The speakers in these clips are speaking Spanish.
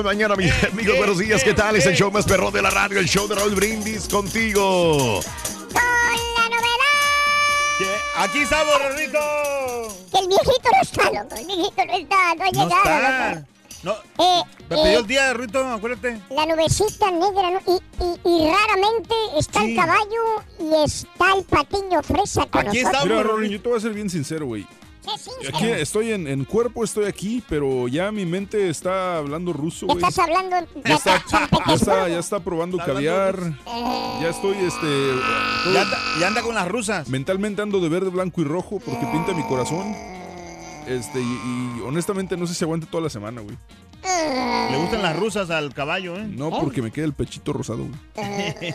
La mañana, mis amigos. Buenos días, ¿qué tal? Es el show más perrón de la radio, el show de Raúl Brindis contigo. Aquí estamos, Rorrito. Que el viejito no está, loco. El viejito no está, no ha No llegado, está. loco. No, Eh, me eh, pidió el día, Rorrito, acuérdate. La nubecita negra, ¿no? y, y, y raramente está el caballo y está el patiño fresa con nosotros. Mira, Rory, yo te voy a ser bien sincero, güey. Sé sincero. Aquí estoy en, en cuerpo, estoy aquí, pero ya mi mente está hablando ruso, ¿Qué güey. estás hablando de Ya está, ya está, ya está probando caviar. Ya estoy, este. Ya anda, ya anda con las rusas. Mentalmente ando de verde, blanco y rojo porque pinta mi corazón. Este, y, y honestamente no sé si aguante toda la semana, güey. Le gustan las rusas al caballo, ¿eh? No, porque me queda el pechito rosado, güey.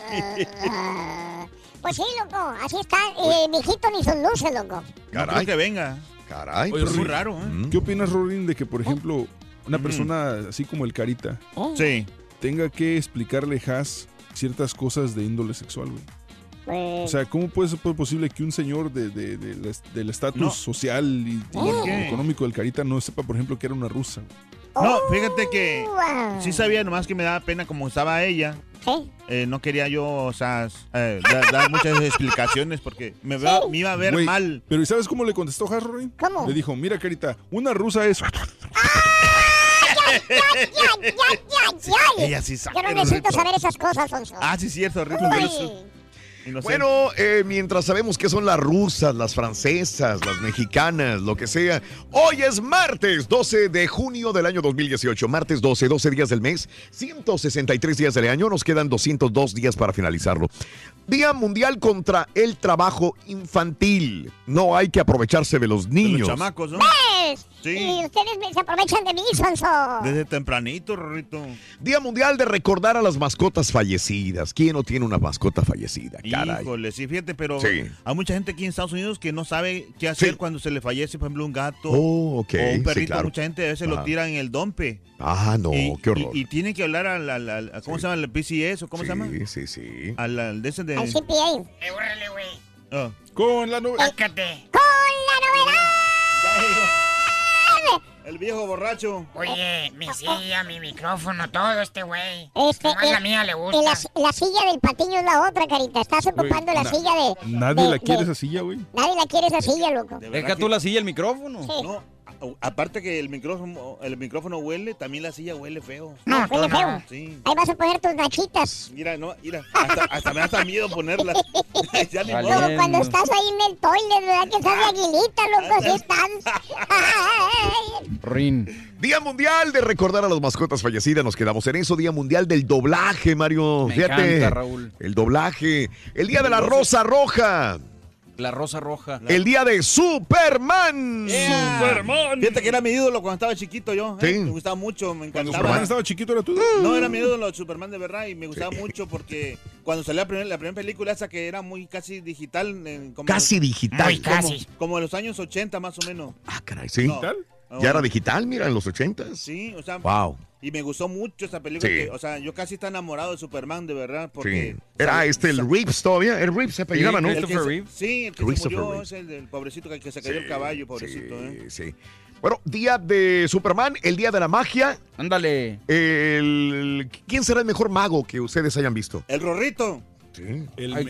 Pues sí, loco, así está. Eh, viejito ni sus luces, loco. No creo que venga. Caray. Oye, Es muy Rory, raro, ¿eh? ¿Qué opinas, Rorín, de que, por ejemplo, una persona así como el Carita Sí. tenga que explicarle a Haas ciertas cosas de índole sexual, güey? Pues, O sea, ¿cómo puede ser posible que un señor de, de- de la- del estatus No. social y, económico del Carita no sepa, por ejemplo, que era una rusa? No, fíjate que wow. sí sabía, nomás que me daba pena como estaba ella. Sí. Eh, no quería yo, o sea, eh, da- dar muchas explicaciones porque me, va- me iba a ver Güey, mal. Pero ¿y sabes cómo le contestó Rorín? ¿Cómo? Le dijo, mira, Carita, una rusa es... ¡Ya, ya, ya, ya, ya! Ella sí sabe, Yo no necesito saber esas cosas, Alfonso. Ah, sí, cierto, Rito. Bueno, eh, mientras sabemos que son las rusas, las francesas, las mexicanas, lo que sea. Hoy es martes 12 de junio del año 2018. Martes 12, 12 días del mes, 163 días del año. Nos quedan 202 días para finalizarlo. Día Mundial contra el Trabajo Infantil. No hay que aprovecharse de los niños. chamacos, ¿no? ¿Ves? Sí. Y ustedes me- se aprovechan de mí, Sonso. Desde tempranito, Rorrito. Día Mundial de recordar a las mascotas fallecidas. ¿Quién no tiene una mascota fallecida? Caray. Híjole, sí, fíjate, pero Sí. hay mucha gente aquí en Estados Unidos que no sabe qué hacer Sí. cuando se le fallece, por ejemplo, un gato Oh, ok, o un sí, perrito. claro. Mucha gente a veces lo Ajá. tira en el dompe. Ah, no, y, qué horror. Y, y tiene que hablar al, al- al- a- ¿cómo se llama? ¿El PCS o cómo se llama? Sí, sí, sí. Al, al de ese de... Al CPA. Ah. Con la nube. ¡Con la novedad! El viejo borracho. Oye, mi silla, mi micrófono, todo este güey. Este, Nomás el- la mía le y gusta. La, la silla del patiño es la otra, carita. Estás ocupando la na- silla de. Nadie de- la quiere de- esa silla, güey. Nadie la quiere esa silla, loco. Deja que- tú la silla el micrófono. Sí. No, aparte que el micrófono, el micrófono huele, también la silla huele feo. No, huele no. feo. Sí. Ahí vas a poner tus nachitas. Mira, no, mira, hasta, hasta me da miedo ponerlas. ya ni Vale. Como cuando estás ahí en el toilet, ¿verdad? Que estás de aguilita, loco, así estás. Rin. Día Mundial de recordar a las mascotas fallecidas. Nos quedamos en eso. Día Mundial del doblaje, Mario. Me Fíjate. encanta, Raúl. El doblaje. El Día de la Rosa Roja. La rosa roja. El Día de Superman. Superman. Fíjate que era mi ídolo cuando estaba chiquito yo. ¿eh? Sí. Me gustaba mucho, me Cuando encantaba. Superman estaba chiquito era tú. No, era mi ídolo Superman de verdad y me gustaba mucho porque cuando salió la primera, la primera película esa que era muy casi digital. como Casi digital. Muy como, casi. como en los años 80 más o menos. Ah, caray, sí. No, Ya era digital, mira, en los 80 Sí, o sea. Wow. Y me gustó mucho esa película. Sí. que, o sea, yo casi está enamorado de Superman, de verdad. Porque, Sí. Era este, el Reeves todavía. El Reeves se apellidaba, ¿no? El que se- Sí, el que se Christopher murió Reeves. es el del pobrecito que, que se cayó el caballo, pobrecito. ¿eh? Sí. Bueno, día de Superman, el día de la magia. Ándale. El... ¿Quién será el mejor mago que ustedes hayan visto? El Rorrito. Sí. El Ay,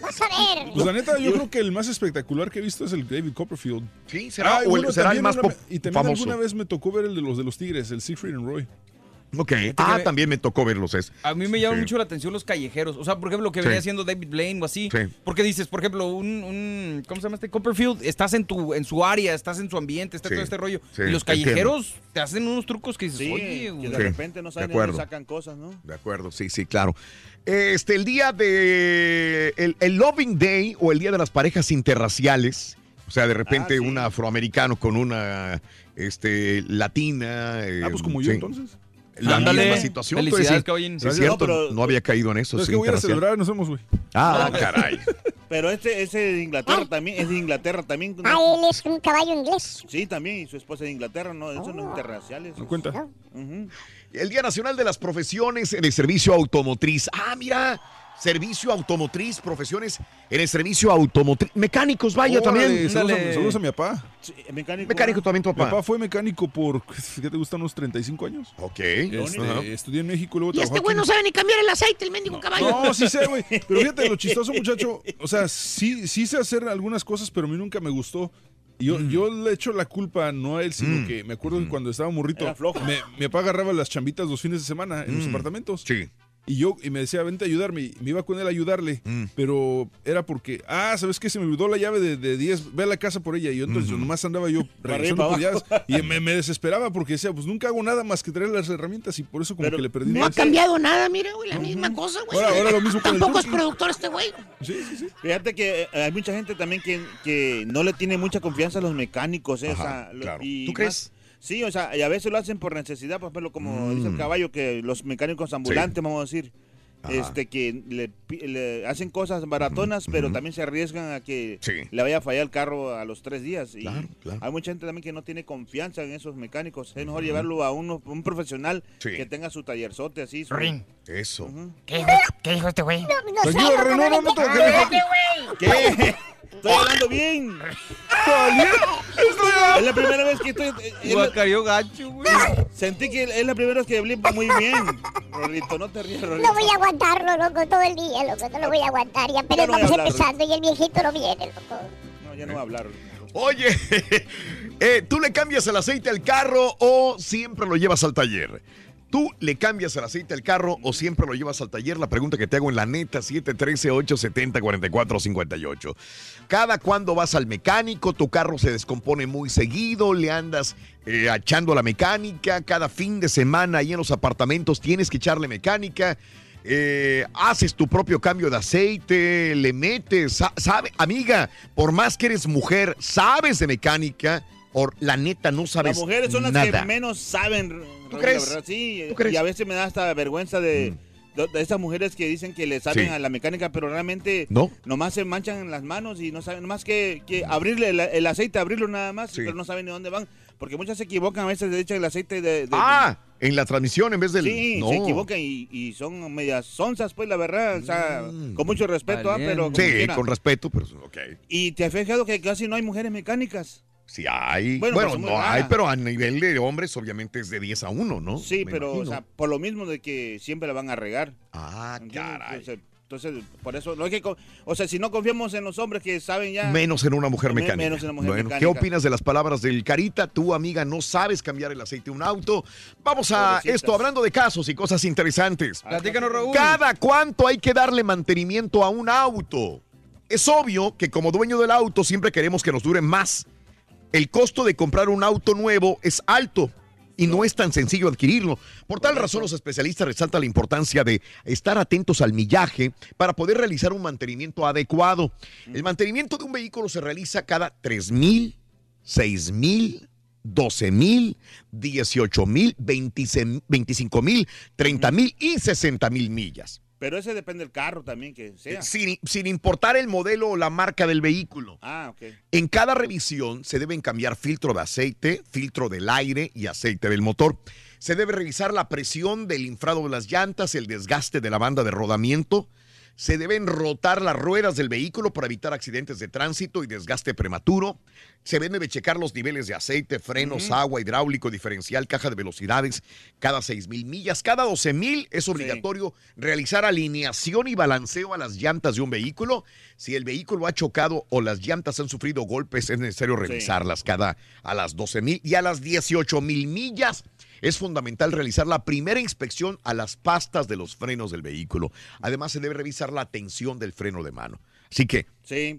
Vas a ver. Pues la neta, yo creo que el más espectacular que he visto es el David Copperfield. Sí, será, Ah, o el- será el más una Y también famoso. alguna vez me tocó ver el de los de los Tigres, el Siegfried and Roy. Ok. Ah, también me tocó verlos. Es. A mí me llama Sí. mucho la atención los callejeros. O sea, por ejemplo, lo que Sí. venía haciendo David Blaine o así. Sí. Porque dices, por ejemplo, un, un- ¿Cómo se llama este? Copperfield, estás en tu en su área, estás en su ambiente, está Sí. todo este rollo. Sí, y los entiendo. callejeros te hacen unos trucos que dices, Sí, oye, que de Sí, repente no saben de dónde acuerdo. sacan cosas, ¿no? De acuerdo, sí, sí, claro. Este, el día de. El, el Loving Day o el día de las parejas interraciales. O sea, de repente Ah, sí. un afroamericano con una este, latina. eh, Ah, pues como yo sí. entonces. La Ándale. misma situación. Felicidades, caballín. es cierto, No, pero- no había caído en eso. Es que voy a celebrar nos vemos, güey. Ah, caray. Pero este, ese de Inglaterra también, es de Inglaterra también. ¿no? Ah, él es un caballo inglés. Sí, también, y su esposa es de Inglaterra, no, eso no es interraciales. No cuenta. El Día Nacional de las Profesiones en el Servicio Automotriz. Ah, mira, servicio automotriz, profesiones en el servicio automotriz. Mecánicos, vaya Órale, también. Saludos, a, Ándale. saludos a mi papá. Sí, mecánico. Mecánico también tu Mi papá papá. fue mecánico por, ¿qué te gustan? Unos 35 años. Ok. Este, Ajá. estudié en México y luego Y este güey no sabe ni cambiar el aceite, el mendigo caballo. No, sí sé, güey. Pero fíjate, lo chistoso, muchacho. O sea, sí, sí sé hacer algunas cosas, pero a mí nunca me gustó. Yo, yo le echo la culpa no a él, sino Mm. que me acuerdo que cuando estaba morrito, me, mi papá agarraba las chambitas los fines de semana en los Mm. apartamentos. Sí. Y yo, y me decía, vente a ayudarme. Y me iba con él a ayudarle. Mm. Pero era porque, ah, ¿sabes qué? Se me olvidó la llave de, de 10. Ve a la casa por ella. Y yo entonces yo nomás andaba yo regresando por arriba, llaves. Y me, me desesperaba porque decía, pues nunca hago nada más que traer las herramientas. Y por eso como Pero que le perdí. No ha cambiado nada, mira, güey, la misma cosa, güey. Ahora- ahora lo mismo con el Tampoco es productor este güey. Sí, sí, sí. Fíjate que eh, hay mucha gente también que, que no le tiene mucha confianza a los mecánicos. eh, o Ajá, sea, lo- claro. y ¿Tú más- crees? Sí, o sea, y a veces lo hacen por necesidad, por ejemplo, como dice el Mm. caballo, que los mecánicos ambulantes, vamos a decir, Ajá. este que le, le hacen cosas baratonas, pero también se arriesgan a que Sí. le vaya a fallar el carro a los tres días. Y Claro, claro. hay mucha gente también que no tiene confianza en esos mecánicos. Es mejor llevarlo a uno, un profesional Sí. que tenga su tallerzote así. su- Rin, Eso. ¿qué dijo, ¿qué dijo este güey? No, no sé, no, no, no, no, no. ¿Qué? Estoy hablando bien. Es la primera vez que estoy. eh, es la- gacho, güey. sentí que es la primera vez que hablé muy bien. Rorrito, no te rías, Rorrito. No voy a aguantarlo, loco, todo el día, loco. No lo voy a aguantar. Ya apenas no vamos hablar. empezando y el viejito no viene, loco. No, ya no voy a hablar. Oye, eh, ¿tú le cambias el aceite al carro o siempre lo llevas al taller? ¿Tú le cambias el aceite al carro o siempre lo llevas al taller? La pregunta que te hago en la neta, 713-870-4458. Cada cuando vas al mecánico, tu carro se descompone muy seguido, le andas eh, echando la mecánica, cada fin de semana ahí en los apartamentos tienes que echarle mecánica. Eh, haces tu propio cambio de aceite, le metes, sa- sabe, amiga, por más que eres mujer, sabes de mecánica, por la neta no sabes Las mujeres son las nada. que menos saben. Rorrito, crees? la verdad, sí. ¿Tú crees? Mm. Y a veces me da hasta vergüenza de, de, de esas mujeres que dicen que le saben Sí. a la mecánica, pero realmente ¿No? nomás se manchan las manos y no saben, nomás que, que abrirle el, el aceite, abrirlo nada más, Sí. pero no saben de dónde van. Porque muchas se equivocan, a veces le echan el aceite de... de- Ah, en la transmisión en vez del. Sí, no. se equivocan y, y son medias sonzas, pues la verdad, o sea, con mucho respeto, ah, pero Mm. Sí, quiera. con respeto, pero ok. Y te has fijado que casi no hay mujeres mecánicas. Sí hay. Bueno, no rara. hay, pero a nivel de hombres obviamente es de 10 a 1, ¿no? Sí, Me pero, o sea, por lo mismo de que siempre la van a regar. Ah, caray. Entonces, entonces, por eso, no hay que, o sea, si no confiamos en los hombres que saben ya... Menos en una mujer Me- mecánica. menos en una mujer bueno, ¿qué mecánica. opinas de las palabras del Carita? Tu amiga no sabes cambiar el aceite de un auto. Vamos a Pobrecitas. esto hablando de casos y cosas interesantes. Platícanos, Raúl. ¿Cada cuánto hay que darle mantenimiento a un auto? Es obvio que como dueño del auto siempre queremos que nos dure más. El costo de comprar un auto nuevo es alto y no es tan sencillo adquirirlo. Por tal razón, los especialistas resaltan la importancia de estar atentos al millaje para poder realizar un mantenimiento adecuado. El mantenimiento de un vehículo se realiza cada 3 mil, 6 mil, 12 mil, 18 mil, 25 mil, 30 mil y 60 mil millas. Pero ese depende del carro también que sea. Sin, sin importar el modelo o la marca del vehículo. Ah, ok. En cada revisión se deben cambiar filtro de aceite, filtro del aire y aceite del motor. Se debe revisar la presión del infrado de las llantas, el desgaste de la banda de rodamiento. Se deben rotar las ruedas del vehículo para evitar accidentes de tránsito y desgaste prematuro. Se debe checar los niveles de aceite, frenos, agua, hidráulico, diferencial, caja de velocidades cada 6 mil millas. Cada 12 mil es obligatorio realizar alineación y balanceo a las llantas de un vehículo. Si el vehículo ha chocado o las llantas han sufrido golpes, es necesario revisarlas cada a las 12 mil y a las 18 mil millas. Es fundamental realizar la primera inspección a las pastas de los frenos del vehículo. Además, se debe revisar la tensión del freno de mano. Así que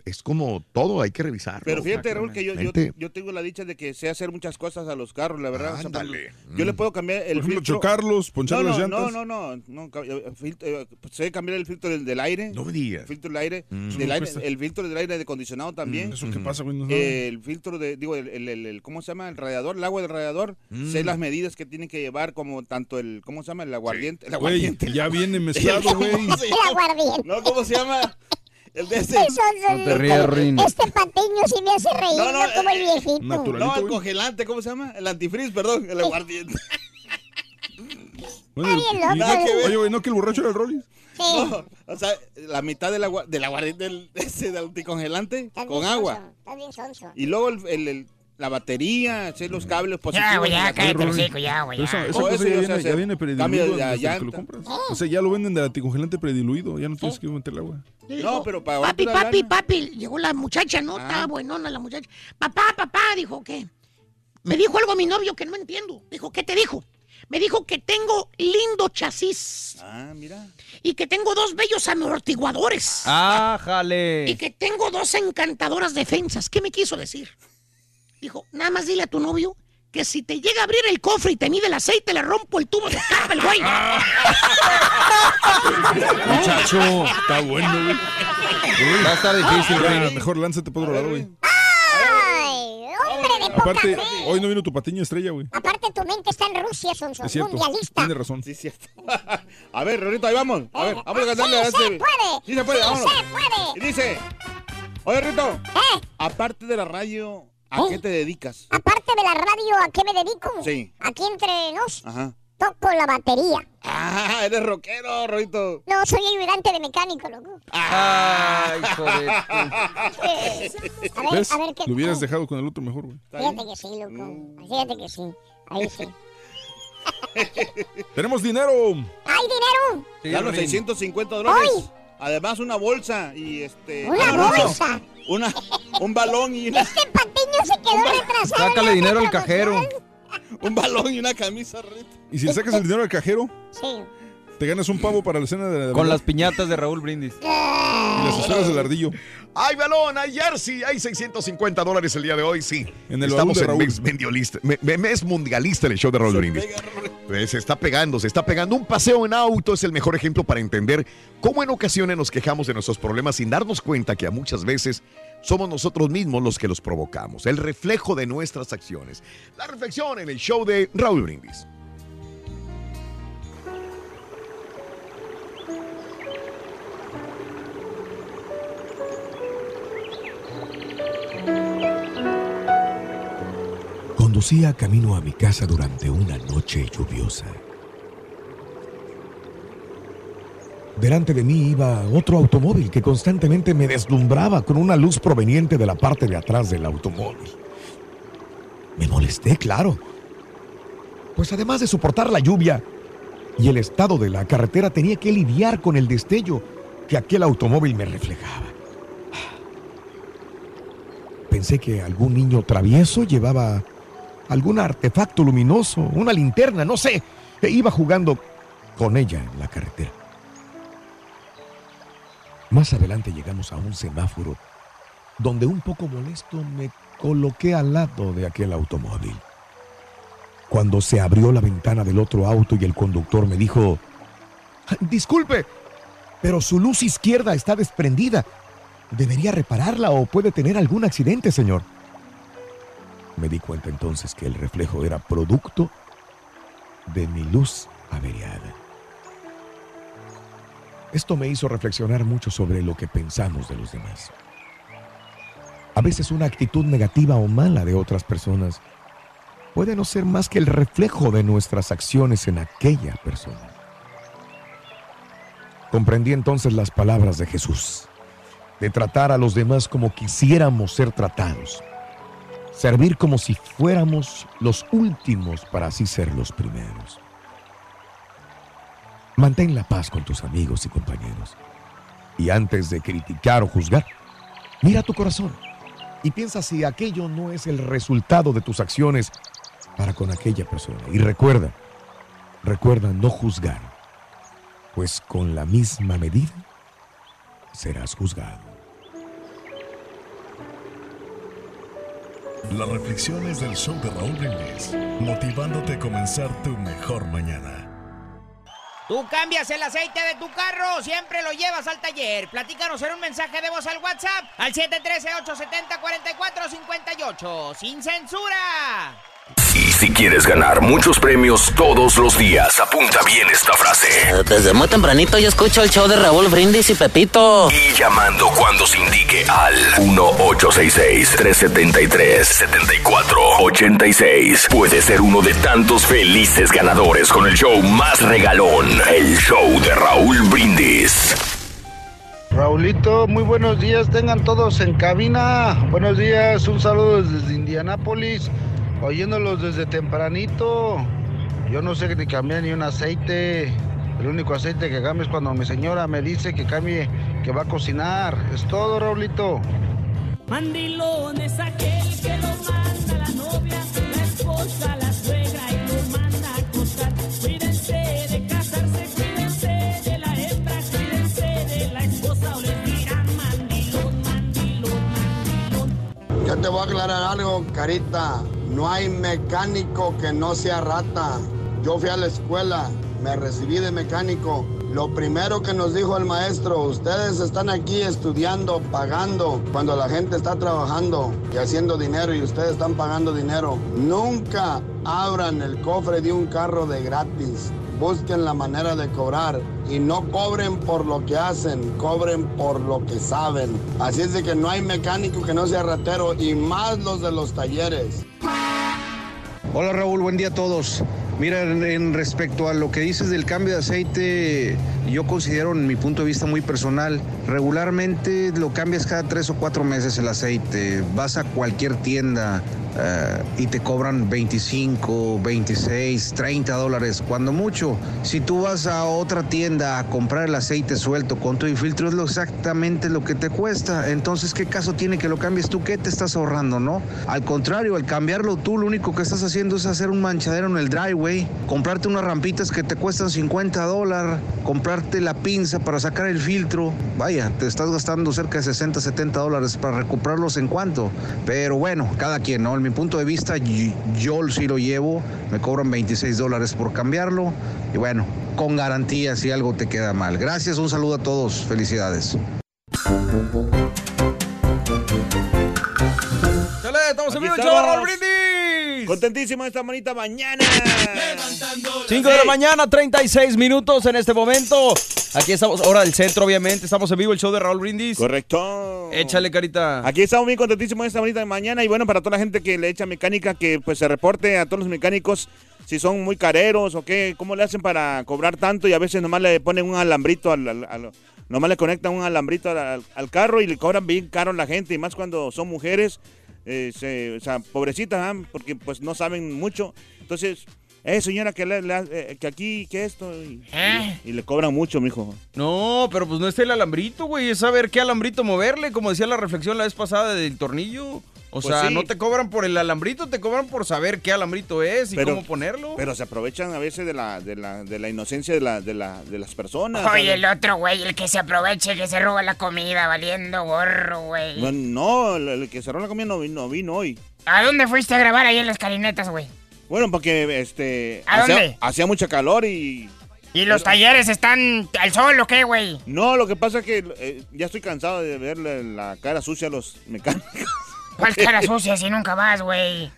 es como todo, hay que revisar. Pero fíjate, Raúl, que yo, yo, yo tengo la dicha de que sé hacer muchas cosas a los carros, la verdad. O sea, por Ándale. ejemplo, yo le puedo cambiar el Por ejemplo, filtro. chocarlos, ponchar no, las no, llantas. No, no, no. eh, fil- eh, sé cambiar el filtro del, del aire. No me digas. El filtro del aire. Mm. el filtro del aire de acondicionado también. Mm, ¿eso qué pasa, güey? No Eh, el filtro de, digo, el, el- el- el- ¿cómo se llama? El radiador, el agua del radiador. Mm. Sé las medidas que tienen que llevar, como tanto el, ¿cómo se llama? El aguardiente. El Güey, aguardiente. ya viene mezclado, güey. ¿Cómo se llama? No, ¿cómo se llama? El de ese. No te rías, Rin. Este patiño sí me hace reír, No, no, no, como el eh, viejito. No, el congelante, ¿cómo se llama? El antifreeze, perdón, el aguardiente. Bueno, Está bien y- loco. oye, güey, ¿no que el borracho era el Rollis? No, o sea, la mitad del, agua, del aguardiente del, ese del anticongelante con agua. Está bien sonso. Y luego el, el- el- la batería, hacer los cables positivos. Ya, güey, ya, cállate el hocico, ya, güey, ya. Oh, eso ya viene, ya viene prediluido de desde que lo compras. O sea, ya lo venden de anticongelante prediluido, ya no tienes que meterle agua. No, pero para Papi, papi, lana. papi, llegó la muchacha, ¿no? Estaba buenona la muchacha. Papá, papá, dijo, ¿qué? Me dijo algo mi novio que no entiendo. Dijo, ¿qué te dijo? Me dijo que tengo lindo chasis Ah, mira. y que tengo dos bellos amortiguadores. Ah, Y que tengo dos encantadoras defensas. ¿Qué me quiso decir? Dijo, nada más dile a tu novio que si te llega a abrir el cofre y te mide el aceite, le rompo el tubo de escape el güey. Muchacho, está bueno, güey. Va a estar difícil, güey. Mejor lánzate por otro lado, güey. Ay, hombre de poca Aparte, fe. hoy no vino tu patiño estrella, güey. Aparte, tu mente está en Rusia, son, son Es cierto. mundialista. Tiene razón. Sí, cierto. a ver, Rorito, ahí vamos. A ver, vamos a Sí cantarle a se ese. puede. Sí se puede, Sí vámonos. se puede. Y dice, oye, Rito, ¿Eh? aparte de la radio, ¿a qué te dedicas? Aparte de la radio, ¿a qué me dedico? Sí. Aquí entre nos, Ajá. toco la batería. Ah, eres rockero, Rorito. No, soy ayudante de mecánico, loco. Ay, hijo de Eh, a ver, ¿Ves? a ver qué. Lo hubieras dejado con el otro mejor, güey. Fíjate que sí, loco. Fíjate que sí. Ahí sí. ¡Tenemos dinero! ¡Hay dinero! Ya los 650 dólares. Además, una bolsa y este. ¡Una bolsa! Una, un balón y una. Este patiño se quedó retrasado. Sácale dinero al cajero. Un balón y una camisa, Rito. Y si le sacas el dinero al cajero, Sí. te ganas un pavo para la cena de la Con las piñatas de Raúl Brindis. y las esferas del ardillo. Hay balón, hay jersey, hay 650 dólares el día de hoy, sí. En el Estamos en mes, mes mundialista en el show de Raúl Brindis. Pues, se está pegando, se está pegando. Un paseo en auto es el mejor ejemplo para entender cómo en ocasiones nos quejamos de nuestros problemas sin darnos cuenta que a muchas veces somos nosotros mismos los que los provocamos, el reflejo de nuestras acciones. La reflexión en el show de Raúl Brindis. Conducía camino a mi casa durante una noche lluviosa. Delante de mí iba otro automóvil que constantemente me deslumbraba con una luz proveniente de la parte de atrás del automóvil. Me molesté, claro. Pues además de soportar la lluvia y el estado de la carretera, tenía que lidiar con el destello que aquel automóvil me reflejaba. Pensé que algún niño travieso llevaba algún artefacto luminoso, una linterna, no sé, e iba jugando con ella en la carretera. Más adelante llegamos a un semáforo donde un poco molesto me coloqué al lado de aquel automóvil. Cuando se abrió la ventana del otro auto y el conductor me dijo, disculpe, pero su luz izquierda está desprendida. ¿Debería repararla o puede tener algún accidente, señor? Me di cuenta entonces que el reflejo era producto de mi luz averiada. Esto me hizo reflexionar mucho sobre lo que pensamos de los demás. A veces una actitud negativa o mala de otras personas puede no ser más que el reflejo de nuestras acciones en aquella persona. Comprendí entonces las palabras de Jesús, de tratar a los demás como quisiéramos ser tratados, servir como si fuéramos los últimos para así ser los primeros. Mantén la paz con tus amigos y compañeros. Y antes de criticar o juzgar, mira tu corazón y piensa si aquello no es el resultado de tus acciones para con aquella persona. Y recuerda, recuerda no juzgar, pues con la misma medida serás juzgado. Las reflexiones del show de Raúl Brindis, motivándote a comenzar tu mejor mañana. Tú cambias el aceite de tu carro, siempre lo llevas al taller. Platícanos en un mensaje de voz al WhatsApp al 713-870-4458. ¡Sin censura! Y si quieres ganar muchos premios todos los días, apunta bien esta frase. Desde muy tempranito yo escucho el show de Raúl Brindis y Pepito. Y llamando cuando se indique al 1-866-373-7486. Puede ser uno de tantos felices ganadores con el show más regalón, el show de Raúl Brindis. Raulito, muy buenos días, tengan todos en cabina. Buenos días, un saludo desde Indianápolis, oyéndolos desde tempranito. Yo no sé ni cambiar ni un aceite. El único aceite que cambio es cuando mi señora me dice que cambie, que va a cocinar. Es todo, Raulito. Mandilón es aquel que lo manda la novia, la esposa, la suegra y lo manda a acostar. Cuídense de casarse, cuídense de la hembra, cuídense de la esposa o les dirán mandilón, mandilón, mandilón. Yo te voy a aclarar algo, Carita. No hay mecánico que no sea rata. Yo fui a la escuela, me recibí de mecánico. Lo primero que nos dijo el maestro, ustedes están aquí estudiando, pagando, cuando la gente está trabajando y haciendo dinero y ustedes están pagando dinero. Nunca abran el cofre de un carro de gratis. Busquen la manera de cobrar y no cobren por lo que hacen, cobren por lo que saben. Así es de que no hay mecánico que no sea ratero y más los de los talleres. Hola Raúl, buen día a todos. Mira, en, respecto a lo que dices del cambio de aceite, yo considero en mi punto de vista muy personal, regularmente lo cambias cada tres o cuatro meses el aceite. Vas a cualquier tienda eh, y te cobran 25, 26, 30 dólares, cuando mucho. Si tú vas a otra tienda a comprar el aceite suelto con tu filtro, es lo exactamente lo que te cuesta. Entonces, ¿qué caso tiene que lo cambies tú? ¿Qué te estás ahorrando, no? Al contrario, al cambiarlo tú, lo único que estás haciendo es hacer un manchadero en el driveway, comprarte unas rampitas que te cuestan 50 dólares, comprarte la pinza para sacar el filtro. Vaya, te estás gastando cerca de 60, 70 dólares para recuperarlos en cuanto. Pero bueno, cada quien, ¿no? En mi punto de vista, yo sí lo llevo, me cobran 26 dólares por cambiarlo. Y bueno, con garantía si algo te queda mal. Gracias, un saludo a todos, felicidades. ¡Chale, estamos en vivo, el Brindis! Contentísimo esta bonita mañana. 5 de la mañana, 36 minutos en este momento. Aquí estamos, hora del centro, obviamente. Estamos en vivo, el show de Raúl Brindis. Correcto. Échale, carita. Aquí estamos muy contentísimos esta bonita mañana y bueno, para toda la gente que le echa mecánica, que pues se reporte a todos los mecánicos si son muy careros o qué, cómo le hacen para cobrar tanto y a veces nomás le ponen un alambrito al, al- al- nomás le conectan un alambrito al, al- al carro y le cobran bien caro a la gente y más cuando son mujeres, eh, se- o sea, pobrecitas, ¿ah? porque pues no saben mucho. Entonces, eh, señora, que, le- le- eh, que aquí, que esto, y, ¿Eh? y le cobran mucho, mijo. No, pero pues no es el alambrito, güey. Es saber qué alambrito moverle, como decía la reflexión la vez pasada del tornillo. O Pues sea, sí. no te cobran por el alambrito, te cobran por saber qué alambrito es y Pero- cómo ponerlo. Pero se aprovechan a veces de la, de la, de la inocencia de, la, de, la, de las personas. Oye, el otro güey, el que se aproveche, que se roba la comida, valiendo gorro, güey. No, no, el, el que cerró la comida no, vino- no vino hoy. ¿A dónde fuiste a grabar ahí en las carinetas, güey? Bueno, porque este ¿A hacía, dónde? hacía mucha calor y... ¿Y los talleres están al sol o qué, güey? No, lo que pasa es que eh, ya estoy cansado de verle la cara sucia a los mecánicos. ¿Cuál cara sucia si nunca vas, güey?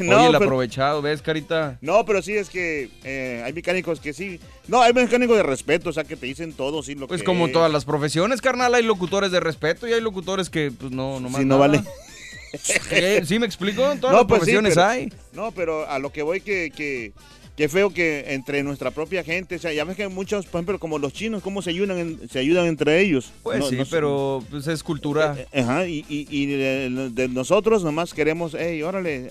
No, Oye, el pero- aprovechado, ¿ves, carita? No, pero sí es que eh, hay mecánicos que sí. No, hay mecánicos de respeto, o sea, que te dicen todo, sí, lo Pues que como en es. todas las profesiones, carnal, hay locutores de respeto y hay locutores que, pues, no, no más Sí, no nada. vale. ¿Sí me explico? En todas No, las pues sí, profesiones pero- hay. No, pero a lo que voy que, que, que feo que entre nuestra propia gente, o sea, ya ves que muchos, por ejemplo, como los chinos, cómo se ayudan, en- se ayudan entre ellos. Pues No- sí, no pero pues, es cultura. Ajá, y, y, y de, de nosotros nomás queremos, hey, órale,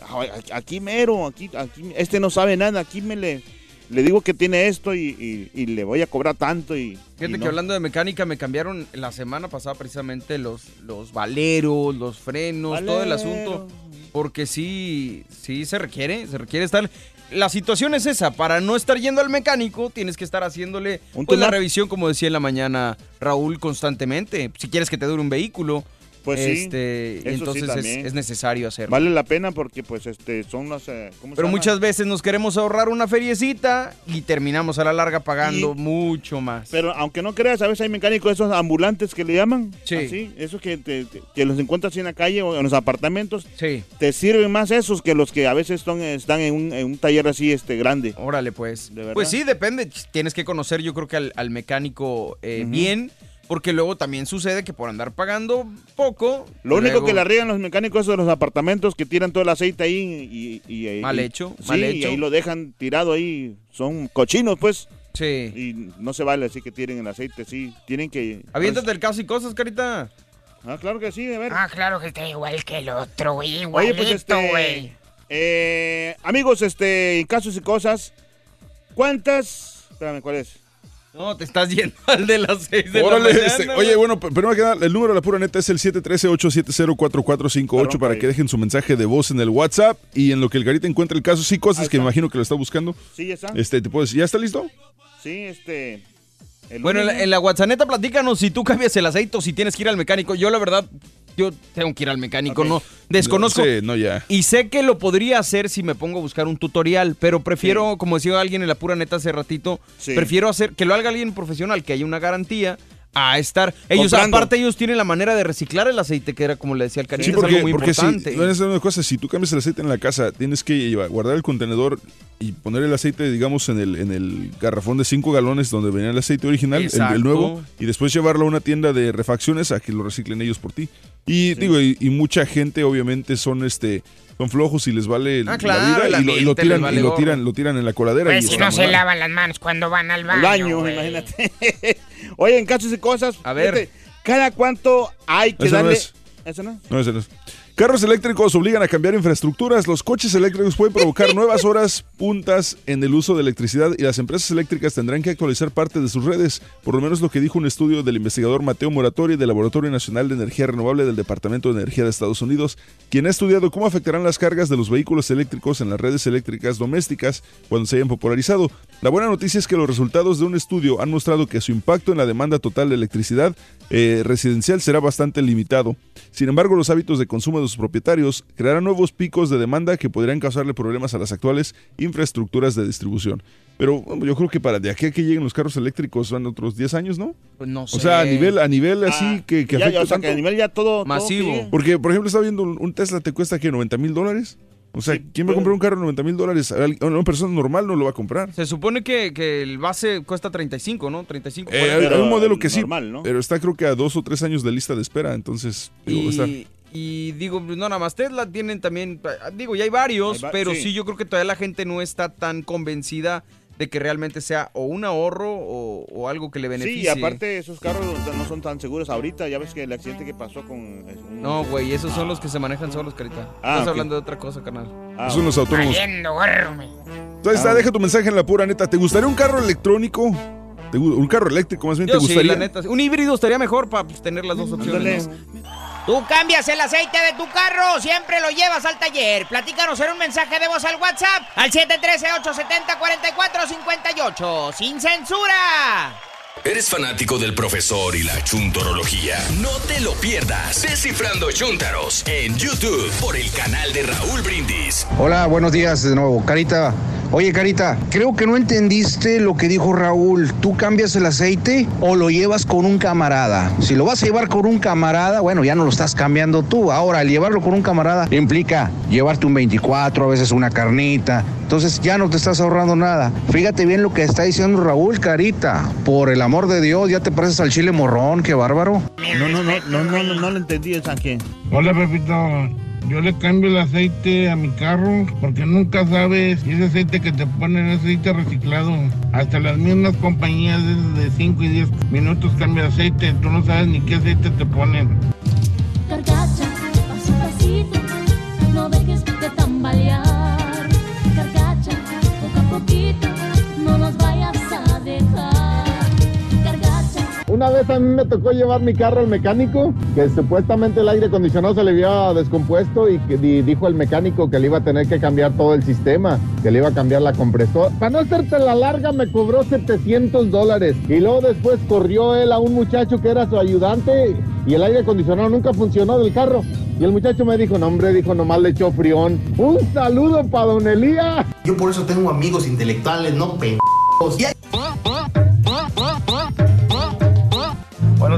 aquí mero, aquí, aquí, este no sabe nada, aquí me le, le digo que tiene esto y, y- le voy a cobrar tanto y... Fíjate que hablando de mecánica, me cambiaron la semana pasada precisamente los, los valeros, los frenos, todo el asunto. Porque sí, sí se requiere, se requiere estar... La situación es esa, para no estar yendo al mecánico, tienes que estar haciéndole pues, la revisión, como decía en la mañana Raúl, constantemente. Si quieres que te dure un vehículo, Pues sí, este, sí entonces es, necesario hacerlo. Vale la pena porque pues este son las... eh, ¿cómo Pero muchas veces nos queremos ahorrar una feriecita y terminamos a la larga pagando Y- mucho más. Pero aunque no creas, a veces hay mecánicos esos ambulantes que le llaman. Sí. Así, esos que, te- te- que los encuentras en la calle o en los apartamentos. Sí. Te sirven más esos que los que a veces son, están en un, en un taller así este grande. Órale, pues. De verdad. Pues sí, depende. Tienes que conocer, yo creo que al, al mecánico eh, bien, porque luego también sucede que por andar pagando poco. Lo único luego- que la riegan los mecánicos es de los apartamentos que tiran todo el aceite ahí y... y- y- Mal y- hecho, sí, mal y hecho. ahí lo dejan tirado ahí. Son cochinos, pues. Sí. Y no se vale así que tiren el aceite, sí. Tienen que... Aviéntate el caso y cosas, carita. Ah, claro que sí, a ver. Ah, claro que está igual que el otro, güey. Oye, Igualito, pues este, güey. eh, amigos, este, casos y cosas, ¿cuántas? Espérame, ¿cuál es? No, te estás yendo al de las seis de Órale, la mañana. este, oye, bueno, primero que nada, el número de la pura neta es el 713-870-4458 para que dejen su mensaje de voz en el WhatsApp y en lo que el Garita encuentra el caso, sí, cosas que me imagino que lo está buscando. Sí, ya está. Este, te puedo decir, ¿ya está listo? Sí, este. el Bueno, en la, en la WhatsApp platícanos si tú cambias el aceite o si tienes que ir al mecánico. Yo, la verdad, yo tengo que ir al mecánico, no desconozco. Sí, no, ya. Y sé que lo podría hacer si me pongo a buscar un tutorial, pero prefiero, como decía alguien en la pura neta hace ratito, Sí. prefiero hacer que lo haga alguien profesional, que haya una garantía a estar. Ellos, Comprando. aparte, ellos tienen la manera de reciclar el aceite, que era como le decía el cariño, Sí, es porque, algo muy porque importante. es una cosa, si tú cambias el aceite en la casa, tienes que llevar- guardar el contenedor y poner el aceite, digamos, en el, en el garrafón de 5 galones donde venía el aceite original, el, el nuevo, y después llevarlo a una tienda de refacciones a que lo reciclen ellos por ti. Y digo, y, y mucha gente obviamente son este son flojos y les vale Ah, la claro, vida el y lo, y lo tiran vale y lo tiran lo tiran en la coladera Pues y si no se mal. lavan las manos cuando van al baño. Al baño, imagínate. Oye, en casos y cosas. A ver. fíjate, ¿Cada cuánto hay que Esa no darle? es. ¿Esa no? No, ese no es. Carros eléctricos obligan a cambiar infraestructuras. Los coches eléctricos pueden provocar nuevas horas puntas en el uso de electricidad y las empresas eléctricas tendrán que actualizar parte de sus redes, por lo menos lo que dijo un estudio del investigador Mateo Moratori del Laboratorio Nacional de Energía Renovable del Departamento de Energía de Estados Unidos, quien ha estudiado cómo afectarán las cargas de los vehículos eléctricos en las redes eléctricas domésticas cuando se hayan popularizado. La buena noticia es que los resultados de un estudio han mostrado que su impacto en la demanda total de electricidad eh, residencial será bastante limitado. Sin embargo, los hábitos de consumo de sus propietarios crearán nuevos picos de demanda que podrían causarle problemas a las actuales infraestructuras de distribución. Pero bueno, yo creo que para de aquí a que lleguen los carros eléctricos van otros 10 años, ¿no? Pues no O sea, a sé. nivel, a nivel así que, que ya, ya, o sea, que a nivel ya todo... Masivo. Porque, por ejemplo, estaba viendo un un Tesla te cuesta que 90 mil dólares. O sea, ¿quién va a comprar un carro de 90 mil dólares? Una persona normal no lo va a comprar. Se supone que, que el base cuesta 35, ¿no? 35. Eh, 40. hay, hay un modelo que sí, normal, ¿no? pero está creo que a dos o tres años de lista de espera, entonces digo, está- Y, y digo, no nada más Tesla tienen también, digo, ya hay varios, Hay va- pero sí. sí. yo creo que todavía la gente no está tan convencida de que realmente sea o un ahorro o, o algo que le beneficie. Sí, y aparte esos carros no son tan seguros ahorita. Ya ves que el accidente que pasó con... un- No, güey, esos son los que se manejan solos, carita. Ah, Estás hablando de otra cosa, carnal. Ah, son los autónomos. Entonces está, deja tu mensaje en la pura neta. ¿Te gustaría un carro electrónico? ¿Te gu- un carro eléctrico más bien Yo te sí, gustaría? la neta. sí. Un híbrido estaría mejor para tener las dos opciones. ¿no? Tú cambias el aceite de tu carro, siempre lo llevas al taller. Platícanos en un mensaje de voz al WhatsApp al 713-870-4458. ¡Sin censura! ¿Eres fanático del profesor y la chuntorología? No te lo pierdas. Descifrando Chuntaros en YouTube por el canal de Raúl Brindis. Hola, buenos días de nuevo. Carita, Oye, Carita, creo que no entendiste lo que dijo Raúl. ¿Tú cambias el aceite o lo llevas con un camarada? Si lo vas a llevar con un camarada, bueno, ya no lo estás cambiando tú. Ahora, al llevarlo con un camarada implica llevarte un 24, a veces una carnita. Entonces ya no te estás ahorrando nada. Fíjate bien lo que está diciendo Raúl, Carita. Por el amor de Dios, ya te pareces al chile morrón, qué bárbaro. No, no, no, no, no, no, no lo entendí el Sánchez. Hola, Pepito. Yo le cambio el aceite a mi carro porque nunca sabes si ese aceite que te ponen es aceite reciclado. Hasta las mismas compañías de 5 y 10 minutos cambia aceite. Tú no sabes ni qué aceite te ponen. Carcacha, pasito a pasito, no dejes de tambalear. Carcacha, poco a poquito, Una vez a mí me tocó llevar mi carro al mecánico, que supuestamente el aire acondicionado se le había descompuesto y dijo el mecánico que le iba a tener que cambiar todo el sistema, que le iba a cambiar la compresora. Para no hacerte la larga me cobró 700 dólares y luego después corrió él a un muchacho que era su ayudante y el aire acondicionado nunca funcionó del carro. Y el muchacho me dijo, no hombre, dijo, nomás le echó frión. Un saludo para don Elías. Yo por eso tengo amigos intelectuales, no pendejos.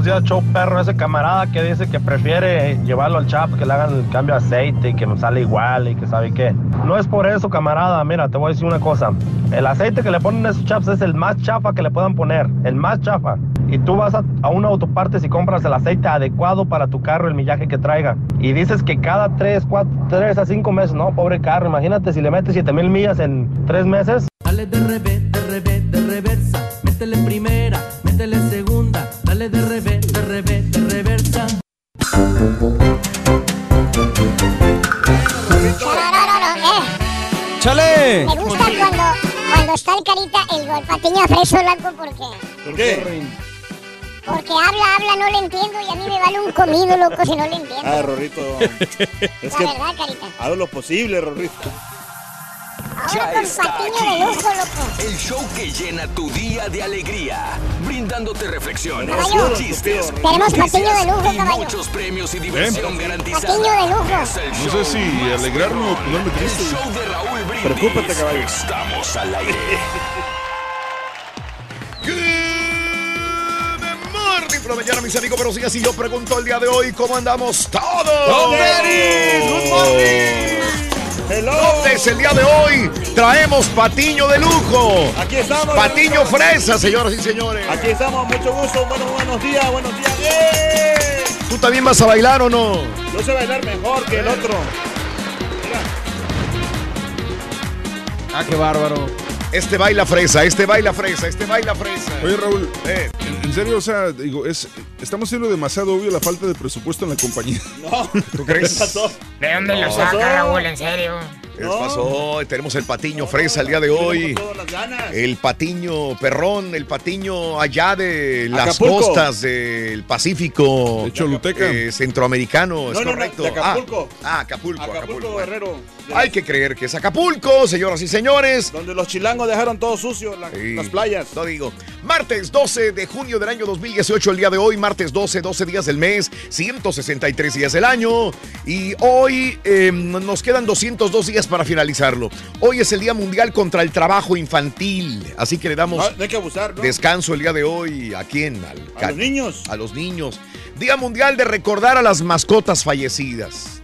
Buenos días, show perro. Ese camarada que dice que prefiere llevarlo al chap, que le hagan el cambio de aceite y que nos sale igual y que sabe qué. No es por eso, camarada. Mira, te voy a decir una cosa. El aceite que le ponen a esos chaps es el más chafa que le puedan poner. El más chafa. Y tú vas a, a una autopartes y compras el aceite adecuado para tu carro, el millaje que traiga. Y dices que cada 3, 4, 3 a 5 meses, no, pobre carro. Imagínate si le metes 7 mil millas en 3 meses. Dale de revés, de revés, de reversa. Métele en ¡Chale! Me gusta cuando, cuando está el carita, el, el patiño fresco blanco, ¿por qué? ¿Por qué? Porque habla, habla, no le entiendo y a mí me vale un comido, loco, si no le entiendo. Ah, Rorrito. Es La que verdad, carita. hago lo posible, Rorrito. Ya está aquí. de lujo, loco. El show que llena tu día de alegría, brindándote reflexiones, Caballo. chistes, Tenemos patiño de lujo, y caballo. muchos premios y diversión garantizada. Patiño de lujo. No sé si alegrarme o ponerme triste. El show de Raúl Brindis. Preocúpate, caballo. Estamos al aire. La mañana, mis amigos, pero sí, así yo pregunto el día de hoy, ¿cómo andamos todos? ¡Good morning! Entonces, el día de hoy traemos patiño de lujo. Aquí estamos. Patiño fresa, señoras y señores. Aquí estamos, mucho gusto. Bueno, buenos días, buenos días. ¡Eh! ¿Tú también vas a bailar o no? Yo sé bailar mejor que el otro. Ah, qué bárbaro. Este baila fresa, este baila fresa, este baila fresa. Oye, Raúl, Eh. en, serio, o sea, digo, es, estamos siendo demasiado obvio la falta de presupuesto en la compañía. No. ¿Tú crees? ¿Qué pasó? ¿De dónde lo No. saca, Raúl? ¿En serio? ¿Qué pasó? Tenemos el patiño fresa el día de hoy. El patiño perrón, el patiño allá de las Acapulco. costas del Pacífico. De Choluteca. eh, centroamericano, es No, no, no, correcto. de Acapulco. Ah, ah, Acapulco, Acapulco, Acapulco. Guerrero. Hay que creer que es Acapulco, señoras y señores. Donde los chilangos dejaron todo sucio, la- Sí, las playas. Lo digo. Martes 12 de junio del año 2018, el día de hoy, martes 12, 12 días del mes, 163 días del año. Y hoy eh, nos quedan 202 días para finalizarlo. Hoy es el Día Mundial contra el Trabajo Infantil. Así que le damos No, no hay que abusar, ¿no? descanso el día de hoy. ¿A quién? Al- A los niños. A los niños. Día Mundial de recordar a las mascotas fallecidas.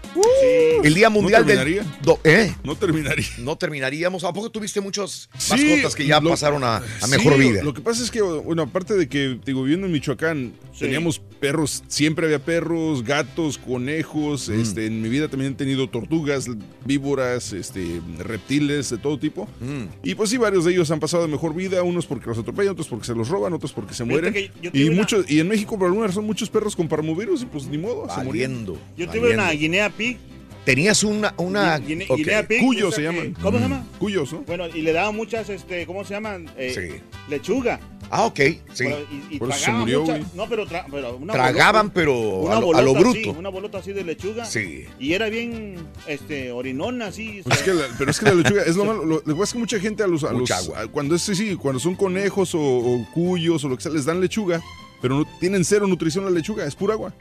El Día Mundial del. terminaría? Do- ¿Eh? No terminaría. No terminaríamos. ¿A poco tuviste muchas Sí, mascotas que ya lo- pasaron a, a Sí, mejor vida? Lo que pasa es que, bueno, aparte de que, digo, viviendo en Michoacán, teníamos perros, siempre había perros, gatos, conejos. Mm. Este, en mi vida también he tenido tortugas, víboras, este, reptiles de todo tipo. Mm. Y pues sí, varios de ellos han pasado de mejor vida, unos porque los atropellan, otros porque se los roban, otros porque se mueren. Y una- muchos, y en México por alguna razón muchos perros con parmovirus y pues ni modo, se murieron. Valiendo. Yo tuve una guinea pig. Tenías una. una Guine- ok. Guinea pig. Cuyo se que- llaman. ¿Cómo se Mm. llama? Cuyos, ¿no? Bueno, y le daban muchas, este, ¿cómo se llaman? Eh, Sí. Lechuga. Ah, ok. Sí. Pero- y, y Por eso se tragaban murió, mucha-. No, pero, tra- pero una Tragaban, bolota- pero una a lo, a lo así, bruto. una bolota así de lechuga. Sí. Y era bien, este, orinona así. Pues es que la- pero es que la lechuga es lo malo. Lo, lo que pasa es que mucha gente a los. A Mucha los- agua. a- cuando es, sí, sí, cuando son conejos o, o cuyos o lo que sea, les dan lechuga, pero no tienen cero nutrición la lechuga, es pura agua.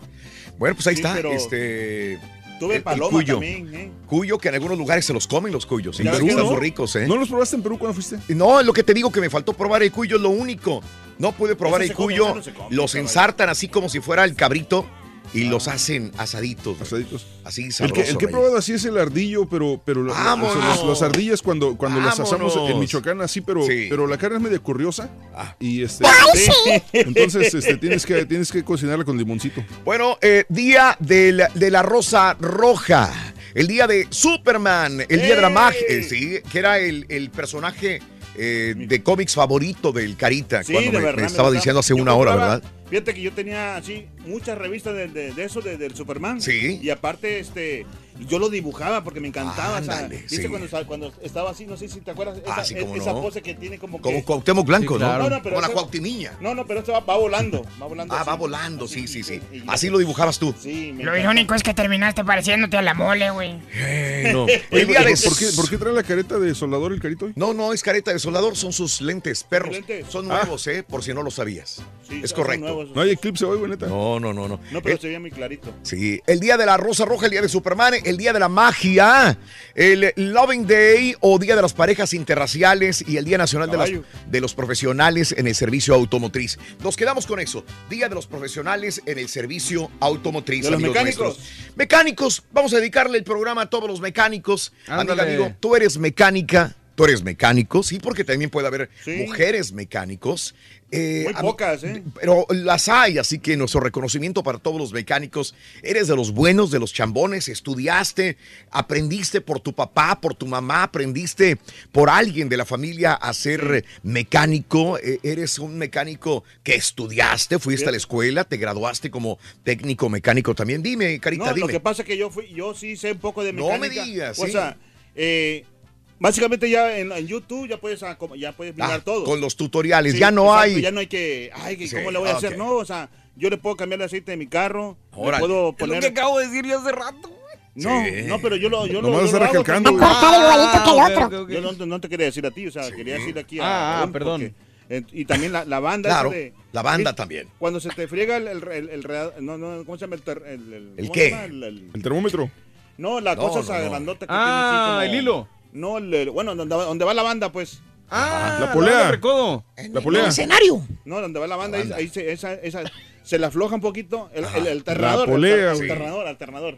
Bueno, pues ahí Sí, está. pero- Este. Tuve paloma cuyo. también, ¿eh? Cuyo, que en algunos lugares se los comen los cuyos. En ¿En Perú no? ricos, ¿eh? ¿No los probaste en Perú cuando fuiste? No, es lo que te digo que me faltó probar el cuyo, es lo único. No pude probar Eso el come, cuyo. no come, los ensartan así como si fuera el cabrito y los hacen asaditos. Asaditos. Así El sabroso. que, el que he probado así es el ardillo, pero, pero las, las ardillas cuando, cuando las asamos en. Michoacán así, pero, Sí. pero la carne es medio curiosa. Ah. Y este, ¡Ay, sí! entonces este, tienes, que, tienes que cocinarla con limoncito. Bueno, eh, día de la, de la rosa roja. El día de Superman. El día de la magia. eh, sí, que era el, el personaje eh, de cómics favorito del Carita. Sí, cuando de me, verdad. me me estaba diciendo hace Yo una hora, ¿verdad? Fíjate que yo tenía así muchas revistas de, de- de eso, de- del Superman. Sí. Y aparte, este, yo lo dibujaba porque me encantaba. o sea, Ándale, ¿viste sí. cuando, estaba- cuando estaba así, no sé si te acuerdas, esa, Ah, sí, cómo esa no. pose que tiene como Como que... Cuauhtémoc Blanco, Sí, ¿no? claro. No, no, pero Como la Cuauhtemiña. No, no, pero esto va, va volando, va volando. Ah, así. va volando, sí, sí, sí. y- Así lo dibujabas tú. Sí, me Lo encanta. irónico es que terminaste pareciéndote a la mole, güey. No. Oye, de... ¿por, qué, ¿Por qué trae la careta de soldador el carito hoy? No, no, es careta de soldador, son sus lentes, perros. lentes? Son Ah. nuevos, ¿eh? Por si no lo sabías. Sí, es correcto. nuevos. No hay eclipse hoy, güey, neta. No, no, no, no. No, pero Eh, se veía muy clarito. Sí, el día de la Rosa Roja, el día de Superman, el día de la magia, el Loving Day o Día de las Parejas Interraciales y el Día Nacional de, las- de los Profesionales en el Servicio Automotriz. Nos quedamos con eso. Día de los Profesionales en el Servicio Automotriz. De los mecánicos. nuestros. Mecánicos, vamos a dedicarle el programa a todos los mecánicos. Amiga, amigo, tú eres mecánica. Tú eres mecánico, sí, porque también puede haber Sí. mujeres mecánicos. Eh, Muy pocas, ¿eh? pero las hay, así que nuestro reconocimiento para todos los mecánicos. Eres de los buenos, de los chambones, estudiaste, aprendiste por tu papá, por tu mamá, aprendiste por alguien de la familia a ser mecánico. Eh, eres un mecánico que estudiaste, fuiste a la escuela, te graduaste como técnico mecánico también. Dime, Carita, No, dime. lo que pasa es que yo fui, yo sí sé un poco de No me mecánica. digas, O sí. sea, eh, básicamente ya en, en YouTube ya puedes, ah, ya puedes mirar Ah, todo. con los tutoriales, Sí, ya no exacto, hay. Ya no hay que, ay, que Sí, ¿cómo le voy a ah, hacer? No, o sea, yo le puedo cambiar el aceite de mi carro, le Órale. puedo Es lo poner... que acabo de decir yo hace rato. No, Sí. no, pero yo lo, yo lo, Nomás yo lo hago recalcando, también. Va a cortar igualito que el otro. ok, ok. Yo no, no te quería decir a ti, o sea, quería decir aquí a Ah, ah, perdón. porque, eh, y también la, la banda Claro, de- la banda ¿sí? también. Cuando se te friega el, el, el, el no, no, ¿cómo se llama el, ter- el, el- ¿El ¿cómo qué? El- el- El termómetro. no, la No, cosa no, esa no. grandota que Ah, tiene así como- el hilo. No, el- el- bueno, donde va, donde va la banda, pues. Ah, La polea. recodo. La polea. escenario. No, donde va la banda, ahí, banda. ahí se, esa, esa, se le afloja un poquito el, el, el alternador. La polea, el, alternador, alternador.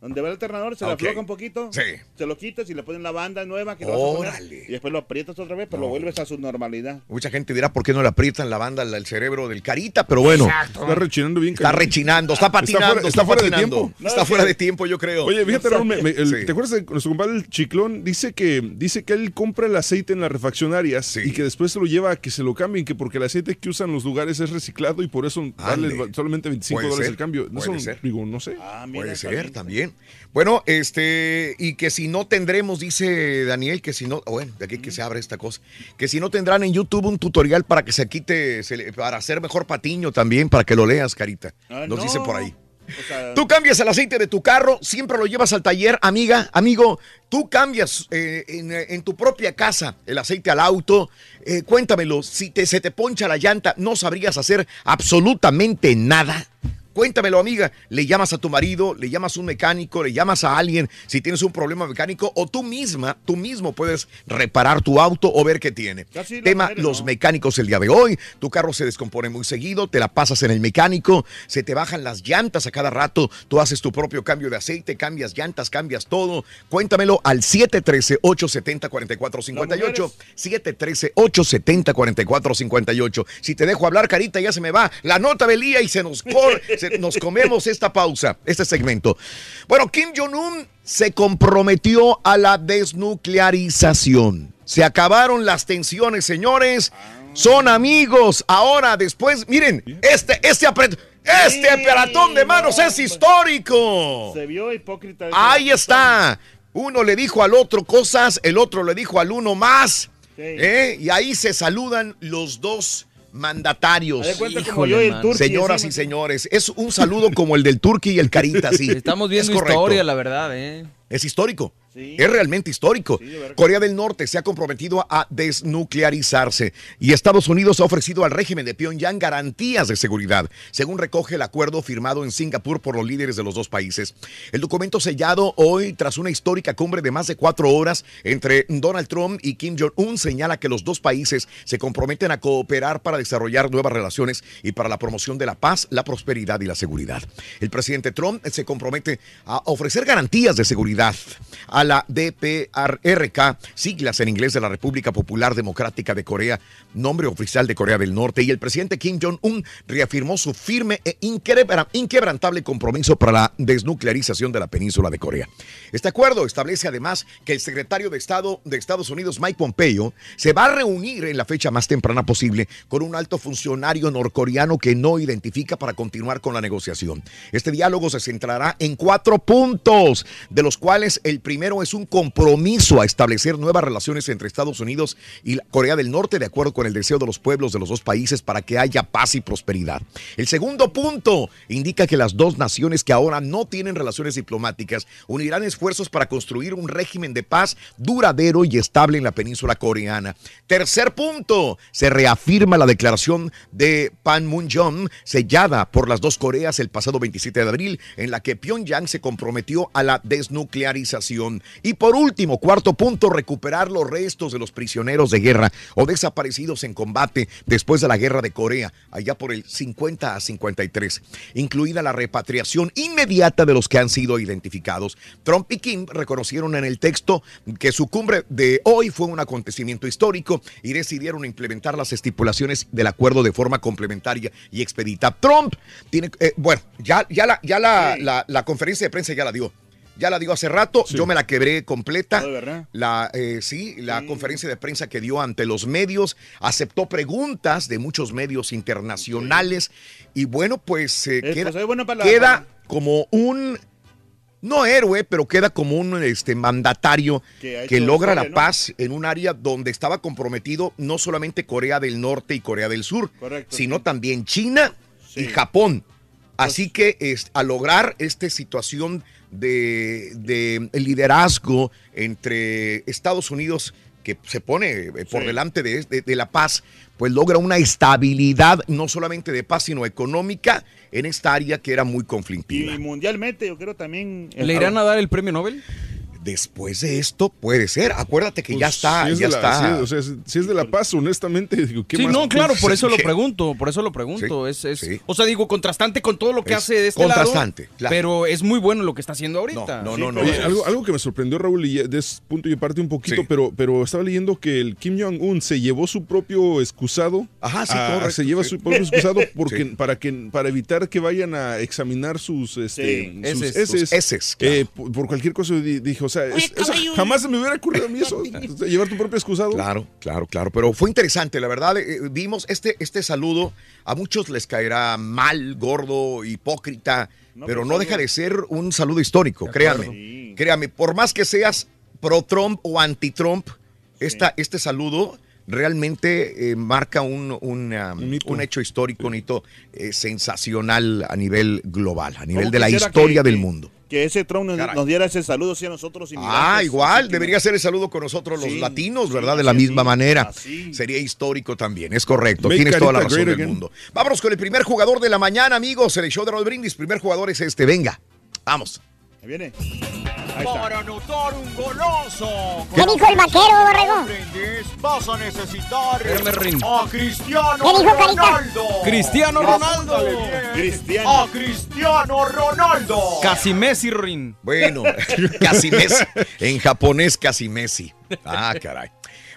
Donde va el alternador, se le Ok. afloja un poquito, Sí. se lo quitas y le ponen la banda nueva que le vas a poner, Órale. y después lo aprietas otra vez, pero lo vuelves a su normalidad. Mucha gente dirá por qué no le aprietan la banda al cerebro del Carita, pero bueno. Exacto. Está rechinando bien. Está rechinando, está patinando, fuera- está fuera de tiempo. Está No, fuera de tiempo, yo creo. Oye, fíjate, Raúl, me- me- el- Sí. ¿te acuerdas de nuestro compadre el Chiclón? Dice que, dice que él compra el aceite en las refaccionarias Sí. y que después se lo lleva a que se lo cambien, que porque el aceite que usan los lugares es reciclado y por eso vale Ande. solamente 25 Puede dólares ser, el cambio. puede Eso, ser. digo, no sé. Ah, mira, Puede ser bien. Bueno, este, y que si no tendremos, dice Daniel, que si no, bueno, de aquí que se abre esta cosa, que si no tendrán en YouTube un tutorial para que se quite, se para hacer mejor patiño también, para que lo leas, Carita. Ah, Nos no. dice por ahí. O sea, Tú cambias el aceite de tu carro, siempre lo llevas al taller, amiga, amigo. Tú cambias eh, en, eh, en tu propia casa el aceite al auto. Eh, cuéntamelo, si te, se te poncha la llanta, no sabrías hacer absolutamente nada. Cuéntamelo, amiga. Le llamas a tu marido, le llamas a un mecánico, le llamas a alguien si tienes un problema mecánico o tú misma, tú mismo puedes reparar tu auto o ver qué tiene. Casi Tema los ¿no? mecánicos el día de hoy. Tu carro se descompone muy seguido, te la pasas en el mecánico, se te bajan las llantas a cada rato, tú haces tu propio cambio de aceite, cambias llantas, cambias todo. Cuéntamelo al 713-870-4458. 713-870-4458. Si te dejo hablar, carita, ya se me va la nota del día y se nos, cor- se- nos comemos esta pausa, este segmento. Bueno, Kim Jong-un se comprometió a la desnuclearización. Se acabaron las tensiones, señores. Son amigos. Ahora, después, miren, este, este apret- este Sí, apretón de manos no, es histórico. se vio hipócrita. Ahí está. Uno le dijo al otro cosas, el otro le dijo al uno más. Sí. ¿eh? Y ahí se saludan los dos mandatarios. Híjole, yo y el. Turqui, Señoras y señores, es un saludo como el del Turqui y el Carita, sí. Estamos viendo Es historia, la verdad, ¿eh? Es histórico. Es realmente histórico. Corea del Norte se ha comprometido a desnuclearizarse y Estados Unidos ha ofrecido al régimen de Pyongyang garantías de seguridad, según recoge el acuerdo firmado en Singapur por los líderes de los dos países. El documento sellado hoy tras una histórica cumbre de más de cuatro horas entre Donald Trump y Kim Jong-un señala que los dos países se comprometen a cooperar para desarrollar nuevas relaciones y para la promoción de la paz, la prosperidad y la seguridad. El presidente Trump se compromete a ofrecer garantías de seguridad a la DPRK, siglas en inglés de la República Popular Democrática de Corea, nombre oficial de Corea del Norte, y el presidente Kim Jong-un reafirmó su firme e inquebra- inquebrantable compromiso para la desnuclearización de la península de Corea. Este acuerdo establece además que el secretario de Estado de Estados Unidos, Mike Pompeo, se va a reunir en la fecha más temprana posible con un alto funcionario norcoreano que no identifica para continuar con la negociación. Este diálogo se centrará en cuatro puntos, de los cuales el primero es un compromiso a establecer nuevas relaciones entre Estados Unidos y Corea del Norte de acuerdo con el deseo de los pueblos de los dos países para que haya paz y prosperidad. El segundo punto indica que las dos naciones que ahora no tienen relaciones diplomáticas unirán esfuerzos para construir un régimen de paz duradero y estable en la península coreana. Tercer punto, se reafirma la declaración de Panmunjom sellada por las dos Coreas el pasado 27 de abril en la que Pyongyang se comprometió a la desnuclearización. Y por último, cuarto punto, recuperar los restos de los prisioneros de guerra o desaparecidos en combate después de la guerra de Corea, allá por el 50 a 53, incluida la repatriación inmediata de los que han sido identificados. Trump y Kim reconocieron en el texto que su cumbre de hoy fue un acontecimiento histórico y decidieron implementar las estipulaciones del acuerdo de forma complementaria y expedita. Trump tiene, eh, bueno, ya, ya, la, ya la, la- la conferencia de prensa ya la dio. Ya la dio hace rato, yo me la quebré completa. La, eh, sí, la conferencia de prensa que dio ante los medios, aceptó preguntas de muchos medios internacionales y bueno, pues eh, Eh, queda, pues, es bueno para la- queda como un, no héroe, pero queda como un este, mandatario Que logra la paz en un área donde estaba comprometido no solamente Corea del Norte y Corea del Sur, Correcto, sino también China y Japón. Así que es, a lograr esta situación de, de liderazgo entre Estados Unidos que se pone eh, por Sí. delante de, de- de la paz, pues logra una estabilidad no solamente de paz, sino económica en esta área que era muy conflictiva. Y mundialmente, yo creo también. ¿Le irán a dar el premio Nobel? Después de esto puede ser. Acuérdate que ya Pues, está, si es ya de la- está. si- o sea, si, es de la paz, honestamente, digo, ¿qué Sí, más? no, claro, por eso lo pregunto, por eso lo pregunto. es, es- sí. O sea, digo, contrastante con todo lo que Es hace de este contrastante, lado. claro. Pero es muy bueno lo que está haciendo ahorita. No, no, no. Oye, algo, algo que me sorprendió, Raúl, y de ese punto y aparte un poquito, pero, pero estaba leyendo que el Kim Jong-un se llevó su propio excusado. Ajá, sí, a- correcto, Se lleva sí. su propio excusado porque, Sí. para, que, para evitar que vayan a examinar sus, este, Sí. sus Eh, por, por cualquier cosa di- dije, o sea, es- jamás se me hubiera ocurrido a mí eso. llevar tu propio excusado. Claro, claro, claro. Pero fue interesante, la verdad. eh, vimos este, este saludo. A muchos les caerá mal, gordo, hipócrita, No, pero no deja de ser un saludo histórico, créanme. Créanme, por más que seas pro-Trump o anti-Trump, esta, este saludo realmente eh, marca un, un, um, un hecho histórico, un hito eh, sensacional a nivel global, a nivel ¿Cómo de la historia que- del que- mundo. Que ese Trump nos, diera ese saludo sí, a nosotros. Ah, inmigrantes, igual, debería ser el saludo con nosotros los Sí, latinos, ¿verdad? De la misma manera. así. Sería histórico también, es correcto. Make Tienes toda la razón del again. mundo. Vámonos con el primer jugador de la mañana, amigos. El show de Raúl Brindis. Primer jugador es este, venga. Vamos. Ahí viene. Para anotar un goloso. ¿Qué dijo el vaquero, Borrego? Vas a necesitar a Cristiano ¿Qué dijo? Ronaldo. Cristiano Ronaldo. Cristiano. A Cristiano Ronaldo. Casi Messi, Rin. Bueno, casi Messi. En japonés, casi Messi. Ah, caray.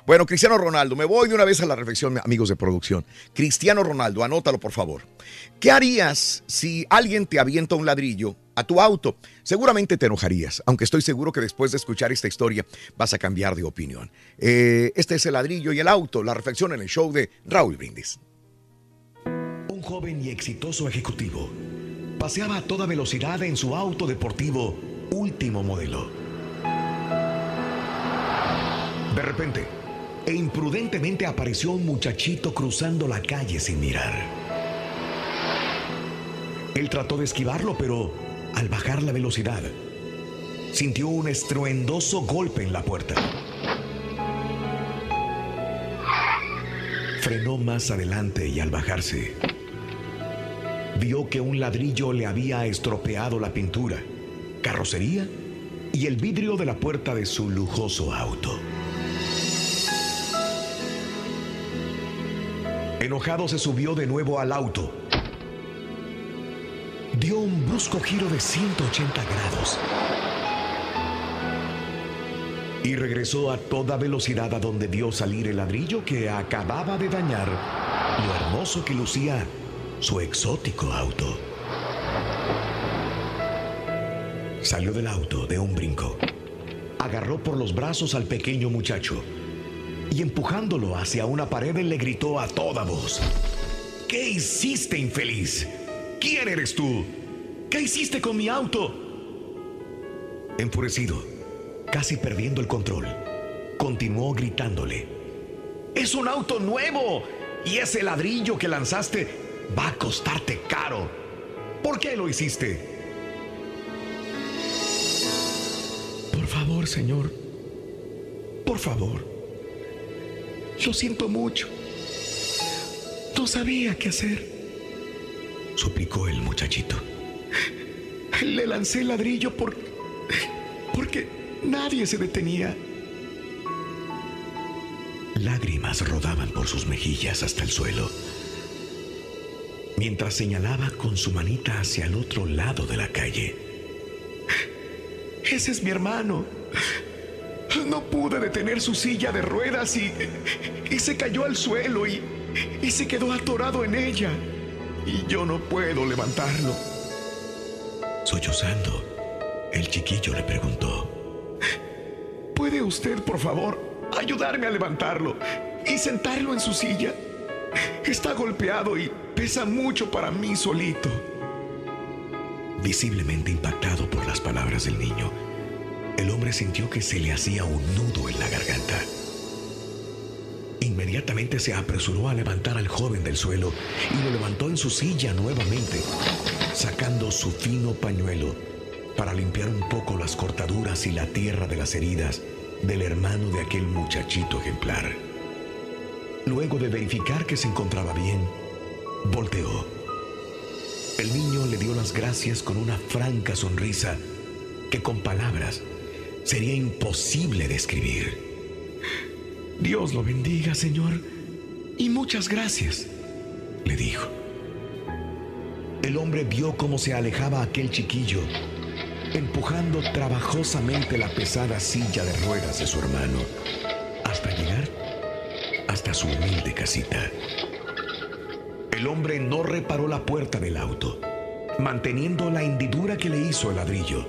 Bueno, Cristiano Ronaldo, me voy de una vez a la reflexión, amigos de producción. Cristiano Ronaldo, anótalo por favor. ¿Qué harías si alguien te avienta un ladrillo a tu auto? Seguramente te enojarías, aunque estoy seguro que después de escuchar esta historia vas a cambiar de opinión. Eh, este es el ladrillo y el auto, la reflexión en el show de Raúl Brindis. Un joven y exitoso ejecutivo paseaba a toda velocidad en su auto deportivo último modelo. De repente, e imprudentemente apareció un muchachito cruzando la calle sin mirar. Él trató de esquivarlo, pero al bajar la velocidad, sintió un estruendoso golpe en la puerta. Frenó más adelante y al bajarse, vio que un ladrillo le había estropeado la pintura, carrocería y el vidrio de la puerta de su lujoso auto. Enojado se subió de nuevo al auto. Dio un brusco giro de 180 grados. Y regresó a toda velocidad a donde vio salir el ladrillo que acababa de dañar lo hermoso que lucía su exótico auto. Salió del auto de un brinco. Agarró por los brazos al pequeño muchacho y empujándolo hacia una pared le gritó a toda voz. ¿Qué hiciste, infeliz? ¿Quién eres tú? ¿Qué hiciste con mi auto? Enfurecido, casi perdiendo el control, continuó gritándole. Es un auto nuevo y ese ladrillo que lanzaste va a costarte caro. ¿Por qué lo hiciste? Por favor, señor. Por favor. Lo siento mucho. No sabía qué hacer. Suplicó el muchachito. Le lancé el ladrillo por... porque nadie se detenía. Lágrimas rodaban por sus mejillas hasta el suelo, mientras señalaba con su manita hacia el otro lado de la calle. Ese es mi hermano. No pude detener su silla de ruedas y, y se cayó al suelo y, y se quedó atorado en ella. Y yo no puedo levantarlo. Sollozando, el chiquillo le preguntó, ¿puede usted, por favor, ayudarme a levantarlo y sentarlo en su silla? Está golpeado y pesa mucho para mí solito. Visiblemente impactado por las palabras del niño, el hombre sintió que se le hacía un nudo en la garganta. Inmediatamente se apresuró a levantar al joven del suelo y lo levantó en su silla nuevamente, sacando su fino pañuelo para limpiar un poco las cortaduras y la tierra de las heridas del hermano de aquel muchachito ejemplar. Luego de verificar que se encontraba bien, volteó. El niño le dio las gracias con una franca sonrisa que con palabras sería imposible describir. Dios lo bendiga, Señor, y muchas gracias, le dijo. El hombre vio cómo se alejaba aquel chiquillo, empujando trabajosamente la pesada silla de ruedas de su hermano, hasta llegar hasta su humilde casita. El hombre no reparó la puerta del auto, manteniendo la hendidura que le hizo el ladrillo,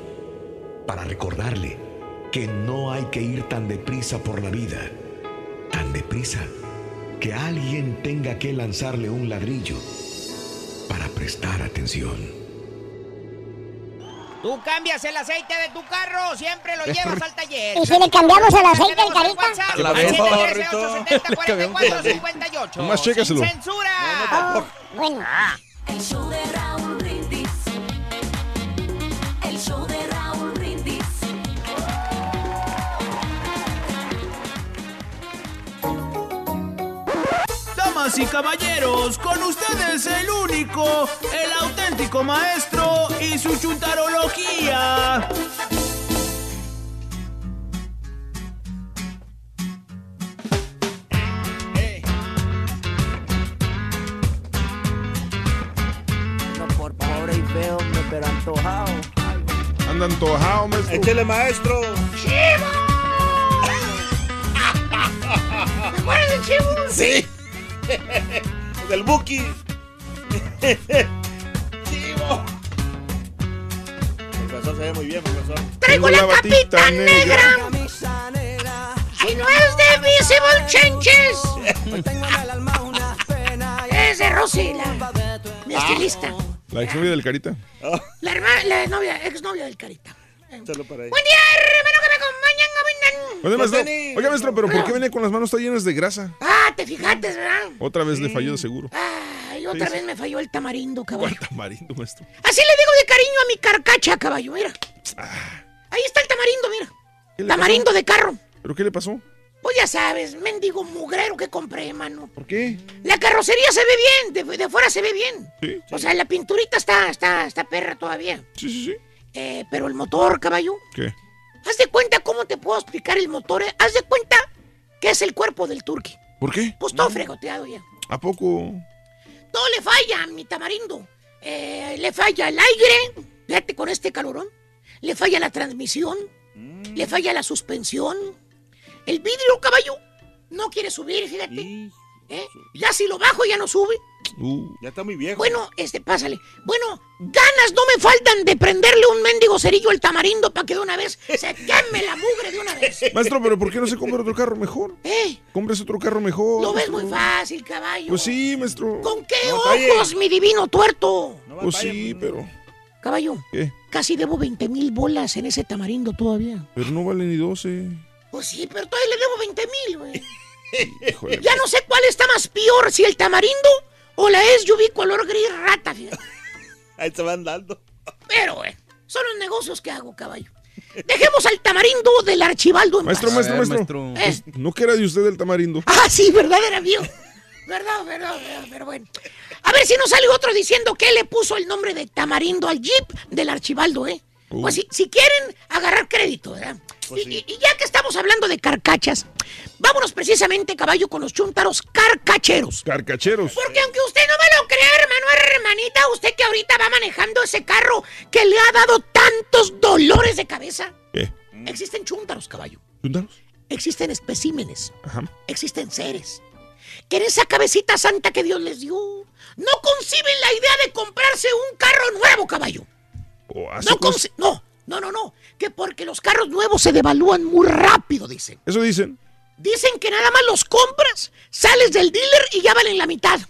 para recordarle que no hay que ir tan deprisa por la vida, tan deprisa que alguien tenga que lanzarle un ladrillo para prestar atención. Tú cambias el aceite de tu carro, siempre lo llevas al taller. ¿Y si le cambiamos el aceite al carita? WhatsApp, La vez, 713-870-4458. Nomás chéqueselo. ¡Sin censura! Oh, bueno. El Damas y caballeros, con ustedes el único, el auténtico maestro y su chuntarología. No por pobre y feo, hombre, pero antojado. Anda antojado, maestro. Échele, maestro. ¡Chivo! ¿Me acuerdas del chivo? Sí. Del Buki. Chivo. Profesor se ve muy bien, profesor. Traigo la capita negra. Y no es de Visible Changes. Es de Rosila, mi estilista. La exnovia del Carita. La hermana, la novia, exnovia del Carita. Échalo para ahí. Buen día, hermano, que me Oye, maestro, oiga, maestro, pero ¿por qué viene con las manos tan llenas de grasa? Ah, te fijaste, ¿verdad? Otra vez le falló de seguro. Ay, otra vez me falló el tamarindo, caballo. Tamarindo, maestro. Así le digo de cariño a mi carcacha, caballo, mira. Ahí está el tamarindo. mira. ¿Qué le Tamarindo pasó? de carro. ¿Pero qué le pasó? Pues ya sabes, mendigo mugrero que compré, mano. ¿Por qué? La carrocería se ve bien, de, de fuera se ve bien. Sí. O sea, la pinturita está, está, está perra todavía. Sí, sí, sí. Eh, pero el motor, caballo. ¿Qué? Haz de cuenta cómo te puedo explicar el motor. eh? Haz de cuenta que es el cuerpo del turqui. ¿Por qué? Pues todo fregoteado ya. ¿A poco? Todo le falla, mi tamarindo. Eh, le falla el aire. Fíjate con este calorón. Le falla la transmisión. Le falla la suspensión. El vidrio, caballo, no quiere subir, fíjate. ¿Eh? Ya si lo bajo ya no sube. Ya está muy viejo. Bueno, este, pásale. Bueno, ganas no me faltan de prenderle un mendigo cerillo al tamarindo para que de una vez se queme la mugre de una vez. Maestro, ¿pero por qué no se compra otro carro mejor? ¿Eh? Compres otro carro mejor. Lo ves muy fácil, caballo. Pues sí, maestro. ¿Con qué No ojos, mi divino tuerto? Pues sí, pero... Caballo, ¿Qué? casi debo 20 mil bolas en ese tamarindo todavía. Pero no vale ni 12. Pues sí, pero todavía le debo 20 mil, güey. Híjole. Ya no sé cuál está más peor, si el tamarindo o la SUV color gris rata, fíjate. Ahí se van dando. Pero, güey, son los negocios que hago, caballo. Dejemos al tamarindo del archibaldo en Maestro, paz. maestro, maestro. Eh, Pues, ¿No que era de usted el tamarindo? Ah, sí, verdad, era mío. Verdad, verdad, verdad, pero bueno. A ver si no sale otro diciendo que le puso el nombre de tamarindo al jeep del archibaldo, ¿eh? Uh. Pues si, si quieren agarrar crédito, ¿verdad? y, y- y ya que estamos hablando de carcachas, vámonos precisamente, caballo, con los chúntaros carcacheros. Carcacheros. Porque aunque usted no me lo crea, hermano, hermanita, usted que ahorita va manejando ese carro que le ha dado tantos dolores de cabeza. ¿Qué? Existen chúntaros, caballo. ¿Chúntaros? Existen especímenes. Ajá. Existen seres. Que en esa cabecita santa que Dios les dio, no conciben la idea de comprarse un carro nuevo, caballo. ¿O hace No, cosas? no, no, no, no. Que porque los carros nuevos se devalúan muy rápido, dicen. Eso dicen. Dicen que nada más los compras, sales del dealer y ya valen la mitad.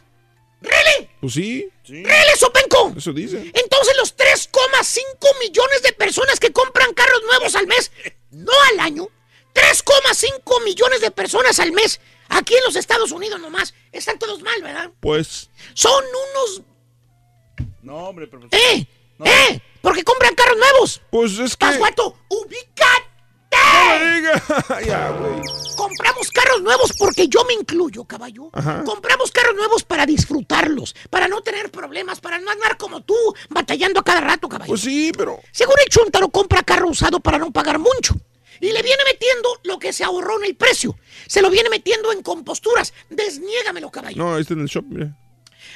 ¡Rele! Pues sí. ¡Rele, Sopenco! Eso dicen. Entonces los 3,5 millones de personas que compran carros nuevos al mes, no al año, 3,5 millones de personas al mes, aquí en los Estados Unidos nomás, están todos mal, ¿verdad? Pues. Son unos... No, hombre, pero... ¡Eh! ¡Eh! Porque compran carros nuevos. Pues es que. ¿Estás guato? ¡Ubícate! ya, güey. Compramos carros nuevos porque yo me incluyo, caballo. Ajá. Compramos carros nuevos para disfrutarlos, para no tener problemas, para no andar como tú, batallando a cada rato, caballo. Pues sí, pero. Seguro el chuntaro compra carro usado para no pagar mucho. Y le viene metiendo lo que se ahorró en el precio. Se lo viene metiendo en composturas. Desniégamelo, caballo. No, ahí está en el shop, mira.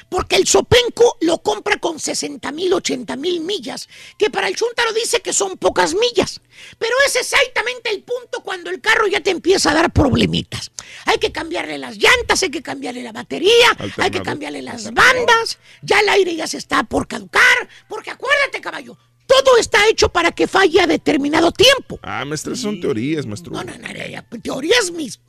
Porque el Sopenco lo compra con 60 mil, 80 mil millas, que para el Chuntaro dice que son pocas millas. Pero es exactamente el punto cuando el carro ya te empieza a dar problemitas. Hay que cambiarle las llantas, hay que cambiarle la batería, hay que cambiarle las bandas, ya el aire ya se está por caducar, porque acuérdate, caballo, todo está hecho para que falle a determinado tiempo. Ah, maestro, son teorías, maestro. No, no, no, teorías mis.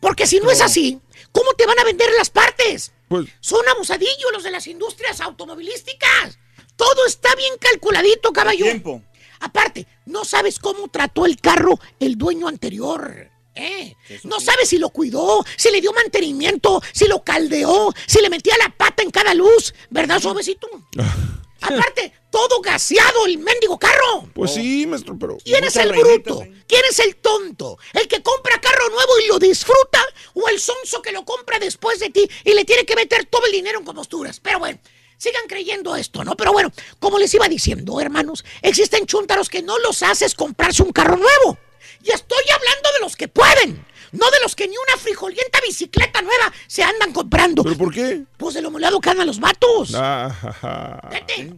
Porque si no es así, ¿cómo te van a vender las partes? Pues. Son abusadillos los de las industrias automovilísticas. Todo está bien calculadito, caballo. Tiempo. Aparte, no sabes cómo trató el carro el dueño anterior. ¿eh? No sabes si lo cuidó, si le dio mantenimiento, si lo caldeó, si le metía la pata en cada luz. ¿Verdad, suavecito? Aparte, todo gaseado el mendigo carro. Pues sí, maestro, pero. ¿Quién es el bruto? ¿Quién es el tonto? ¿El que compra carro nuevo y lo disfruta? ¿O el sonso que lo compra después de ti y le tiene que meter todo el dinero en composturas? Pero bueno, sigan creyendo esto, ¿no? Pero bueno, como les iba diciendo, hermanos, existen chúntaros que no los haces comprarse un carro nuevo. Y estoy hablando de los que pueden. No de los que ni una frijolienta bicicleta nueva se andan comprando. ¿Pero por qué? Pues de lo molado que andan los vatos. Ah, ja, ja. Vete.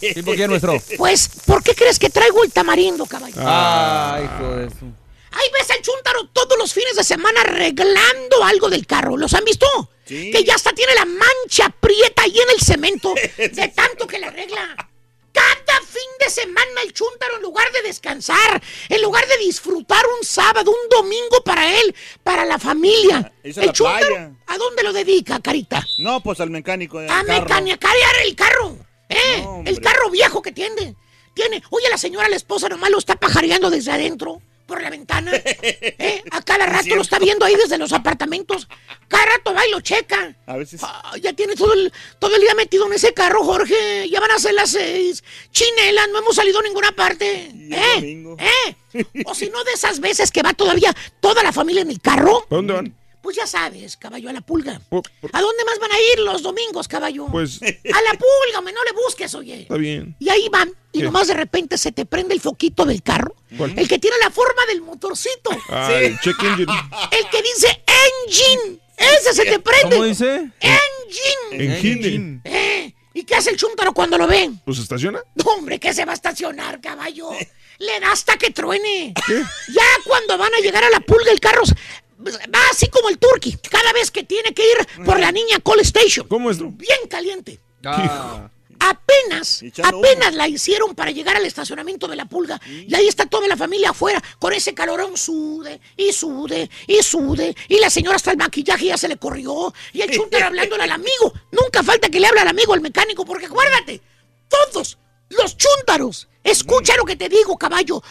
¿Y por qué, nuestro? Pues, ¿por qué crees que traigo el tamarindo, caballo? Ah, hijo de su. Ahí ves al chúntaro todos los fines de semana arreglando algo del carro. ¿Los han visto? Sí. Que ya hasta tiene la mancha prieta ahí en el cemento de tanto que le arregla. Cada fin de semana el chúntaro, en lugar de descansar, en lugar de disfrutar un sábado, un domingo para él, para la familia, Irse a el la chúntaro, playa. ¿a dónde lo dedica, carita? No, pues al mecánico. del A carro. mecanicar el carro. ¿Eh? No, el carro viejo que tiene. Tiene. Oye, la señora, la esposa, nomás lo está pajareando desde adentro. Por la ventana. ¿Eh? A cada rato lo está viendo ahí desde los apartamentos. Cada rato va y lo checa. A veces. Ah, ya tiene todo el, todo el día metido en ese carro, Jorge. Ya van a ser las seis. Chinela, no hemos salido a ninguna parte. ¿Eh? ¿Eh? O si no, de esas veces que va todavía toda la familia en el carro. ¿Para dónde van? Pues ya sabes, caballo, a la pulga. ¿A dónde más van a ir los domingos, caballo? Pues- A la pulga, hombre, no le busques, oye. Está bien. Y ahí van, y ¿Qué? nomás de repente se te prende el foquito del carro. ¿Cuál? El que tiene la forma del motorcito. Ah, el check engine. El que dice engine. Ese se te prende. ¿Cómo dice? Engine. Engine. ¿Eh? ¿Y qué hace el chúntaro cuando lo ven? ¿Pues estaciona? No, hombre, que se va a estacionar, caballo. Le da hasta que truene. Ya cuando van a llegar a la pulga, el carro va así como el turkey. Cada vez que tiene que ir por la niña Call Station. ¿Cómo es? Bien caliente. Ah. Apenas, apenas la hicieron para llegar al estacionamiento de la pulga. Y ahí está toda la familia afuera, con ese calorón sude, y sude, y sude. Y la señora hasta el maquillaje ya se le corrió. Y el chúntaro hablándole al amigo. Nunca falta que le hable al amigo, al mecánico, porque acuérdate, todos los chúntaros, escucha lo que te digo, caballo.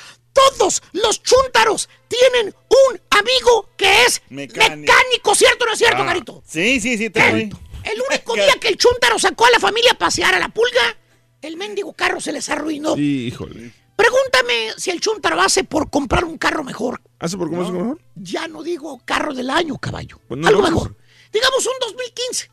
Todos los chúntaros tienen un amigo que es Mecánico. mecánico, ¿cierto o no es cierto, Ah. Carito? Sí, sí, sí, tengo ahí. El único día que el chúntaro sacó a la familia a pasear a la pulga, el mendigo carro se les arruinó. Híjole. Pregúntame si el chúntaro hace por comprar un carro mejor. ¿Hace por cómo es mejor? Ya no digo carro del año, caballo. Pues no Algo mejor. Digamos un 2015,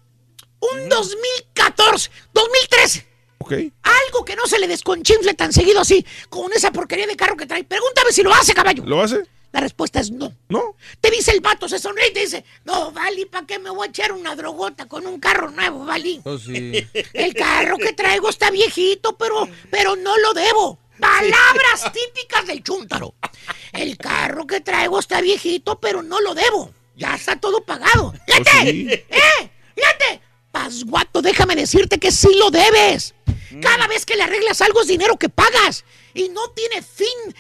un 2014, 2013. Ok. Algo que no se le desconchinfle tan seguido así, con esa porquería de carro que trae. Pregúntame si lo hace, caballo. ¿Lo hace? La respuesta es no. No. Te dice el vato, se sonríe y te dice, no, Vali, ¿para qué me voy a echar una drogota con un carro nuevo, Vali? Oh, sí. El carro que traigo está viejito, pero, pero no lo debo. Palabras típicas del chúntaro. El carro que traigo está viejito, pero no lo debo. Ya está todo pagado. ¡Fíjate! sí. ¡Eh! ¡Fíjate! Pasguato, déjame decirte que sí lo debes. Cada vez que le arreglas algo es dinero que pagas. Y no tiene fin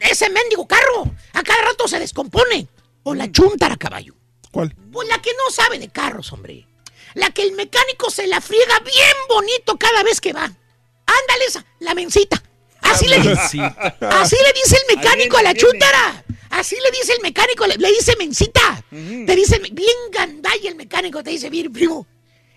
ese mendigo carro. A cada rato se descompone. O la chúntara, caballo. ¿Cuál? Pues la que no sabe de carros, hombre. La que el mecánico se la friega bien bonito cada vez que va. Ándale esa, la mencita. Así le, mencita. así le dice el mecánico a la chúntara. Así le dice el mecánico, le, le dice mencita. Te dice bien gandalla el mecánico, te dice, bien, primo.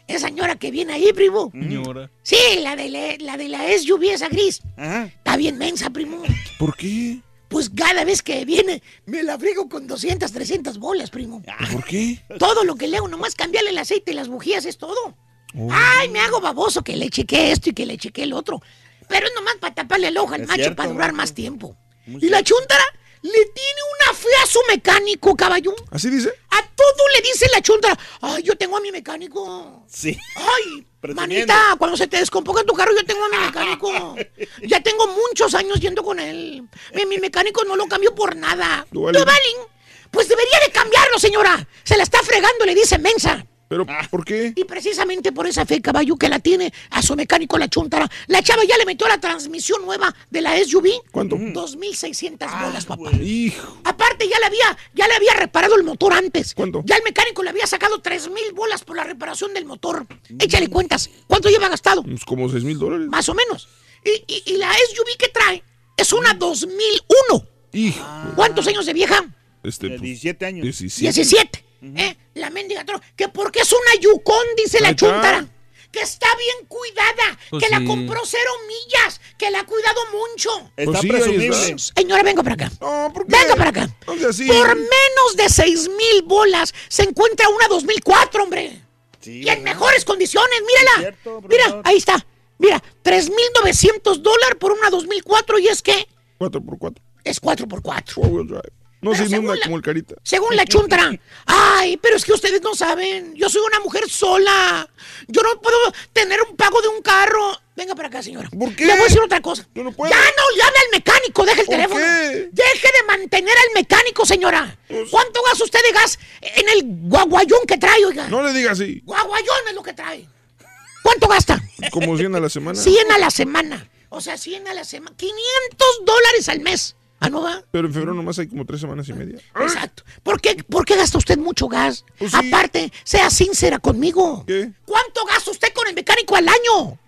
Esa señora que viene ahí, primo. Señora. Sí, la de la, la de la SUV esa gris. Ajá. Está bien mensa, primo. ¿Por qué? Pues cada vez que viene, me la friego con 200, 300 bolas, primo. ¿Por qué? Todo lo que le hago, nomás cambiarle el aceite y las bujías es todo. Oh. Ay, me hago baboso que le chequé esto y que le chequé el otro. Pero es nomás para taparle el ojo al Es macho cierto, para durar macho. más tiempo. Muy Y la chuntara le tiene una fe a su mecánico, caballo. ¿Así dice? A todo le dice la chuntara. Ay, yo tengo a mi mecánico. Sí. Ay, manita, cuando se te descomponga tu carro, yo tengo a mi mecánico. Ya tengo muchos años yendo con él. Mi, mi mecánico no lo cambio por nada. Duvalín, Pues debería de cambiarlo, señora. Se la está fregando, le dice mensa. ¿Pero por qué? Y precisamente por esa fe, caballo, que la tiene a su mecánico la chuntara, la chava ya le metió la transmisión nueva de la SUV. ¿Cuánto? 2.600 bolas, papá. Hijo. Aparte, ya le había, ya le había reparado el motor antes. ¿Cuánto? Ya el mecánico le había sacado 3.000 bolas por la reparación del motor. Échale cuentas. ¿Cuánto lleva gastado? Pues como 6 mil dólares. Más o menos. Y, y- y la SUV que trae es una 2001. Hijo. ¿Cuántos años de vieja? Este, pues, 17 años. 17. 17. ¿Eh? La mendiga tro- Que porque es una Yukon, dice la chuntara. Que está bien cuidada. Pues que la sí. compró cero millas. Que la ha cuidado mucho. Está Pues sí, presumible. está. Señora, venga para acá. No, ¿por qué? Venga para acá. No sea así. Por menos de 6 mil bolas se encuentra una 2004, hombre. Sí, Y en ¿verdad? mejores condiciones, Es mírala. cierto, Mira, ahí está. Mira, 3.900 dólares por una 2004 y es que 4x4. es 4x4. No se inunda como el carita. Según la chuntara. Ay, pero es que ustedes no saben. Yo soy una mujer sola. Yo no puedo tener un pago de un carro. Venga para acá, señora. ¿Por qué? Le voy a decir otra cosa. Yo no puedo. Ya no hable al mecánico. Deje el ¿Por teléfono. qué? Deje de mantener al mecánico, señora. Pues- ¿Cuánto gasta usted de gas en el guaguayón que trae, oiga? No le diga así. Guaguayón es lo que trae. ¿Cuánto gasta? Como 100 a la semana. 100 a la semana. O sea, 100 a la semana. 500 dólares al mes. ¿Ah, no va? Pero en febrero nomás hay como 3 semanas y media. Exacto. ¿Por qué, por qué gasta usted mucho gas? Pues sí. Aparte, sea sincera conmigo. ¿Qué? ¿Cuánto gasta usted con el mecánico al año?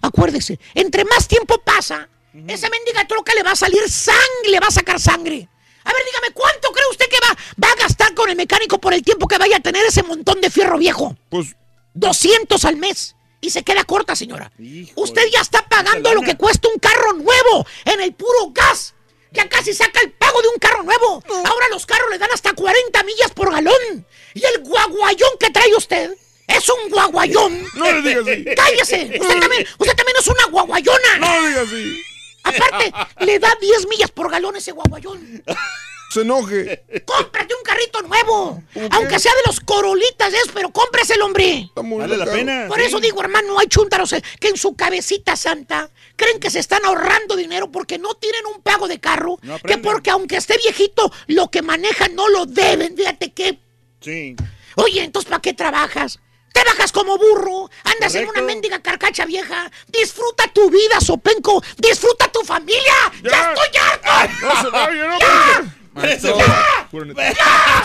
Acuérdese, entre más tiempo pasa, esa mendiga troca le va a salir sangre, le va a sacar sangre. A ver, dígame, ¿cuánto cree usted que va, va a gastar con el mecánico por el tiempo que vaya a tener ese montón de fierro viejo? Pues 200 al mes. Y se queda corta, señora. Usted ya está pagando lo que cuesta un carro nuevo en el puro gas. Ya casi saca el pago de un carro nuevo. Ahora los carros le dan hasta 40 millas por galón. Y el guaguayón que trae usted es un guaguayón. No le diga así. Cállese. Usted también, usted también es una guaguayona. No diga así. Aparte, le da 10 millas por galón ese guaguayón. Se enoje. ¡Cómprate un carrito nuevo! Aunque sea de los corolitas, es, pero cómprese el hombre. Vale la pena. Por sí. eso digo, hermano, hay chúntaros que en su cabecita santa creen que se están ahorrando dinero porque no tienen un pago de carro. No que porque aunque esté viejito, lo que manejan no lo deben. Fíjate que. Sí. Oye, entonces, ¿para qué trabajas? Te bajas como burro, andas en Correcto. una mendiga carcacha vieja. Disfruta tu vida, Sopenco. Disfruta tu familia. ¡Ya, estoy harto! No se vaya, no, ¡Ya! Maestro,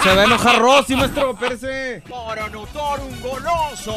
se va a enojar Rosy, maestro, espérese. Para anotar un golazo.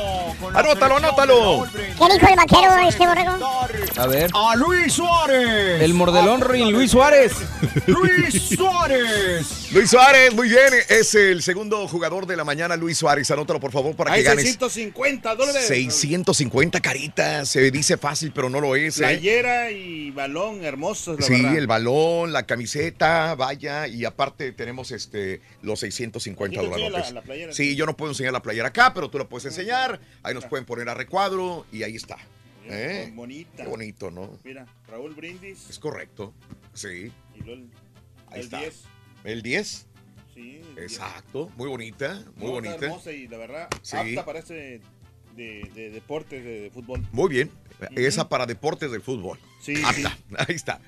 Anótalo, anótalo. ¿Qué dijo el vaquero, este borrego? A ver. A Luis Suárez. El mordelón Rin Luis Suárez. Luis Suárez. Luis Suárez, muy bien. Es el segundo jugador de la mañana, Luis Suárez. Anótalo, por favor, para Hay que ganes 650 dólares. 650 caritas. Se dice fácil, pero no lo es. ¿eh? Playera y balón hermosos, la Sí, verdad. el balón, la camiseta, vaya, y aparte tenemos este los 650 Aquí te enseña dólares. Sí, yo no puedo enseñar la playera acá, pero tú la puedes enseñar. Ahí nos pueden poner a recuadro y ahí está. ¿Eh? Bonita. Qué bonito, ¿no? Mira, Raúl Brindis Es correcto. Sí. y luego el, Ahí el está. 10. El 10. Sí. el 10. Exacto. Muy bonita, muy No, bonita. hermosa y la verdad, Sí. apta para este de, de deportes, de, de fútbol. Muy bien. Esa para deportes del fútbol. Sí, Apta. Ahí está.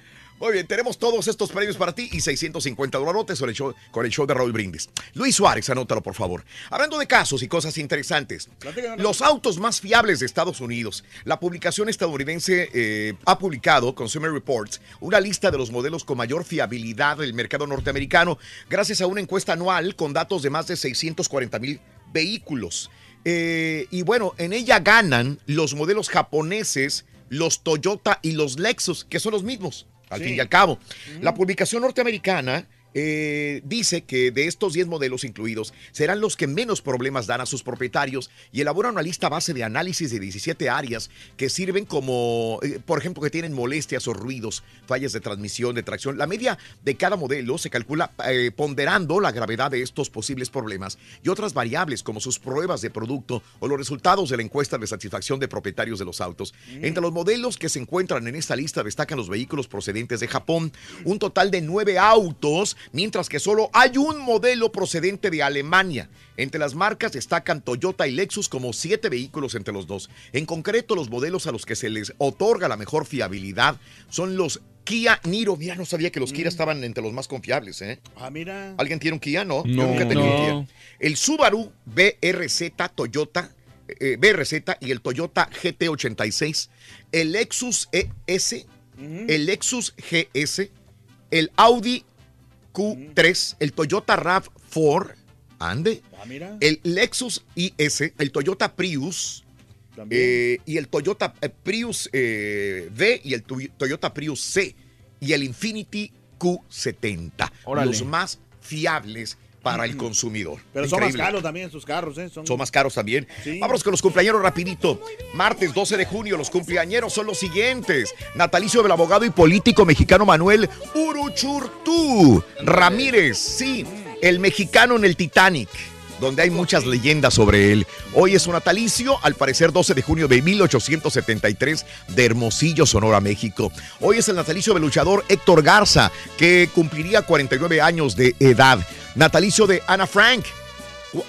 Muy bien, tenemos todos estos premios para ti y 650 dólares con el show, con el show de Raúl Brindis. Luis Suárez, anótalo por favor. Hablando de casos y cosas interesantes, los autos más fiables de Estados Unidos. La publicación estadounidense eh, ha publicado, Consumer Reports, una lista de los modelos con mayor fiabilidad del mercado norteamericano gracias a una encuesta anual con datos de más de 640 mil vehículos. Eh, y bueno, en ella ganan los modelos japoneses, los Toyota y los Lexus, que son los mismos, al Sí. fin y al cabo. La publicación norteamericana eh, dice que de estos 10 modelos incluidos serán los que menos problemas dan a sus propietarios y elabora una lista base de análisis de 17 áreas que sirven como, eh, por ejemplo, que tienen molestias o ruidos, fallas de transmisión, de tracción. La media de cada modelo se calcula eh, ponderando la gravedad de estos posibles problemas y otras variables como sus pruebas de producto o los resultados de la encuesta de satisfacción de propietarios de los autos. Entre los modelos que se encuentran en esta lista destacan los vehículos procedentes de Japón, un total de nueve autos, mientras que solo hay un modelo procedente de Alemania. Entre las marcas destacan Toyota y Lexus como siete vehículos entre los dos. En concreto, los modelos a los que se les otorga la mejor fiabilidad son los Kia Niro. Mira, no sabía que los Kia estaban entre los más confiables, ¿eh? Ah, mira. ¿Alguien tiene un Kia? No, No. yo nunca he tenido No. un Kia. El Subaru BRZ Toyota, eh, BRZ y el Toyota GT86, el Lexus ES, el Lexus GS, el Audi Q3, el Toyota RAV4, ande, Ah, mira. el Lexus IS, el Toyota Prius, eh, y el Toyota eh, Prius eh, V y el Toyota Prius C y el Infinity Q70, Órale. los más fiables para el consumidor. Pero son más Increíble. caros también sus carros, ¿eh? Son, Son más caros también. Sí. Vámonos con los cumpleaños rapidito. Martes 12 de junio, los cumpleañeros son los siguientes. Natalicio del abogado y político mexicano Manuel Uruchurtú Ramírez, sí, el mexicano en el Titanic donde hay muchas leyendas sobre él. Hoy es su natalicio, al parecer 12 de junio de 1873, de Hermosillo, Sonora, México. Hoy es el natalicio del luchador Héctor Garza, que cumpliría 49 años de edad. Natalicio de Ana Frank,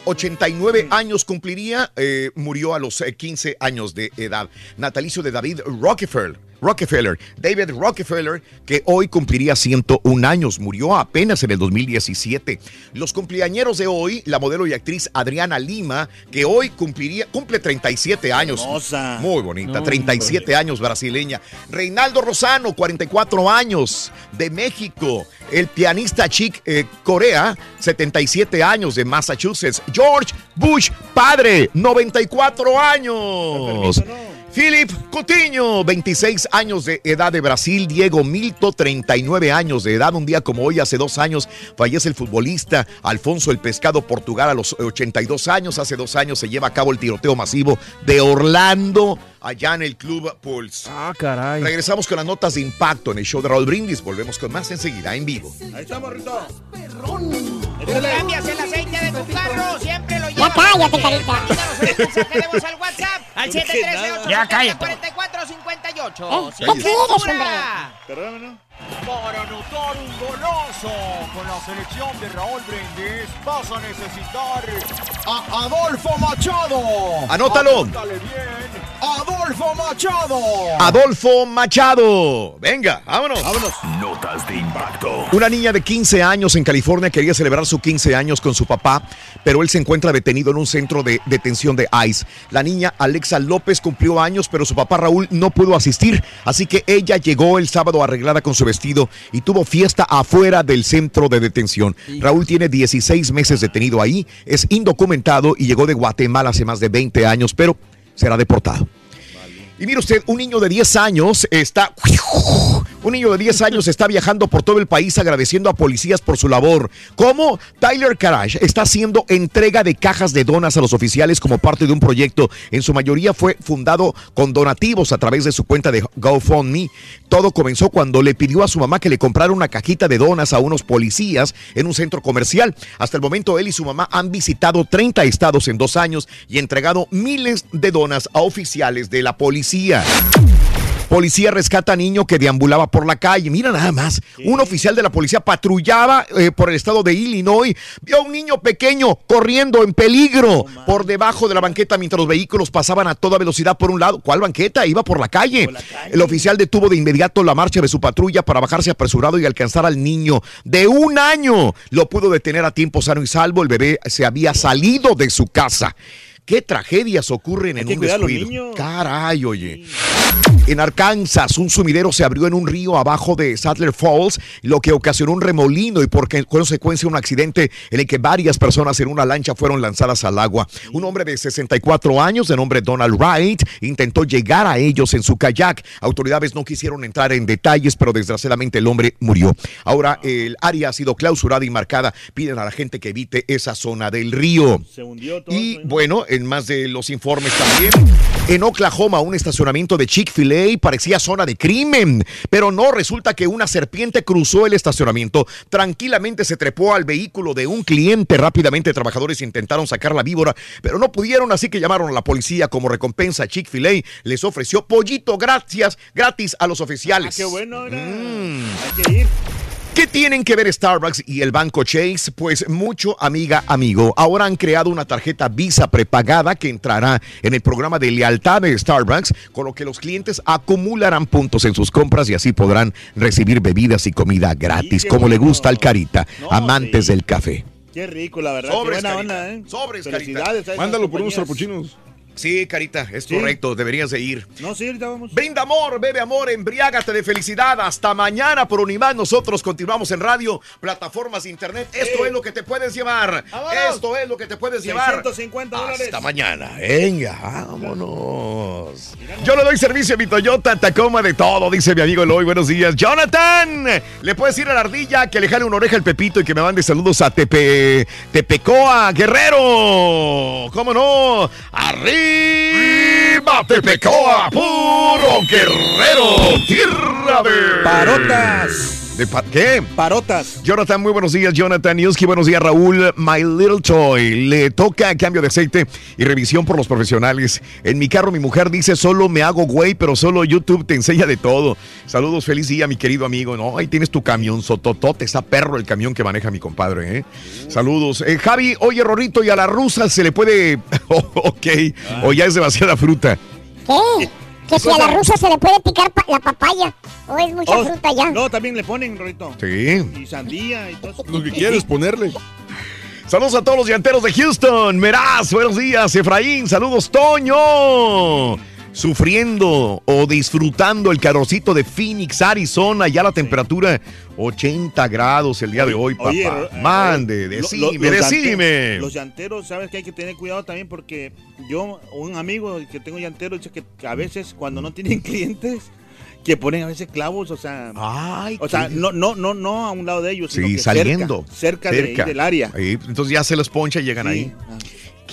89 años cumpliría, eh, murió a los eh, 15 años de edad. Natalicio de David Rockefeller. Rockefeller, David Rockefeller, que hoy cumpliría 101 años, murió apenas en el 2017. Los cumpleañeros de hoy, la modelo y actriz Adriana Lima, que hoy cumpliría, cumple 37 años. Hermosa. Muy bonita, No, 37 años brasileña. Reinaldo Rosano, 44 años, de México. El pianista Chick eh, Corea, 77 años, de Massachusetts. George Bush, padre, 94 años. Philip Coutinho, 26 años de edad de Brasil. Diego Milto, 39 años de edad. Un día como hoy, hace dos años, fallece el futbolista Alfonso el Pescado Portugal a los 82 años. Hace dos años se lleva a cabo el tiroteo masivo de Orlando, allá en el Club Pulse. Ah, caray. Regresamos con las notas de impacto en el show de Raúl Brindis. Volvemos con más enseguida en vivo. Ahí estamos, Rito. Cambias aceite de tu carro, siempre lo Ya cállate, carita. Mándanos un mensaje de voz al WhatsApp al. Ya cállate. 713-870-4458. ¿Eh? Sin ¿Qué quieres, censura. Perdóname, ¿no? Para anotar un goloso con la selección de Raúl Brindis vas a necesitar a Adolfo Machado. Anótalo. Anótale bien. Adolfo Machado. Adolfo Machado. Venga, vámonos. Vámonos. Notas de impacto. Una niña de 15 años en California quería celebrar sus 15 años con su papá, pero él se encuentra detenido en un centro de detención de ICE. La niña Alexa López cumplió años, pero su papá Raúl no pudo asistir, así que ella llegó el sábado arreglada con su vestido y tuvo fiesta afuera del centro de detención. Raúl tiene 16 meses detenido ahí, es indocumentado y llegó de Guatemala hace más de 20 años, pero será deportado. Y mire usted, un niño de 10 años está... Un niño de 10 años está viajando por todo el país agradeciendo a policías por su labor. ¿Cómo? Tyler Karaj está haciendo entrega de cajas de donas a los oficiales como parte de un proyecto. En su mayoría fue fundado con donativos a través de su cuenta de GoFundMe. Todo comenzó cuando le pidió a su mamá que le comprara una cajita de donas a unos policías en un centro comercial. Hasta el momento él y su mamá han visitado 30 estados en dos años y entregado miles de donas a oficiales de la policía. Policía rescata a niño que deambulaba por la calle. Mira nada más. Un oficial de la policía patrullaba eh, por el estado de Illinois. Vio a un niño pequeño corriendo en peligro por debajo de la banqueta mientras los vehículos pasaban a toda velocidad por un lado. ¿Cuál banqueta? Iba por la calle. El oficial detuvo de inmediato la marcha de su patrulla para bajarse apresurado y alcanzar al niño de un año. Lo pudo detener a tiempo sano y salvo. El bebé se había salido de su casa. ¿Qué tragedias ocurren en que un descuido? niños. Caray, oye. En Arkansas, un sumidero se abrió en un río abajo de Sadler Falls, lo que ocasionó un remolino y por consecuencia un accidente en el que varias personas en una lancha fueron lanzadas al agua. Un hombre de 64 años, de nombre Donald Wright, intentó llegar a ellos en su kayak. Autoridades no quisieron entrar en detalles, pero desgraciadamente el hombre murió. Ahora el área ha sido clausurada y marcada. Piden a la gente que evite esa zona del río. Se hundió todo. Y bueno, en más de los informes también, en Oklahoma un estacionamiento de Chick-fil-A parecía zona de crimen, pero no, resulta que una serpiente cruzó el estacionamiento, tranquilamente se trepó al vehículo de un cliente, rápidamente trabajadores intentaron sacar la víbora, pero no pudieron, así que llamaron a la policía como recompensa. Chick-fil-A les ofreció pollito gracias, gratis a los oficiales. Ah, qué bueno, era. Mm. Hay que ir. ¿Qué tienen que ver Starbucks y el banco Chase? Pues mucho, amiga, amigo. Ahora han creado una tarjeta Visa prepagada que entrará en el programa de lealtad de Starbucks, con lo que los clientes acumularán puntos en sus compras y así podrán recibir bebidas y comida gratis, como le gusta al Carita, No, amantes del café. Qué rico, la verdad. Sobres, Qué buena Carita. onda, ¿eh? Sobres, Carita. Felicidades. Mándalo por unos trapuchinos. Sí, Carita, es Sí. correcto, deberías de ir. No, sí, ahorita vamos. Brinda amor, bebe amor, embriágate de felicidad. Hasta mañana por Unimás. Nosotros continuamos en radio, plataformas internet. Esto es lo que te puedes llevar. Vámonos. Esto es lo que te puedes llevar. 650 dólares. Hasta mañana. Venga, vámonos. Yo le doy servicio a mi Toyota Tacoma de todo, dice mi amigo Eloy. Buenos días. Jonathan, le puedes ir a la ardilla que le jale una oreja al Pepito y que me mande saludos a Tepe, Tepecoa, Guerrero. ¿Cómo no? Arriba Tepecoa, puro guerrero. Tierra de... Parotas. ¿De pa- ¿Qué? Parotas. Jonathan, muy buenos días. Jonathan Newski, buenos días. Raúl, My Little Toy. Le toca cambio de aceite y revisión por los profesionales. En mi carro, mi mujer dice: Solo me hago güey, pero solo YouTube te enseña de todo. Saludos, feliz día, mi querido amigo. No, ahí tienes tu camión, sototote. Está perro el camión que maneja mi compadre, ¿eh? Saludos. Eh, Javi, oye, Rorrito, y a la rusa se le puede. Oh, ok, o ya es demasiada fruta. ¿Qué? Que si a la rusa se le puede picar pa- la papaya. O es mucha Oh, fruta ya. No, también le ponen, Rorito. Sí. Y sandía y todo eso. Lo que quieres ponerle. Saludos a todos los llanteros de Houston. Meraz, buenos días. Efraín, saludos, Toño. Sufriendo o disfrutando el calorcito de Phoenix, Arizona, ya la temperatura 80 grados el día de hoy, papá. Oye, eh, Mande, decime, lo- los decime. Los llanteros, sabes que hay que tener cuidado también porque yo, un amigo que tengo llantero, dice que a veces cuando no tienen clientes, que ponen a veces clavos, o sea, o sea, no, no, no, no a un lado de ellos, sino Sí, que saliendo. cerca, cerca, de ahí del área. Ahí, entonces ya se los poncha y llegan Sí. ahí.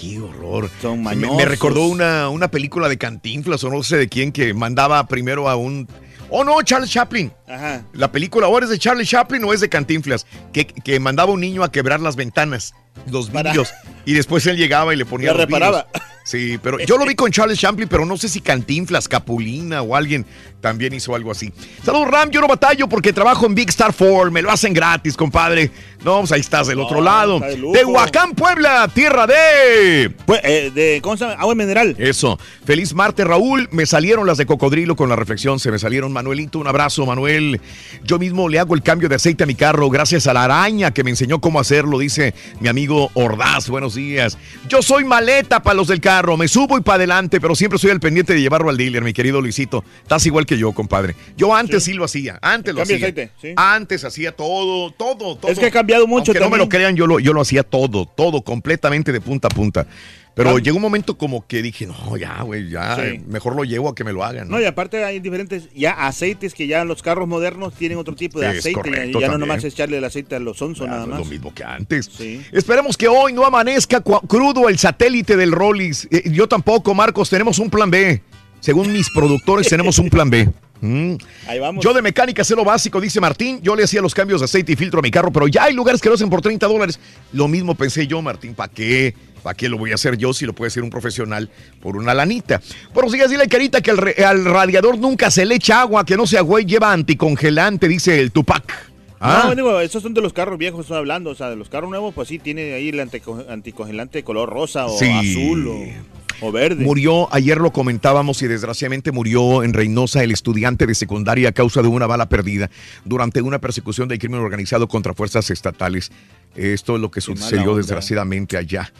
Qué horror. Son Me, mañosos. me recordó una, una película de Cantinflas o no sé de quién que mandaba primero a un... Oh no, Charles Chaplin. Ajá. La película ahora es de Charlie Chaplin o es de Cantinflas, que, que mandaba a un niño a quebrar las ventanas, los vidrios, y después él llegaba y le ponía La los reparaba. Sí, pero yo lo vi con Charles Chaplin, pero no sé si Cantinflas, Capulina o alguien también hizo algo así. Saludos, Ram, yo no batallo porque trabajo en Big Star Ford, me lo hacen gratis, compadre. No, pues ahí estás del otro lado. de lujo. Tehuacán, Puebla, tierra de... Pues, eh, de, ¿cómo se llama? Agua mineral. Eso. Feliz martes, Raúl. Me salieron las de cocodrilo con la reflexión. Se me salieron, Manuelito. Un abrazo, Manuel. Yo mismo le hago el cambio de aceite a mi carro gracias a la araña que me enseñó cómo hacerlo, dice mi amigo Ordaz. Buenos días. Yo soy maleta para los del carro. Me subo y para adelante, pero siempre soy al pendiente de llevarlo al dealer, mi querido Luisito. Estás igual que yo, compadre. Yo antes sí, lo hacía. Antes lo hacía. aceite, sí. Antes hacía todo, todo, todo. Es que ha cambiado mucho Aunque no me lo crean, yo lo, yo lo hacía todo, todo, completamente de punta a punta. Pero llegó un momento como que dije, no, ya, güey, ya, Sí. mejor lo llevo a que me lo hagan. ¿no? No, y aparte hay diferentes ya aceites que ya los carros modernos tienen otro tipo de Es aceite. correcto, ya no nomás echarle el aceite a los Sonso nada no es más. lo mismo que antes. Esperemos que hoy no amanezca crudo el satélite del Rollis. Eh, yo tampoco, Marcos, tenemos un plan B. Según mis productores, tenemos un plan B. Mm. Ahí vamos. Yo de mecánica sé lo básico, dice Martín. Yo le hacía los cambios de aceite y filtro a mi carro, pero ya hay lugares que lo hacen por 30 dólares. Lo mismo pensé yo, Martín. ¿Para qué? ¿Para qué lo voy a hacer yo si lo puede hacer un profesional por una lanita? Buenos días, dile Carita que al, radiador nunca se le echa agua, que no sea güey, lleva anticongelante, dice el Tupac. Ah. No, esos son de los carros viejos, estoy hablando. O sea, de los carros nuevos, pues sí, tiene ahí el antico- anticongelante de color rosa o Sí. azul o, o verde. Murió, ayer lo comentábamos y desgraciadamente murió en Reynosa el estudiante de secundaria a causa de una bala perdida durante una persecución del crimen organizado contra fuerzas estatales. Esto es lo que Qué sucedió desgraciadamente allá.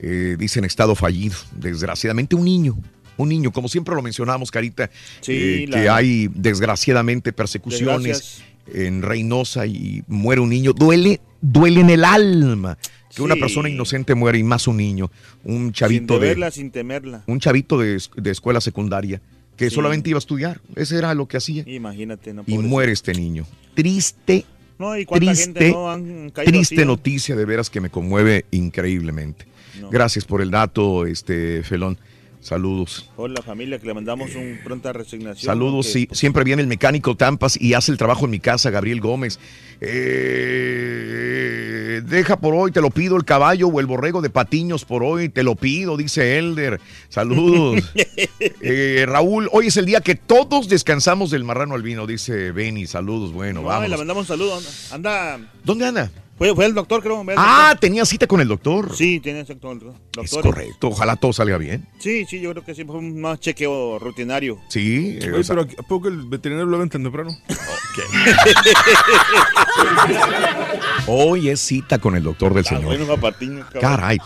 Eh, dicen estado fallido. Desgraciadamente un niño. Un niño, como siempre lo mencionamos, Carita, Sí, eh, la- que hay desgraciadamente persecuciones Desgracias. en Reynosa y muere un niño. Duele, duele en el alma que una persona inocente muera y más un niño, un sin chavito de, deberla, sin temerla. un chavito de, de escuela secundaria que Sí. solamente iba a estudiar. Ese era lo que hacía. Imagínate, no Y muere este niño. Triste, No, y triste, gente no han caído triste así, ¿no? noticia de veras que me conmueve increíblemente. No. Gracias por el dato, este Felón. Saludos. Por la familia que le mandamos un pronta resignación. Saludos, sí. Siempre viene el mecánico Tampas y hace el trabajo en mi casa, Gabriel Gómez. Eh, deja por hoy, te lo pido, el caballo o el borrego de patiños por hoy, te lo pido, dice Elder. Saludos. Eh, Raúl, hoy es el día que todos descansamos del marrano albino, dice Benny. Saludos, bueno, No, vamos. le mandamos un saludo. Anda. ¿Dónde anda? Fue, fue el doctor, creo. ve al Ah, doctor. tenía cita con el doctor. Sí, tiene exacto el doctor. Es correcto, ojalá todo salga bien. Sí, sí, yo creo que sí fue un más chequeo rutinario. Sí, eh, Oye, sea- pero ¿a poco el veterinario lo ven tan temprano? Hoy es cita con el doctor del señor. Bueno. Caray.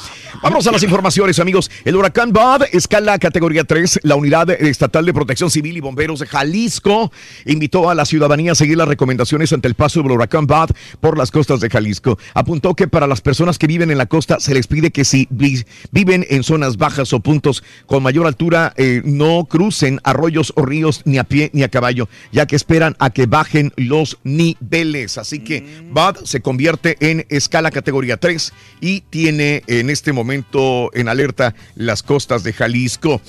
Vamos a las informaciones, amigos. El huracán Bud escala categoría 3. La Unidad Estatal de Protección Civil y Bomberos de Jalisco invitó a la ciudadanía a seguir las recomendaciones ante el paso del huracán Bud por las costas de Jalisco. Apuntó que para las personas que viven en la costa se les pide que si vi- viven en zonas bajas o puntos con mayor altura eh, no crucen arroyos o ríos ni a pie ni a caballo, ya que esperan a que bajen los niveles. Así que Bud se convierte en escala categoría 3 y tiene en este momento en alerta las costas de Jalisco.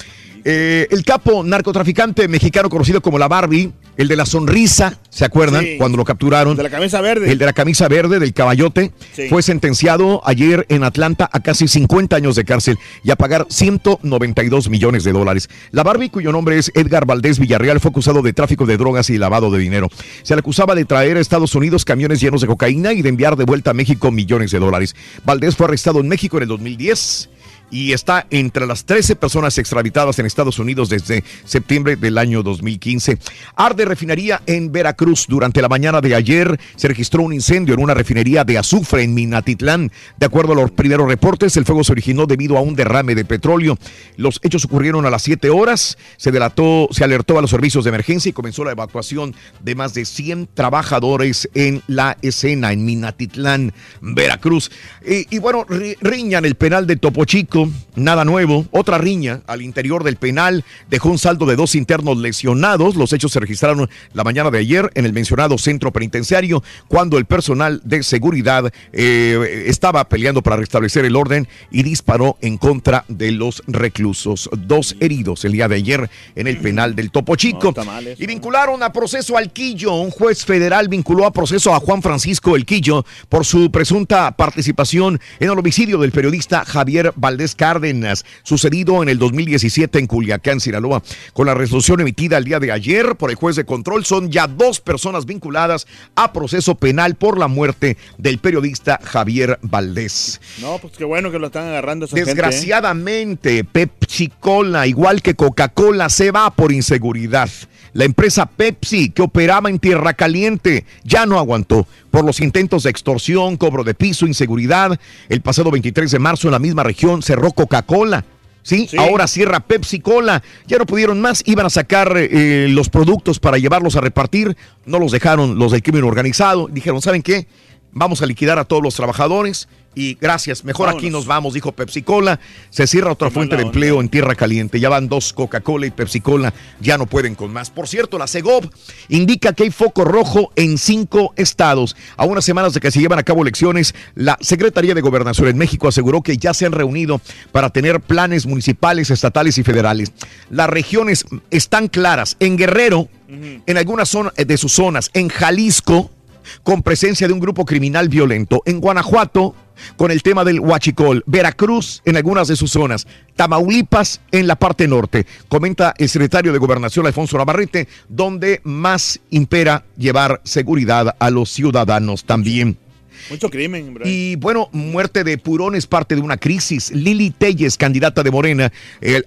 Eh, el capo narcotraficante mexicano conocido como la Barbie, el de la sonrisa, ¿se acuerdan? Sí. Cuando lo capturaron. De la camisa verde. El de la camisa verde, del caballote, Sí. fue sentenciado ayer en Atlanta a casi 50 años de cárcel y a pagar 192 millones de dólares. La Barbie, cuyo nombre es Edgar Valdés Villarreal, fue acusado de tráfico de drogas y lavado de dinero. Se le acusaba de traer a Estados Unidos camiones llenos de cocaína y de enviar de vuelta a México millones de dólares. Valdés fue arrestado en México en el 2010 y está entre las 13 personas extraditadas en Estados Unidos desde septiembre del año 2015. Arde refinería en Veracruz. Durante la mañana de ayer se registró un incendio en una refinería de azufre en Minatitlán. De acuerdo a los primeros reportes, el fuego se originó debido a un derrame de petróleo. Los hechos ocurrieron a las 7 horas. Se delató, se alertó a los servicios de emergencia y comenzó la evacuación de más de 100 trabajadores en la escena en Minatitlán, Veracruz. Y, y bueno, ri- riña en el penal de Topo Chico, nada nuevo. Otra riña al interior del penal dejó un saldo de dos internos lesionados. Los hechos se registraron la mañana de ayer en el mencionado centro penitenciario cuando el personal de seguridad eh, estaba peleando para restablecer el orden y disparó en contra de los reclusos. Dos heridos el día de ayer en el penal del Topo Chico. Y vincularon a proceso al Quillo. Un juez federal vinculó a proceso a Juan Francisco El Quillo por su presunta participación en el homicidio del periodista Javier Valdés Cárdenas, sucedido en el 2017 en Culiacán, Sinaloa. Con la resolución emitida el día de ayer por el juez de control, son ya dos personas vinculadas a proceso penal por la muerte del periodista Javier Valdés. No, pues qué bueno que lo están agarrando esa gente, ¿eh? Desgraciadamente, Pepsi Cola, igual que Coca-Cola, se va por inseguridad. La empresa Pepsi, que operaba en Tierra Caliente, ya no aguantó por los intentos de extorsión, cobro de piso, inseguridad. El pasado 23 de marzo en la misma región cerró Coca-Cola. ¿Sí? ahora cierra Pepsi Cola. Ya no pudieron más, iban a sacar eh, los productos para llevarlos a repartir. No los dejaron los del crimen organizado. Dijeron, ¿saben qué? Vamos a liquidar a todos los trabajadores y gracias, mejor aquí nos vamos, dijo Pepsi Cola. Se cierra otra fuente de empleo en Tierra Caliente. Ya van dos Coca-Cola y Pepsi Cola, ya no pueden con más. Por cierto, la CEGOV indica que hay foco rojo en cinco estados. A unas semanas de que se llevan a cabo elecciones, la Secretaría de Gobernación en México aseguró que ya se han reunido para tener planes municipales, estatales y federales. Las regiones están claras. En Guerrero, en algunas zona- de sus zonas, en Jalisco, con presencia de un grupo criminal violento. En Guanajuato, con el tema del huachicol. Veracruz, en algunas de sus zonas. Tamaulipas, en la parte norte. Comenta el secretario de Gobernación, Alfonso Navarrete, donde más impera llevar seguridad a los ciudadanos también. Mucho crimen. Y bueno, muerte de Purón es parte de una crisis. Lili Telles, candidata de Morena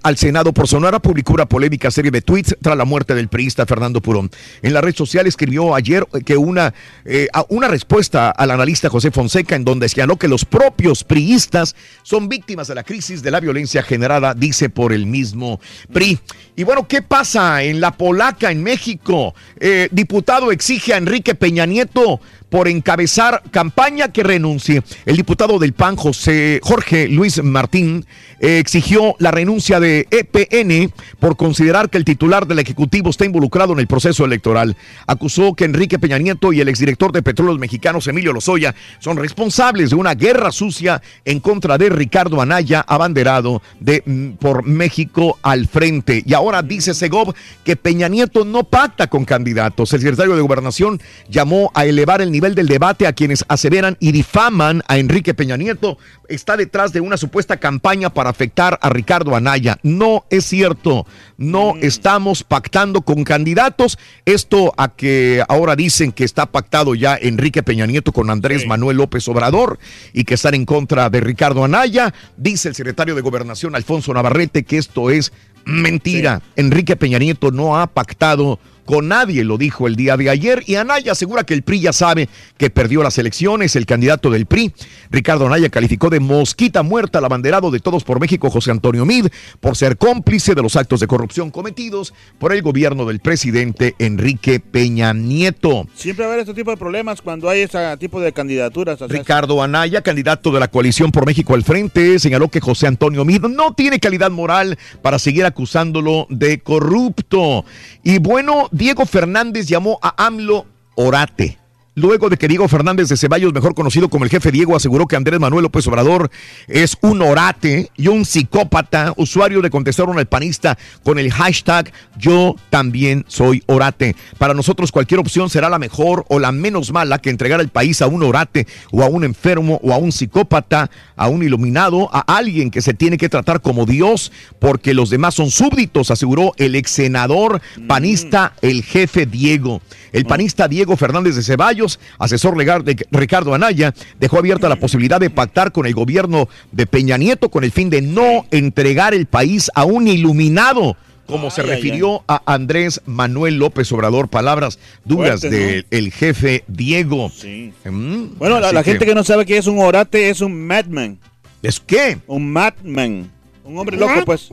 al Senado por Sonora, publicó una polémica serie de tweets tras la muerte del priista Fernando Purón. En la red social escribió ayer que una, eh, una respuesta al analista José Fonseca en donde señaló que los propios priistas son víctimas de la crisis de la violencia generada, dice, por el mismo PRI. Y bueno, ¿qué pasa en la Polaca, en México? Eh, diputado exige a Enrique Peña Nieto por encabezar campaña que renuncie. El diputado del PAN, José Jorge Luis Martín, eh, exigió la renuncia de EPN por considerar que el titular del Ejecutivo está involucrado en el proceso electoral. Acusó que Enrique Peña Nieto y el exdirector de Petróleos Mexicanos, Emilio Lozoya, son responsables de una guerra sucia en contra de Ricardo Anaya, abanderado de, mm, por México al frente. Y ahora dice Segov que Peña Nieto no pacta con candidatos. El secretario de Gobernación llamó a elevar el nivel del debate a quienes aseveran y difaman a Enrique Peña Nieto. Está detrás de una supuesta campaña para afectar a Ricardo Anaya. No es cierto. No estamos pactando con candidatos. Esto a que ahora dicen que está pactado ya Enrique Peña Nieto con Andrés Manuel López Obrador y que están en contra de Ricardo Anaya. Dice el secretario de Gobernación Alfonso Navarrete que esto es mentira. Enrique Peña Nieto no ha pactado con nadie, lo dijo el día de ayer. Y Anaya asegura que el PRI ya sabe que perdió las elecciones. El candidato del PRI, Ricardo Anaya, calificó de mosquita muerta al abanderado de Todos por México, José Antonio Mid, por ser cómplice de los actos de corrupción cometidos por el gobierno del presidente Enrique Peña Nieto. Siempre va a haber este tipo de problemas cuando hay ese tipo de candidaturas. o sea, Ricardo Anaya, candidato de la coalición por México al frente, señaló que José Antonio Mid no tiene calidad moral para seguir acusándolo de corrupto. Y bueno, Diego Fernández llamó a AMLO Orate. Luego de que Diego Fernández de Ceballos, mejor conocido como el jefe Diego, aseguró que Andrés Manuel López Obrador es un orate y un psicópata, usuario le contestaron al panista con el hashtag Yo también soy orate. Para nosotros cualquier opción será la mejor o la menos mala que entregar el país a un orate o a un enfermo o a un psicópata, a un iluminado, a alguien que se tiene que tratar como Dios porque los demás son súbditos, aseguró el ex senador panista, el jefe Diego. El panista Diego Fernández de Ceballos ellos, asesor legal de Ricardo Anaya, dejó abierta la posibilidad de pactar con el gobierno de Peña Nieto con el fin de no entregar el país a un iluminado como se refirió a Andrés Manuel López Obrador. Palabras duras del jefe Diego. Sí. Mm, Bueno, la, gente que no sabe qué es un orate es un madman. ¿Es qué? Un madman. Un hombre loco, pues.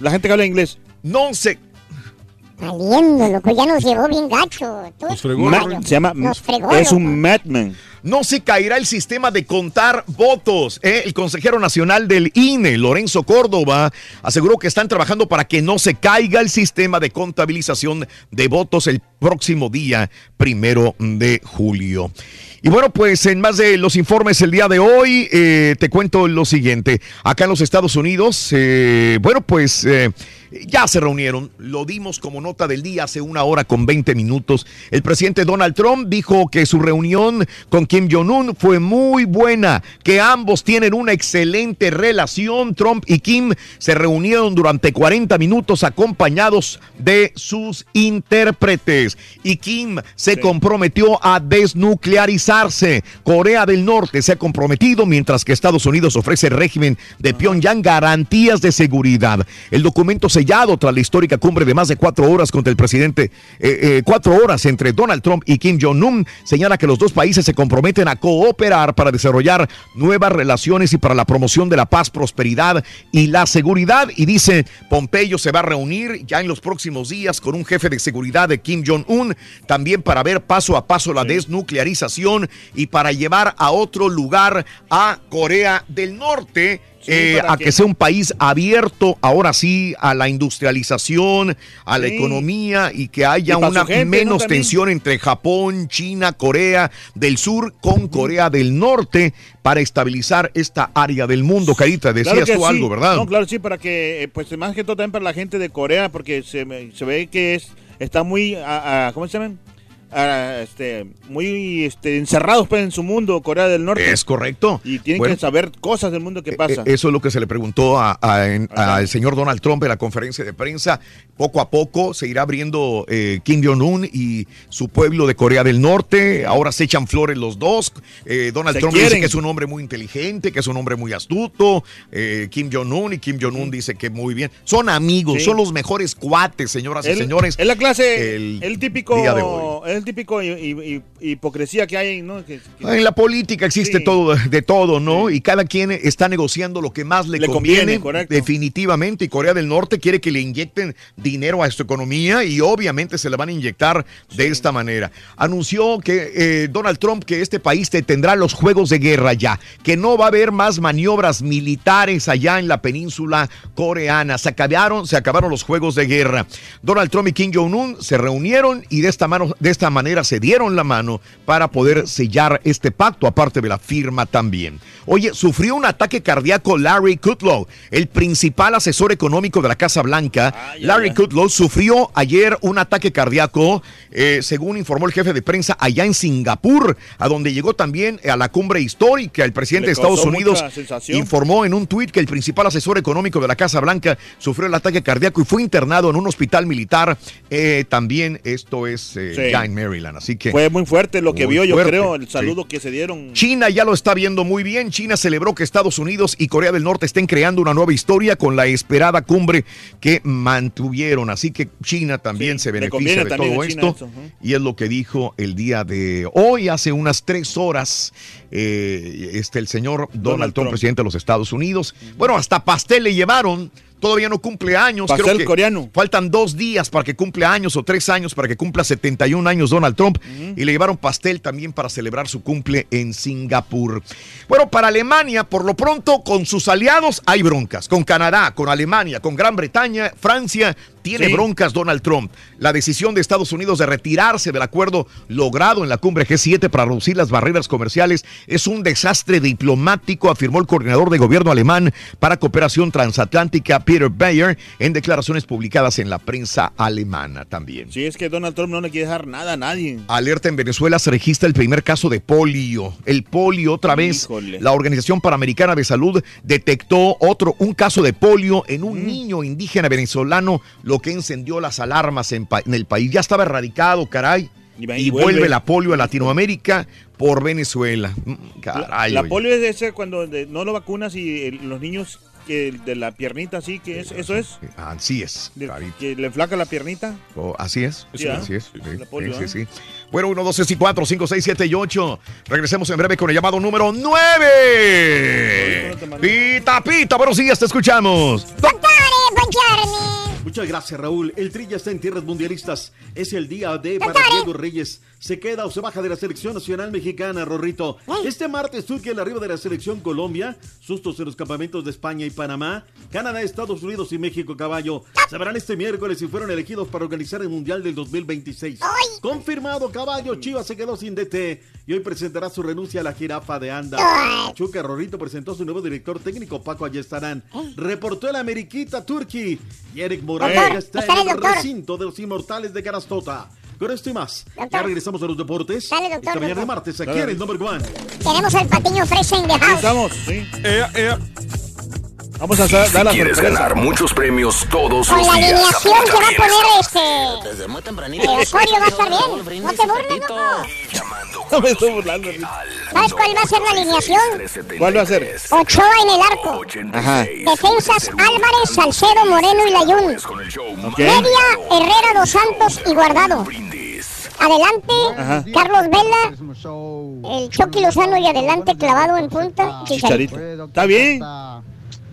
La gente que habla inglés. No sé. Saliendo, loco, ya nos llevó bien gacho. Tú, Ma- Mario. se llama. Nos fregó, es loco. un madman. No se caerá el sistema de contar votos. ¿eh? El consejero nacional del INE, Lorenzo Córdoba, aseguró que están trabajando para que no se caiga el sistema de contabilización de votos el próximo día, primero de julio. Y bueno, pues en más de los informes el día de hoy, eh, te cuento lo siguiente. Acá en los Estados Unidos, eh, bueno, pues eh, ya se reunieron. Lo dimos como nota del día hace una hora con 20 minutos. El presidente Donald Trump dijo que su reunión con Kim Jong-un fue muy buena, que ambos tienen una excelente relación. Trump y Kim se reunieron durante 40 minutos acompañados de sus intérpretes. Y Kim se comprometió a desnuclearizarse. Corea del Norte se ha comprometido mientras que Estados Unidos ofrece al régimen de Pyongyang garantías de seguridad. El documento sellado tras la histórica cumbre de más de cuatro horas contra el presidente, eh, eh, cuatro horas entre Donald Trump y Kim Jong-un, señala que los dos países se comprometen a cooperar para desarrollar nuevas relaciones y para la promoción de la paz, prosperidad y la seguridad. Y dice, Pompeyo se va a reunir ya en los próximos días con un jefe de seguridad de Kim Jong-un, también para ver paso a paso la desnuclearización y para llevar a otro lugar a Corea del Norte. Eh, a que sea un país abierto ahora sí a la industrialización, a la Sí. economía y que haya Y una menos tensión entre Japón, China, Corea del Sur con Corea del Norte para estabilizar esta área del mundo. Carita, decías Claro tú sí. algo, ¿verdad? No, claro, sí, para que, eh, pues más que todo también para la gente de Corea, porque se, se ve que es está muy, ah, ah, ¿cómo se llaman? Ah, este, muy este, encerrados pues, en su mundo, Corea del Norte. Es correcto. Y tienen Bueno, que saber cosas del mundo que pasa. Eh, Eso es lo que se le preguntó a- a- al señor Donald Trump en la conferencia de prensa. Poco a poco se irá abriendo eh, Kim Jong-un y su pueblo de Corea del Norte. Ahora se echan flores los dos. Eh, Donald Se Trump dice que es un hombre muy inteligente, que es un hombre muy astuto. Eh, Kim Jong-un y Kim Jong-un dice que muy bien. Son amigos, Sí. son los mejores cuates, señoras y señores. Es la clase, el el, típico, día de hoy. es el típico hi- hi- hi- hipocresía que hay, ¿no? Que- que- En la política existe Sí. todo de todo, ¿no? Y cada quien está negociando lo que más le, Le conviene, conviene, definitivamente. Y Corea del Norte quiere que le inyecten dinero a su economía y obviamente se le van a inyectar de esta manera. Anunció que eh, Donald Trump que este país te- tendrá los juegos de guerra ya, que no va a haber más maniobras militares allá en la península coreana. Se acabaron, se acabaron los juegos de guerra. Donald Trump y Kim Jong-un se reunieron y de esta, mano, de esta manera se dieron la mano para poder sellar este pacto, aparte de la firma también. Oye, sufrió un ataque cardíaco Larry Kudlow, el principal asesor económico de la Casa Blanca. Larry Kudlow sufrió ayer un ataque cardíaco, eh, según informó el jefe de prensa allá en Singapur, a donde llegó también a la cumbre histórica. El presidente de Estados Unidos informó en un tuit que el principal asesor económico de la Casa Blanca sufrió el ataque cardíaco y fue internado en un hospital militar. Eh, también esto es eh, Sí. ya en Maryland, así que Fue muy fuerte lo que vio, yo fuerte, creo, el sí. saludo que se dieron. China ya lo está viendo muy bien. China celebró que Estados Unidos y Corea del Norte estén creando una nueva historia con la esperada cumbre que mantuvieron. Así que China también se beneficia de todo esto. eso. Y es lo que dijo el día de hoy, hace unas tres horas, eh, este, el señor Donald, Donald Trump, Trump. presidente de los Estados Unidos. Bueno, hasta pastel le llevaron. Todavía no cumple años. Creo que coreano. Faltan dos días para que cumpla años o tres años para que cumpla 71 años Donald Trump. Y le llevaron pastel también para celebrar su cumple en Singapur. Bueno, para Alemania, por lo pronto, con sus aliados hay broncas. Con Canadá, con Alemania, con Gran Bretaña, Francia, tiene Sí. broncas Donald Trump. La decisión de Estados Unidos de retirarse del acuerdo logrado en la cumbre G7 para reducir las barreras comerciales es un desastre diplomático, afirmó el coordinador de gobierno alemán para cooperación transatlántica, Peter Bayer, en declaraciones publicadas en la prensa alemana también. Sí, es que Donald Trump no le quiere dejar nada a nadie. Alerta en Venezuela se registra el primer caso de polio. El polio otra vez. Híjole. La Organización Panamericana de Salud detectó otro un caso de polio en un niño indígena venezolano, lo que encendió las alarmas en, el país. Ya estaba erradicado, caray. Y vuelve. vuelve. la polio a Latinoamérica por Venezuela. Mm, Caray, la oye. polio es ese cuando de- no lo vacunas y los niños que de la piernita así, que es, eso es. Así es. Carito. que le flaca la piernita. Oh, así es, Sí, ¿ah? así es. Sí, polio, sí, ¿ah? sí, sí. Bueno, 1, 2, 3 y 4, 5, 6, 7 y 8. Regresemos en breve con el llamado número 9. Pita, pita, buenos días, te escuchamos. Muchas gracias, Raúl. El Tri ya está en tierras mundialistas. Es el día de para Diego Reyes. ¿Se queda o se baja de la selección nacional mexicana, Rorrito? Este martes surge el arribo de la selección Colombia. Sustos en los campamentos de España y Panamá. Canadá, Estados Unidos y México, caballo. Sabrán este miércoles si fueron elegidos para organizar el Mundial del 2026. Confirmado, caballo. Chivas se quedó sin DT y hoy presentará su renuncia a la jirafa de Anda. Chuca Rorrito presentó a su nuevo director técnico, Paco Ayestarán. Reportó el Ameriquita Turkey. Y Eric Morales ya está en el recinto de los inmortales de Carastota. Con esto y más, ya Doctor. regresamos a los deportes. Dale, doctor, Esta mañana de martes, aquí en el number one. Tenemos al patiño fresa en the house. sí. Vamos a dar Si la quieres sorpresa. ganar muchos premios todos Con los la días, alineación que va a poner este. Desde muy tempranito. Osorio va a estar bien. No te burles, loco. No me estoy burlando. ¿Sabes cuál va a ser la alineación? ¿Cuál va a ser? Ochoa en el arco. Ajá. Defensas Álvarez, Salcedo, Moreno y Layún. Ok. Media, Herrera, Dos Santos y Guardado. Adelante, Ajá. Carlos Vela, el Chucky Lozano y adelante clavado en punta, Chicharito. Está bien.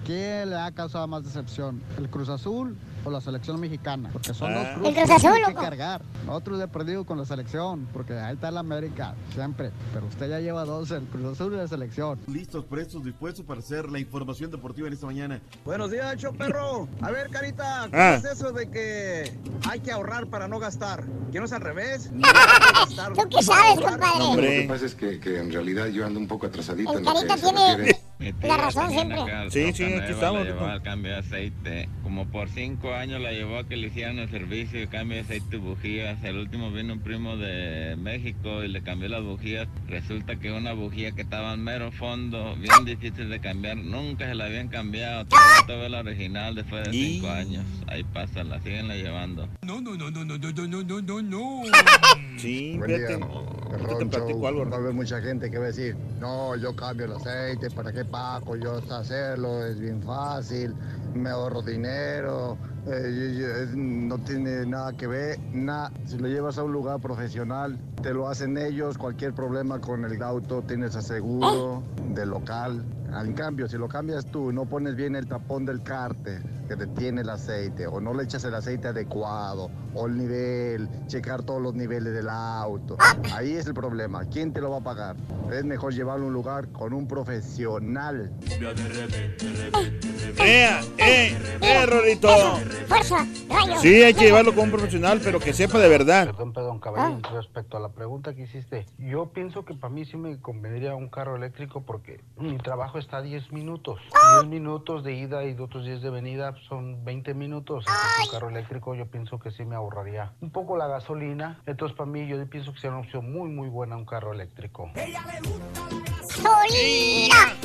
¿Quién le ha causado más decepción? ¿El Cruz Azul o la selección mexicana? Porque son Ah. dos cruces El Cruz que Azul, tienen que cargar. Nosotros le he perdido con la selección, porque ahí está el América, siempre. Pero usted ya lleva dos, el Cruz Azul y la selección. Listos, prestos, dispuestos para hacer la información deportiva en esta mañana. Buenos días, show perro. A ver, Carita, ¿cómo Ah. es eso de que hay que ahorrar para no gastar? ¿Que no es al revés? ¿Tú qué sabes, compadre? Lo que pasa es que, que en realidad yo ando un poco atrasadito El en lo que Carita tiene. La razón siempre. Sí, sí, aquí estamos. Le llevó al cambio de aceite. Como por cinco años la llevó a que le hicieran el servicio de cambio de aceite y bujías. El último vino un primo de México y le cambió las bujías. Resulta que una bujía que estaba en mero fondo, bien difícil de cambiar, nunca se la habían cambiado. Todavía tuve la original después de cinco años. Ahí pasa, la siguen la llevando. No, no, no, no, no, no, no, no, no, no. Sí, fíjate. Te platico algo, Va a haber mucha gente que va a decir, no, yo cambio el aceite, ¿para qué pago yo sé hacerlo? Es bien fácil, me ahorro dinero, eh, no tiene nada que ver, nada. Si lo llevas a un lugar profesional, te lo hacen ellos, cualquier problema con el auto, tienes aseguro de local. En cambio, si lo cambias tú, no pones bien el tapón del cárter que detiene el aceite, o no le echas el aceite adecuado, o el nivel, checar todos los niveles del auto. Ahí es el problema. ¿Quién te lo va a pagar? Es mejor llevarlo a un lugar con un profesional. ¡Eh, eh, eh, Rorito! Fuerza. Sí, hay que llevarlo con un profesional, pero que sepa de verdad. Perdón, perdón, caballero, respecto a la pregunta que hiciste, yo pienso que para mí sí me convendría un carro eléctrico porque mi trabajo está a 10 minutos. 10 minutos de ida y otros 10 de venida son 20 minutos. Entonces, un carro eléctrico yo pienso que sí me ahorraría un poco la gasolina. Entonces, para mí yo pienso que sería una opción muy, muy buena un carro eléctrico. Gasolina,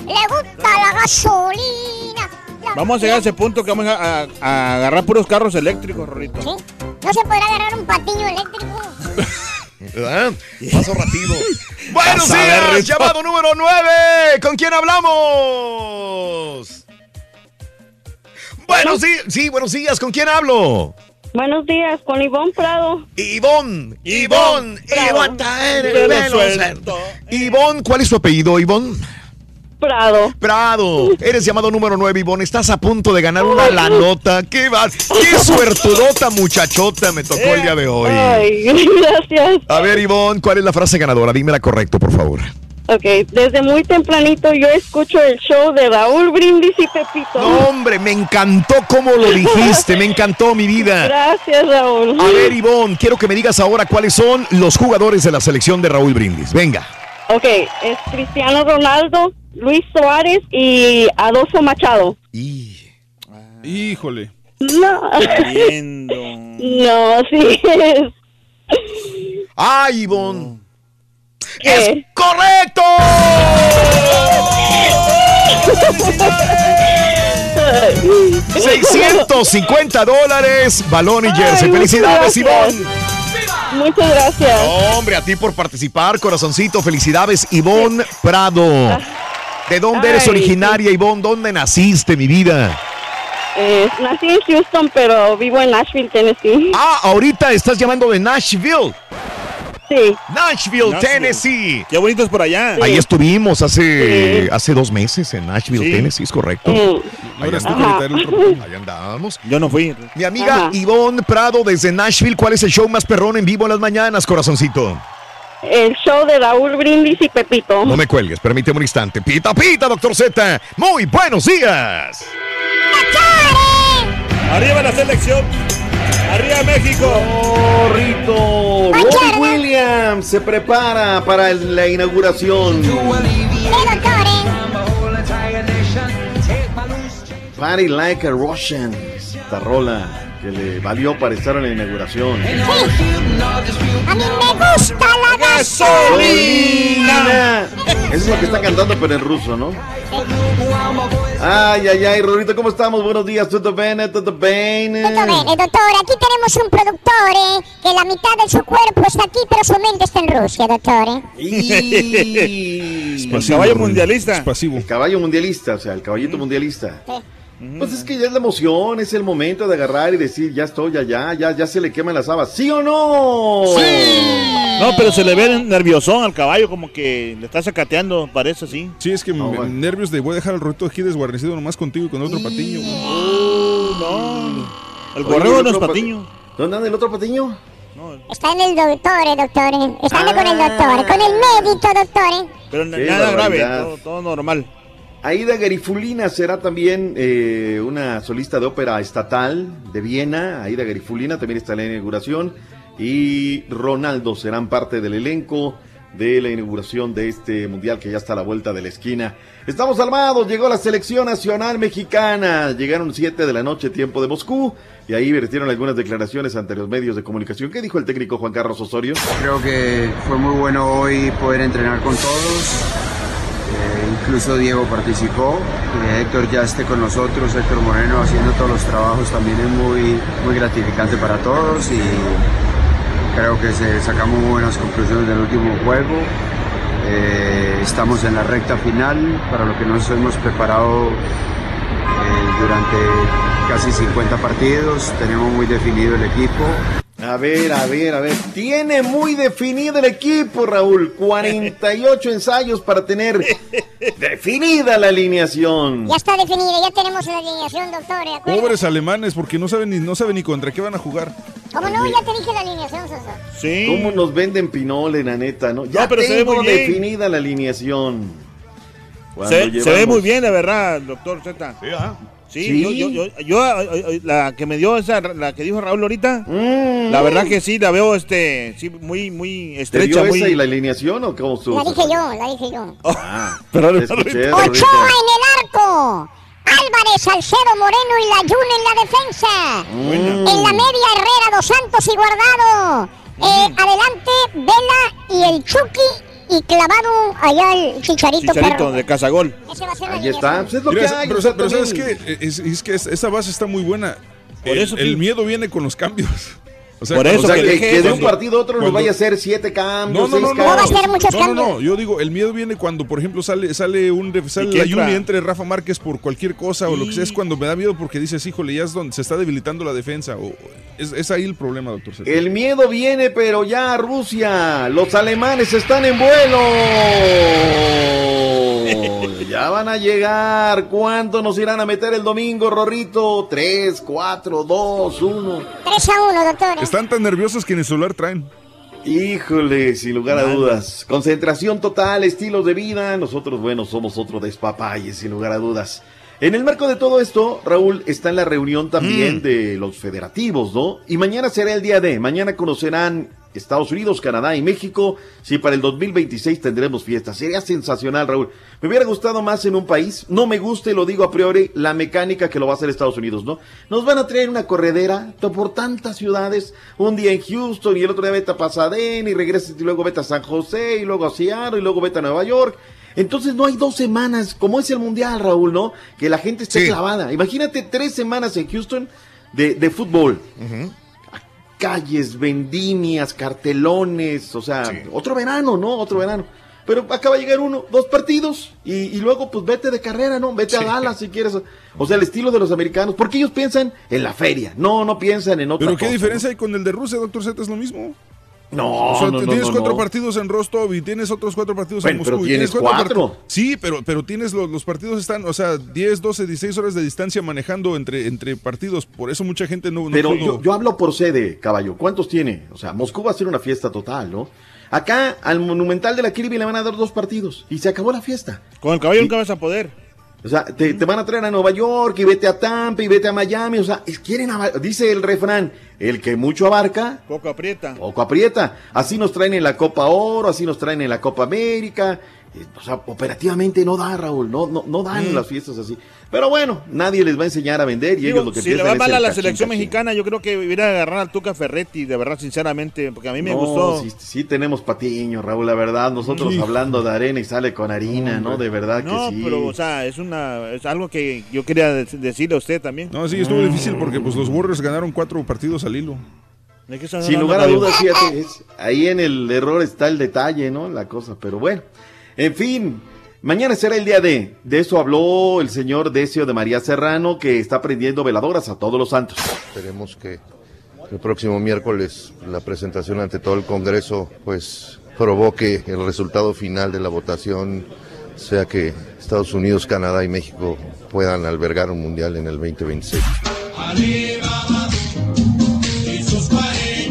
le gusta la gasolina. La- Vamos a llegar a ese punto que vamos a, a- a agarrar puros carros eléctricos, Rorito. Sí. No se podrá agarrar un patiño eléctrico. ¿Verdad? Paso rápido. Buenos días, llamado número 9. ¿Con quién hablamos? Buenos días. Sí, buenos días. ¿Con quién hablo? Buenos días, con Ivonne Prado. Ivonne, Ivonne. Ivonne. Ivonne, ¿cuál es tu apellido, Ivonne? Prado. Prado. Eres llamado número 9, Ivonne. Estás a punto de ganar una lanota. ¿Qué vas? ¡Qué suertudota muchachota me tocó el día de hoy! Ay, gracias. A ver, Ivonne, ¿cuál es la frase ganadora? Dímela correcto, por favor. Ok, desde muy tempranito yo escucho el show de Raúl Brindis y Pepito. No, hombre, me encantó cómo lo dijiste. Me encantó mi vida. Gracias, Raúl. A ver, Ivonne, quiero que me digas ahora cuáles son los jugadores de la selección de Raúl Brindis. Venga. Ok, es Cristiano Ronaldo, Luis Suárez y Adolfo Machado. Híjole. No. No, sí es. ¡Ay, Ivonne! ¿Qué? ¡Es correcto! ¡650 dólares! Balón y jersey. ¡Felicidades. Ivonne! Muchas gracias. Hombre, a ti por participar, corazoncito. Felicidades, Ivonne Prado. ¿De dónde eres originaria, Ivonne? ¿Dónde naciste, mi vida? Eh, nací en Houston, pero vivo en Nashville, Tennessee. Ah, ahorita estás llamando de Nashville. Sí. Nashville, Nashville. Tennessee. Qué bonito es por allá. Ahí estuvimos hace, hace dos meses en Nashville, Sí. Tennessee, es correcto. Ahí, andábamos. Yo no fui. Mi amiga Ajá. Ivonne Prado desde Nashville, ¿cuál es el show más perrón en vivo en las mañanas, corazoncito? El show de Raúl Brindis y Pepito. No me cuelgues, permíteme un instante. Pita, pita, doctor Z. Muy buenos días. Arriba la selección. Arriba México. Rito, Robbie Williams se prepara para la inauguración. Party Like a Russian. Esta rola que le valió para estar en la inauguración. A mí me gusta la gasolina. Eso es lo que está cantando, pero en ruso, ¿no? Ay, ay, ay, Rorito, ¿cómo estamos? Buenos días, ¿todo bien? ¿Todo bien? Tutto bene, doctor. Aquí tenemos un productor que la mitad de su cuerpo está aquí, pero su mente está en Rusia, doctor. Y... El caballo mundialista. El caballo mundialista, o sea, el caballito mundialista. Pues es que ya es la emoción, es el momento de agarrar y decir, ya estoy allá, ya, ya se le queman las habas. ¿Sí o no? No, pero se le ve nerviosón al caballo, como que le está sacateando, parece así. Sí, es que me- nervios de voy a dejar al rorrito aquí desguarnecido nomás contigo y con otro patiño. güey. no. El el no es patiño. ¿Dónde anda el otro patiño? Está en el doctor, eh, doctor. Está anda con el Ah. doctor, con el médico, doctor. Pero n- Qué nada grave, todo, todo normal. Aida Garifulina será también eh, una solista de ópera estatal de Viena. Aida Garifulina también está en la inauguración. Y Ronaldo serán parte del elenco de la inauguración de este mundial que ya está a la vuelta de la esquina. Estamos armados, llegó la selección nacional mexicana. Llegaron 7 de la noche, tiempo de Moscú. Y ahí vertieron algunas declaraciones ante los medios de comunicación. ¿Qué dijo el técnico Juan Carlos Osorio? Creo que fue muy bueno hoy poder entrenar con todos. Incluso Diego participó. Héctor ya esté con nosotros, Héctor Moreno haciendo todos los trabajos también es muy, muy gratificante para todos y creo que sacamos buenas conclusiones del último juego. Eh, estamos en la recta final para lo que nos hemos preparado durante casi 50 partidos. Tenemos muy definido el equipo. A ver, a ver, a ver. Tiene muy definido el equipo, Raúl. 48 ensayos para tener definida la alineación. Ya está definida, ya tenemos la alineación, doctor. Pobres alemanes, porque no saben ni, no saben ni contra qué van a jugar. ¿Cómo no? Ya te dije la alineación, Sosa. Sí. ¿Cómo nos venden pinole, la neta, no? Ya No, pero se ve tengo muy bien. definida la alineación. Se, se ve muy bien, de verdad, doctor Z. Sí, Sí. Yo, yo, yo, yo, eh, eh, la que me dio esa, la que dijo Raúl ahorita, Mm. la verdad que sí, la veo este, sí, muy, muy ¿Te estrecha, dio muy... esa y la alineación o cómo estuvo? La dije yo, la dije yo. Ah, te escuché, Ochoa en el arco. Álvarez, Salcedo, Moreno y Layún en la defensa. Mm. En la media, Herrera, Dos Santos y Guardado. Eh, adelante, Vela y el Chucky. Y clavado allá el Chicharito, Chicharito perro. de Casagol. Ese va a ser la Ahí está, pues es lo Mira, que es- hay. pero, ¿sabes qué? Es, es que es- esa base está muy buena. Por el, eso, el miedo viene con los cambios. O sea, Por eso O sea, que que, dije que de un partido a otro cuando- vaya a hacer siete cambios, No, no, seis no, no. cambios. va a ser muchos no, no, cambios. no, yo digo, el miedo viene cuando, por ejemplo, sale sale un sale la entra. Juni entre Rafa Márquez por cualquier cosa o lo que sea, es cuando me da miedo porque dices, híjole, ya es donde se está debilitando la defensa. O, es, es ahí el problema, doctor. El miedo viene, pero ya Rusia. Los alemanes están en vuelo. Ya van a llegar. ¿Cuánto nos irán a meter el domingo, Rorrito? Tres, cuatro, dos, uno. 3 a 1, doctor. Están tan nerviosos que en el celular traen. Híjole, sin lugar a dudas. Concentración total, estilos de vida. Nosotros, bueno, somos otro despapalle, sin lugar a dudas. En el marco de todo esto, Raúl, está en la reunión también de los federativos, ¿no? Y mañana será el día de. Mañana conocerán Estados Unidos, Canadá y México. Si para el 2026 tendremos fiesta. Sería sensacional, Raúl. Me hubiera gustado más en un país. No me gusta, y lo digo a priori, la mecánica que lo va a hacer Estados Unidos, ¿no? Nos van a traer una corredera por tantas ciudades. Un día en Houston y el otro día vete a Pasadena y regresas y luego vete a San José y luego a Seattle y luego vete a Nueva York. Entonces no hay dos semanas, como es el Mundial, Raúl, ¿no? Que la gente esté Sí. clavada. Imagínate tres semanas en Houston de, de fútbol. calles, vendimias, cartelones, o sea, otro verano, ¿no? Otro verano. Pero acaba de llegar uno, dos partidos, y, y luego pues vete de carrera, ¿no? Vete a Dallas si quieres. O sea, el estilo de los americanos, porque ellos piensan en la feria, no, no piensan en otra Pero qué cosa, diferencia hay con el de Rusia, doctor Z, es lo mismo. No, o sea, no, no, tienes no, cuatro no. partidos en Rostov y tienes otros cuatro partidos Bueno, en pero Moscú. y tienes cuatro cuatro. Sí, pero, pero tienes los, los partidos están, o sea, 10, 12, 16 horas de distancia manejando entre, entre partidos. Por eso mucha gente no. no Pero yo, yo hablo por sede, caballo. ¿Cuántos tiene? O sea, Moscú va a ser una fiesta total, ¿no? Acá al Monumental de la Kirby le van a dar dos partidos y se acabó la fiesta. Con el caballo nunca vas a poder. O sea, te, te van a traer a Nueva York y vete a Tampa y vete a Miami. O sea, quieren, dice el refrán, el que mucho abarca, Poco aprieta. poco aprieta. Así nos traen en la Copa Oro, así nos traen en la Copa América. Eh, O sea, operativamente no da, Raúl, no, no, no dan Mm. las fiestas así. Pero bueno, nadie les va a enseñar a vender y Digo, ellos lo que si le va es mal a la cachín, selección cachín. mexicana, yo creo que iría a agarrar al Tuca Ferretti, de verdad, sinceramente, porque a mí me No, gustó. Sí, sí tenemos patiño, Raúl, la verdad. Nosotros Sí. hablando de arena y sale con harina, ¿no? De verdad No, que sí. pero, o sea, es una es algo que yo quería dec- decirle a usted también. No, sí, estuvo difícil porque pues los Warriors ganaron cuatro partidos al hilo. ¿De qué estás Sin lugar a dudas, fíjate, es- ahí en el error está el detalle, ¿no? La cosa, pero bueno. En fin, mañana será el día de. De eso habló el señor Decio de María Serrano, que está prendiendo veladoras a todos los santos. Esperemos que el próximo miércoles la presentación ante todo el Congreso pues provoque el resultado final de la votación, sea que Estados Unidos, Canadá y México puedan albergar un mundial en el 2026.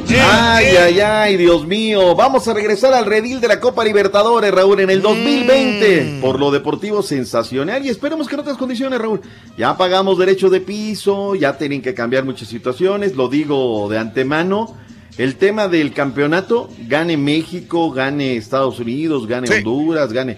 Ay, ay, ay, Dios mío. Vamos a regresar al redil de la Copa Libertadores, Raúl, en el 2020. Por lo deportivo sensacional. Y esperemos que en otras condiciones, Raúl. Ya pagamos derecho de piso, ya tienen que cambiar muchas situaciones. Lo digo de antemano. El tema del campeonato, gane México, gane Estados Unidos, gane Honduras, gane.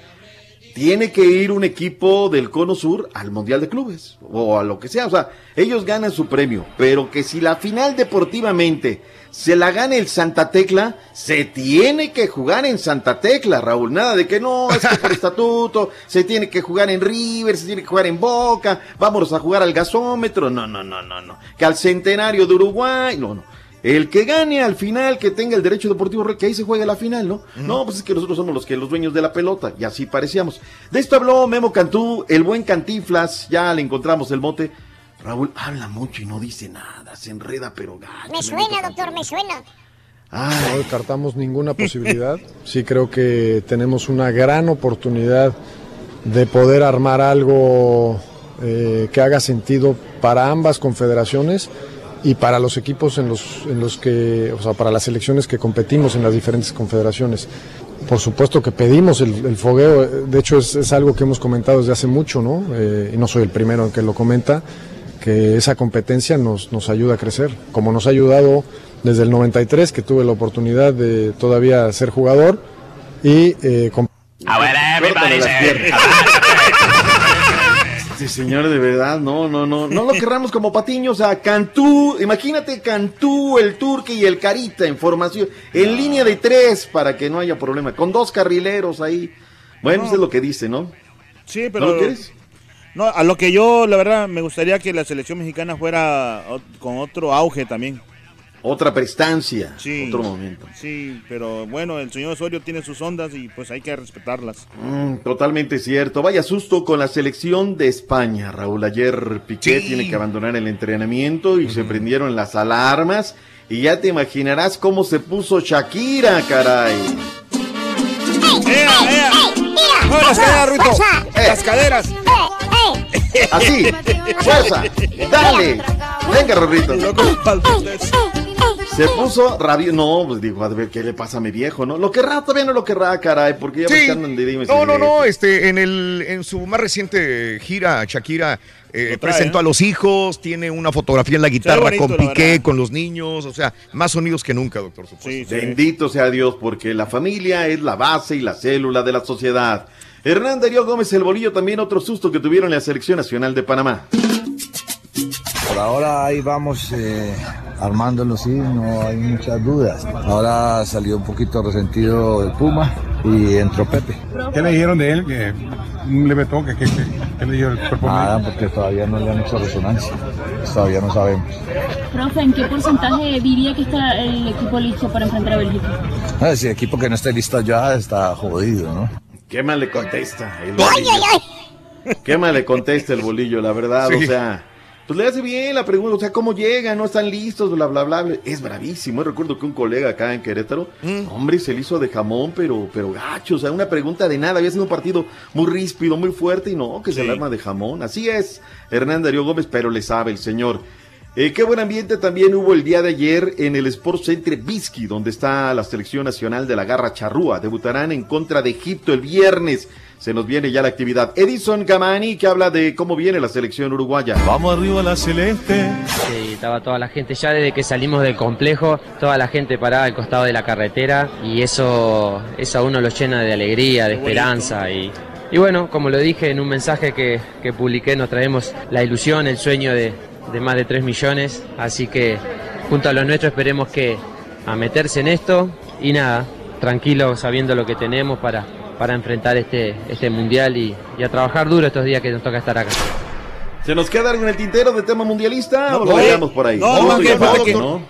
Tiene que ir un equipo del Cono Sur al Mundial de Clubes o a lo que sea. O sea, ellos ganan su premio, pero que si la final deportivamente se la gane el Santa Tecla, se tiene que jugar en Santa Tecla, Raúl. Nada de que no, es que por estatuto se tiene que jugar en River, se tiene que jugar en Boca, vámonos a jugar al gasómetro. No, no, no, no, no. Que al centenario de Uruguay, no, no. El que gane al final, que tenga el derecho deportivo, que ahí se juegue la final, ¿no? No, pues es que nosotros somos los que los dueños de la pelota, y así parecíamos. De esto habló Memo Cantú, el buen Cantiflas, ya le encontramos el mote. Raúl habla mucho y no dice nada, se enreda, pero gacho. Me suena, doctor, me suena. No descartamos ninguna posibilidad. Sí creo que tenemos una gran oportunidad de poder armar algo eh, que haga sentido para ambas confederaciones y para los equipos en los, en los que, o sea, para las selecciones que competimos en las diferentes confederaciones. Por supuesto que pedimos el, el fogueo, eh, de hecho es, es algo que hemos comentado desde hace mucho, ¿no? Eh, y no soy el primero en que lo comenta, que esa competencia nos, nos ayuda a crecer, como nos ha ayudado desde el 93, que tuve la oportunidad de todavía ser jugador y eh, piernas. Este señor, de verdad, no, no, no, no lo querramos como Patiño, o sea, Cantú, imagínate Cantú, el Turque y el Carita en formación, en línea de tres para que no haya problema, con dos carrileros ahí. Bueno, eso es lo que dice, ¿no? Sí, pero. ¿No lo quieres? No, a lo que yo, la verdad, me gustaría que la selección mexicana fuera con otro auge también. Otra prestancia, Sí. otro momento. Sí, pero bueno, el señor Osorio tiene sus ondas y pues hay que respetarlas. Mm, totalmente cierto. Vaya susto con la selección de España, Raúl. Ayer Piqué Sí. tiene que abandonar el entrenamiento y se prendieron las alarmas. Y ya te imaginarás cómo se puso Shakira, caray. ¡Ea, ea! ¡No, las caderas, Ruito! ¡Las caderas! Así, fuerza, dale. Venga, Rorrito. Se puso rabio. No, pues dijo, a ver qué le pasa a mi viejo, ¿no? Lo querrá, todavía no lo querrá, caray, porque ya Sí. que andan de dime No, no, no, este, en el, en su más reciente gira, Shakira eh, trae, presentó ¿eh? a los hijos, tiene una fotografía en la guitarra bonito, con Piqué, con los niños, o sea, más sonidos que nunca, doctor. supuesto. Bendito sea Dios, porque la familia es la base y la célula de la sociedad. Hernán Darío Gómez el Bolillo también otro susto que tuvieron en la selección nacional de Panamá. Por ahora ahí vamos eh, armándolo, sí, no hay muchas dudas. Ahora salió un poquito resentido el Puma, y entró Pepe. ¿Qué le dijeron de él? Que un leve toque, ¿qué, qué, qué le dijo el cuerpo Nada, porque todavía no le han hecho resonancia. Todavía no sabemos. Profe, ¿en qué porcentaje diría que está el equipo listo para enfrentar a Bélgica? Ah, Si el equipo que no esté listo ya está jodido, ¿no? ¿Qué más le contesta? El bolillo? ¿Qué más le contesta el bolillo, la verdad? Sí. O sea, pues le hace bien la pregunta, o sea, ¿cómo llegan? ¿No están listos? Bla, bla, bla. Es bravísimo. Yo recuerdo que un colega acá en Querétaro, hombre, se le hizo de jamón, pero, pero gacho. O sea, una pregunta de nada. Había sido un partido muy ríspido, muy fuerte y no, que se le arma de jamón. Así es, Hernán Darío Gómez, pero le sabe el señor. Eh, qué buen ambiente también hubo el día de ayer en el Sports Center Bisky, donde está la selección nacional de la Garra Charrúa. Debutarán en contra de Egipto el viernes. Se nos viene ya la actividad. Edison Gamani, que habla de cómo viene la selección uruguaya. Vamos arriba la celeste. Sí, estaba toda la gente ya desde que salimos del complejo, toda la gente parada al costado de la carretera y eso, eso a uno lo llena de alegría, de esperanza y, y bueno, como lo dije en un mensaje que, que publiqué, nos traemos la ilusión, el sueño de, de más de 3 millones, así que junto a los nuestros esperemos que a meterse en esto y nada, tranquilos sabiendo lo que tenemos para, para enfrentar este, este mundial y, y a trabajar duro estos días que nos toca estar acá. ¿Se nos queda algo en el tintero de tema mundialista o lo dejamos por ahí? No, Todo más que, bien, que, ¿no?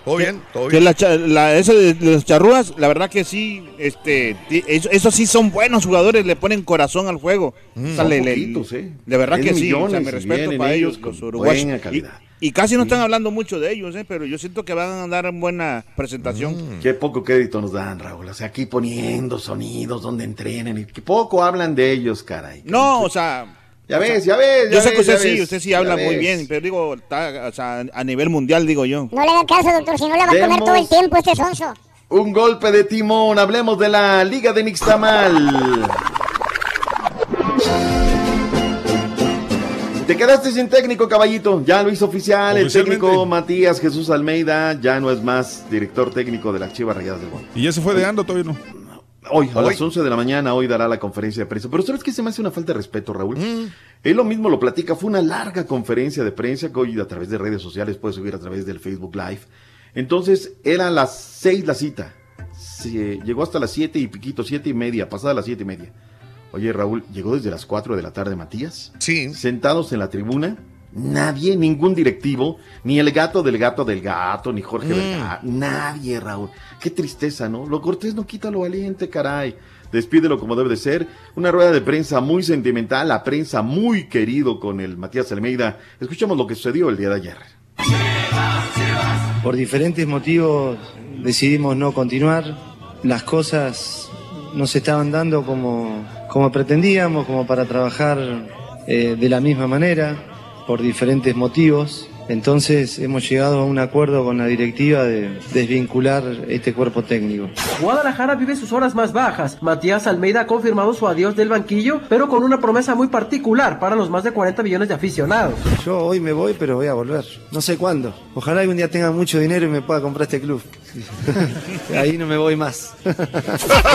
que- que la, esa de, los charrúas, la verdad que sí, este, ti- eso, eso sí son buenos jugadores, le ponen corazón al juego. Mm, O sea, son le- le- poquitos, ¿eh? De verdad que sí, o sea, y respeto para ellos con los uruguayos. buena Y, calidad. Y casi no están Mm. hablando mucho de ellos, ¿eh? pero yo siento que van a dar buena presentación. Qué poco crédito nos dan, Raúl. O sea, aquí poniendo sonidos donde entrenen. Y que poco hablan de ellos, caray. No, o sea... Ya o sea, ves, ya ves, ya Yo sé que usted sí, ves, usted sí habla muy bien, pero digo, está, o sea, a nivel mundial, digo yo. No le haga caso, doctor, si no le va a comer todo el tiempo este sonso. Un golpe de timón. Hablemos de la Liga de Nixtamal. Te quedaste sin técnico, caballito. Ya lo hizo oficial. El técnico Matías Jesús Almeida ya no es más director técnico de las Chivas Rayadas del Guadalajara. ¿Y ya se fue de ando todavía no? Hoy, a Hoy. las 11 de la mañana, hoy dará la conferencia de prensa. Pero ¿sabes qué se me hace una falta de respeto, Raúl? Mm. Él lo mismo lo platica. Fue una larga conferencia de prensa que hoy a través de redes sociales puede subir a través del Facebook Live. Entonces, era las 6 la cita. Se- llegó hasta las 7 y piquito, 7 y media, pasada las 7 y media. Oye, Raúl, llegó desde las 4 de la tarde Matías. Sí. Sentados en la tribuna. Nadie, ningún directivo, ni el gato del gato del gato, ni Jorge Mm. nadie, Raúl. Qué tristeza, ¿no? Lo cortés no quita lo valiente, caray. Despídelo como debe de ser. Una rueda de prensa muy sentimental, la prensa muy querido con el Matías Almeida. Escuchamos lo que sucedió el día de ayer. Por diferentes motivos decidimos no continuar. Las cosas no se estaban dando como, como pretendíamos, como para trabajar eh, de la misma manera, por diferentes motivos. Entonces hemos llegado a un acuerdo con la directiva de desvincular este cuerpo técnico. Guadalajara vive sus horas más bajas. Matías Almeida ha confirmado su adiós del banquillo, pero con una promesa muy particular para los más de 40 millones de aficionados. Yo hoy me voy, pero voy a volver. No sé cuándo. Ojalá algún día tenga mucho dinero y me pueda comprar este club. Ahí no me voy más. El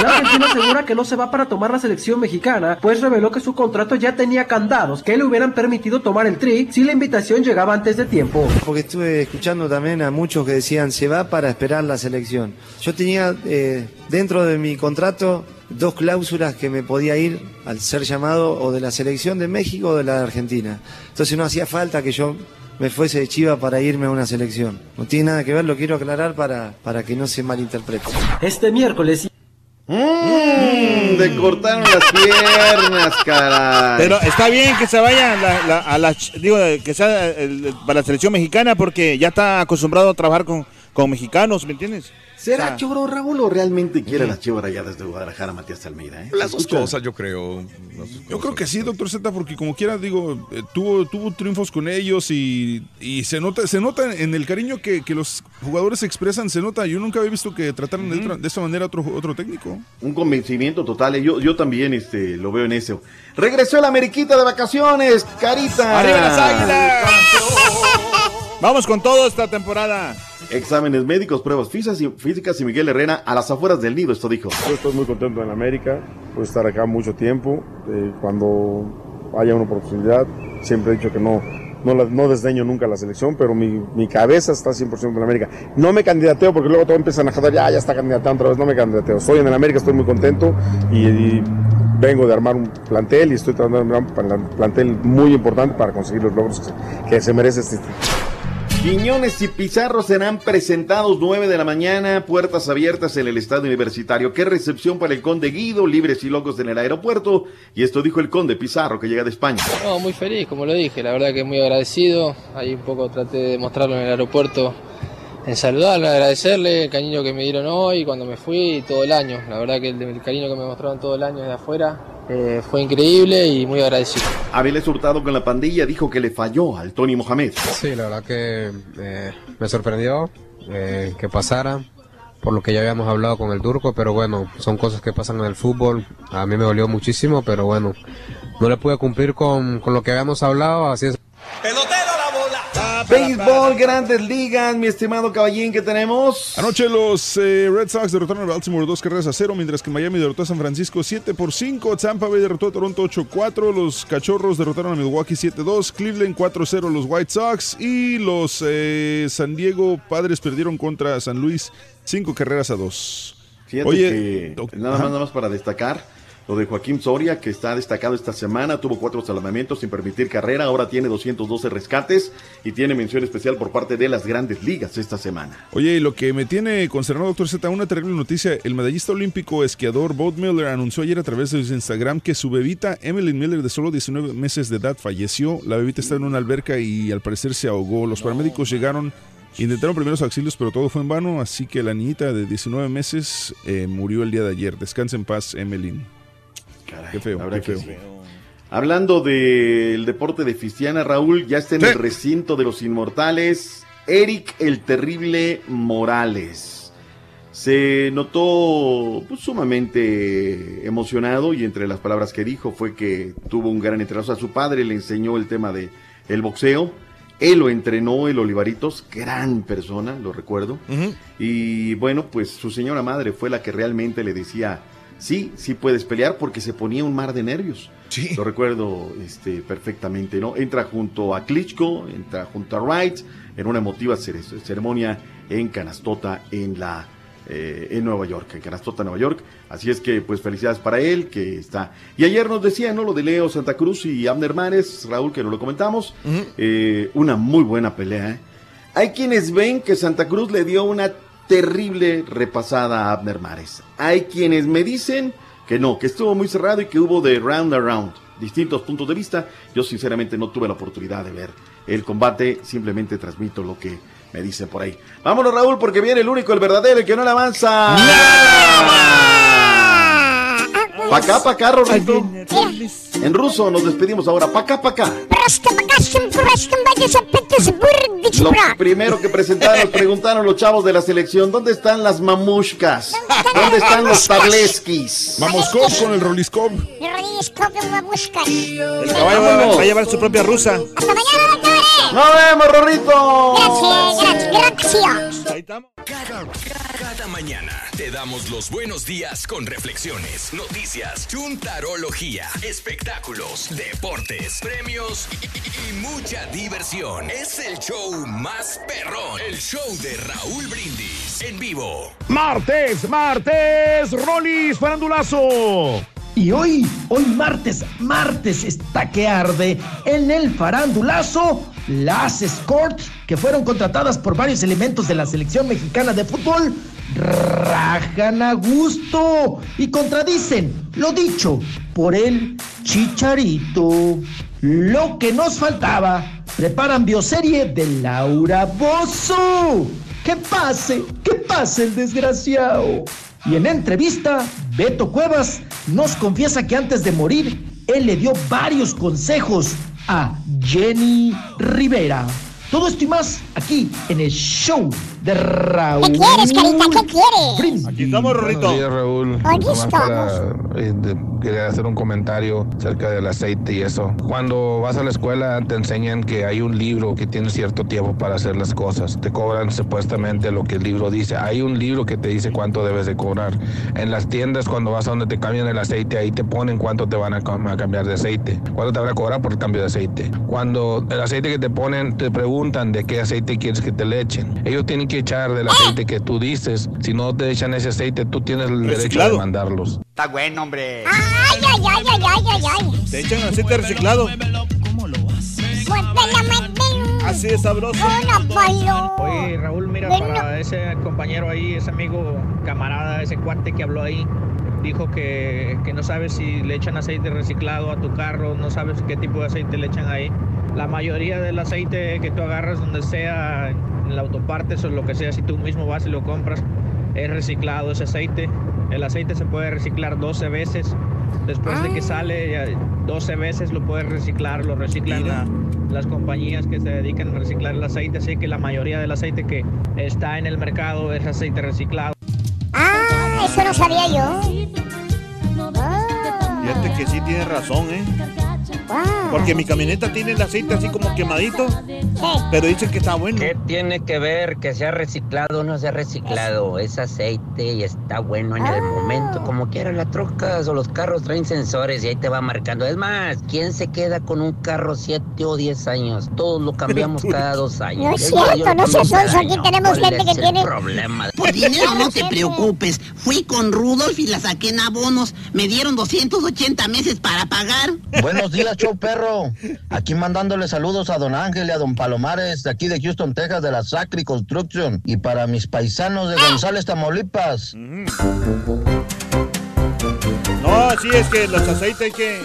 argentino asegura que no se va para tomar la selección mexicana, pues reveló que su contrato ya tenía candados que le hubieran permitido tomar el tri si la invitación llegaba antes de tiempo. Porque estuve escuchando también a muchos que decían se va para esperar la selección. Yo tenía eh, dentro de mi contrato dos cláusulas que me podía ir al ser llamado o de la selección de México o de la de Argentina. Entonces no hacía falta que yo me fuese de Chiva para irme a una selección. No tiene nada que ver, lo quiero aclarar para, para que no se malinterprete. Este miércoles ¡Mmm! Le cortaron las piernas, caray. Pero está bien que se vaya la- la- a la, ch- digo, que sea para la selección mexicana porque ya está acostumbrado a trabajar con, con mexicanos, ¿me entiendes? ¿Será O sea, choro Raúl o realmente quiere las Chivas Rayadas de Guadalajara Matías Almeida? eh? Las dos Escucha. cosas, yo creo. Dos Yo creo que sí, doctor Z, porque como quiera, digo, eh, tuvo, tuvo triunfos con ellos y, y se nota se nota en el cariño que, que los jugadores expresan, se nota. Yo nunca había visto que trataran de, esta manera a otro, otro técnico. Un convencimiento total. eh, Yo, yo también este, lo veo en eso. Regresó el Ameriquita de vacaciones, Carita. ¡Arriba las águilas! Vamos con todo esta temporada. Exámenes médicos, pruebas físicas y, físicas y Miguel Herrera a las afueras del nido, esto dijo. Yo estoy muy contento en América, por estar acá mucho tiempo. Eh, cuando haya una oportunidad, siempre he dicho que no, no, la- no desdeño nunca la selección, pero mi, mi cabeza está 100% en el América. No me candidateo porque luego todos empiezan a joder, ya, ya está candidatando otra vez, no me candidateo. Estoy en el América, estoy muy contento y, y vengo de armar un plantel y estoy tratando de armar un plan- plantel muy importante para conseguir los logros que, que se merece este Quiñones y Pizarro serán presentados 9 de la mañana, puertas abiertas en el estadio universitario. Qué recepción para el conde Guido, libres y locos en el aeropuerto. Y esto dijo el conde Pizarro que llega de España. No, muy feliz, como lo dije, la verdad que muy agradecido. Ahí un poco traté de mostrarlo en el aeropuerto, en saludarle, agradecerle el cariño que me dieron hoy, cuando me fui, todo el año. La verdad que el, el cariño que me mostraron todo el año desde afuera eh, fue increíble y muy agradecido. Avilés Hurtado con la pandilla dijo que le falló al Tony Mohamed. Sí, la verdad que eh, me sorprendió eh, que pasara por lo que ya habíamos hablado con el turco, pero bueno, son cosas que pasan en el fútbol. A mí me dolió muchísimo, pero bueno, no le pude cumplir con, con lo que habíamos hablado, así es. Béisbol, grandes ligas, mi estimado caballín que tenemos. Anoche los eh, Red Sox derrotaron a Baltimore dos carreras a cero, mientras que Miami derrotó a San Francisco 7 por 5. Tampa Bay derrotó a Toronto 8-4. Los Cachorros derrotaron a Milwaukee 7-2. Cleveland 4-0 los White Sox. Y los eh, San Diego Padres perdieron contra San Luis 5 carreras a 2. Fíjate Oye, que nada más, nada más para destacar lo de Joaquín Soria, que está destacado esta semana, tuvo cuatro salvamientos sin permitir carrera, ahora tiene 212 rescates y tiene mención especial por parte de las grandes ligas esta semana. Oye, y lo que me tiene concernado, doctor Z, una terrible noticia. El medallista olímpico esquiador Bob Miller anunció ayer a través de su Instagram que su bebita, Emily Miller, de solo 19 meses de edad, falleció. La bebita está en una alberca y al parecer se ahogó. Los paramédicos llegaron, intentaron primeros auxilios, pero todo fue en vano. Así que la niñita de 19 meses eh, murió el día de ayer. Descansa en paz, Qué feo, qué que feo. sí. Hablando del deporte de Fistiana, Raúl, ya está en el recinto de los inmortales, Eric el Terrible Morales. Se notó pues, sumamente emocionado y entre las palabras que dijo fue que tuvo un gran entrenador. O sea, su padre le enseñó el tema de el boxeo. Él lo entrenó, el Olivaritos, gran persona, lo recuerdo. Y bueno, pues su señora madre fue la que realmente le decía, sí, sí puedes pelear porque se ponía un mar de nervios. Lo recuerdo este, perfectamente, ¿no? Entra junto a Klitschko, entra junto a Wright en una emotiva cere- ceremonia en Canastota, en la eh, en Nueva York, en Canastota, Nueva York. Así es que, pues, felicidades para él, que está. Y ayer nos decía, ¿no? Lo de Leo Santa Cruz y Abner Mares, Raúl, que no lo comentamos. Eh, una muy buena pelea, ¿eh? Hay quienes ven que Santa Cruz le dio una terrible repasada a Abner Mares. Hay quienes me dicen que no, que estuvo muy cerrado y que hubo de round around. Distintos puntos de vista. Yo sinceramente no tuve la oportunidad de ver el combate, simplemente transmito lo que me dicen por ahí. Vámonos Raúl porque viene el único, el verdadero, el que no le avanza. Pa' acá, pa' acá, Rorrito. En ruso nos despedimos ahora. Pa' acá, pa' acá. Lo primero que presentaron, preguntaron los chavos de la selección, ¿dónde están las mamushkas? ¿Dónde están los tableskis? Mamoskov con el Roliskov. El caballo va, a llevar su propia rusa. ¡Nos vemos, Rorrito! Gracias, gracias, gracias. Cada mañana te damos los buenos días con reflexiones, noticias, chuntarología, espectáculos, deportes, premios y, y- y mucha diversión. Es el show más perrón, el show de Raúl Brindis en vivo. Martes, martes, Rolis Farandulazo. Y hoy, hoy martes, martes está que arde en el farandulazo las escorts que fueron contratadas por varios elementos de la selección mexicana de fútbol rajan a gusto y contradicen lo dicho por el chicharito. Lo que nos faltaba, preparan bioserie de Laura Bozo. Que pase, que pase el desgraciado. Y en entrevista, Beto Cuevas nos confiesa que antes de morir, él le dio varios consejos a Jenny Rivera. Todo esto y más aquí en el show de Raúl. ¿Qué quieres, Carita? ¿Qué quieres? Aquí estamos, Rorrito. Buenos días, Raúl. Aquí estamos. para, eh, de- quería hacer un comentario acerca del aceite y eso. Cuando vas a la escuela te enseñan que hay un libro que tiene cierto tiempo para hacer las cosas. Te cobran supuestamente lo que el libro dice. Hay un libro que te dice cuánto debes de cobrar. En las tiendas cuando vas a donde te cambian el aceite, ahí te ponen cuánto te van a, cam- a cambiar de aceite. Cuánto te van a cobrar por el cambio de aceite. Cuando el aceite que te ponen, te preguntan de qué aceite quieres que te le echen. Ellos tienen que echar del aceite que tú dices. Si no te echan ese aceite, tú tienes el derecho de mandarlos. Está bueno, hombre. Ay, ay, ay, ay, ay, ay, ay. Te echan aceite reciclado. Muévela, muévela. Así de sabroso. Palo. Oye, Raúl, mira, para ese compañero ahí, ese amigo, camarada, ese cuate que habló ahí, dijo que, que no sabes si le echan aceite reciclado a tu carro, no sabes qué tipo de aceite le echan ahí. La mayoría del aceite que tú agarras, donde sea, en la autopartes o lo que sea, si tú mismo vas y lo compras, es reciclado ese aceite. El aceite se puede reciclar 12 veces. Después de que sale, ya 12 veces lo puedes reciclar, lo reciclan la- las compañías que se dedican a reciclar el aceite, así que la mayoría del aceite que está en el mercado es aceite reciclado. Ah, eso no sabía yo. Fíjate que sí tienes razón, ¿eh? Ah. Porque mi camioneta tiene el aceite así como quemadito, pero dicen que está bueno. ¿Qué tiene que ver que sea reciclado o no sea reciclado? Es aceite y está bueno en el momento. Como quiera, las trocas o los carros traen sensores y ahí te va marcando. Es más, ¿quién se queda con un carro 7 o 10 años? Todos lo cambiamos cada dos años. No es cierto, no cada sonso, aquí tenemos ¿Cuál gente es que el tiene- problema? Por dinero no te preocupes. Fui con Rudolf y la saqué en abonos. Me dieron 280 meses para pagar. Buenos días, perro. Aquí mandándole saludos a don Ángel y a don Palomares, de aquí de Houston, Texas, de la Sacri Construction. Y para mis paisanos de González, Tamaulipas. No, sí, es que los aceites que...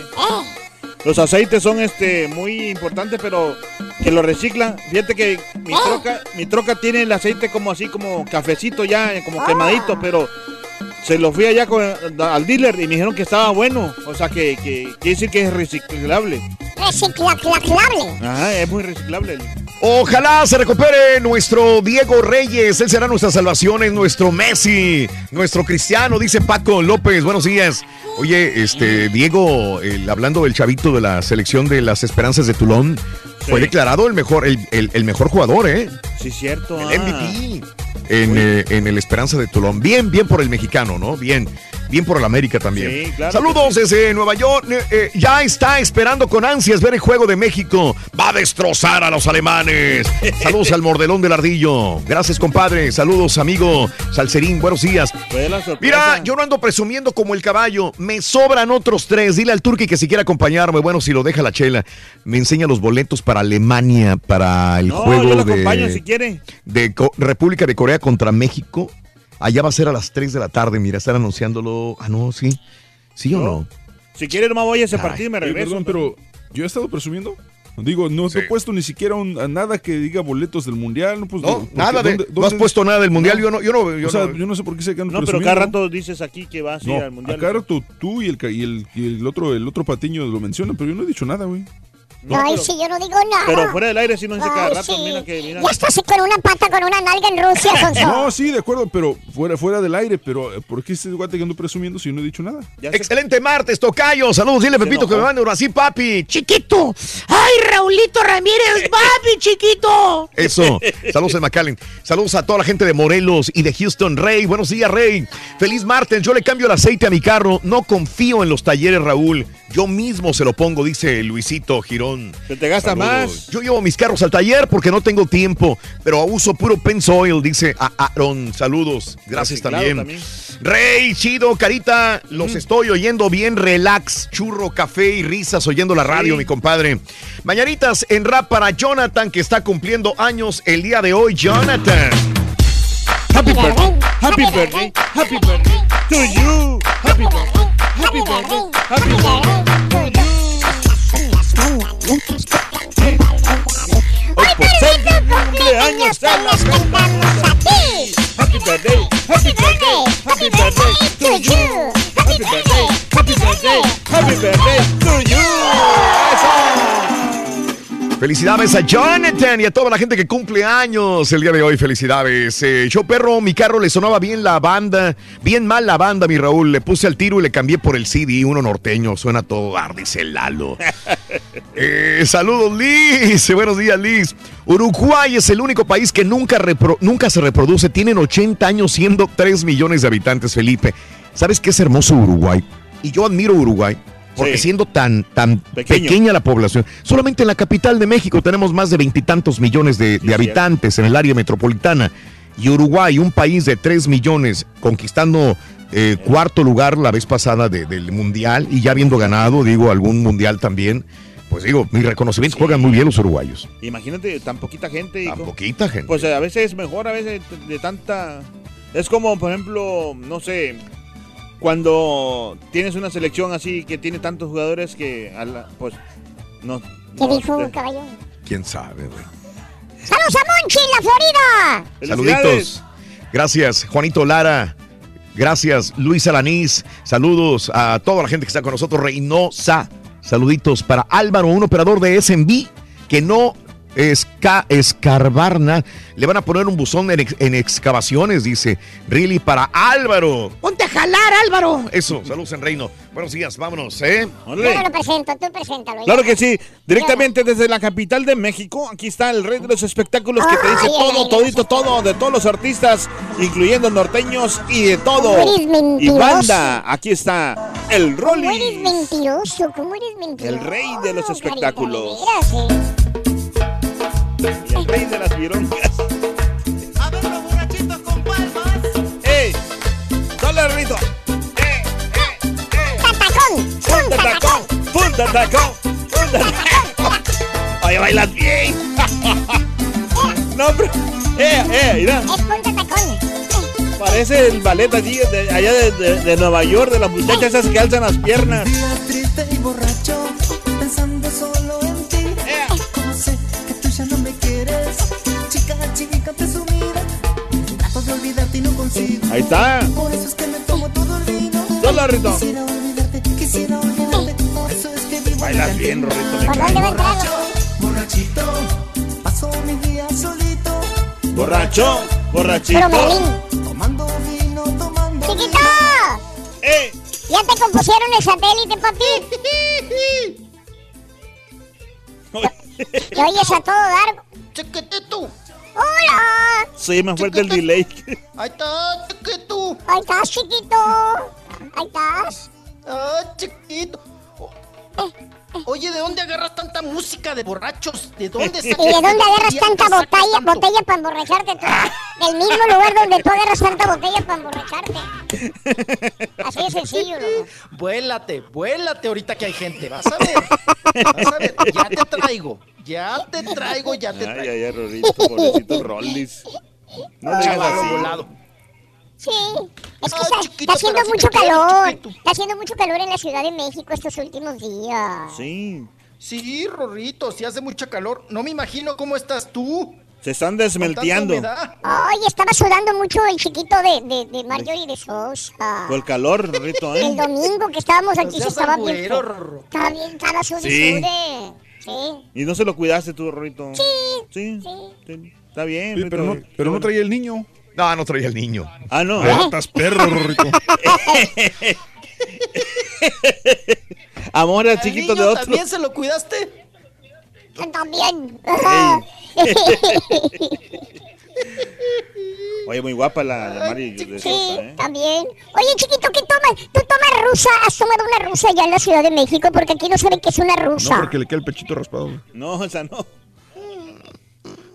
Los aceites son este muy importantes, pero que lo reciclan. Fíjate que mi troca, mi troca tiene el aceite como así, como cafecito ya, como quemadito, pero se lo fui allá con, al dealer y me dijeron que estaba bueno. O sea, que, que quiere decir que es reciclable. Reciclable. Ajá, es muy reciclable. Ojalá se recupere nuestro Diego Reyes. Él será nuestra salvación, es nuestro Messi, nuestro Cristiano, dice Paco López. Buenos días. Oye, este Diego, el- hablando del chavito de la selección de las Esperanzas de Tulón, fue declarado el mejor, el, el- el mejor jugador, ¿eh? Sí, cierto. El MVP. En, eh, en el Esperanza de Tulón. Bien, bien por el mexicano, ¿no? Bien. Bien por el América también. Sí, claro Saludos desde Nueva York. Eh, eh, ya está esperando con ansias ver el juego de México. Va a destrozar a los alemanes. Saludos al mordelón del ardillo. Gracias, compadre. Saludos, amigo Salcerín. Buenos días. Mira, yo no ando presumiendo como el caballo. Me sobran otros tres. Dile al turqui que si quiere acompañarme. Bueno, si lo deja la chela, me enseña los boletos para Alemania, para el No, juego yo lo de, si quiere. de República de Corea contra México. Allá va a ser a las 3 de la tarde. Mira, están anunciándolo. Ah, no, sí. ¿Sí o no? Si quiere, nomás voy a ese partido y me regreso. perdón, pero yo he estado presumiendo. Digo, no te he puesto ni siquiera un- a nada que diga boletos del mundial. No, pues, No, nada de- ¿dónde- no has dónde- puesto nada del mundial, yo no- yo no- yo o sea, no- yo no sé por qué se quedan No, pero cada rato dices aquí que vas a ir No, al mundial. cada rato tú y el, y el, y el otro el otro patiño lo mencionan, pero yo no he dicho nada, güey. Ay, sí, yo no digo nada. Pero fuera del aire sí nos dice cada rato, sí. mira que mira. Ya estás con una pata, con una nalga en Rusia, Sonso. No, sí, de acuerdo, pero fuera, fuera del aire, pero eh, ¿por qué este guate que ando presumiendo si yo no he dicho nada? Excelente martes, Tocayo. Saludos, dile Pepito que me mande uno así, papi. Chiquito. Ay, Raulito Ramírez, papi, chiquito. Eso. Saludos en McAllen. Saludos a toda la gente de Morelos y de Houston. Rey, buenos días, Rey. Feliz martes. Yo le cambio el aceite a mi carro. No confío en los talleres, Raúl. Yo mismo se lo pongo, dice Luisito Girón. Se te gasta Saludos. más. Yo llevo mis carros al taller porque no tengo tiempo, pero uso puro Pensoil, dice a Aaron. Saludos. Gracias Reciclado también. también. Rey, chido, carita, los estoy oyendo bien, relax, churro, café y risas oyendo la radio, mi compadre. Mañanitas en rap para Jonathan, que está cumpliendo años el día de hoy, Jonathan. Happy birthday, happy birthday, happy birthday to you. Happy birthday, happy birthday, happy birthday to Hoy por ser tu cumpleaños te las cantamos a ti. Happy birthday, happy birthday, happy birthday to you. Happy birthday, happy birthday, happy birthday to you. Felicidades a Jonathan y a toda la gente que cumple años el día de hoy. Felicidades. Eh, yo, perro, mi carro le sonaba bien la banda. Bien mal la banda, mi Raúl. Le puse al tiro y le cambié por el CD, uno norteño. Suena todo bar, dice Lalo. Eh, saludos, Liz. Buenos días, Liz. Uruguay es el único país que nunca, repro- nunca se reproduce. Tienen 80 años siendo 3 millones de habitantes, Felipe. ¿Sabes qué es hermoso Uruguay? Y yo admiro Uruguay. Porque Sí. siendo tan, tan Pequeño. pequeña la población, solamente en la capital de México tenemos más de veintitantos millones de, de habitantes en el área metropolitana. Y Uruguay, un país de 3 millones, conquistando eh, cuarto lugar la vez pasada de- del Mundial y ya habiendo ganado, digo, algún Mundial también. Pues digo, mi reconocimiento, juegan muy bien los uruguayos. Imagínate, tan poquita gente. Tan con- poquita gente. Pues a veces es mejor, a veces de tanta... Es como, por ejemplo, no sé, cuando tienes una selección así que tiene tantos jugadores que, a la- pues, no... ¿Qué no- dijo, de- caballo? ¿Quién sabe, güey? ¡Saludos a Monchi en la Florida! Saluditos. Gracias, Juanito Lara. Gracias, Luis Alanís. Saludos a toda la gente que está con nosotros. Reynosa. Saluditos para Álvaro, un operador de SMB que no esca, escarbarna. Le van a poner un buzón en, ex- en excavaciones, dice. Really para Álvaro. Ponte a jalar, Álvaro. Eso, saludos en Reino. Buenos días, vámonos, ¿eh? Yo no lo presento, tú preséntalo. Claro que sí, directamente desde la capital de México, aquí está el rey de los espectáculos que te dice todo, todito, todo, de todos los artistas, incluyendo norteños y de todo. ¿Cómo eres Y mentiroso? banda, aquí está el ¿Cómo eres Rolly, mentiroso? ¿Cómo eres mentiroso? el rey de los espectáculos, Carita, eh. Y el rey de las virongas. A ver los borrachitos con palmas. ¡Ey! ¡Dale, Rito! ¡Tatacón! ¡Punta tacón! ¡Punta tacón! ¡Punta tacón! Oye, bailas bien. no, pero... ¡Eh, eh! Mira. Es punta tacón. Parece el ballet allí de, allá de, de- de Nueva York, de las muchachas esas que alzan las piernas. Día triste y borracho, olvidarte y no consigo. Ahí está. Por eso es que me tomo todo el vino. Hola, Rito. Quisiera olvidarte, quisiera olvidarte. Por eso es que vivo Bailas bien, Rorrito. me ¿Por cae. dónde va a entrar? Borrachito, paso mi día solito. Borracho, borrachito. Pero. Tomando vino, tomando ¡Chiquito! ¡Eh! ¿Ya te compusieron el satélite, papi? ¿Te oyes a todo dar? Chiquitito, ¡Hola! Sí, más fuerte el delay. ahí está, chiquito. Ahí estás, chiquito. Ahí estás. Ah, chiquito. Oye, ¿de dónde agarras tanta música de borrachos? ¿De dónde ¿Y de dónde agarras tanta botella, botella para emborracharte tú? Del mismo lugar donde tú agarras tanta botella para emborracharte. Así de sencillo, loco. Vuélate, vuélate ahorita que hay gente. Vas a ver. Vas a ver. Ya te traigo. Ya te traigo, ya te Ay, traigo. ay, ay, Rorrito, pobrecito Rollis. No le digas así. volado. Sí, es que Ay, está, chiquito, está haciendo mucho calor. chiquito. Está haciendo mucho calor en la Ciudad de México estos últimos días. Sí. Sí, Rorrito, si hace mucha calor. No me imagino cómo estás tú. Se están desmelteando. Ay, estaba sudando mucho el chiquito de, de, de Marjorie de Sosa. Con el calor, Rorrito, El ¿eh? domingo que estábamos No aquí se estaba bien. Estaba bien, estaba sude, Sí. Sí. Y no se lo cuidaste tú, Rorrito. Sí. Sí. sí. Está bien. Sí, pero no, pero no traía el niño. No, no traía el niño. Ah, no. Estás perro, Rorrito. Amor al ¿Al chiquito niño de otro. también se lo cuidaste? También. Oye, muy guapa la, la Mari de Sí, Sosa, ¿eh? también. Oye, chiquito, ¿qué tomas? ¿Tú tomas rusa? ¿Has tomado una rusa allá en la Ciudad de México? Porque aquí no saben que es una No, rusa. porque le queda el pechito raspado. No, o sea, no.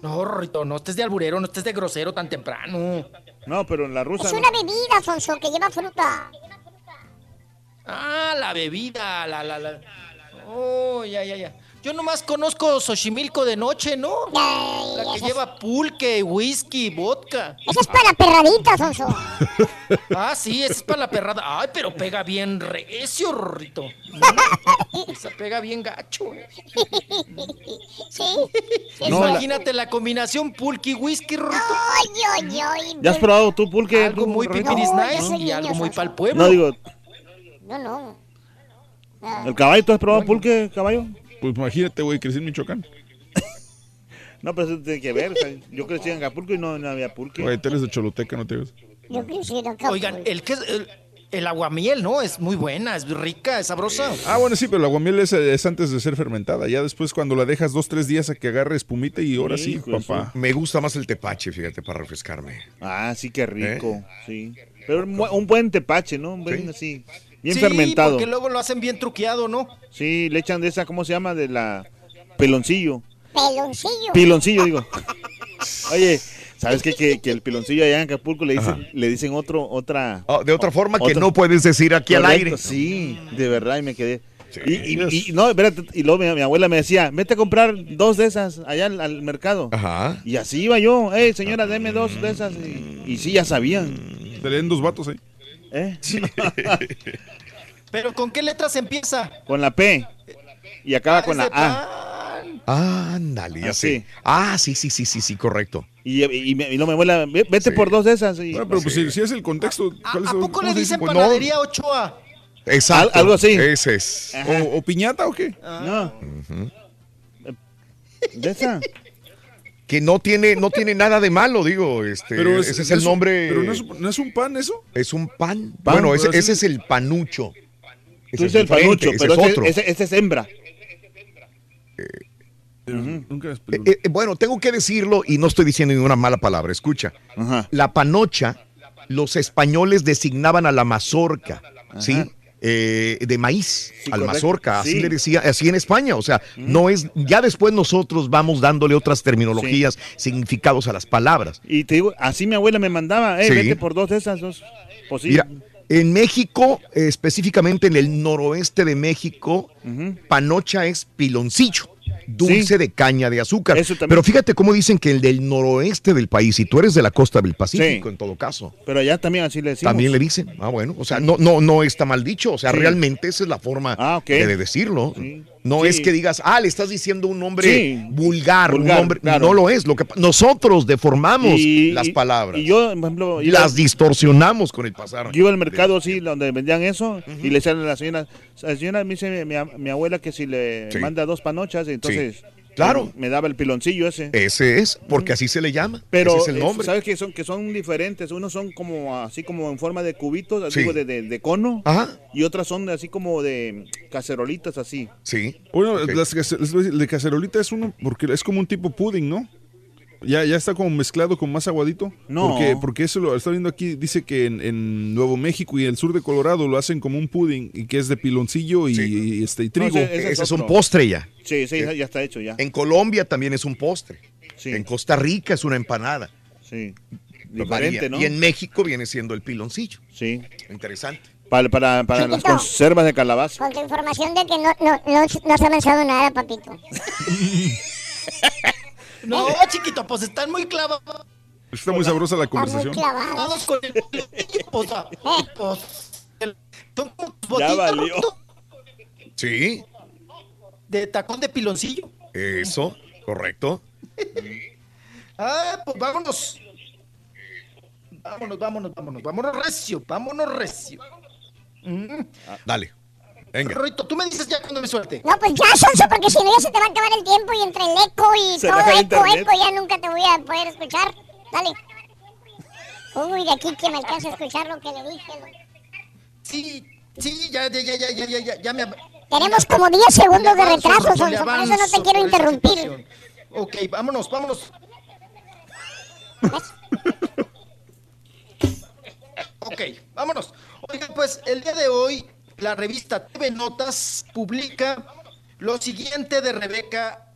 No, Rorrito, no estés de alburero, no estés de grosero tan temprano. No, pero en la rusa. Es no. una bebida, Alfonso, que lleva fruta. Ah, la bebida, la, la, la. Oh, ya, ya, ya. Yo nomás conozco Xochimilco de noche, ¿no? Ay, La que esa, lleva pulque, whisky, vodka. esa es para perradita, Alfonso. Ah, sí, esa es para la perrada. Ay, pero pega bien recio, Rorrito. Esa pega bien gacho. eh. Sí. No, la- Imagínate la... combinación pulque y whisky, Rorrito. Ay, ay, ay. ¿Ya has probado tú pulque? Algo tú, muy pipiris No, nice y algo muy para el pueblo. No, digo, No, no. Ah. ¿el caballo? ¿Tú has probado pulque, caballo? Pues imagínate, güey, crecí en Michoacán. No, pero eso tiene que ver. o sea, yo crecí en Acapulco y no, no había pulque. Oye, tú eres de Choluteca, ¿no te ves? Yo quisiera acá. Oigan, el que el, el aguamiel, ¿no? Es muy buena, es rica, es sabrosa. Ah, bueno, sí, pero la aguamiel es, es antes de ser fermentada. Ya después cuando la dejas dos, tres días a que agarre espumita y ahora sí, papá. Me gusta más el tepache, fíjate, para refrescarme. Ah, sí, qué rico. ¿Eh? Sí. Pero un, bu- un buen tepache, ¿no? Un buen así. Bien sí, fermentado. porque luego lo hacen bien truqueado, ¿no? Sí, le echan de esa, ¿cómo se llama? De la peloncillo. Peloncillo. Piloncillo, digo. Oye, ¿sabes qué? Que, que el piloncillo allá en Acapulco le dicen, le dicen otro, otra... Ah, de otra forma que Otro- no puedes decir aquí al aire. Sí, de verdad, y me quedé. Y, y- y- no, espérate, y luego mi, mi abuela me decía, vete a comprar dos de esas allá al, al mercado. Ajá. Y así iba yo, hey señora, deme dos de esas. Y, y sí, ya sabían. Te leen dos vatos ahí. ¿Eh? Pero ¿con qué letras empieza? con la P. Y acaba con la A. Ándale, ya Ah, sé. sí. Ah, sí, sí, sí, sí, sí, correcto. Y, y, me- y mi abuela, "Ve- vete por dos de esas. Y, Bueno, pero pues si, si es el contexto, ¿cuál es ¿A el- poco cómo le se dicen dice? Pues, panadería Ochoa? Exacto. Al- algo así. Ese es. ¿O, o piñata o qué? No. De esa. Que no tiene, no tiene nada de malo, digo. Este, Pero ese es el un- nombre. Pero no es, no es un pan eso. Es un pan. Pan, bueno, ese, es el panucho. Ese Tú es dices el panucho, ese pero es ese, otro. ese- ese es hembra. Nunca es Eh, eh, bueno, tengo que decirlo y no estoy diciendo ninguna mala palabra. Escucha. Ajá. La panocha, los españoles designaban a la mazorca, ¿sí? Eh, de maíz, Sí, al mazorca, así Sí. le decía, así en España, o sea, no es, ya después nosotros vamos dándole otras terminologías, significados a las palabras. Y te digo, así mi abuela me mandaba, eh, vete por dos de esas dos. Pues. Mira, en México, específicamente en el noroeste de México, panocha es piloncillo. Dulce Sí. de caña de azúcar. Eso también. Pero fíjate cómo dicen que el del noroeste del país, y tú eres de la costa del Pacífico Sí. en todo caso, Pero allá también así le decimos. también le dicen. Ah, bueno, o sea, no, no, no está mal dicho, o sea, Sí. realmente esa es la forma Ah, de decirlo. Sí. No Sí. es que digas, ah, le estás diciendo un nombre Sí. vulgar, Vulgar, un nombre. claro. No lo es. Lo que, nosotros deformamos Y- las palabras. Y yo, por ejemplo, las distorsionamos con el pasar. yo iba al mercado así, donde vendían eso, y le decían a la señora, la señora me dice mi, mi abuela que si le Sí. manda dos panochas, entonces Claro. me, daba el piloncillo ese. Ese es, porque así se le llama. Pero Ese es el eh, nombre. sabes que son que son diferentes, unos son como así como en forma de cubitos, Sí. digo de, de- de cono, Ajá. y otras son así como de cacerolitas así. Sí. Bueno, Ok. las de cacerolita es uno, porque es como un tipo pudding, ¿no? Ya, ya está como mezclado con más aguadito. No. Porque, porque eso lo está viendo aquí, dice que en, en Nuevo México y el sur de Colorado lo hacen como un pudding y que es de piloncillo y, y, este, y trigo. ese- ese es Ese es un postre ya. Sí, sí, ya está hecho ya. En Colombia también es un postre. Sí. En Costa Rica es una empanada. Sí. Diferente, ¿no? Y en México viene siendo el piloncillo. Sí. Interesante. Para, para, para las conservas de calabaza. Con tu información de que no, no, no, no se ha avanzado nada, papito. No, chiquito, pues están muy clavados. Está muy sabrosa la Está muy conversación. con el piloncillo, o sea, pues, el- son como tus Ya valió. Sí, De tacón de piloncillo. eso, correcto. Ah, pues vámonos. Vámonos, vámonos, vámonos. Vámonos recio, vámonos recio. Mm. Dale. Venga. Rito, tú me dices ya cuando me suelte. No, pues ya, Sonso, porque si no ya se te va a acabar el tiempo y entre el eco y se todo eco, internet. eco, ya nunca te voy a poder escuchar. Dale. Uy, de aquí que me alcanza a escuchar lo que le dije. Sí, sí, ya, ya, ya, ya, ya, ya, ya me... Tenemos como 10 segundos de retraso, Sonso, por eso no te quiero interrumpir. Ok, vámonos, vámonos. ok, vámonos. Oiga, pues el día de hoy la revista TV Notas publica lo siguiente de Rebeca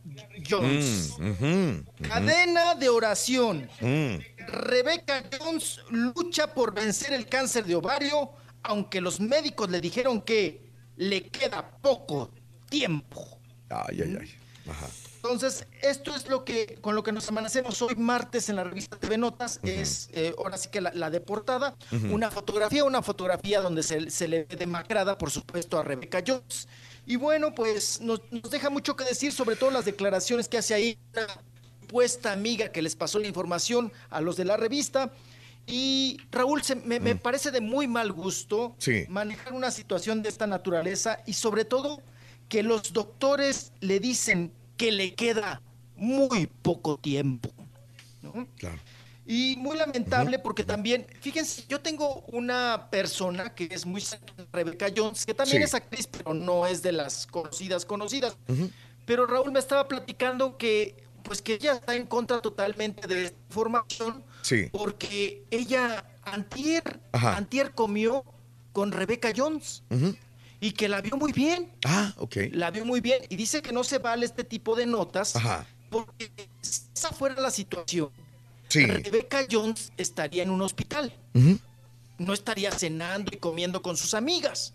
Jones. Mm, Cadena de oración. mm. Rebecca Jones lucha por vencer el cáncer de ovario, aunque los médicos le dijeron que le queda poco tiempo. Ay, ay, ay. Ajá. Entonces, esto es lo que con lo que nos amanecemos hoy martes en la revista TV Notas. Es eh, ahora sí que la, la de portada. Ujú. Una fotografía, una fotografía donde se, se le ve demacrada, por supuesto, a Rebecca Jones. Y bueno, pues nos, nos deja mucho que decir, sobre todo las declaraciones que hace ahí una supuesta amiga que les pasó la información a los de la revista. Y Raúl, se- me, me parece de muy mal gusto Sí. manejar una situación de esta naturaleza y sobre todo que los doctores le dicen que le queda muy poco tiempo. ¿no? Claro. Y muy lamentable porque también, fíjense, yo tengo una persona que es muy cercana a Rebecca Jones, que también Sí. es actriz, pero no es de las conocidas, conocidas. Pero Raúl me estaba platicando que, pues que ella está en contra totalmente de esta información, Sí. porque ella antier, Ajá. antier comió con Rebecca Jones. Y que la vio muy bien. Ah, ok. La vio muy bien y dice que no se vale este tipo de notas Ajá. porque si esa fuera la situación, Sí. Rebecca Jones estaría en un hospital, no estaría cenando y comiendo con sus amigas,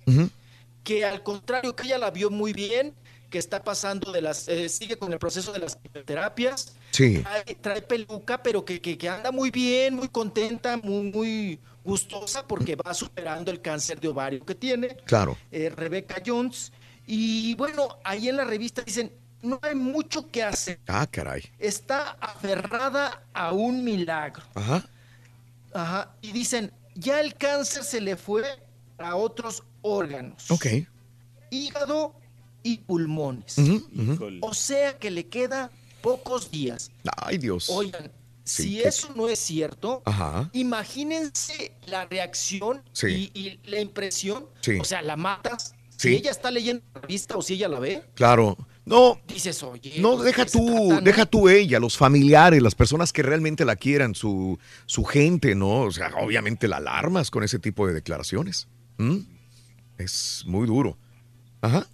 que al contrario que ella la vio muy bien, que está pasando de las, eh, sigue con el proceso de las terapias, Sí. trae, trae peluca, pero que, que- que anda muy bien, muy contenta, muy, muy gustosa porque va superando el cáncer de ovario que tiene. Claro. eh, Rebecca Jones. Y bueno, ahí en la revista dicen, no hay mucho que hacer. Ah, caray. Está aferrada a un milagro. Ajá. Ajá. Y dicen, ya el cáncer se le fue a otros órganos. Ok. Hígado y pulmones. Ujú. O sea que le queda pocos días. Ay, Dios. Oigan, Sí, si eso no es cierto, Ajá. imagínense la reacción Sí. y, y la impresión. Sí. O sea, la matas. Si ella está leyendo la revista o si ella la ve, Claro. No, dices, oye. no, deja ¿de qué se tú, trata, no? deja tú ella, los familiares, las personas que realmente la quieran, su, su gente, ¿no? O sea, obviamente la alarmas con ese tipo de declaraciones. ¿Mm? Es muy duro. Ajá.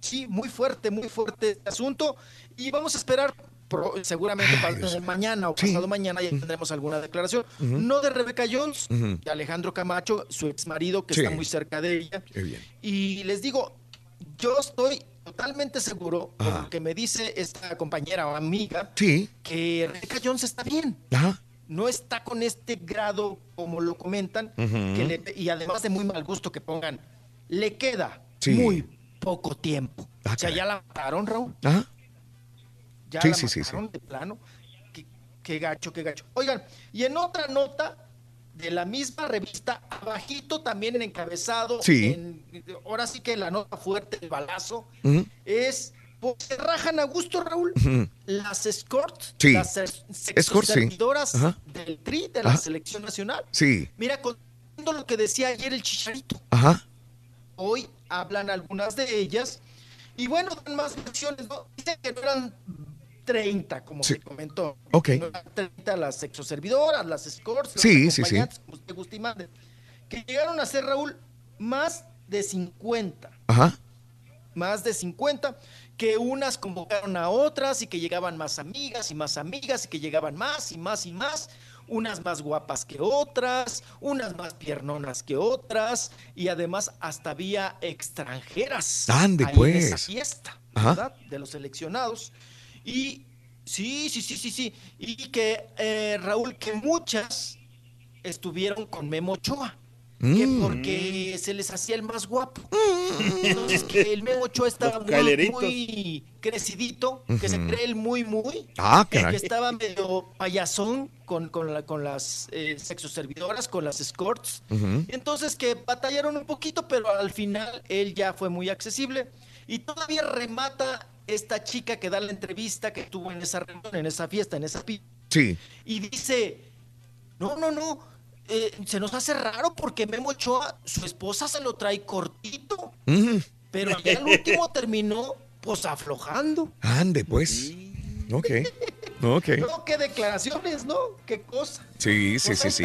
Sí, muy fuerte, muy fuerte este asunto. Y vamos a esperar, pro- seguramente eh, mañana o pasado mañana ya tendremos alguna declaración. No de Rebeca Jones, de Alejandro Camacho, su ex marido, que Sí. está muy cerca de ella. Qué bien. Y les digo, yo estoy totalmente seguro, por lo que me dice esta compañera o amiga, Sí. que Rebeca Jones está bien. Ajá. No está con este grado, como lo comentan, Ujú. que le- y además de muy mal gusto que pongan, le queda muy poco tiempo. Ah, o sea, ya la mataron, Raúl. Ajá. Ya Sí, la sí, sí, de plano. Qué, qué gacho, qué gacho. Oigan, y en otra nota de la misma revista, abajito también en encabezado, Sí. en- ahora sí que la nota fuerte, el balazo, es pues, se rajan a gusto, Raúl. Las escorts, Sí. las Escorts, sí. servidoras del TRI, de la selección nacional. Sí. Mira, contando lo que decía ayer el chicharito. Ajá. Hoy hablan algunas de ellas y bueno, dan más versiones. ¿no? Dicen que no eran 30, como Sí. se comentó. Ok. No eran 30 las sexoservidoras, las escorts, las Sí, sí, como usted guste y mande. Que llegaron a ser, Raúl, más de 50. Ajá. Más de 50. Que unas convocaron a otras y que llegaban más amigas y más amigas y que llegaban más y más y más. Unas más guapas que otras, unas más piernonas que otras y además hasta había extranjeras Ande, ahí en pues. esa fiesta, Ajá. ¿verdad? De los seleccionados. Y sí, sí, sí, sí, sí. Y que eh, Raúl, que muchas estuvieron con Memo Ochoa. Que Mm. porque se les hacía el más guapo. Entonces que el Memo Ochoa estaba muy, muy crecidito, que se Ujú. cree el muy, muy. Ah, que caray. estaba medio payasón con, con, la- con las eh, sexoservidoras, con las escorts. Ujú. Entonces que batallaron un poquito, pero al final él ya fue muy accesible. Y todavía remata esta chica que da la entrevista que tuvo en esa reunión, en esa fiesta, en esa pi Sí. y dice, no, no, no, eh, se nos hace raro porque Memo Ochoa, su esposa se lo trae cortito, Ujú. pero ya el último terminó pues aflojando. Ande, pues. Ok. Ok. No, qué declaraciones, ¿no? Qué cosa. Sí, sí, Pues sí, sí.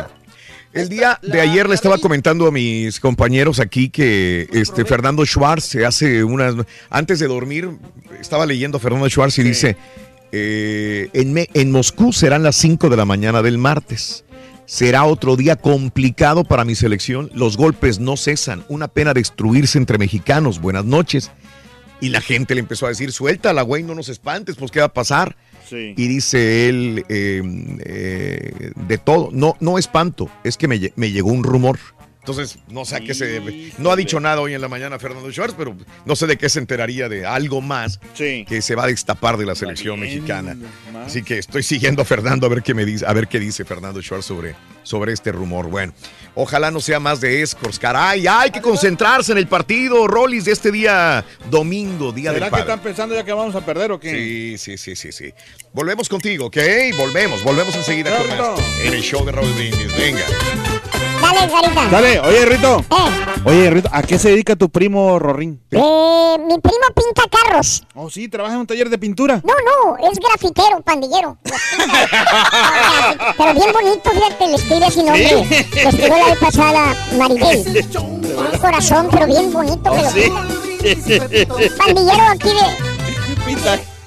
El día de ayer le estaba comentando a mis compañeros aquí que este Fernando Schwartz se hace unas antes de dormir estaba leyendo a Fernando Schwartz y dice eh, en, Me- en Moscú serán las 5 de la mañana del martes. Será otro día complicado para mi selección. Los golpes no cesan. Una pena destruirse entre mexicanos. Buenas noches. Y la gente le empezó a decir, suéltala, güey, no nos espantes, pues qué va a pasar. Y dice él, eh, eh, de todo, no, no espanto, es que me, me llegó un rumor Entonces, no sé a qué se debe. No ha dicho nada hoy en la mañana Fernando Schwartz, pero no sé de qué se enteraría de algo más que se va a destapar de la selección mexicana. Así que estoy siguiendo a Fernando a ver qué me dice, a ver qué dice Fernando Schwartz sobre, sobre este rumor. Bueno, ojalá no sea más de escorts. Caray, hay que concentrarse en el partido, Rollis, de este día domingo, día del ¿Será que están pensando ya que vamos a perder o qué? Sí, sí, sí, sí, sí. Volvemos contigo, ¿ok? Volvemos, volvemos enseguida con más en el show de Raúl Brindis. Venga. Dale, Carita. Dale, oye, Rito. Oye, Rito, ¿a qué se dedica tu primo Rorín? Eh, mi primo pinta carros. Oh, sí, trabaja en un taller de pintura. No, no, es grafitero, pandillero. Pero bien bonito, fíjate, le escribe sin nombre. ¿Sí? Le escribió la vez pasada Maribel. Un corazón, pero bien bonito que Oh, lo sí. pinta. Pandillero aquí de...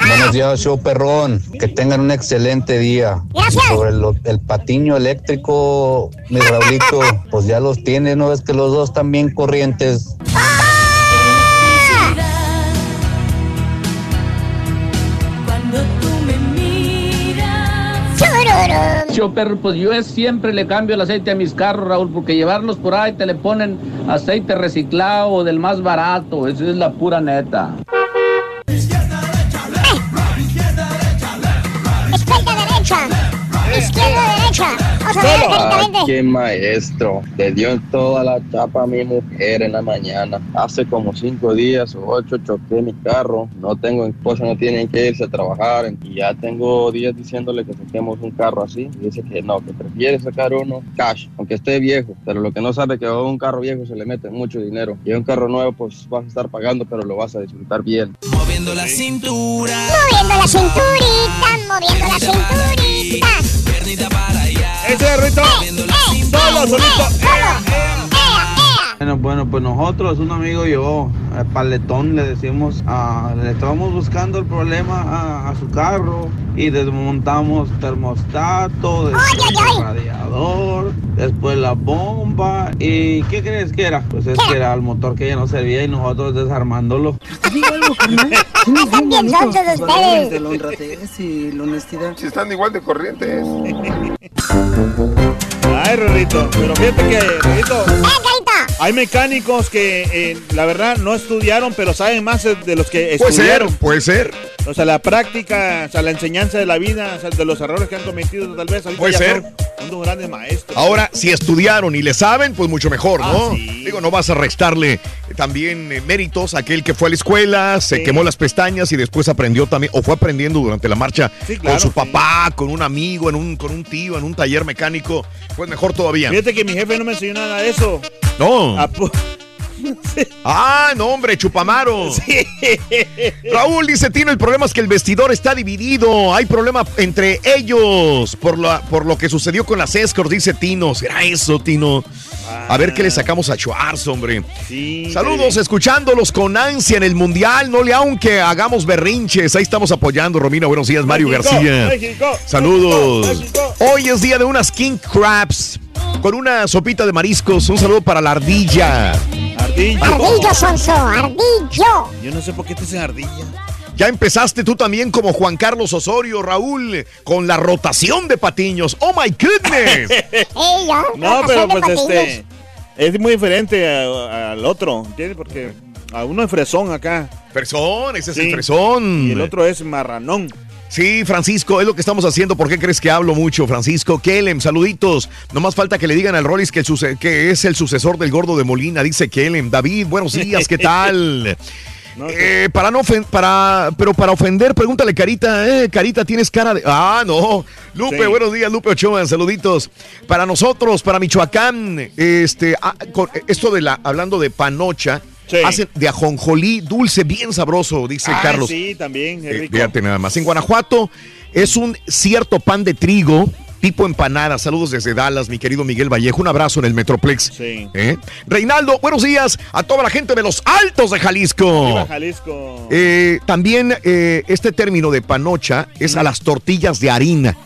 Buenos días, show perrón. Que tengan un excelente día. Sobre lo- el patiño eléctrico, mi Raulito, pues ya los tiene, ¿no? Es que los dos están bien corrientes. Cuando tú me miras. Yo, perro, pues yo es- siempre le cambio el aceite a mis carros, Raúl, porque llevarlos por ahí te le ponen aceite reciclado o del más barato. Esa es la pura neta. Izquierda, derecha. Vamos a ver, Carita, vente. qué maestro. Le dio toda la chapa a mi mujer en la mañana. Hace como cinco días o ocho choqué mi carro. No tengo esposa, no tienen que irse a trabajar. Y ya tengo días diciéndole que saquemos un carro así. Y dice que no, que prefiere sacar uno cash, aunque esté viejo. Pero lo que no sabe es que a un carro viejo se le mete mucho dinero. Y a un carro nuevo, pues vas a estar pagando, pero lo vas a disfrutar bien. Moviendo la cintura. Moviendo la cinturita, moviendo la cinturita. Ese es Rito. Solo, solito. Bueno, bueno, pues nosotros, un amigo y yo, eh, paletón, le decimos, ah, le estábamos buscando el problema a, a su carro y desmontamos termostato, después el radiador, después la bomba y ¿qué crees que era? Pues es que era el motor que ya no servía y nosotros desarmándolo. Están bien tontos ustedes. De la honradez y la honestidad. Si están igual de corrientes. Ay, Rorrito. Pero fíjate que, Rorrito, Carita. Hay mecánicos que, eh, la verdad, no estudiaron, pero saben más de los que Puede ser, estudiaron. puede ser. O sea, la práctica, o sea, la enseñanza de la vida, o sea, de los errores que han cometido, tal vez. Puede ya ser. Son, son grandes maestros. Ahora, si estudiaron y le saben, pues mucho mejor, ¿no? Ah, Digo, no vas a restarle eh, también eh, méritos a aquel que fue a la escuela, se quemó las pestañas y después aprendió también, o fue aprendiendo durante la marcha Sí, claro, con su sí. papá, con un amigo, en un, con un tío, en un taller mecánico, pues mejor todavía. Fíjate que mi jefe no me enseñó nada de eso. No. Ah, Ah, no, hombre, chupamaro. Raúl dice Tino, el problema es que el vestidor está dividido. Hay problema entre ellos por, la, por lo que sucedió con las escorts, dice Tino. ¿Será eso, Tino? A ver qué le sacamos a Schwartz, hombre. Saludos, escuchándolos con ansia en el Mundial. No le aunque hagamos berrinches. Ahí estamos apoyando, Romina. Buenos días, Mario México, García. México, Saludos. México. Hoy es día de unas king crabs con una sopita de mariscos. Un saludo para la ardilla. Ardillo. Ardillo, Sonso, ardillo. Yo no sé por qué te dicen ardilla. Ya empezaste tú también como Juan Carlos Osorio, Raúl, con la rotación de patiños. ¡Oh, my goodness! No, pero pues este. Es muy diferente a- al otro, ¿entiendes? Porque a uno es fresón acá. Fresón, ese es el fresón. Y el otro es marranón. Sí, Francisco, es lo que estamos haciendo. ¿Por qué crees que hablo mucho, Francisco? Kelem, saluditos. No más falta que le digan al Rollis que, el que es el sucesor del gordo de Molina, dice Kelem. David, buenos días, ¿qué tal? Eh, para no ofen- para, pero para ofender, pregúntale, Carita, eh, Carita, tienes cara de. Ah, no. Lupe, Sí. buenos días, Lupe Ochoa, saluditos. Para nosotros, para Michoacán, este, ah, con- esto de la, hablando de panocha, hacen de ajonjolí dulce, bien sabroso, dice Ah, Carlos. Sí, también, es Eh, fíjate nada más. En Guanajuato es un cierto pan de trigo tipo empanada. Saludos desde Dallas, mi querido Miguel Vallejo. Un abrazo en el Metroplex. Sí. ¿Eh? Reinaldo, buenos días a toda la gente de los Altos de Jalisco. Viva Jalisco. Eh, también eh, este término de panocha es a las tortillas de harina.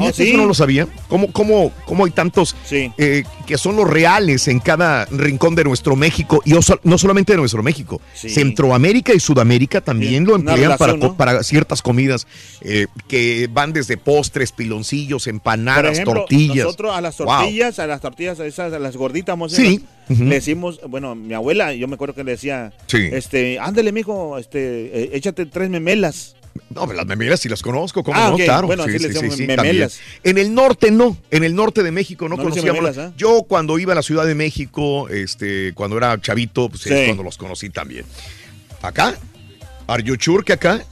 Fíjate, sí. eso no lo sabía. ¿Cómo, cómo, cómo hay tantos eh, que son los reales en cada rincón de nuestro México? Y no solamente de nuestro México. Sí. Centroamérica y Sudamérica también lo emplean para, relación, co- ¿no? para ciertas comidas eh, que van desde postres, piloncillos, Por empanadas, ejemplo, tortillas. nosotros a las Wow. tortillas, a las tortillas, esas, a las gorditas, a Sí. le decimos, bueno, mi abuela, yo me acuerdo que le decía, este, ándale, mijo, este, eh, échate tres memelas. No, las memelas sí las conozco, ¿cómo Ah, no? Claro. Bueno, sí, sí, decíamos sí, memelas. En el norte no, en el norte de México no, conocíamos. memelas, ¿ah? Yo cuando iba a la Ciudad de México, este, cuando era chavito, pues es cuando los conocí también. ¿Acá? ¿Are you sure que acá?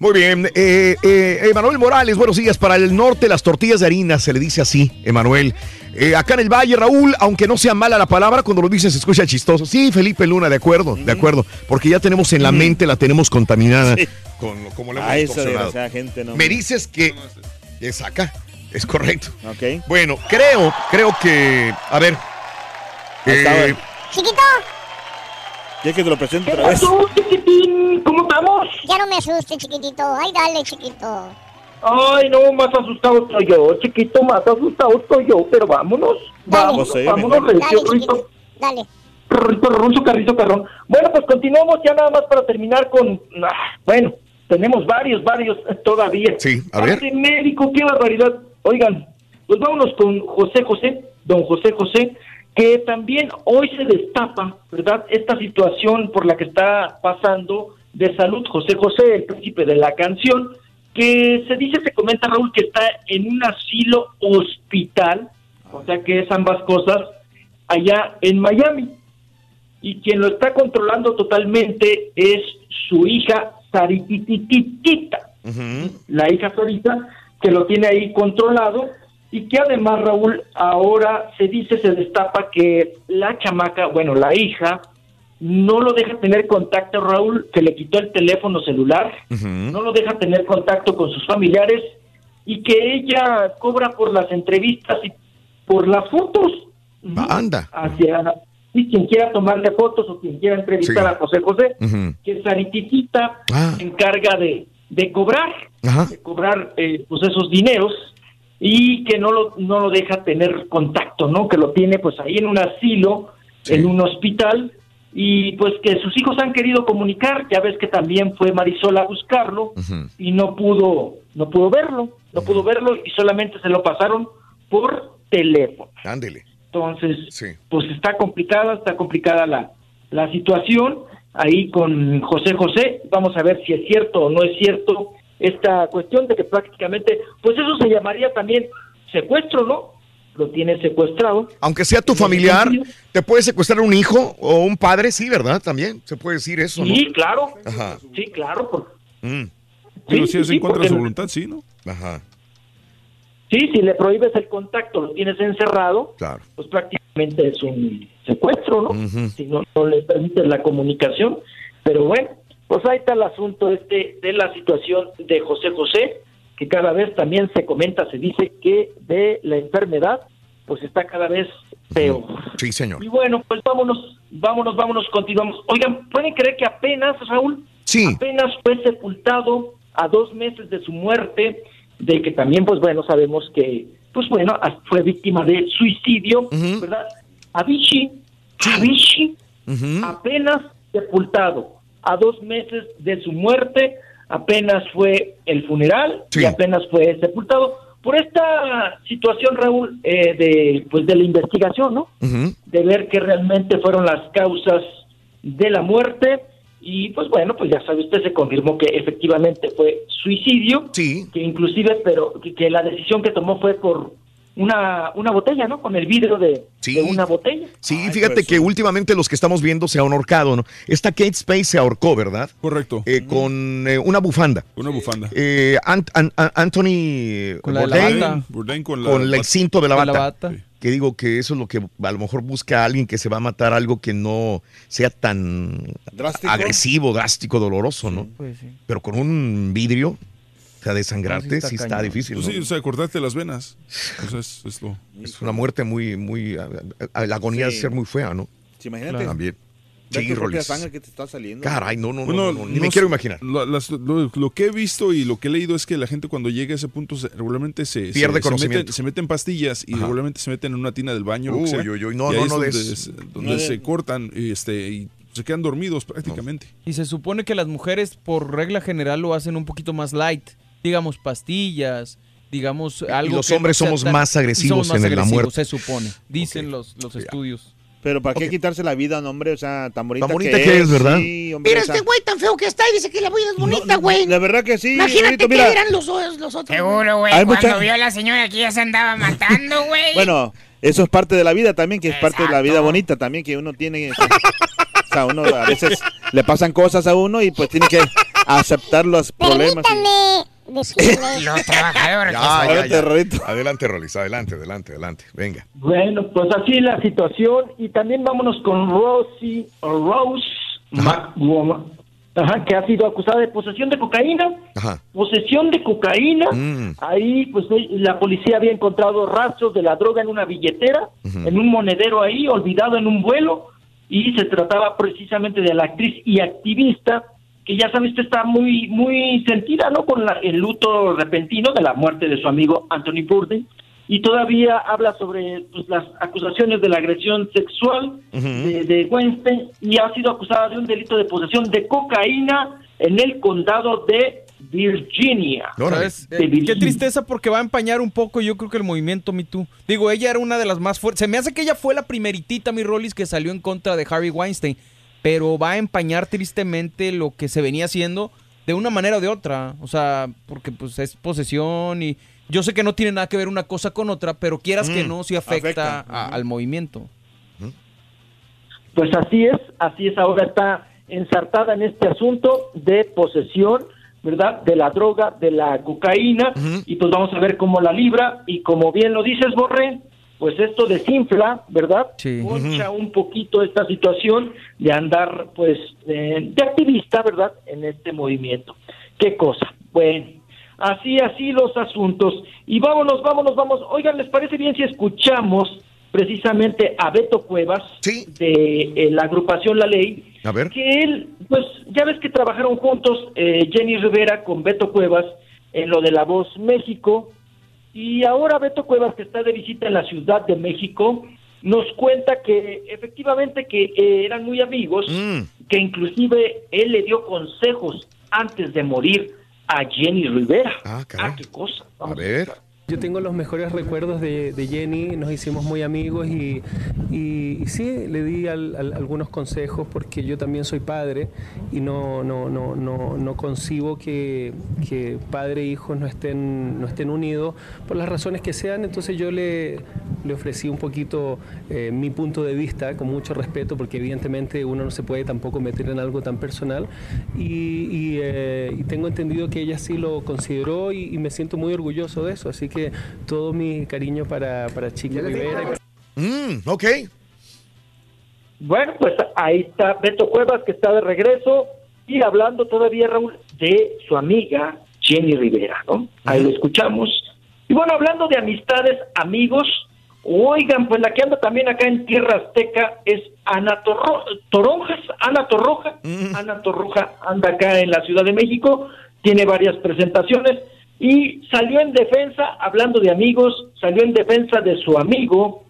Muy bien, eh, eh, Emanuel Morales, buenos días. Para el norte, las tortillas de harina, se le dice así, Emanuel. Eh, acá en el Valle, Raúl, aunque no sea mala la palabra, cuando lo dices se escucha chistoso. Sí, Felipe Luna, de acuerdo, de acuerdo. Porque ya tenemos en la mente, la tenemos contaminada. Con, como le hemos A esa distorsionado. desgraciada gente, no. Me dices que es acá, es correcto. Ok. Bueno, creo, creo que, a ver. Eh, a ver. Chiquito, ¿Quieres que te lo presente otra vez? chiquitín? ¿Cómo estamos? Ya no me asustes, chiquitito. Ay, dale, chiquito. Ay, no, más asustado estoy yo, chiquito, más asustado estoy yo, pero vámonos. Vámonos, eh, vámonos, recio, Dale, chiquito. Dale. rito, runzo, carrito, carrón. Bueno, pues continuamos ya nada más para terminar con, ah, bueno, tenemos varios, varios todavía. Sí, a ver. Parte médico, qué barbaridad. Oigan, pues vámonos con José José, don José José, que también hoy se destapa, ¿verdad? Esta situación por la que está pasando de salud José José, el príncipe de la canción, que se dice, se comenta Raúl, que está en un asilo hospital, o sea que es ambas cosas, allá en Miami. Y quien lo está controlando totalmente es su hija Saritititita la hija Sarita, que lo tiene ahí controlado y que además, Raúl, ahora se dice, se destapa que la chamaca, bueno, la hija, no lo deja tener contacto, Raúl, que le quitó el teléfono celular, no lo deja tener contacto con sus familiares y que ella cobra por las entrevistas y por las fotos. Anda. Hacia, y quien quiera tomarle fotos o quien quiera entrevistar Sí. a José José, que Sarititita Ah. se encarga de, de cobrar, Ajá. de cobrar eh, pues esos dineros y que no lo, no lo deja tener contacto, ¿no? Que lo tiene pues ahí en un asilo, en un hospital y pues que sus hijos han querido comunicar, ya ves que también fue Marisol a buscarlo y no pudo, no pudo verlo, no pudo verlo y solamente se lo pasaron por teléfono. Ándele. Entonces, Sí. pues está complicada, está complicada la, la situación ahí con José José. Vamos a ver si es cierto o no es cierto esta cuestión de que prácticamente, pues eso se llamaría también secuestro, ¿no? Lo tiene secuestrado. Aunque sea tu familiar, te puede secuestrar un hijo o un padre, sí, ¿verdad? También se puede decir eso, ¿no? Sí, claro. Ajá. Sí, claro. por- Mm. Pero Sí, si es sí, en contra de su voluntad, sí, ¿no? Ajá. Sí, si le prohíbes el contacto, lo tienes encerrado, Claro. pues prácticamente es un secuestro, ¿no? Si no, no le permites la comunicación. Pero bueno, pues ahí está el asunto este de la situación de José José, que cada vez también se comenta, se dice que de la enfermedad, pues está cada vez peor. Sí, señor. Y bueno, pues vámonos, vámonos, vámonos, continuamos. Oigan, ¿pueden creer que apenas, Raúl? Sí. Apenas fue sepultado a dos meses de su muerte, de que también, pues bueno, sabemos que, pues bueno, fue víctima de suicidio, ¿verdad? Avicii, Avicii, apenas sepultado a dos meses de su muerte, apenas fue el funeral y apenas fue sepultado. Por esta situación, Raúl, eh, de pues de la investigación, ¿no? de ver que realmente fueron las causas de la muerte y pues bueno, pues ya sabe usted, se confirmó que efectivamente fue suicidio, que inclusive, pero que, que la decisión que tomó fue por una, una botella, ¿no? Con el vidrio de, de una botella. Sí, fíjate que últimamente los que estamos viendo se han ahorcado, ¿no? Esta Kate Space se ahorcó, ¿verdad? Correcto. Eh, con eh, una bufanda. Una bufanda. Eh, Ant- An- An- Anthony Con la de la Bourdain, bata. Bourdain con la con el bata. cinto de la Con la bata. Que digo que eso es lo que a lo mejor busca alguien que se va a matar algo que no sea tan Drástico. agresivo, drástico, doloroso, ¿no? Pues sí. Pero con un vidrio, o sea, desangrarte, sí sí está está, cañón. difícil. Pues ¿no? sí, o sea, cortarte las venas. O sea, es, es lo... Es una muerte muy, muy, la agonía Sí. debe ser muy fea, ¿no? Sí, imagínate. También. Ve Sí, Rolis. sangre que te está saliendo. Caray, no, no, no, Bueno, no, no, ni me no quiero sé, imaginar. Lo, las- lo- lo que he visto y lo que he leído es que la gente cuando llega a ese punto se- regularmente se, Pierde se, se conocimiento. meten, se meten pastillas y Ajá. regularmente se meten en una tina del baño. lo que Uy, sea, uy, uy, no, no, es no donde, des- es- donde no se cortan y, este, y se quedan dormidos prácticamente. Y se supone que las mujeres, por regla general, lo hacen un poquito más light. Digamos, pastillas, digamos, algo los que no hombres sea somos tan- más y agresivos somos más en la agresivos, muerte. Se supone, dicen los, los estudios. Pero ¿para qué quitarse la vida, no, hombre? O sea, tan bonita, Tan bonita que es, ¿verdad? Sí, hombre, Mira esa- este güey tan feo que está y dice que la vida es bonita, güey. La verdad que sí. Imagínate Rorrito, qué dirán los, los otros. Seguro, güey. Cuando mucha- vio a la señora que ya se andaba matando, güey. Bueno, eso es parte de la vida también, que es parte de la vida bonita también, que uno tiene... O sea, uno a veces le pasan cosas a uno y pues tiene que aceptar los problemas. Permítame decirle. Los trabajadores. Ya, ya, Adelante, ya. Rorrito. Adelante, Rolis, adelante, adelante, adelante. Venga. Bueno, pues así la situación. Y también vámonos con Rosie o Rose McGowan, ajá, que ha sido acusada de posesión de cocaína. Ajá. Posesión de cocaína. Mm. Ahí, pues eh, la policía había encontrado rastros de la droga en una billetera, en un monedero ahí, olvidado en un vuelo. Y se trataba precisamente de la actriz y activista que ya sabes que está muy muy sentida no con la- el luto repentino de la muerte de su amigo Anthony Bourdain y todavía habla sobre pues, las acusaciones de la agresión sexual de, de Weinstein y ha sido acusada de un delito de posesión de cocaína en el condado de Virginia. Eh, qué Virginia. tristeza porque va a empañar un poco, yo creo que el movimiento Me Too. Digo, ella era una de las más fuertes. Se me hace que ella fue la primeritita, mi Rollis, que salió en contra de Harvey Weinstein. Pero va a empañar tristemente lo que se venía haciendo de una manera o de otra. O sea, porque pues es posesión y yo sé que no tiene nada que ver una cosa con otra, pero quieras que Mm, no, sí afecta, afecta. a- al movimiento. Pues así es, así es, ahora está ensartada en este asunto de posesión, ¿verdad? De la droga, de la cocaína, y pues vamos a ver cómo la libra, y como bien lo dices, Borré, pues esto desinfla, ¿verdad? Sí. Concha un poquito esta situación de andar, pues, eh, de activista, ¿verdad? En este movimiento. ¿Qué cosa? Bueno, así, así los asuntos. Y vámonos, vámonos, vamos. Oigan, ¿les parece bien si escuchamos precisamente a Beto Cuevas de eh, la agrupación La Ley? A ver. Que él, pues, ya ves que trabajaron juntos eh, Jenny Rivera con Beto Cuevas en lo de La Voz México. Y ahora Beto Cuevas, que está de visita en la Ciudad de México, nos cuenta que efectivamente que eh, eran muy amigos, que inclusive él le dio consejos antes de morir a Jenny Rivera. Ah, qué cosa. A ver. Yo tengo los mejores recuerdos de, Jenny, nos hicimos muy amigos y, sí, le di al- al- algunos consejos porque yo también soy padre y no, no, no, no, no concibo que, que padre e hijos no estén, no estén unidos por las razones que sean, entonces yo le, le ofrecí un poquito eh, mi punto de vista con mucho respeto porque evidentemente uno no se puede tampoco meter en algo tan personal. Y, eh, tengo entendido que ella sí lo consideró y, y me siento muy orgulloso de eso, así que todo mi cariño para, para Chiqui Rivera. Mm, ok. Bueno, pues ahí está Beto Cuevas, que está de regreso, y hablando todavía, Raúl, de su amiga Jenny Rivera, ¿no? Ahí lo escuchamos. Y bueno, hablando de amistades, amigos, oigan, pues la que anda también acá en Tierra Azteca es Ana Torro- Toronjas, Ana Torroja. Ana Torroja anda acá en la Ciudad de México, tiene varias presentaciones y salió en defensa, hablando de amigos, salió en defensa de su amigo,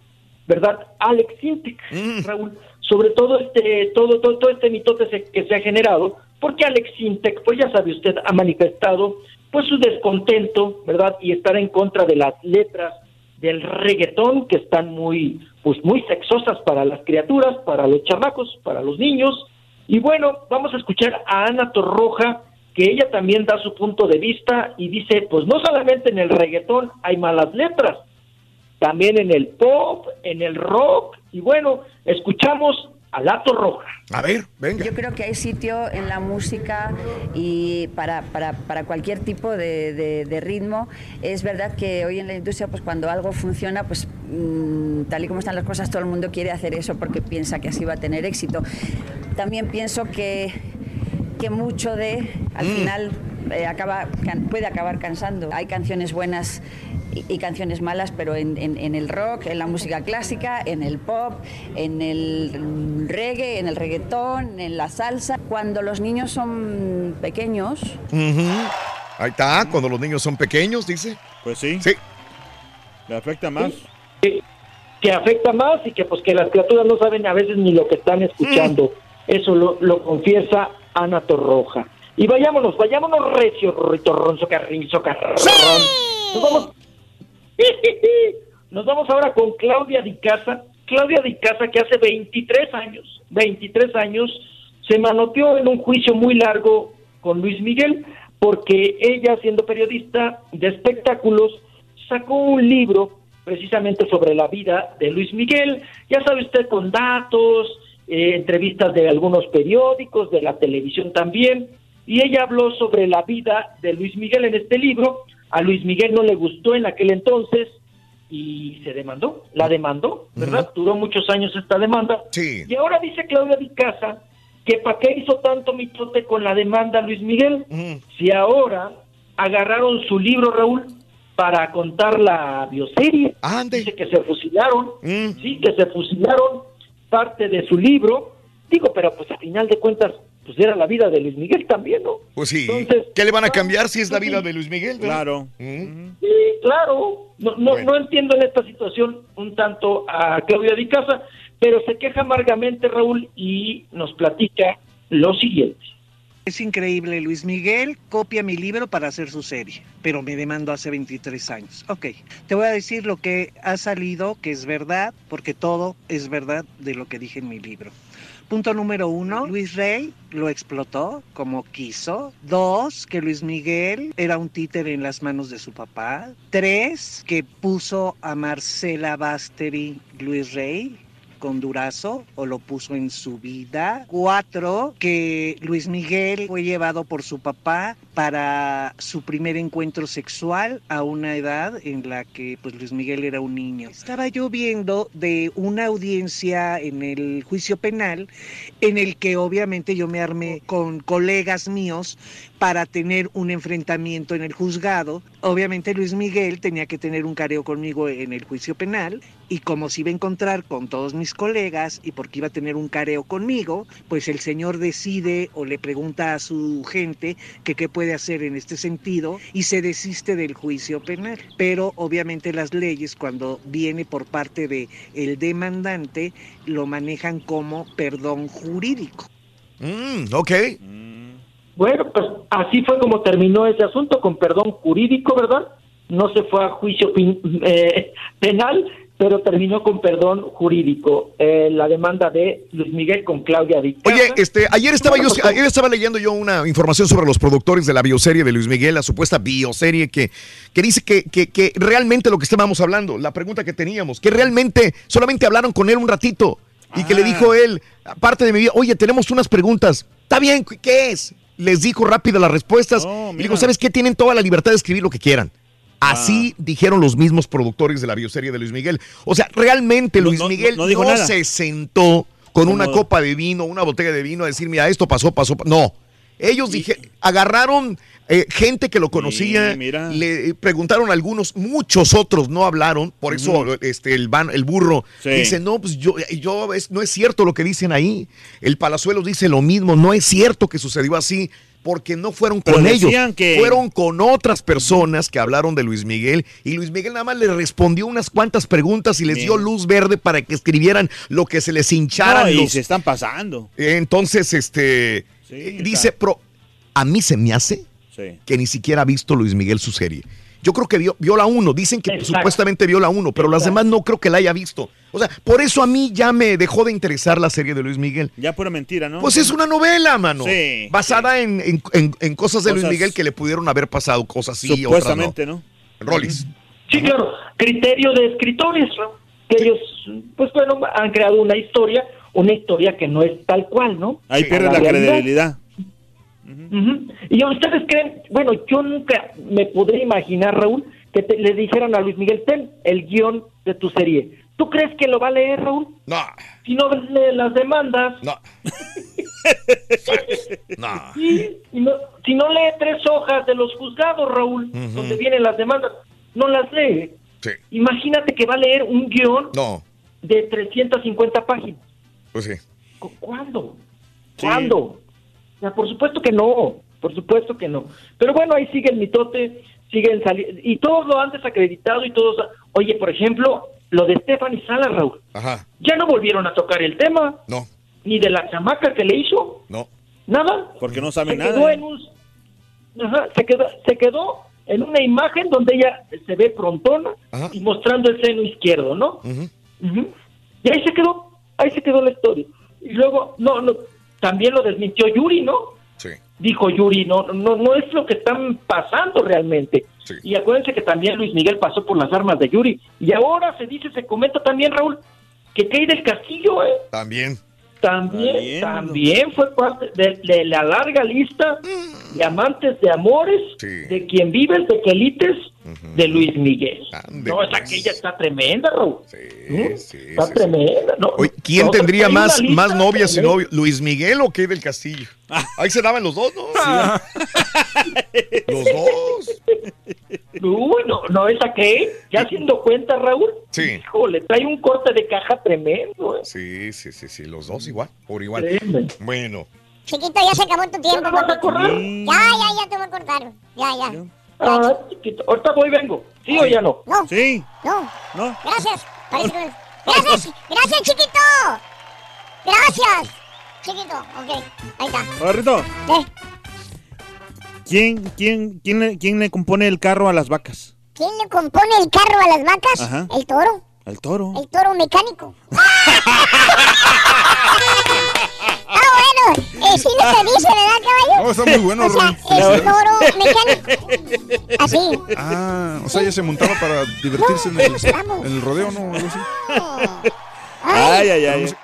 ¿verdad? Alex Sintek, Raúl, sobre todo este, todo, todo, todo este mitote se- que se ha generado, porque Alex Sintek, pues ya sabe usted, ha manifestado pues su descontento, ¿verdad? Y estar en contra de las letras del reggaetón que están muy, pues muy sexosas para las criaturas, para los chamacos, para los niños. Y bueno, vamos a escuchar a Ana Torroja, que ella también da su punto de vista y dice, pues no solamente en el reggaetón hay malas letras, también en el pop, en el rock, y bueno, escuchamos a Lato Roja. A ver, venga. Yo creo que hay sitio en la música y para, para, para cualquier tipo de, de- de ritmo. Es verdad que hoy en la industria, pues cuando algo funciona, pues mm, tal y como están las cosas, todo el mundo quiere hacer eso porque piensa que así va a tener éxito. También pienso que, que mucho de, al final, eh, acaba, can- puede acabar cansando. Hay canciones buenas y, y canciones malas, pero en, en- en el rock, en la música clásica, en el pop, en el reggae, en el reggaetón, en la salsa. Cuando los niños son pequeños. Ahí está, cuando los niños son pequeños, dice. Pues sí. Sí. Le afecta más. que, que afecta más y que pues que las criaturas no saben a veces ni lo que están escuchando. Eso lo, lo confiesa Ana Torroja. Y vayámonos, vayámonos recio, ritorrón, socarrín, socarrón. Nos vamos, nos vamos ahora con Claudia Di Casa. Claudia Di Casa que hace 23 años, 23 años, se manoteó en un juicio muy largo con Luis Miguel porque ella, siendo periodista de espectáculos, sacó un libro precisamente sobre la vida de Luis Miguel, ya sabe usted, con datos, eh, entrevistas de algunos periódicos, de la televisión también, y ella habló sobre la vida de Luis Miguel en este libro. A Luis Miguel no le gustó en aquel entonces y se demandó, la demandó, ¿verdad? Duró muchos años esta demanda. Sí. Y ahora dice Claudia Di Casa que para qué hizo tanto mitote con la demanda Luis Miguel, si ahora agarraron su libro, Raúl, para contar la bioserie. Dice que se fusilaron, sí, que se fusilaron parte de su libro. Digo, pero pues a final de cuentas, pues era la vida de Luis Miguel también, ¿no? Pues sí. Entonces, ¿Qué le van a cambiar si es la vida sí. de Luis Miguel? Claro. Sí, claro. No, no, no entiendo en esta situación un tanto a Claudia Di Casa, pero se queja amargamente Raúl y nos platica lo siguiente. Es increíble, Luis Miguel copia mi libro para hacer su serie, pero me demandó hace 23 años. Ok, te voy a decir lo que ha salido, que es verdad, porque todo es verdad de lo que dije en mi libro. Punto número uno, Luis Rey lo explotó como quiso. Dos, que Luis Miguel era un títere en las manos de su papá. Tres, que puso a Marcela Basteri Luis Rey con Durazo o lo puso en su vida. Cuatro, que Luis Miguel fue llevado por su papá para su primer encuentro sexual a una edad en la que pues Luis Miguel era un niño. Estaba yo viendo de una audiencia en el juicio penal en el que obviamente yo me armé con colegas míos para tener un enfrentamiento en el juzgado. Obviamente Luis Miguel tenía que tener un careo conmigo en el juicio penal y como se iba a encontrar con todos mis colegas y porque iba a tener un careo conmigo, pues el señor decide o le pregunta a su gente que qué puede hacer en este sentido y se desiste del juicio penal. Pero obviamente las leyes cuando viene por parte de el demandante lo manejan como perdón jurídico. Mm, ok. Bueno, pues así fue como terminó ese asunto, con perdón jurídico, ¿verdad? No se fue a juicio pin- eh, penal, pero terminó con perdón jurídico. Eh, la demanda de Luis Miguel con Claudia Di Casa. Oye, este, ayer estaba yo, ayer estaba leyendo yo una información sobre los productores de la bioserie de Luis Miguel, la supuesta bioserie que, que dice que, que, que realmente lo que estábamos hablando, la pregunta que teníamos, que realmente solamente hablaron con él un ratito y que le dijo él, aparte de mi vida, oye, tenemos unas preguntas, está bien, ¿qué es? Les dijo rápido las respuestas y digo, ¿sabes qué? Tienen toda la libertad de escribir lo que quieran. Así dijeron los mismos productores de la bioserie de Luis Miguel. O sea, realmente Luis no- Miguel no no, dijo nada. se sentó con Como- una copa de vino, una botella de vino a decir, mira, esto pasó, pasó. pa-". No. Ellos dije, agarraron eh, gente que lo conocía, le preguntaron a algunos, muchos otros no hablaron, por eso este, el, van, el burro Sí. dice, no, pues yo, yo es- no es cierto lo que dicen ahí. El Palazuelos dice lo mismo, no es cierto que sucedió así. Porque no fueron Pero con ellos, que- fueron con otras personas que hablaron de Luis Miguel y Luis Miguel nada más le respondió unas cuantas preguntas y les dio luz verde para que escribieran lo que se les hincharan No, y los se están pasando. entonces, este, eh, dice, pero a mí se me hace Sí. que ni siquiera ha visto Luis Miguel su serie. Yo creo que vio, vio la 1, dicen que supuestamente vio la 1, pero las demás no creo que la haya visto. O sea, por eso a mí ya me dejó de interesar la serie de Luis Miguel. Ya pura mentira, ¿no? Pues es una novela, mano. Sí, basada En, en- en- en cosas de Luis Miguel que le pudieron haber pasado, cosas sí, Supuestamente, otras ¿no? no. Rolis. Sí, claro, criterio de escritores, ¿no? que ellos, pues bueno, han creado una historia, una historia que no es tal cual, ¿no? Ahí pierde la realidad. credibilidad. Y ustedes creen, bueno, yo nunca me podría imaginar, Raúl, que te- le dijeran a Luis Miguel, ten el guion de tu serie. ¿Tú crees que lo va a leer, Raúl? No. Si no lee las demandas. No. no. Sí, y no- si no lee tres hojas de los juzgados, Raúl, donde vienen las demandas, no las lee. Sí. Imagínate que va a leer un guion No, de 350 páginas. pues sí. ¿Cu- ¿Cuándo? ¿Cuándo? O sea, por supuesto que no, por supuesto que no. Pero bueno, ahí sigue el mitote, siguen saliendo, y todos lo han desacreditado y todos... Oye, por ejemplo, lo de Stephanie Sala, Raúl, Ajá. ya no volvieron a tocar el tema, No, ni de la chamaca que le hizo, no. nada. Porque no Se saben quedó nada. en un... Ajá, se quedó, se quedó en una imagen donde ella se ve prontona y mostrando el seno izquierdo, ¿no? Y ahí se quedó, ahí se quedó la historia. Y luego, no, no, también lo desmintió Yuri, ¿no? Sí. Dijo Yuri, no, no, no es lo que están pasando realmente. Y acuérdense que también Luis Miguel pasó por las armas de Yuri. Y ahora se dice, se comenta también, Raúl, que Kay del Castillo, ¿eh? También. También, también fue parte de, de la larga lista de amantes de amores, de quien vives, de quelites, de Luis Miguel. no, esa que ella está tremenda, Raúl. ¿Mm? está tremenda. No, Oye, ¿quién no, tendría más, más novias y novios? ¿Luis Miguel o Kay del Castillo? Ahí se daban los dos, ¿no? Los dos. Uy, no, no, esa que, ya haciendo cuenta, Raúl, Sí. híjole, trae un corte de caja tremendo. ¿eh? Sí, sí, sí, sí, los dos igual, por igual. Tremendo. Bueno. Chiquito, ya se acabó tu tiempo, papi. Ya, ya, ya te voy a cortar. Ya, ya. Ah, chiquito, ahorita voy y vengo. ¿Sí o ya no? No. Sí. No. No. Gracias. Parece que- Gracias, gracias, chiquito. Gracias. Chiquito, ok. Ahí está. Oye, Rito, ¿Qué? ¿quién, quién, quién, le, ¿quién le compone el carro a las vacas? ¿Quién le compone el carro a las vacas? Ajá. El toro. El toro. El toro mecánico. Que dice, ¿verdad, caballo? No, está muy bueno, O sea, es toro mecánico. Así. Ah, o sea, ella se montaba para divertirse en el, en el rodeo, ¿no? Algo así. Ay, ay, ay.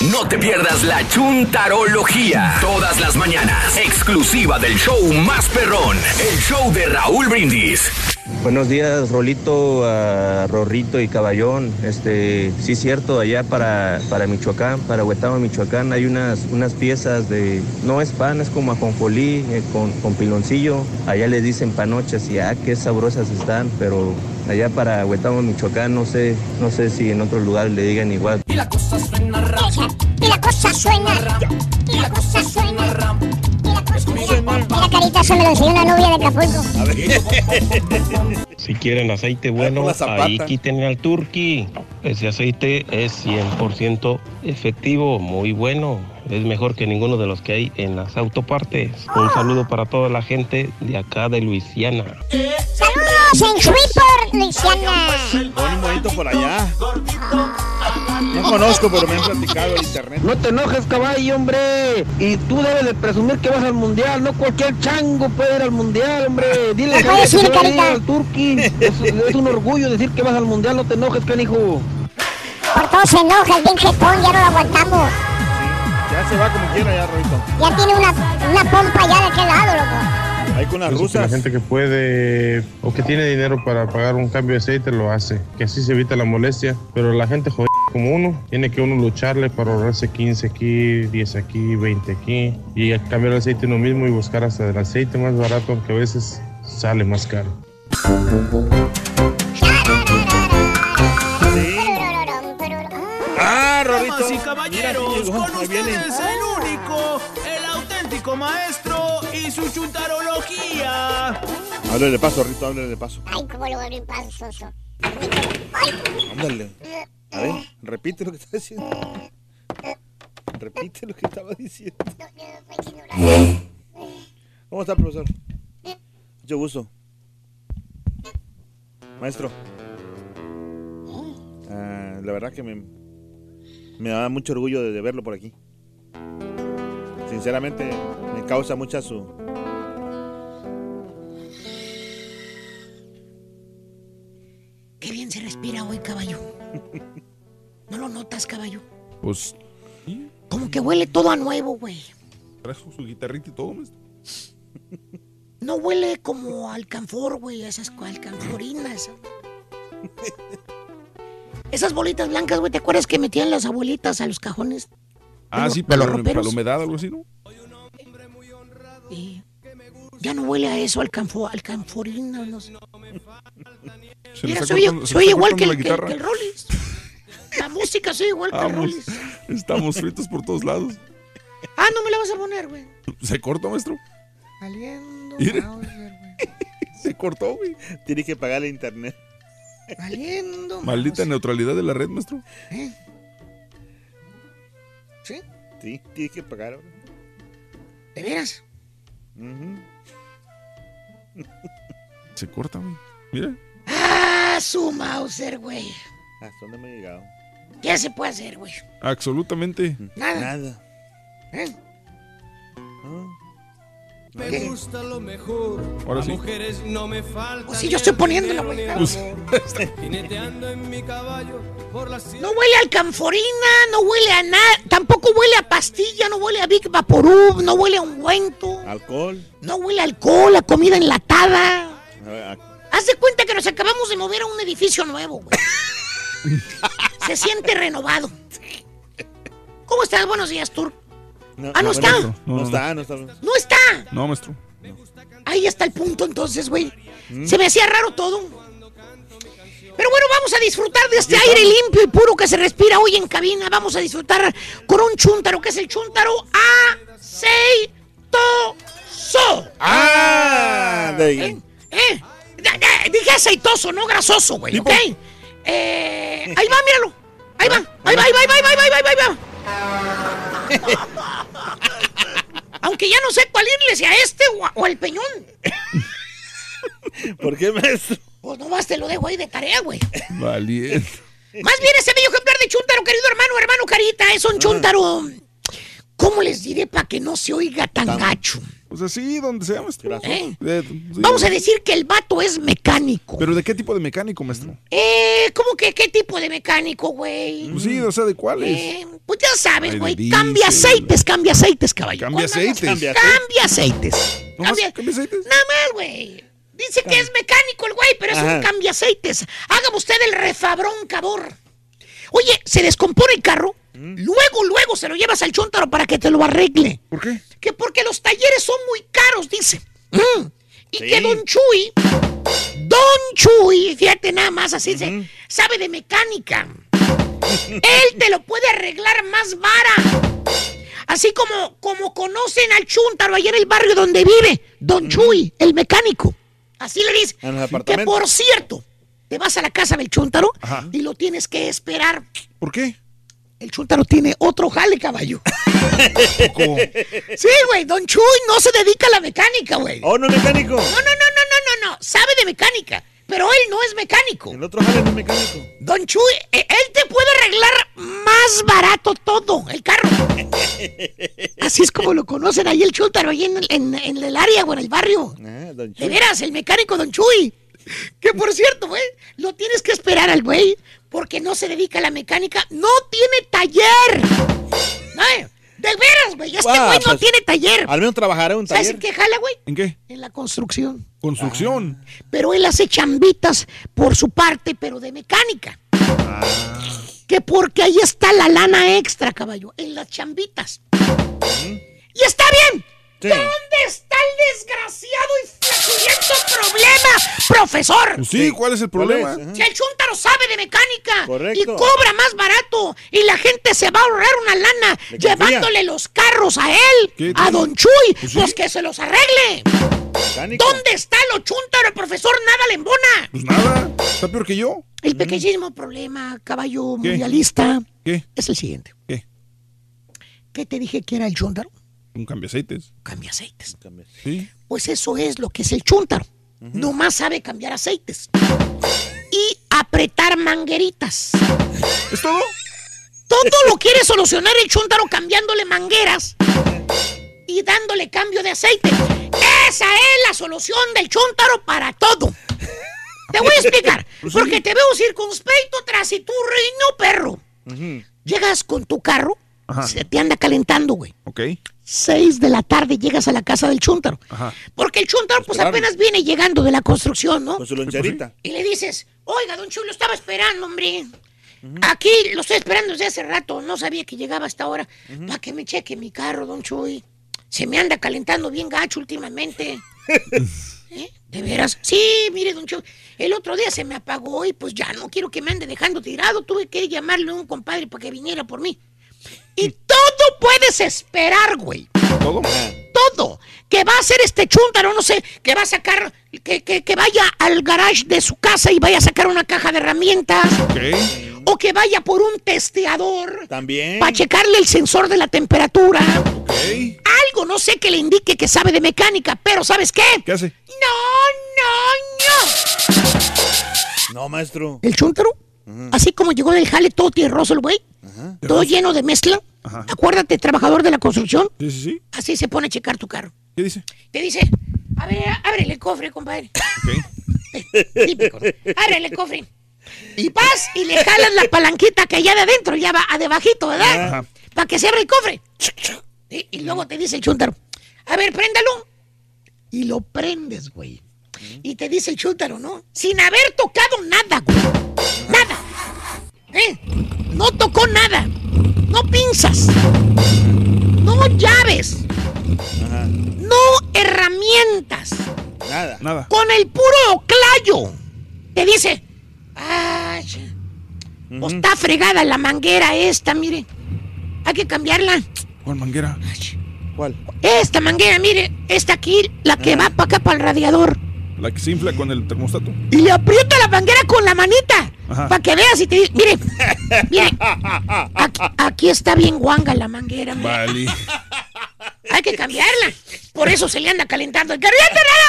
No te pierdas la chuntarología. Todas las mañanas. Exclusiva del show más perrón. El show de Raúl Brindis. Buenos días, Rolito, a Rorrito y Caballón. Este, sí, cierto, allá para, para Michoacán, para Huetama, Michoacán, hay unas, unas piezas de. No es pan, es como ajonjolí eh, con, con piloncillo. Allá les dicen panochas y ah, qué sabrosas están, pero allá para Huetama, Michoacán, no sé, no sé si en otros lugares le digan igual. Y la cosa suena Y la cosa suena Y la cosa suena Mira, carita, se me lo enseñó una novia de Acapulco. Si quieren aceite bueno, ahí quítenle al turqui. Ese aceite es 100% efectivo, muy bueno. Es mejor que ninguno de los que hay en las autopartes. Un saludo para toda la gente de acá de Luisiana. Saludos en Shreveport, Luisiana. Bonito por allá. No conozco, pero me han platicado en internet. No te enojes, caballo, hombre. Y tú debes de presumir que vas al mundial. No cualquier chango puede ir al mundial, hombre. Dile que ir, se va a ir al Turqui. Es, es un orgullo decir que vas al mundial. No te enojes, canijo. Por todo se enoja el bien jetón, ya no lo aguantamos. Ya se va como quiera, ya, Rolito. Ya tiene una, una pompa ya de aquel lado, loco. Ahí con las Pienso que La rusas. gente que puede o que tiene dinero para pagar un cambio de aceite lo hace, que así se evita la molestia. Pero la gente jodida como uno, tiene que uno lucharle para ahorrarse 15 aquí, 10 aquí, 20 aquí y cambiar el aceite uno mismo y buscar hasta el aceite más barato, aunque a veces sale más caro. Ah, Rorrito. Damas y caballeros, Mira, con ustedes el único, el auténtico maestro y su chuntarología. Háblale de paso, Rito, háblale de paso. Ay, cómo voy a abrir paso, soso. Ándale. A ver, repite lo que estaba diciendo. Repite lo que estaba diciendo. ¿Cómo está, profesor? Mucho gusto. Maestro. Ah, la verdad que me, me da mucho orgullo de, de verlo por aquí. Sinceramente, me causa mucha su... Qué bien se respira hoy, caballo. ¿No lo notas, caballo? Pues, Como que huele todo a nuevo, güey. trajo su guitarrita y todo, maestro. No huele como alcanfor, güey, esas alcanforinas. Esas bolitas blancas, güey, ¿te acuerdas que metían las abuelitas a los cajones? Ah, sí, para, los la- para la humedad, algo así, ¿no? Sí. Ya no huele a eso, al, canfo, al canforino. No sé. Mira, cortando- oye está igual que el, la que, guitarra. que el Rollis. La música se oye igual que el Rollis. estamos fritos por todos lados. Ah, no me la vas a poner, güey. ¿Se cortó, maestro? Valiendo, Mire. Mauser, güey. Se cortó, güey. Tiene que pagarle internet. Valiendo. Maldita neutralidad de la red, maestro. ¿Eh? ¿Sí? Sí, tiene que pagar ahora. ¿De veras? Se corta, güey. Mira. Ah, su Mauser, güey. ¿Hasta dónde me he llegado? ¿Qué se puede hacer, güey? Absolutamente. Nada. Nada. ¿Eh? Me ¿Qué? gusta lo mejor. Ahora a sí. mujeres no me falta. Pues sí, yo estoy poniéndola, güey. Pues- amor. Jineteando en mi caballo por la No huele a alcanforina, no huele a nada, tampoco huele a pastilla, no huele a Big Vaporub, no huele a ungüento, Alcohol. no huele a alcohol, a comida enlatada. Haz de cuenta que nos acabamos de mover a un edificio nuevo, güey. Se siente renovado. ¿Cómo estás? Buenos días, Tur. Ah, no está. No, No, no, está, no está. No está. No, maestro. Ahí está el punto entonces, güey. Se me hacía raro todo. Pero bueno, vamos a disfrutar de este aire limpio y puro que se respira hoy en cabina. Vamos a disfrutar con un chúntaro, que es el chúntaro aceitoso. Ah, de ahí. ¿Eh? ¿Eh? Dije aceitoso, no grasoso, güey, ¿ok? Eh, ahí va, míralo. Ahí va, ahí va, ahí va, ahí va, ahí va, ahí va, ahí va, ahí va. Aunque ya no sé cuál irle, si a este o, al peñón. ¿Por qué, maestro? Pues nomás te lo dejo ahí de tarea, güey. Valiente. Más bien ese bello ejemplar de chúntaro, querido hermano, hermano Carita, es un chúntaro. ¿Cómo les diré para que no se oiga tan gacho? Pues así, donde sea, maestro. ¿Eh? Eh, sí. Vamos a decir que el vato es mecánico. ¿Pero de qué tipo de mecánico, maestro? Eh, ¿cómo que qué tipo de mecánico, güey? Pues sí, o sea, ¿de cuáles? Eh, pues ya sabes, güey. Cambia aceites, cambia aceites, caballo. Cambia aceites. Cambia, aceites. ¿Nomás Cambia, cambia aceites? Nada más, güey. Dice que es mecánico el güey, pero es Ajá. un cambia aceites. Haga usted el refabrón cabor. Oye, se descompone el carro. Luego, luego se lo llevas al chúntaro para que te lo arregle. ¿Por qué? Que porque los talleres son muy caros, dice. Mm. Y Sí. que Don Chuy, Don Chuy, fíjate nada más así, dice, sabe de mecánica. Él te lo puede arreglar más vara. Así como, como conocen al chúntaro allá en el barrio donde vive, Don Chuy, el mecánico. Así le dice. Que por cierto, te vas a la casa del chúntaro Ajá. y lo tienes que esperar. ¿Por qué? El chúntaro tiene otro jale, caballo. Sí, güey, Don Chuy no se dedica a la mecánica, güey. ¿Oh, no es mecánico? No, no, no, no, no, no, no. Sabe de mecánica, pero él no es mecánico. El otro jale no es mecánico. Don Chuy, eh, él te puede arreglar más barato todo, el carro. Así es como lo conocen ahí el chúntaro, ahí en, en- en el área o en el barrio. Ah, don De veras, el mecánico Don Chuy. Que por cierto, güey, lo tienes que esperar al güey porque no se dedica a la mecánica, no tiene taller. Ay, de veras, güey, este Ah, güey no pues, tiene taller. Al menos trabajará en un ¿Sabes taller. en qué jala, güey? ¿En qué? En la construcción. Construcción. Pero él hace chambitas por su parte, pero de mecánica. Ah. Que porque ahí está la lana extra, caballo, en las chambitas. Y está bien. Sí. ¿Dónde está el desgraciado y flaculento problema, profesor? Pues sí, ¿cuál es el ¿Cuál problema? es? Si el chúntaro sabe de mecánica Correcto. y cobra más barato y la gente se va a ahorrar una lana Le confía. llevándole los carros a él, ¿Qué a? Don Chuy, Pues pues, que se los arregle. Mecánico. ¿Dónde está lo chúntaro, profesor? Nada le embona. Pues nada, está peor que yo. El pequeñísimo problema, caballo ¿Qué? mundialista, ¿Qué? es el siguiente. ¿Qué? ¿Qué te dije que era el chúntaro? Un cambio aceites. Cambia aceites. Sí. Pues eso es lo que es el chúntaro. Nomás sabe cambiar aceites. Y apretar mangueritas. ¿Es todo? Todo lo quiere solucionar el chúntaro cambiándole mangueras y dándole cambio de aceite. Esa es la solución del chúntaro para todo. Te voy a explicar. Pues. Porque te veo circunspecto tras y tu reino perro. Llegas con tu carro, Ajá. se te anda calentando, güey. Ok. Seis de la tarde llegas a la casa del chúntaro. Ajá. Porque el chúntaro pues apenas viene llegando de la construcción, ¿no? Con su loncherita. Y le dices, oiga, don Chuy, lo estaba esperando, hombre. Aquí lo estoy esperando desde hace rato. No sabía que llegaba hasta ahora. Para que me cheque mi carro, don Chuy. Se me anda calentando bien gacho últimamente. ¿Eh? ¿De veras? Sí, mire, don Chuy, el otro día se me apagó y pues ya no quiero que me ande dejando tirado. Tuve que llamarle a un compadre para que viniera por mí. Y todo puedes esperar, güey. ¿Todo? Todo. Que va a hacer este chúntaro, no sé, que va a sacar, que, que- que vaya al garage de su casa y vaya a sacar una caja de herramientas. O que vaya por un testeador También. para checarle el sensor de la temperatura. Algo, no sé, que le indique que sabe de mecánica, pero ¿sabes qué? ¿Qué hace? No, no, no. No, maestro. El chúntaro, así como llegó del jale todo tierroso el güey, todo lleno de mezcla. Acuérdate, trabajador de la construcción. Sí, sí, sí. Así se pone a checar tu carro. ¿Qué dice? Te dice, a ver, ábrele el cofre, compadre. Típico, ¿no? Ábrele el cofre. Y vas y le jalas la palanquita que allá de adentro, ya va a debajito, ¿verdad? Ajá. Para que se abra el cofre. Y, y luego te dice el chúntaro, a ver, préndalo. Y lo prendes, güey. Y te dice el chúntaro, ¿no? Sin haber tocado nada, güey. Nada. ¿Eh? No tocó nada. No pinzas. No llaves. No herramientas. Nada. Nada. Con el puro clayo. Te dice, ay, pues está fregada la manguera esta, mire. Hay que cambiarla. ¿Cuál manguera? ¿Cuál? Esta manguera, mire, esta aquí, la que va para acá para el radiador. La que se infla con el termostato. Y le aprieta la manguera con la manita. Ajá. Para que veas y te dice, mire, mire, aquí, aquí está bien guanga la manguera. mire. Vale. Hay que cambiarla. Por eso se le anda calentando el carro. ¡Ya te nada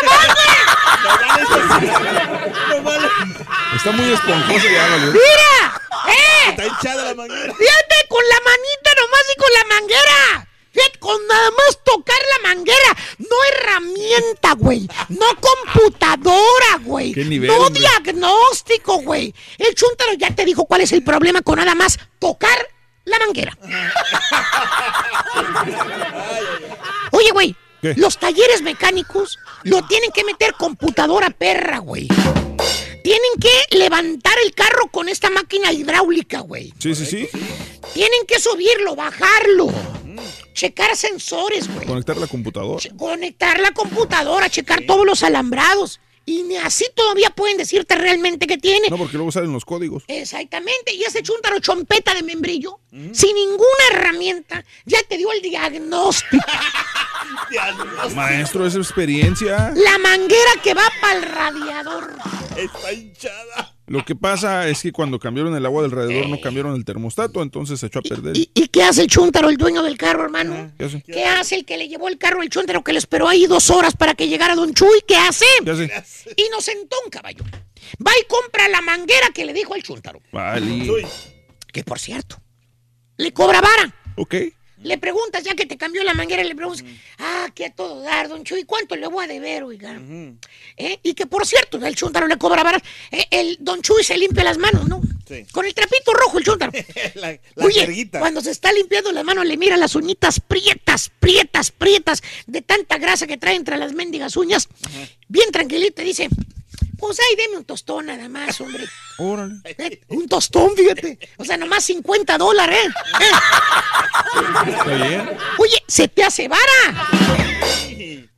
más, Está muy esponjoso ya, valió. ¡Mira! ¡Eh! Está hinchada la manguera. Fíjate con la manita nomás y con la manguera. Fíjate, con nada más tocar la manguera. No herramienta, güey. No computadora, güey. ¿Qué nivel, no hombre? diagnóstico, güey. El chúntaro ya te dijo cuál es el problema con nada más tocar la manguera. Oye, güey. Los talleres mecánicos lo tienen que meter computadora perra, güey. Tienen que levantar el carro con esta máquina hidráulica, güey. Sí, sí, sí. Tienen que subirlo, bajarlo. Checar sensores, güey. Conectar la computadora. Conectar la computadora, checar todos los alambrados. Y ni así todavía pueden decirte realmente que tiene. No, porque luego salen los códigos. Exactamente. Y ese chúntaro chompeta de membrillo, sin ninguna herramienta, ya te dio el diagnóstico. Maestro, es experiencia. La manguera que va para el radiador. Está hinchada. Lo que pasa es que cuando cambiaron el agua del radiador no cambiaron el termostato, entonces se echó a perder. ¿Y, y qué hace el chúntaro, el dueño del carro, hermano? ¿Qué hace? ¿Qué hace el que le llevó el carro al chúntaro que le esperó ahí dos horas para que llegara Don Chuy? ¿Qué hace? ¿Qué hace? Inocentón, caballo. Va y compra la manguera que le dijo al chúntaro. Vale. Que por cierto, le cobra vara. Ok. Le preguntas, ya que te cambió la manguera, le preguntas, ah, que a todo dar, don Chuy, ¿cuánto le voy a deber, oiga? ¿Eh? Y que por cierto, el chúntaro le cobra vara. Eh, el don Chuy se limpia las manos, ¿no? Sí. Con el trapito rojo el. La, la Oye, cuando se está limpiando las manos, le mira las uñitas prietas, prietas, prietas, de tanta grasa que trae entre las mendigas uñas. Bien tranquilito, dice, pues ahí deme un tostón nada más, hombre. Órale. Eh, Un tostón, fíjate. O sea, nomás 50 dólares, ¿eh? ¿Eh? Está bien. Oye, se te hace vara.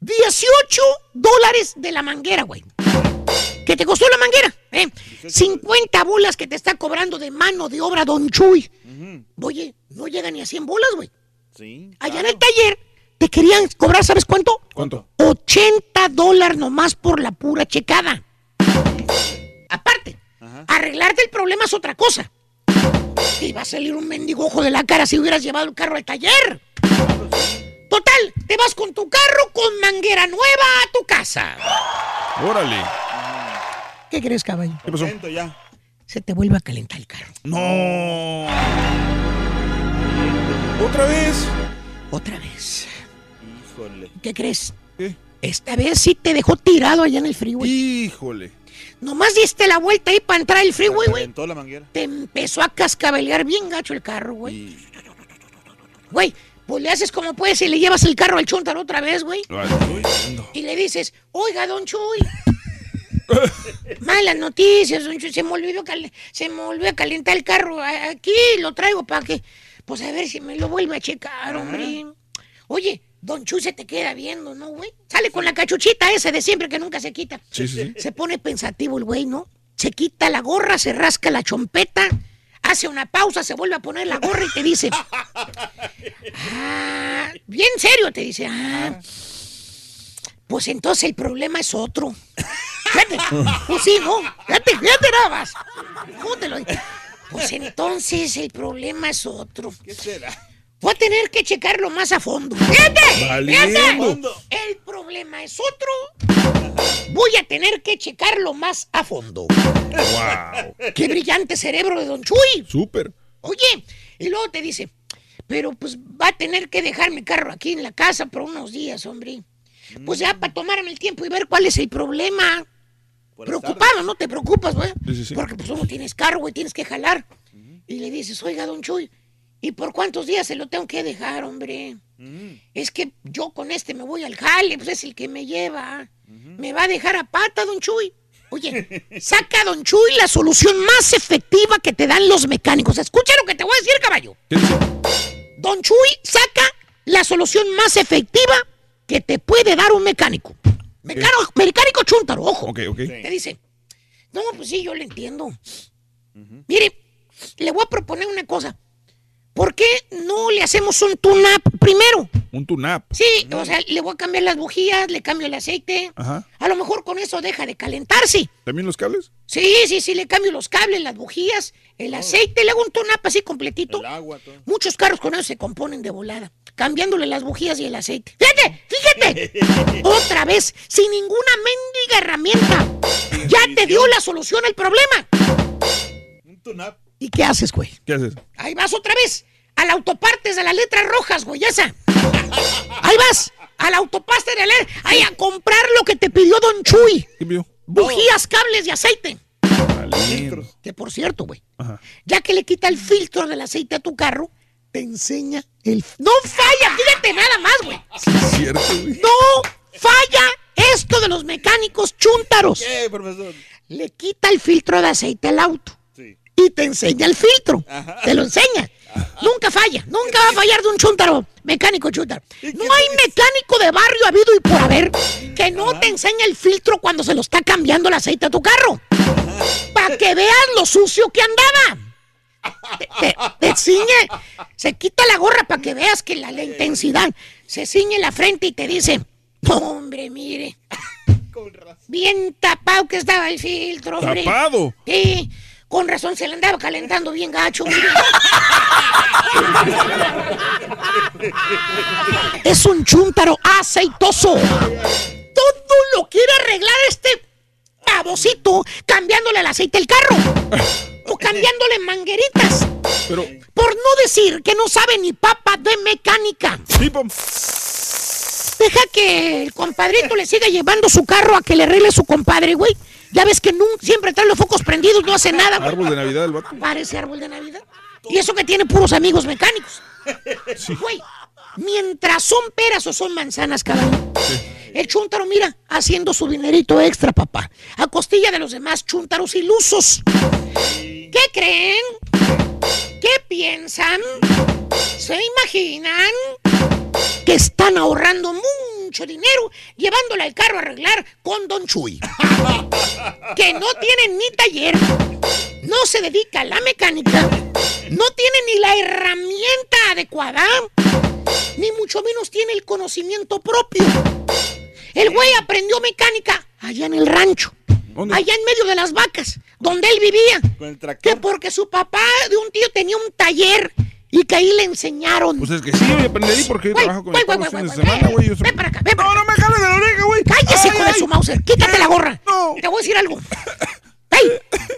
18 dólares de la manguera, güey. ¿Qué te costó la manguera? ¿Eh? 50 bolas que te está cobrando de mano de obra Don Chuy. Oye, no llega ni a 100 bolas, güey. Sí. Allá en el taller te querían cobrar, ¿sabes cuánto? ¿Cuánto? 80 dólares nomás por la pura checada. Aparte, arreglarte el problema es otra cosa. Te iba a salir un mendigo ojo de la cara si hubieras llevado el carro al taller. Total, te vas con tu carro con manguera nueva a tu casa. Órale. ¿Qué crees, caballo? ¿Qué pasó? Ya. Se te vuelve a calentar el carro. No. ¿Otra vez? Otra vez. Híjole. ¿Qué crees? ¿Qué? Esta vez sí te dejó tirado allá en el freeway. Híjole. Nomás diste la vuelta ahí para entrar al freeway, güey. Te empezó a cascabelear bien gacho el carro, güey. Güey, pues le haces como puedes y le llevas el carro al chuntaro otra vez, güey. Y le dices, oiga, don Chuy. Malas noticias, don Chuy. Se me olvidó, cal- se me volvió a calentar el carro. Aquí lo traigo para que, pues a ver si me lo vuelve a checar, hombre. Oye, Don Chuy se te queda viendo, ¿no, güey? Sale con la cachuchita ese de siempre que nunca se quita. Sí, sí, sí. Se pone pensativo el güey, ¿no? Se quita la gorra, se rasca la chompeta, hace una pausa, se vuelve a poner la gorra y te dice. Ah, bien serio, te dice. Ah, pues entonces el problema es otro. Fíjate, pues sí, ¿no? Fíjate, fíjate nada más. ¿Cómo te lo? Pues entonces el problema es otro. ¿Qué será? Voy a tener que checarlo más a fondo. ¡Fíjate! ¡Fíjate! El problema es otro. Voy a tener que checarlo más a fondo. Wow. ¡Qué brillante cerebro de Don Chuy! Súper. Oye, y luego te dice, pero pues va a tener que dejar mi carro aquí en la casa por unos días, hombre. Pues ya para tomarme el tiempo y ver cuál es el problema. Preocupado, no te preocupas, güey. Sí, sí, sí. Porque pues no tienes carro, güey, tienes que jalar. Y le dices, oiga, don Chuy, ¿y por cuántos días se lo tengo que dejar, hombre? Es que yo con este me voy al jale, pues es el que me lleva. Me va a dejar a pata, don Chuy. Oye, saca don Chuy la solución más efectiva que te dan los mecánicos. Escucha lo que te voy a decir, caballo. Don Chuy saca la solución más efectiva que te puede dar un mecánico. Mecánico, mecánico chúntaro, ojo. Ok, ok. Te dice, no, pues sí, yo le entiendo. Mire, le voy a proponer una cosa. ¿Por qué no le hacemos un tune-up primero? Un tune-up. Sí, o sea, le voy a cambiar las bujías, le cambio el aceite. Ajá. A lo mejor con eso deja de calentarse. ¿También los cables? Sí, sí, sí, le cambio los cables, las bujías, el aceite, le hago un tune-up así completito. El agua, todo. Muchos carros con eso se componen de volada, cambiándole las bujías y el aceite. Fíjate, fíjate. Otra vez, sin ninguna mendiga herramienta. Ya te dio la solución al problema. Un tune-up. ¿Y qué haces, güey? ¿Qué haces? Ahí vas otra vez. Al autopartes de las letras rojas, güey, esa. Ahí vas. Al autopartes de la letra. Ahí a comprar lo que te pidió Don Chuy. ¿Qué vio? Bujías, cables y aceite. Que por cierto, güey, ya que le quita el filtro del aceite a tu carro, te enseña el... ¡No falla! Fíjate nada más, güey. Sí, es cierto, güey. ¡No falla esto de los mecánicos chúntaros! ¿Qué, profesor? Le quita el filtro de aceite al auto Sí. y te enseña el filtro. Te lo enseña. Nunca falla, nunca va a fallar de un chúntaro, mecánico chúntaro. No hay mecánico de barrio habido y por haber que no te enseña el filtro cuando se lo está cambiando el aceite a tu carro. Para que veas lo sucio que andaba. Te, te- te ciñe, se quita la gorra para que veas que la, la intensidad se ciñe la frente y te dice, "No, hombre, mire, bien tapado que estaba el filtro, hombre. Tapado. Sí, con razón se le andaba calentando bien gacho. es un chúntaro aceitoso. Todo lo quiere arreglar este babosito cambiándole el aceite al carro. O cambiándole mangueritas. Pero, Por no decir que no sabe ni papa de mecánica. Deja que el compadrito le siga llevando su carro a que le arregle su compadre, güey. Ya ves que nun- siempre trae los focos prendidos, no hace nada, güey. árbol de Navidad el vato. Parece árbol de Navidad. Y eso que tiene puros amigos mecánicos. Güey, mientras son peras o son manzanas, cabrón. El chúntaro, mira, haciendo su dinerito extra, papá. A costilla de los demás chúntaros ilusos. ¿Qué creen? ¿Qué piensan? ¿Se imaginan? Que están ahorrando mucho dinero llevándole al carro a arreglar con Don Chuy. que no tiene ni taller, no se dedica a la mecánica, no tiene ni la herramienta adecuada, ni mucho menos tiene el conocimiento propio. El güey aprendió mecánica allá en el rancho, allá en medio de las vacas, donde él vivía. Con el Que porque su papá de un tío tenía un taller y que ahí le enseñaron. Pues es que sí, yo aprendí porque yo Güey, trabajo con los güey, fines de semana, güey. Ven para acá, ven para No, no me jales de la oreja, güey. Cállese, Ay, hijo de ay. su Mauser. Quítate la gorra. No. Te voy a decir algo. ¡Ey!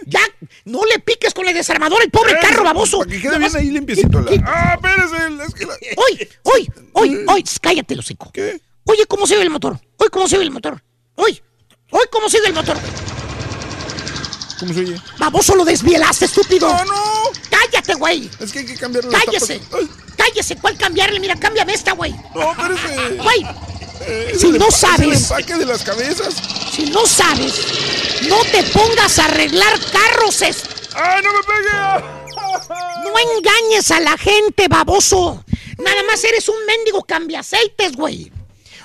Ya, no le piques con el desarmador el pobre carro, baboso. Para que quede bien ahí limpiecito. La... Ah, espérese. Es que la... Hoy, hoy, hoy, hoy, cállate, los hocico. ¿Qué? Oye, ¿cómo se ve el motor? Hoy, ¿cómo se ve el motor? Hoy, hoy, ¿cómo se ve el motor? ¿Cómo se oye? Baboso, lo desvielaste, estúpido. No, no. Cállate, güey. Es que hay que cambiarle Cállese. Cállese, ¿cuál cambiarle? Mira, cámbiame esta, güey. no, espérese. Güey, Eh, si no empa- es el sabes. empaque de las cabezas. si no sabes, no te pongas a arreglar carros. es- ¡Ay, no me pegue! No engañes a la gente, baboso. Nada más eres un mendigo cambia aceites, güey.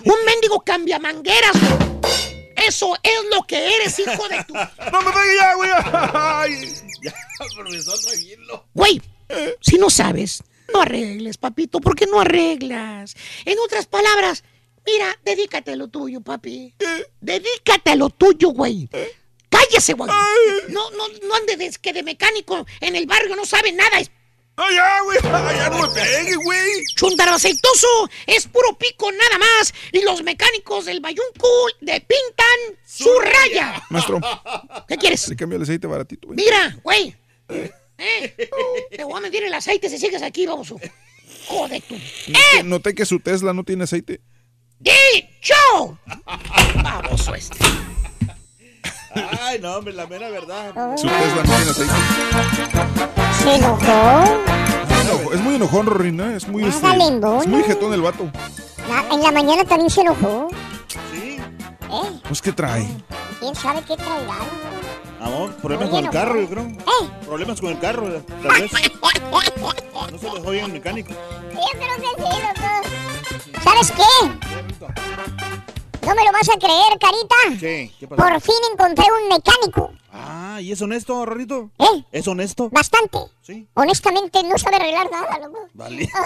Un mendigo cambia mangueras, güey. Eso es lo que eres, hijo de tu. ¡No me pegue ya, güey! Ay. Ya, profesor, tranquilo. Güey, si no sabes, no arregles, papito, porque no arreglas. En otras palabras, mira, dedícate a lo tuyo, papi. Dedícate a lo tuyo, güey. Cállese, güey. No, no, no andes que de mecánico en el barrio no sabe nada. Es ¡Ay, ya, güey! ¡Ay, ya no me pegue, güey! Chuntaro aceitoso, es puro pico nada más. Y los mecánicos del Bayunco le pintan su raya. Maestro. ¿Qué quieres? Le cambio el aceite baratito, güey. Mira, güey. Eh, te voy a medir el aceite si sigues aquí, vamos. Joder tú. Noté- Noté que su Tesla no tiene aceite. ¡Dicho! Baboso este. Ay, no, hombre, la mera verdad. Su Tesla no tiene aceite. Se enojó. Es muy enojón, Rory, ¿no? Es muy, este, lindón, es muy jetón el vato. La- en la mañana también se enojó. Sí. ¿Eh? Pues, ¿qué trae? ¿Quién sabe qué traerá? Amor, problemas con el carro, yo creo. ¿Eh? Problemas con el carro, tal vez. No se dejó bien el mecánico. Yo creo que sí, loco. ¿Sabes qué? No me lo vas a creer, carita. ¿Qué? ¿Qué pasó? Por fin encontré un mecánico. Ah, ¿y es honesto, Rorrito? ¿Eh? ¿Es honesto? Bastante. Sí. Honestamente, no sabe arreglar nada, loco. Vale.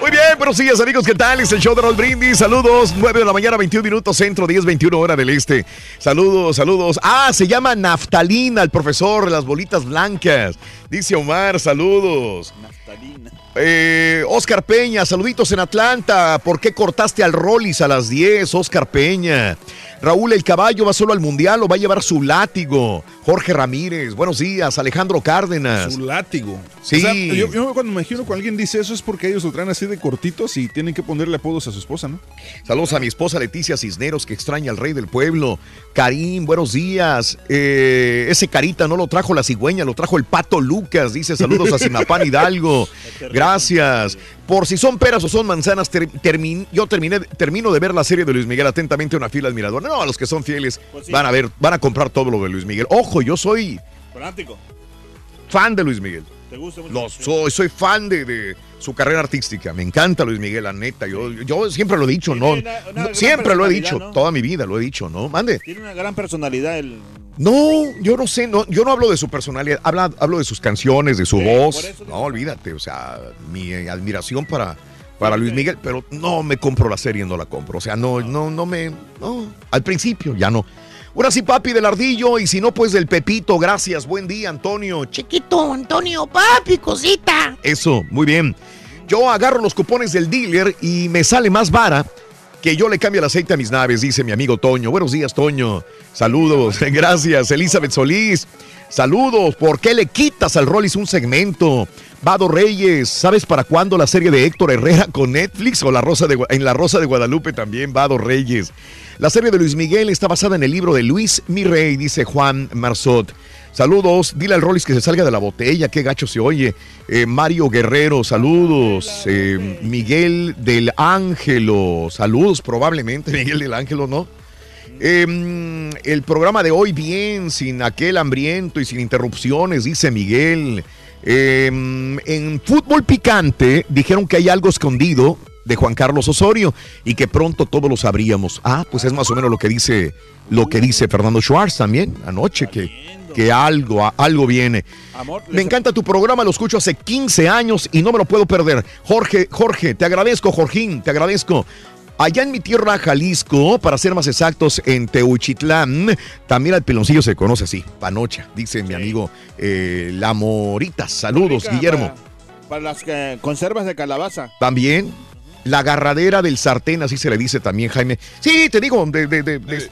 Muy bien, buenos días amigos, ¿qué tal? Es el show de Roll Brindis. Saludos, 9 de la mañana, 21 minutos centro, 10, 21 hora del este. Saludos, saludos. Ah, se llama naftalina el profesor, las bolitas blancas. Dice Omar, saludos. Naftalina. Eh, Oscar Peña, saluditos en Atlanta. ¿Por qué cortaste al Rollis a las 10, Oscar Peña? Raúl, el caballo va solo al mundial o va a llevar su látigo. Jorge Ramírez, buenos días. Alejandro Cárdenas. Su látigo. Sí. O sea, yo, yo cuando me imagino cuando alguien dice eso es porque ellos lo traen así de cortitos y tienen que ponerle apodos a su esposa, ¿no? Saludos a mi esposa Leticia Cisneros, que extraña al rey del pueblo. Karim, buenos días. Eh, ese carita no lo trajo la cigüeña, lo trajo el pato Lucas. Dice saludos a Simapán Hidalgo. Gracias. Por si son peras o son manzanas, ter- termin- yo terminé, termino de ver la serie de Luis Miguel atentamente, una fila admiradora. No, los que son fieles Pues sí. van a ver, van a comprar todo lo de Luis Miguel. Ojo, yo soy Fanático. fan de Luis Miguel. ¿Te gusta mucho? Lo soy, soy fan de, de su carrera artística. Me encanta Luis Miguel, la neta. Yo, yo siempre lo he dicho, ¿no? una- una siempre lo he dicho, ¿no? toda mi vida lo he dicho, ¿no? Mande. Tiene una gran personalidad el... No, yo no sé, no, yo no hablo de su personalidad, habla- hablo de sus canciones, de su voz. No, olvídate, o sea, mi eh, admiración para, para Luis Miguel, pero no me compro la serie, no la compro. O sea, no, no, no me. No, al principio ya no. Ahora sí, papi del ardillo, y si no, pues del Pepito. Gracias, buen día, Antonio. Chiquito, Antonio, papi, cosita. Eso, muy bien. Yo agarro los cupones del dealer y me sale más vara que yo le cambio el aceite a mis naves, dice mi amigo Toño. Buenos días, Toño. Saludos. Gracias, Elizabeth Solís. Saludos. ¿Por qué le quitas al Rollis un segmento? Vado Reyes, ¿sabes para cuándo la serie de Héctor Herrera con Netflix o la Rosa de, en La Rosa de Guadalupe también? Vado Reyes. La serie de Luis Miguel está basada en el libro de Luis Mirrey, dice Juan Marzot. Saludos, dile al Rollis que se salga de la botella, qué gacho se oye. Eh, Mario Guerrero, saludos. Eh, Miguel del Ángelo, saludos probablemente, Miguel del Ángelo, ¿no? Eh, el programa de hoy bien, sin aquel hambriento y sin interrupciones, dice Miguel. Eh, en fútbol picante dijeron que hay algo escondido de Juan Carlos Osorio y que pronto todos lo sabríamos. Ah, pues es más o menos lo que dice lo que dice Fernando Schwartz también anoche que, que algo algo viene. Me encanta tu programa, lo escucho hace 15 años y no me lo puedo perder. Jorge, Jorge, te agradezco, Jorgín, te agradezco. Allá en mi tierra, Jalisco, para ser más exactos, en Teuchitlán, también al piloncillo se conoce así, panocha, dice mi amigo eh, La Morita. Saludos, Guillermo. Para, para las eh, conservas de calabaza. También la agarradera del sartén, así se le dice también, Jaime. Sí, te digo, de, de- de- de-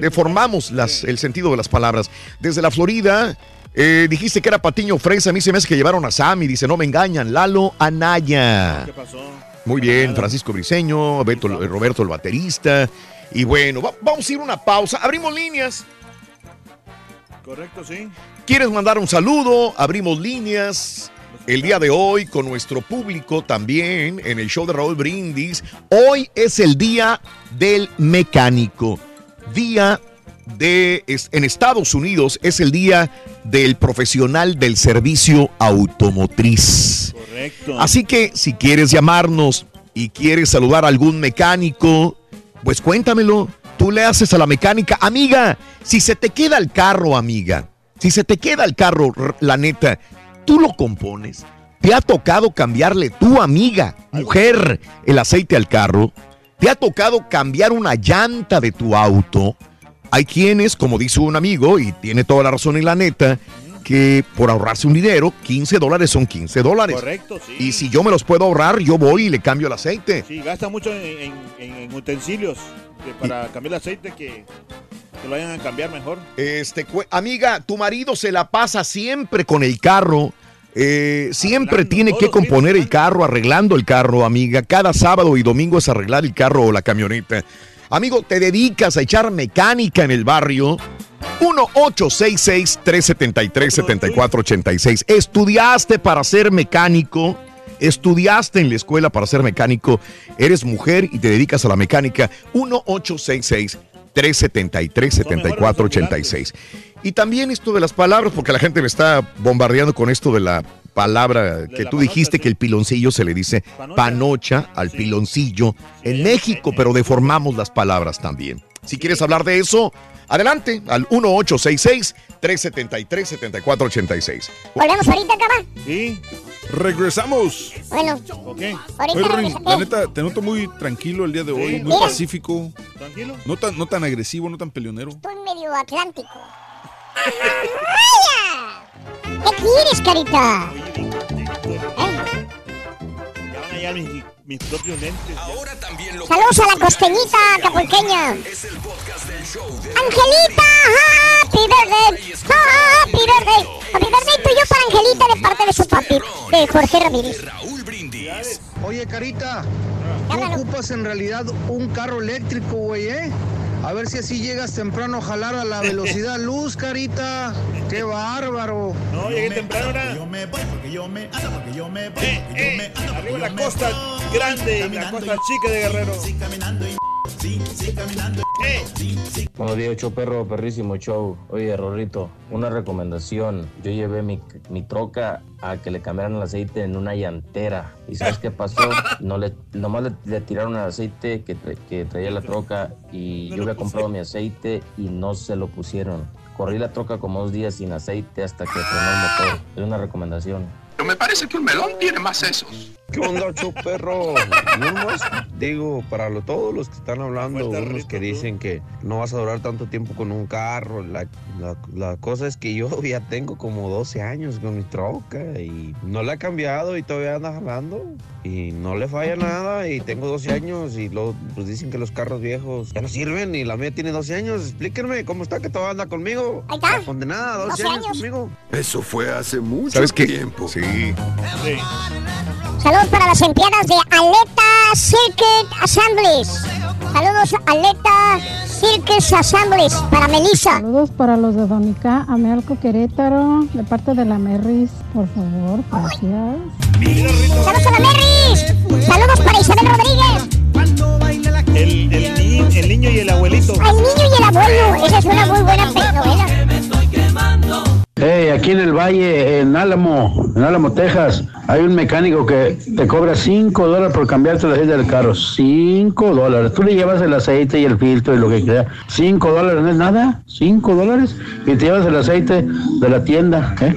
deformamos las, el sentido de las palabras. Desde la Florida, eh, dijiste que era Patiño Fresa, a mí se me hace que llevaron a Sammy, dice, no me engañan, Lalo Anaya. ¿Qué pasó? Muy bien, Francisco Briseño, Beto, eh, Roberto el baterista. Y bueno, va- vamos a ir a una pausa. Abrimos líneas. Correcto, sí. ¿Quieres mandar un saludo? Abrimos líneas. El día de hoy con nuestro público también en el show de Raúl Brindis. Hoy es el día del mecánico. Día de es- en Estados Unidos es el día del profesional del servicio automotriz. Correcto. Así que si quieres llamarnos y quieres saludar a algún mecánico, pues cuéntamelo. Tú le haces a la mecánica, amiga, si se te queda el carro, amiga, si se te queda el carro, la neta, tú lo compones. ¿Te ha tocado cambiarle tu amiga, mujer, el aceite al carro? ¿Te ha tocado cambiar una llanta de tu auto? Hay quienes, como dice un amigo, y tiene toda la razón en la neta, que por ahorrarse un dinero, 15 dólares son 15 dólares. Correcto, sí. Y si yo me los puedo ahorrar, yo voy y le cambio el aceite. Sí, gasta mucho en, en- en utensilios para cambiar el aceite que, que lo vayan a cambiar mejor. Este, amiga, tu marido se la pasa siempre con el carro. eh, siempre tiene que componer el carro, arreglando el carro, amiga. Cada sábado y domingo es arreglar el carro o la camioneta. Amigo, te dedicas a echar mecánica en el barrio. 1-866-373-7486. ¿Estudiaste para ser mecánico? ¿Estudiaste en la escuela para ser mecánico? ¿Eres mujer y te dedicas a la mecánica? 1-866-373-7486. Y también esto de las palabras, porque la gente me está bombardeando con esto de la palabra que tú dijiste que el piloncillo se le dice panocha al piloncillo en México, pero deformamos las palabras también. Si quieres hablar de eso, adelante al 1866-373-7486. ¿Volvemos ahorita, cabrón? Sí. Regresamos. Bueno, Oye, ahorita Rory, regresa- la neta, te noto muy tranquilo el día de hoy, Sí. muy Mira. pacífico. Tranquilo. No tan, no tan agresivo, no tan peleonero. Estoy medio atlántico. ¿Qué quieres, carita? Ya van a llegar mis, mis propios lentes. Ahora también lo Saludos a la costeñita capulqueña. Angelita, happy birthday, happy birthday, happy birthday tuyo para Angelita de parte de su papi, de Jorge Ramírez. Oye, Carita, tú ocupas en realidad un carro eléctrico, güey, ¿eh? A ver si así llegas temprano a jalar a la velocidad luz, Carita. ¡Qué bárbaro! No, llegué temprano ahora. Yo me voy porque yo me ando, porque yo me voy, Eh, eh, arriba la costa grande y la costa chica de Guerrero. Buenos días, show perro, perrísimo show. Oye, Rorrito, una recomendación. Yo llevé mi, mi troca a que le cambiaran el aceite en una llantera. ¿Y sabes qué pasó? No le, nomás le, le tiraron el aceite que, tra- que traía la troca y yo había comprado mi aceite y no se lo pusieron. Corrí la troca como dos días sin aceite hasta que frenó el motor. Es una recomendación. Pero me parece que un melón tiene más sesos. ¿Qué onda, show perro? Yo nomás digo, para lo- todos los que están hablando, unos que dicen que no vas a durar tanto tiempo con un carro, la, la- la cosa es que yo ya tengo como 12 años con mi troca y no la he cambiado y todavía anda jalando y no le falla nada y tengo 12 años y luego pues dicen que los carros viejos ya no sirven y la mía tiene 12 años. Explíquenme cómo está que todavía anda conmigo. La condenada, 12, 12 años, años. conmigo. Eso fue hace mucho ¿Sabes qué? tiempo. Sí. Saludos para las empleadas de Aleta Circuit Assemblies. Saludos Aleta Circuit Assemblies para Melissa. Saludos para los de Donica, Amealco Querétaro, de parte de la Merris, por favor, gracias. Saludos a la Merris. Saludos para Isabel Rodríguez. El, el, el niño y el abuelito. Al niño y el abuelo. Esa es una muy buena novela. Hey, aquí en el valle, en Álamo, en Álamo, Texas, hay un mecánico que te cobra 5 dólares por cambiarte el aceite del carro. 5 dólares. Tú le llevas el aceite y el filtro y lo que sea. 5 dólares, no es nada. 5 dólares. Y te llevas el aceite de la tienda. ¿eh?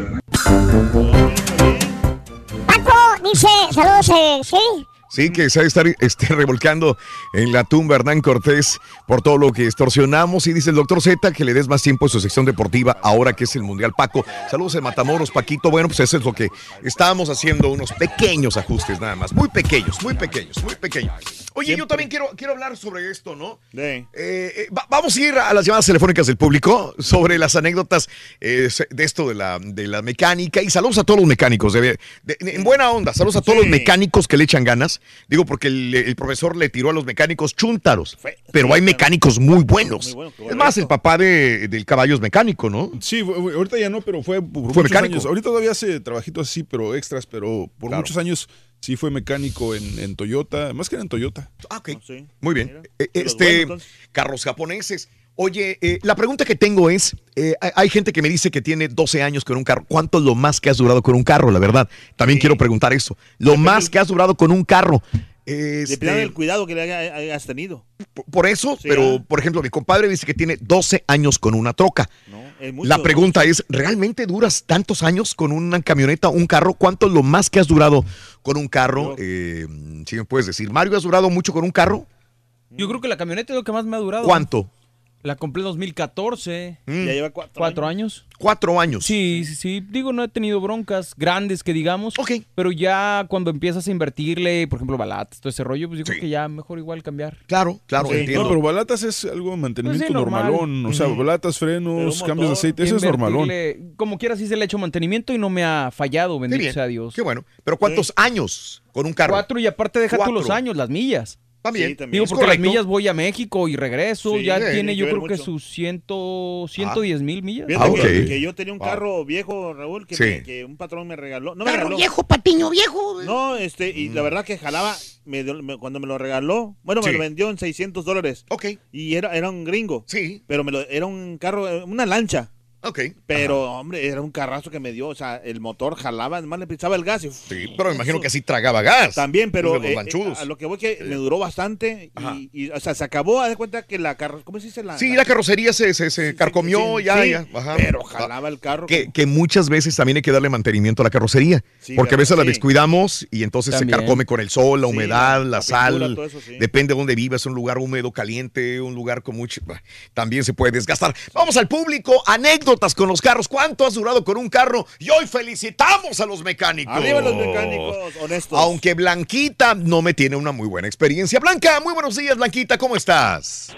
Paco dice, saludos, eh, sí. Sí, que se ha de estar este, revolcando en la tumba Hernán Cortés por todo lo que extorsionamos. Y dice el doctor Z que le des más tiempo a su sección deportiva ahora que es el Mundial Paco. Saludos en Matamoros, Paquito. Bueno, pues eso es lo que estábamos haciendo, unos pequeños ajustes nada más. Muy pequeños, muy pequeños, muy pequeños. Oye, yo también quiero, quiero hablar sobre esto, ¿no? Eh, eh, va- vamos a ir a las llamadas telefónicas del público sobre las anécdotas eh, de esto de la, de la mecánica. Y saludos a todos los mecánicos. de- de- en buena onda, saludos a todos los mecánicos que le echan ganas. Digo, porque el, el profesor le tiró a los mecánicos chúntaros. Pero hay mecánicos muy buenos. es más, el papá de- del caballo es mecánico, ¿no? Sí, ahorita ya no, pero fue por Fue muchos mecánico. años. Ahorita todavía hace trabajitos así, pero extras, pero por muchos años sí fue mecánico en, en Toyota, más que en Toyota. Ah, ok. Muy bien. Eh, Este, carros japoneses. Oye, eh, la pregunta que tengo es, eh, hay- gente que me dice que tiene 12 años con un carro. ¿Cuánto es lo más que has durado con un carro, la verdad? También quiero preguntar eso. Lo más que has durado con un carro. Este, Depende del cuidado que le haya- hayas tenido. por eso, Sí, pero ah. por ejemplo, mi compadre dice que tiene 12 años con una troca. es mucho, la pregunta es, ¿realmente duras tantos años con una camioneta, un carro? ¿Cuánto es lo más que has durado con un carro? Eh, si me puedes decir, Mario, ¿has durado mucho con un carro? Yo creo que la camioneta es lo que más me ha durado. ¿Cuánto? La compré en 2014. Mm. Ya lleva cuatro, años. Cuatro años. Sí, sí, sí. Digo, no he tenido broncas grandes que digamos. Ok. Pero ya cuando empiezas a invertirle, por ejemplo, balatas, todo ese rollo, pues yo creo que ya mejor igual cambiar. Claro, claro, Sí, No, pero balatas es algo de mantenimiento Pues sí, normal. normalón. O sea, balatas, frenos, cambios de aceite, eso es normalón. Como quiera, sí se le ha hecho mantenimiento y no me ha fallado, bendito sea Dios. Qué bueno. Pero ¿cuántos años con un carro? Cuatro y aparte deja tú los años, las millas. También. Sí, también. Digo, Es porque correcto. las millas voy a México y regreso. Sí, ya tiene yo creo que sus ciento, 110 mil millas. Fíjate Ah, que, ok. que yo tenía un Wow. carro viejo, Raúl, que, Sí. me- que un patrón me regaló. No me Carro regaló. viejo, patiño viejo. No, este, y la verdad que jalaba, me dio- me- cuando me lo regaló, bueno, me lo vendió en 600 dólares. Ok. Y era, era un gringo. Sí. Pero me lo, era un carro, una lancha. Ok. Pero, hombre, era un carrazo que me dio. O sea, el motor jalaba, además le pisaba el gas. Y, Sí, pero me imagino que así tragaba gas. También, pero los eh, lanchudos. eh, a lo que voy que me duró bastante. Y, y, o sea, se acabó, haz de cuenta que la carro, ¿cómo se dice? La, Sí, la carrocería se, se, se carcomió, sí, ya, sí, ya. ajá. pero jalaba el carro. Que, que muchas veces también hay que darle mantenimiento a la carrocería. Sí, porque a veces la sí. descuidamos y entonces También. se carcome con el sol, la Sí, humedad, la- la, la sal. pintura, todo eso, sí. Depende de dónde vivas, un lugar húmedo, caliente, un lugar con mucho. También se puede desgastar. Vamos al público, anécdotas con los carros. ¿Cuánto has durado con un carro? Y hoy felicitamos a los mecánicos. Arriba los mecánicos, honestos. Aunque Blanquita no me tiene una muy buena experiencia. Blanca, muy buenos días, Blanquita, ¿cómo estás?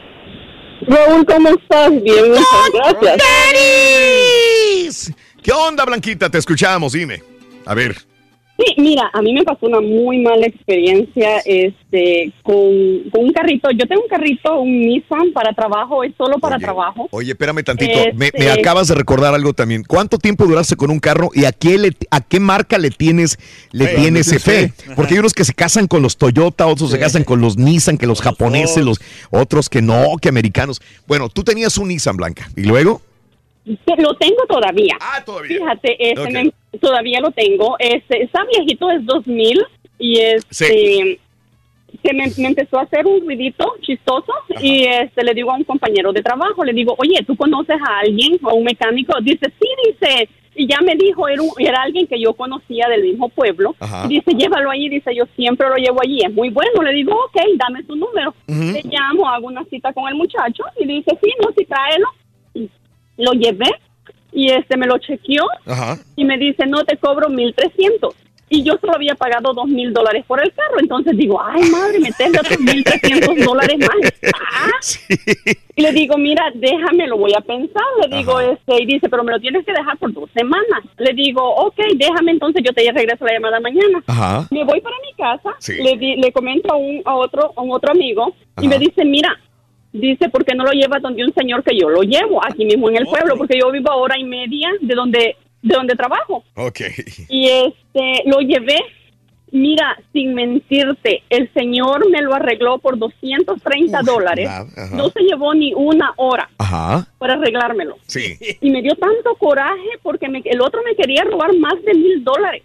Raúl, ¿cómo estás? Bien, muchas gracias. ¡Tenis! ¿Qué onda, Blanquita? Te escuchamos, dime. A ver. Sí, mira, a mí me pasó una muy mala experiencia este, con, con un carrito. Yo tengo un carrito, un Nissan para trabajo, es solo para trabajo. Oye, espérame tantito. Me, Este- me acabas de recordar algo también. ¿Cuánto tiempo duraste con un carro y a qué, le- a qué marca le tienes, le Fe, tienes fe? tienes fe. Porque hay unos que se casan con los Toyota, otros se casan con los Nissan, que los japoneses, los otros que no, que americanos. Bueno, tú tenías un Nissan Blanca. ¿Y luego? Sí, Lo tengo todavía. Ah, todavía. Fíjate, este, me- todavía lo tengo. Este, está viejito, es 2000 y este, se me, me empezó a hacer un ruidito chistoso y este, le digo a un compañero de trabajo, le digo, oye, ¿tú conoces a alguien o un mecánico? Dice, sí, dice, y ya me dijo, era, un- era alguien que yo conocía del mismo pueblo. Ajá. Dice, llévalo allí, dice, yo siempre lo llevo allí, es muy bueno. Le digo, ok, dame su número. Ujú. Le llamo, hago una cita con el muchacho y dice, sí, no, sí, tráelo. Lo llevé y este me lo chequeó Ajá. y me dice, no te cobro 1.300. Y yo solo había pagado dos mil dólares por el carro. Entonces digo, ay, madre, meterle otros 1.300 dólares más. Ah. Y le digo, mira, déjame, lo voy a pensar. Le digo, este, y dice, pero me lo tienes que dejar por dos semanas. Le digo, ok, déjame, entonces yo te regreso la llamada mañana. Ajá. Me voy para mi casa, Sí. le, di- le comento a un, a otro, a un otro amigo y me dice, mira, dice, ¿por qué no lo llevas donde un señor que yo lo llevo, aquí mismo en el pueblo? Porque yo vivo a hora y media de donde, de donde trabajo. Ok. Y este, lo llevé. Mira, sin mentirte, el señor me lo arregló por 230 dólares. nada, ajá. No se llevó ni una hora Ajá. para arreglármelo. Sí. Y me dio tanto coraje porque me- el otro me quería robar más de mil dólares.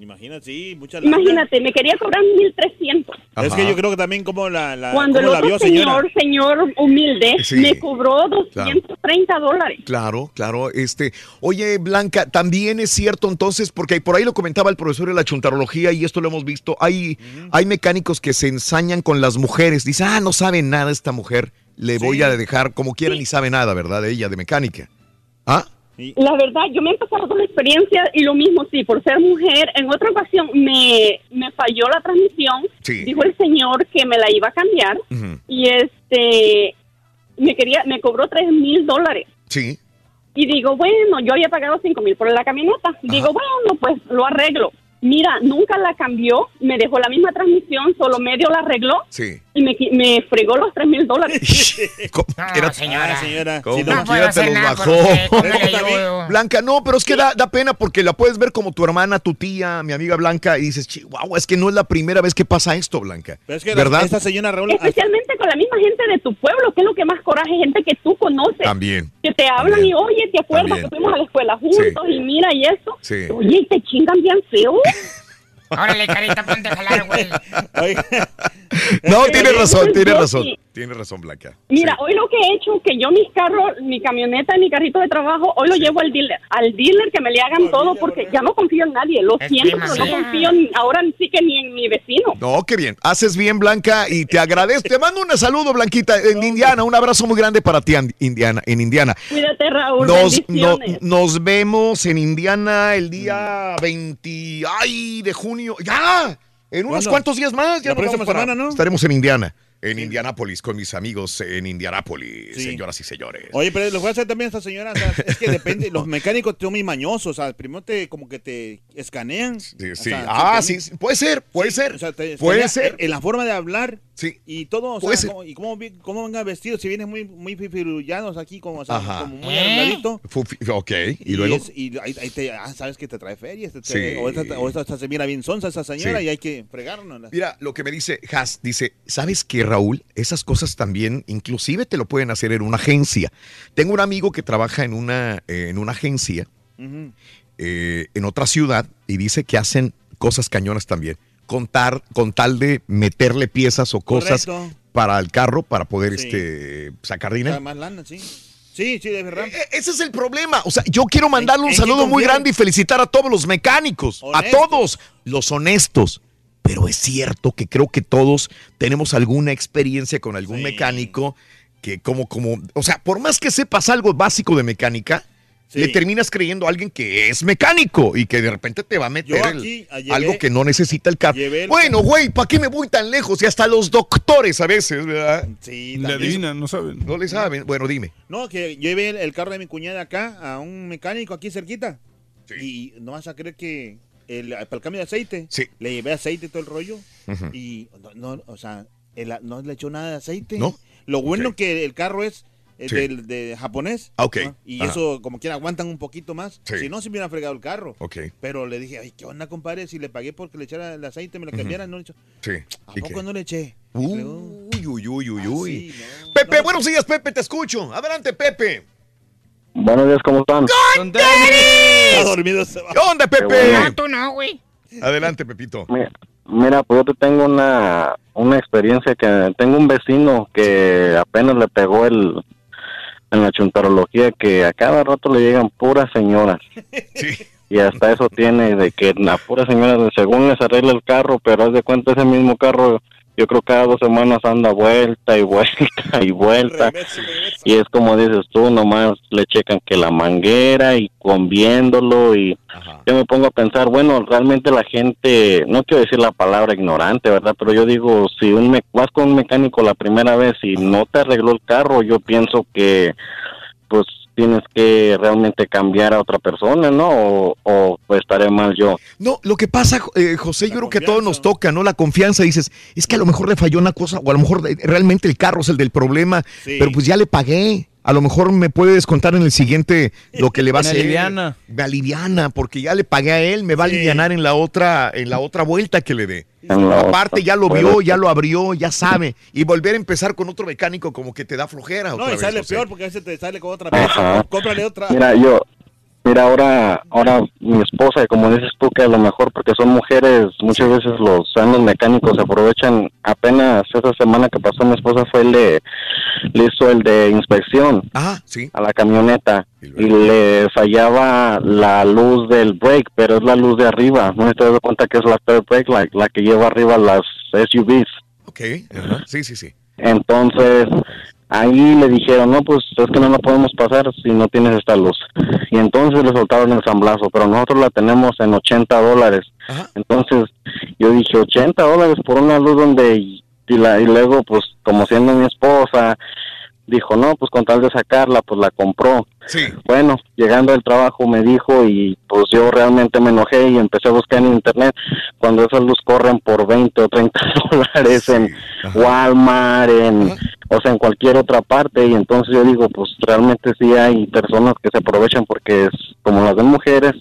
Imagínate, sí, mucha lana. Imagínate, me quería cobrar mil trescientos. Es que yo creo que también como la, la, Cuando el la otro vio, señor, señor humilde, Sí. me cobró 230 dólares. Claro, claro. Este, oye, Blanca, también es cierto entonces, porque por ahí lo comentaba el profesor de la chuntarología y esto lo hemos visto. Hay, hay mecánicos que se ensañan con las mujeres. Dice, ah, no sabe nada esta mujer. Le voy a dejar como quiera ni sabe nada, ¿verdad? De ella, de mecánica. ¿Ah? La verdad, yo me he pasado con la experiencia y lo mismo, sí, por ser mujer, en otra ocasión me, me falló la transmisión. Sí. Dijo el señor que me la iba a cambiar y este me quería, me cobró tres mil dólares. Sí. Y digo, bueno, yo había pagado cinco mil por la camioneta. Digo, bueno, pues lo arreglo. Mira, nunca la cambió, me dejó la misma transmisión, solo medio la arregló. Sí. Y me, me fregó los tres mil dólares. Era- señora. señora. Como Si no, quiera puedo te los bajó. ¿cómo? Blanca, no, pero es que da, da pena porque la puedes ver como tu hermana, tu tía, mi amiga Blanca, y dices, chihuahua, es que no es la primera vez que pasa esto, Blanca. Pero es que la- ¿Verdad? esta señora Raúl. Especialmente con la misma gente de tu pueblo, que es lo que más coraje, gente que tú conoces. También. Que te hablan y, oye, ¿te acuerdas También. que fuimos a la escuela juntos? Y mira, y eso. Sí. Oye, y te chingan bien feo. Órale, carita, ponte a jalar, güey. No, tiene razón, tiene razón. Sí. Tiene razón, Blanca. Mira, hoy lo que he hecho, que yo mis carros, mi camioneta y mi carrito de trabajo, hoy lo llevo al dealer, al dealer que me le hagan todo porque ya no confío en nadie. Lo Es siento, pero no confío en- ahora sí que ni en mi vecino. No, qué bien. Haces bien, Blanca, y te agradezco. Te mando un saludo, Blanquita, en Indiana. Un abrazo muy grande para ti, An- Indiana, en Indiana. Cuídate, Raúl. Nos, no- nos vemos en Indiana el día 20 ay, de junio. ¡Ya! En unos ¿Cuándo? cuantos días más. Ya La próxima para- semana, ¿no? Estaremos en Indiana. En Indianápolis, con mis amigos en Indianápolis, señoras y señores. Oye, pero lo voy a hacer también a esta señora. o sea, es que depende. Los mecánicos son muy mañosos. O sea, primero te como que te escanean. Sí, O sí. sea, Ah, sí, puede ser, puede ser. o sea, te puede ser. En la forma de hablar. Sí. Y todo. O sea, ser. como- y cómo, cómo vengan vestidos. Si vienes muy, muy fifirullanos aquí, como, o sea, como muy ¿Eh? Ok, y luego. es- y ahí, ahí te, ah, sabes que te trae ferias. te- Sí. te- o, esta, o esta se mira bien sonsa esa señora Sí. y hay que fregarnos. Mira, lo que me dice Has, dice, ¿sabes qué, Raúl? Esas cosas también, inclusive te lo pueden hacer en una agencia. Tengo un amigo que trabaja en una, eh, en una agencia eh, en otra ciudad y dice que hacen cosas cañonas también. Contar, con tal de meterle piezas o cosas Correcto. para el carro para poder Sí. este, sacar dinero. más lana, sí. Sí, sí, de verdad. E- Ese es el problema. O sea, yo quiero mandarle un en saludo muy grande y felicitar a todos los mecánicos, a todos los honestos. Pero es cierto que creo que todos tenemos alguna experiencia con algún mecánico que como, como, o sea, por más que sepas algo básico de mecánica, le terminas creyendo a alguien que es mecánico y que de repente te va a meter el- llevé- algo que no necesita el carro. Bueno, güey, ¿para qué me voy tan lejos? Y hasta los doctores a veces, ¿verdad? Sí, Le adivinan, no saben. No le saben. Bueno, dime. No, que llevé el, el carro de mi cuñada acá a un mecánico aquí cerquita. Y no vas a creer que el, para el cambio de aceite, le llevé aceite y todo el rollo. Y no, no, o sea, el- no le echó nada de aceite. ¿No? Lo bueno que el carro es eh, Sí. del, de japonés. Ah, ok. ¿no? Y Ajá. eso, como quiera, aguantan un poquito más. Sí. Si no, se me hubiera fregado el carro. Ok. Pero le dije, ay, ¿qué onda, compadre? Si le pagué porque le echara el aceite, me lo cambiaran, no le echó. Sí. ¿A ¿Y poco qué? no le eché? Uy, uy, uy, uy, uy. Pepe, buenos días, Pepe, te escucho. Adelante, Pepe. Buenos días, ¿cómo están? Está dormido se va. ¿Qué onda, Pepe? bueno. tú no, güey. Adelante, Pepito. Mira, mira, pues yo te tengo una, una experiencia que tengo un vecino que apenas le pegó el en la chuntarología que a cada rato le llegan puras señoras. Y hasta eso tiene de que la pura señora, de según les arregla el carro, pero haz de cuenta ese mismo carro, yo creo cada dos semanas anda vuelta y vuelta y vuelta. Y es como dices tú, nomás le checan que la manguera y con viéndolo y yo me pongo a pensar, bueno, realmente la gente, no quiero decir la palabra ignorante, ¿verdad? Pero yo digo, si un me- vas con un mecánico la primera vez y no te arregló el carro, yo pienso que pues tienes que realmente cambiar a otra persona, ¿no? O, o pues, estaré mal yo. No, lo que pasa, eh, José, yo creo que a todos nos toca, ¿no? La confianza, dices, es que a lo mejor le falló una cosa, o a lo mejor eh, realmente el carro es el del problema, Sí. pero pues ya le pagué. A lo mejor me puede descontar en el siguiente lo que le va a Me hacer. aliviana. Me aliviana, porque ya le pagué a él, me va a alivianar en la otra, en la otra vuelta que le dé. Aparte, ya lo vio, ya lo abrió, ya sabe. Y volver a empezar con otro mecánico como que te da flojera. No, otra y vez, sale peor porque a veces te sale con otra pieza. Cómprale otra. Mira, yo, mira, ahora, ahora mi esposa, como dices tú, que a lo mejor porque son mujeres, muchas veces los, sean los mecánicos se aprovechan. Apenas esa semana que pasó mi esposa fue el de, le hizo el de inspección a la camioneta y le fallaba la luz del brake, pero es la luz de arriba. No te das cuenta que es la third brake light, la que lleva arriba las SUVs. Ok, ajá. sí, sí, sí. Entonces, ahí le dijeron, no, pues es que no la podemos pasar si no tienes esta luz. Y entonces le soltaron el samblazo, pero nosotros la tenemos en 80 dólares. Entonces, yo dije, 80 dólares por una luz donde, y, la, y luego, pues, como siendo mi esposa, dijo, no, pues con tal de sacarla, pues la compró. Sí. Bueno, llegando al trabajo me dijo y pues yo realmente me enojé y empecé a buscar en internet cuando esas luz corren por 20 o 30 dólares en Walmart, en, o sea, en cualquier otra parte y entonces yo digo, pues realmente sí hay personas que se aprovechan porque es como las de mujeres,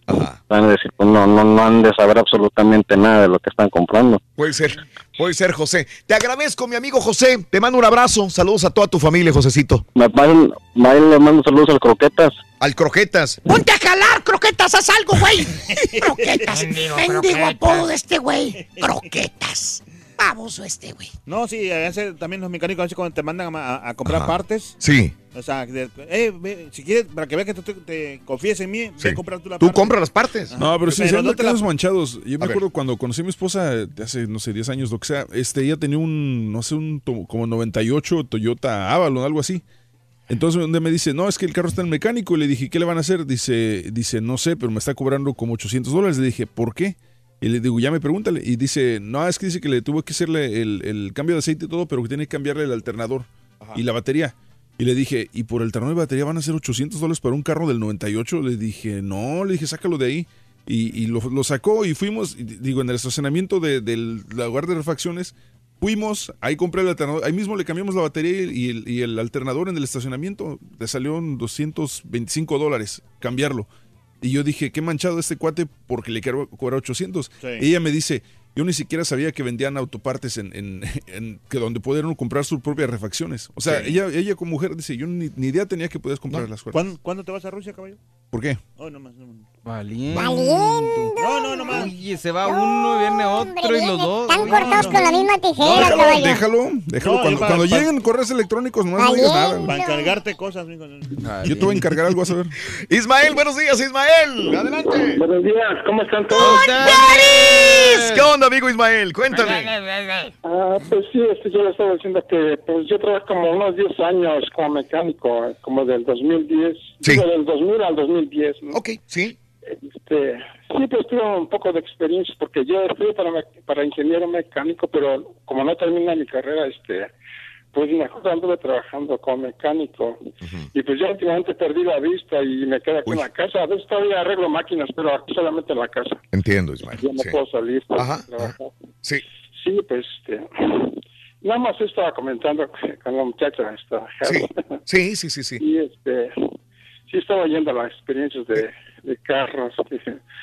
van a decir, pues no, no, no han de saber absolutamente nada de lo que están comprando. Puede ser, puede ser, José. Te agradezco, mi amigo José. Te mando un abrazo. Saludos a toda tu familia, Josecito. Le mando saludos al Croquetas. Al Croquetas. Ponte a jalar, croquetas, haz algo, güey. croquetas. Mendigo apodo de este güey. Croquetas. Baboso este, güey. No, sí, a veces también los mecánicos a veces cuando te mandan a, comprar Ajá. partes. Sí. O sea, de- eh, ve, si quieres, para que veas que tú te, te confíes en mí, ve a comprar tú la Tú parte. compras las partes. No, pero sí, Pero no te manchados. Yo me acuerdo cuando conocí a mi esposa hace, no sé, 10 años, lo que sea, este, ella tenía un, no sé, un como 98 Toyota Avalon, algo así. Entonces, donde me dice, no, es que el carro está en el mecánico. Y le dije, ¿qué le van a hacer? Dice, dice, no sé, pero me está cobrando como 800 dólares. Le dije, ¿por qué? Y le digo, ya me pregúntale. Y dice, no, es que dice que le tuvo que hacerle el, el cambio de aceite y todo, pero que tiene que cambiarle el alternador y la batería. Y le dije, ¿y por el alternador de batería van a ser 800 dólares para un carro del 98? Le dije, no, le dije, sácalo de ahí. Y, y lo, lo sacó y fuimos, y digo, en el estacionamiento de- del lugar de refacciones, fuimos, ahí compré el alternador, ahí mismo le cambiamos la batería y el, y el alternador en el estacionamiento, le salió en 225 dólares cambiarlo. Y yo dije, qué manchado este cuate porque le quiero cobrar 800. Sí. Y ella me dice, yo ni siquiera sabía que vendían autopartes en, en- en- que donde pudieron comprar sus propias refacciones. O sea, Sí. ella, ella como mujer dice, yo ni, ni idea tenía que podías comprar las cuerdas. ¿Cuándo, cuándo te vas a Rusia, caballo? ¿Por qué? Oh, no más, no más. Valiente. No, no, no más. Oye, se va uno, viene otro y los dos. Están cortados con la misma tijera, déjalo, déjalo, déjalo. No, cuando para- cuando para- lleguen correos electrónicos, no no digas nada. Para encargarte cosas, mijo. Yo te voy a encargar algo, vas a ver. Ismael, buenos días, Ismael. Adelante. Buenos días, ¿cómo están todos? ¿Qué onda, amigo Ismael? Cuéntame. Ah, pues sí, este, yo le estaba diciendo que pues yo trabajé como unos 10 años como mecánico, como del 2010, Sí. digo, del 2000 al 2010. ¿no? Ok, sí. Este, sí, pues tuve un poco de experiencia porque yo estudié para, para ingeniero mecánico, pero como no termina mi carrera, este, pues mejor anduve trabajando como mecánico. Y pues yo últimamente perdí la vista y me quedo aquí en la casa. A veces todavía arreglo máquinas, pero aquí solamente en la casa. Entiendo, Ismael. Ya no sí. puedo salir para Ajá, trabajar. Sí. Sí, pues este, nada más estaba comentando con la muchacha esta. Sí, sí, sí, sí, sí. Y este, sí estaba oyendo las experiencias de, de carros.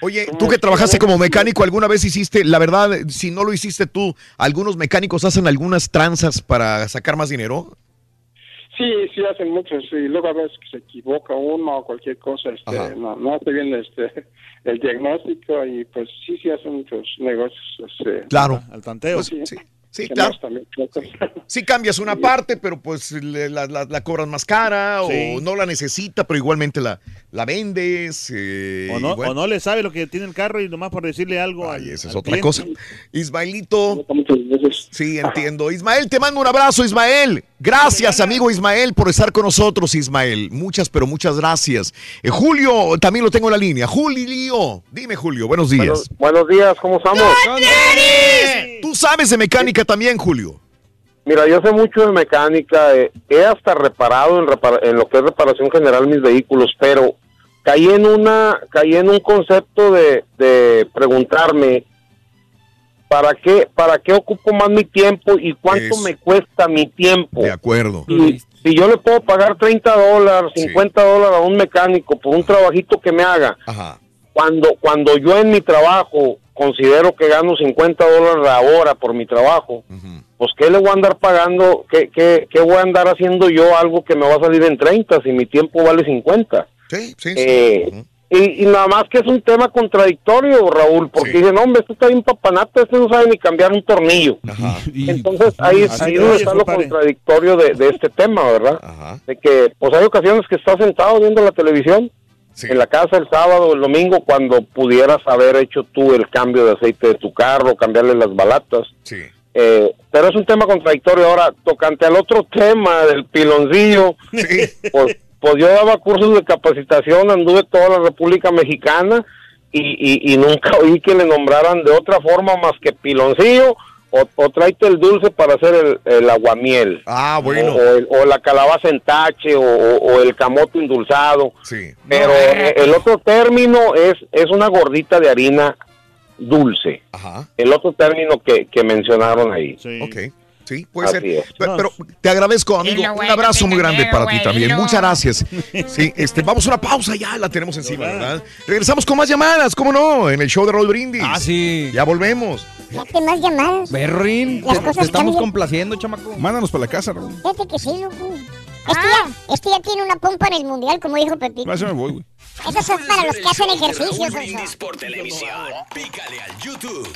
Oye, tú que trabajaste como mecánico, ¿alguna vez hiciste, la verdad, si no lo hiciste tú, algunos mecánicos hacen algunas tranzas para sacar más dinero? Sí, sí hacen muchos y luego a veces que se equivoca uno o cualquier cosa, este, no, no hace bien este el diagnóstico y pues sí, sí hacen muchos negocios. Este, Claro. Al tanteo. Pues, sí, sí, sí, claro. Sí cambias una parte, pero pues la, la, la cobras más cara Sí. o no la necesita, pero igualmente la, la vendes. eh, O no, y bueno. o no le sabe lo que tiene el carro y nomás por decirle algo al, Esa es al otra cliente. cosa. Ismaelito. Sí, entiendo. Ismael, te mando un abrazo, Ismael. Gracias, amigo Ismael, por estar con nosotros, Ismael. Muchas, pero muchas gracias. Eh, Julio, también lo tengo en la línea. Julio, dime, Julio, buenos días. Buenos, buenos días, ¿cómo estamos? Tú sabes de mecánica también, Julio. Mira, yo sé mucho de mecánica, eh, he hasta reparado en, repara- en lo que es reparación general mis vehículos, pero caí en una, caí en un concepto de, de preguntarme para qué, para qué ocupo más mi tiempo y cuánto Eso. me cuesta mi tiempo. De acuerdo. Y si yo le puedo pagar 30 dólares, 50 dólares a un mecánico por un trabajito que me haga, cuando, cuando yo en mi trabajo considero que gano 50 dólares la hora por mi trabajo, pues ¿qué le voy a andar pagando? ¿Qué, qué, qué voy a andar haciendo yo algo que me va a salir en 30 si mi tiempo vale 50? Sí, sí, Eh, y, y nada más que es un tema contradictorio, Raúl, porque dicen, hombre, este está bien papanata, este no sabe ni cambiar un tornillo. Entonces ahí, Así ahí te es donde oyes, está lo contradictorio de, de este tema, ¿verdad? De que pues hay ocasiones que estás sentado viendo la televisión en la casa el sábado o el domingo cuando pudieras haber hecho tú el cambio de aceite de tu carro, cambiarle las balatas. Eh, pero es un tema contradictorio. Ahora, tocante al otro tema del piloncillo, pues, pues yo daba cursos de capacitación, anduve toda la República Mexicana y, y- y nunca oí que le nombraran de otra forma más que piloncillo o, o tráete el dulce para hacer el, el aguamiel. Ah, bueno. O, o el- o la calabaza en tache o, o- o el camote endulzado. Sí. Pero el otro término es, es una gordita de harina dulce. El otro término que, que mencionaron ahí. Ok. Sí, puede Así ser. es. Pero, te agradezco, amigo. Un abrazo muy grande para ti también. Muchas gracias. Sí, este, vamos a una pausa ya, la tenemos encima, ¿verdad? Regresamos con más llamadas, ¿cómo no? En el show de Roll Brindis. Ah, sí. Ya volvemos. Fíjate, más llamadas. Berrin, Las te, cosas te estamos cambian. complaciendo, chamaco. Mándanos para la casa, Raúl. Fíjate que sí, loco. Este, ya, este ya tiene una pompa en el mundial, como dijo Pepito. Me voy, güey. Esas son para los que hacen ejercicio. Brindis por televisión. Pícale al YouTube.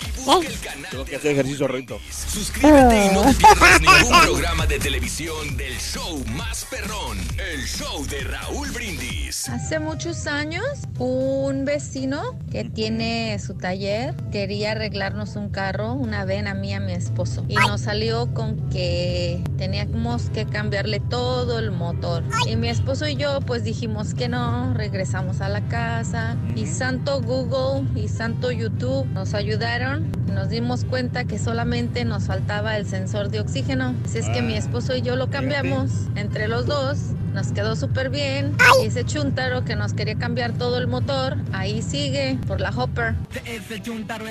Tengo que hacer ejercicio, Rito. Suscríbete y no te pierdas ningún programa de televisión del show más perrón. El show de Raúl Brindis. Hace muchos años, un vecino que tiene su taller quería arreglarnos un carro, una vena a mí y a mi esposo. Y nos salió con que teníamos que cambiarle todo el motor. Y mi esposo y yo pues dijimos que no, regresamos a la casa. Y santo Google y santo YouTube nos ayudaron. Nos dimos cuenta que solamente nos faltaba el sensor de oxígeno. Así es que mi esposo y yo lo cambiamos entre los dos. Nos quedó súper bien. Y ese chuntaro que nos quería cambiar todo el motor, ahí sigue por la hopper. Ese chuntaro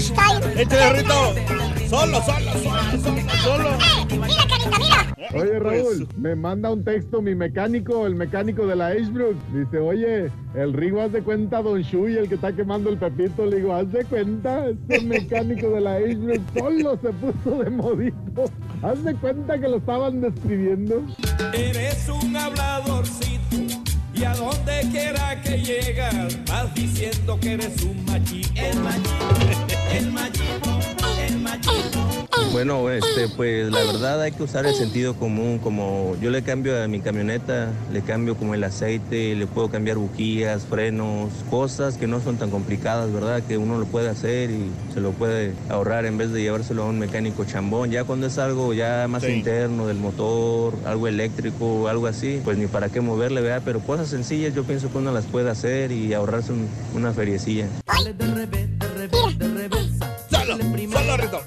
style. Échale, Rito. Solo, solo, solo, solo, solo. Mira, carita, mira. Oye, Raúl, me manda un texto mi mecánico, el mecánico de la Ashbrook. Dice, oye, el Rigo, haz de cuenta, Don Shui, el que está quemando el pepito. Le digo, haz de cuenta, este mecánico de la Ashbrook solo se puso de modito. Haz de cuenta que lo estaban describiendo. Eres un habladorcito y a donde quiera que llegas vas diciendo que eres un machito. El machito, el machito, el machito. Bueno, este, pues la verdad hay que usar el sentido común, como yo le cambio a mi camioneta, le cambio como el aceite, le puedo cambiar bujías, frenos, cosas que no son tan complicadas, ¿verdad? Que uno lo puede hacer y se lo puede ahorrar en vez de llevárselo a un mecánico chambón. Ya cuando es algo ya más Sí. interno del motor, algo eléctrico, algo así, pues ni para qué moverle, ¿verdad? Pero cosas sencillas yo pienso que uno las puede hacer y ahorrarse un- una feriecilla. Solo, solo, Rito.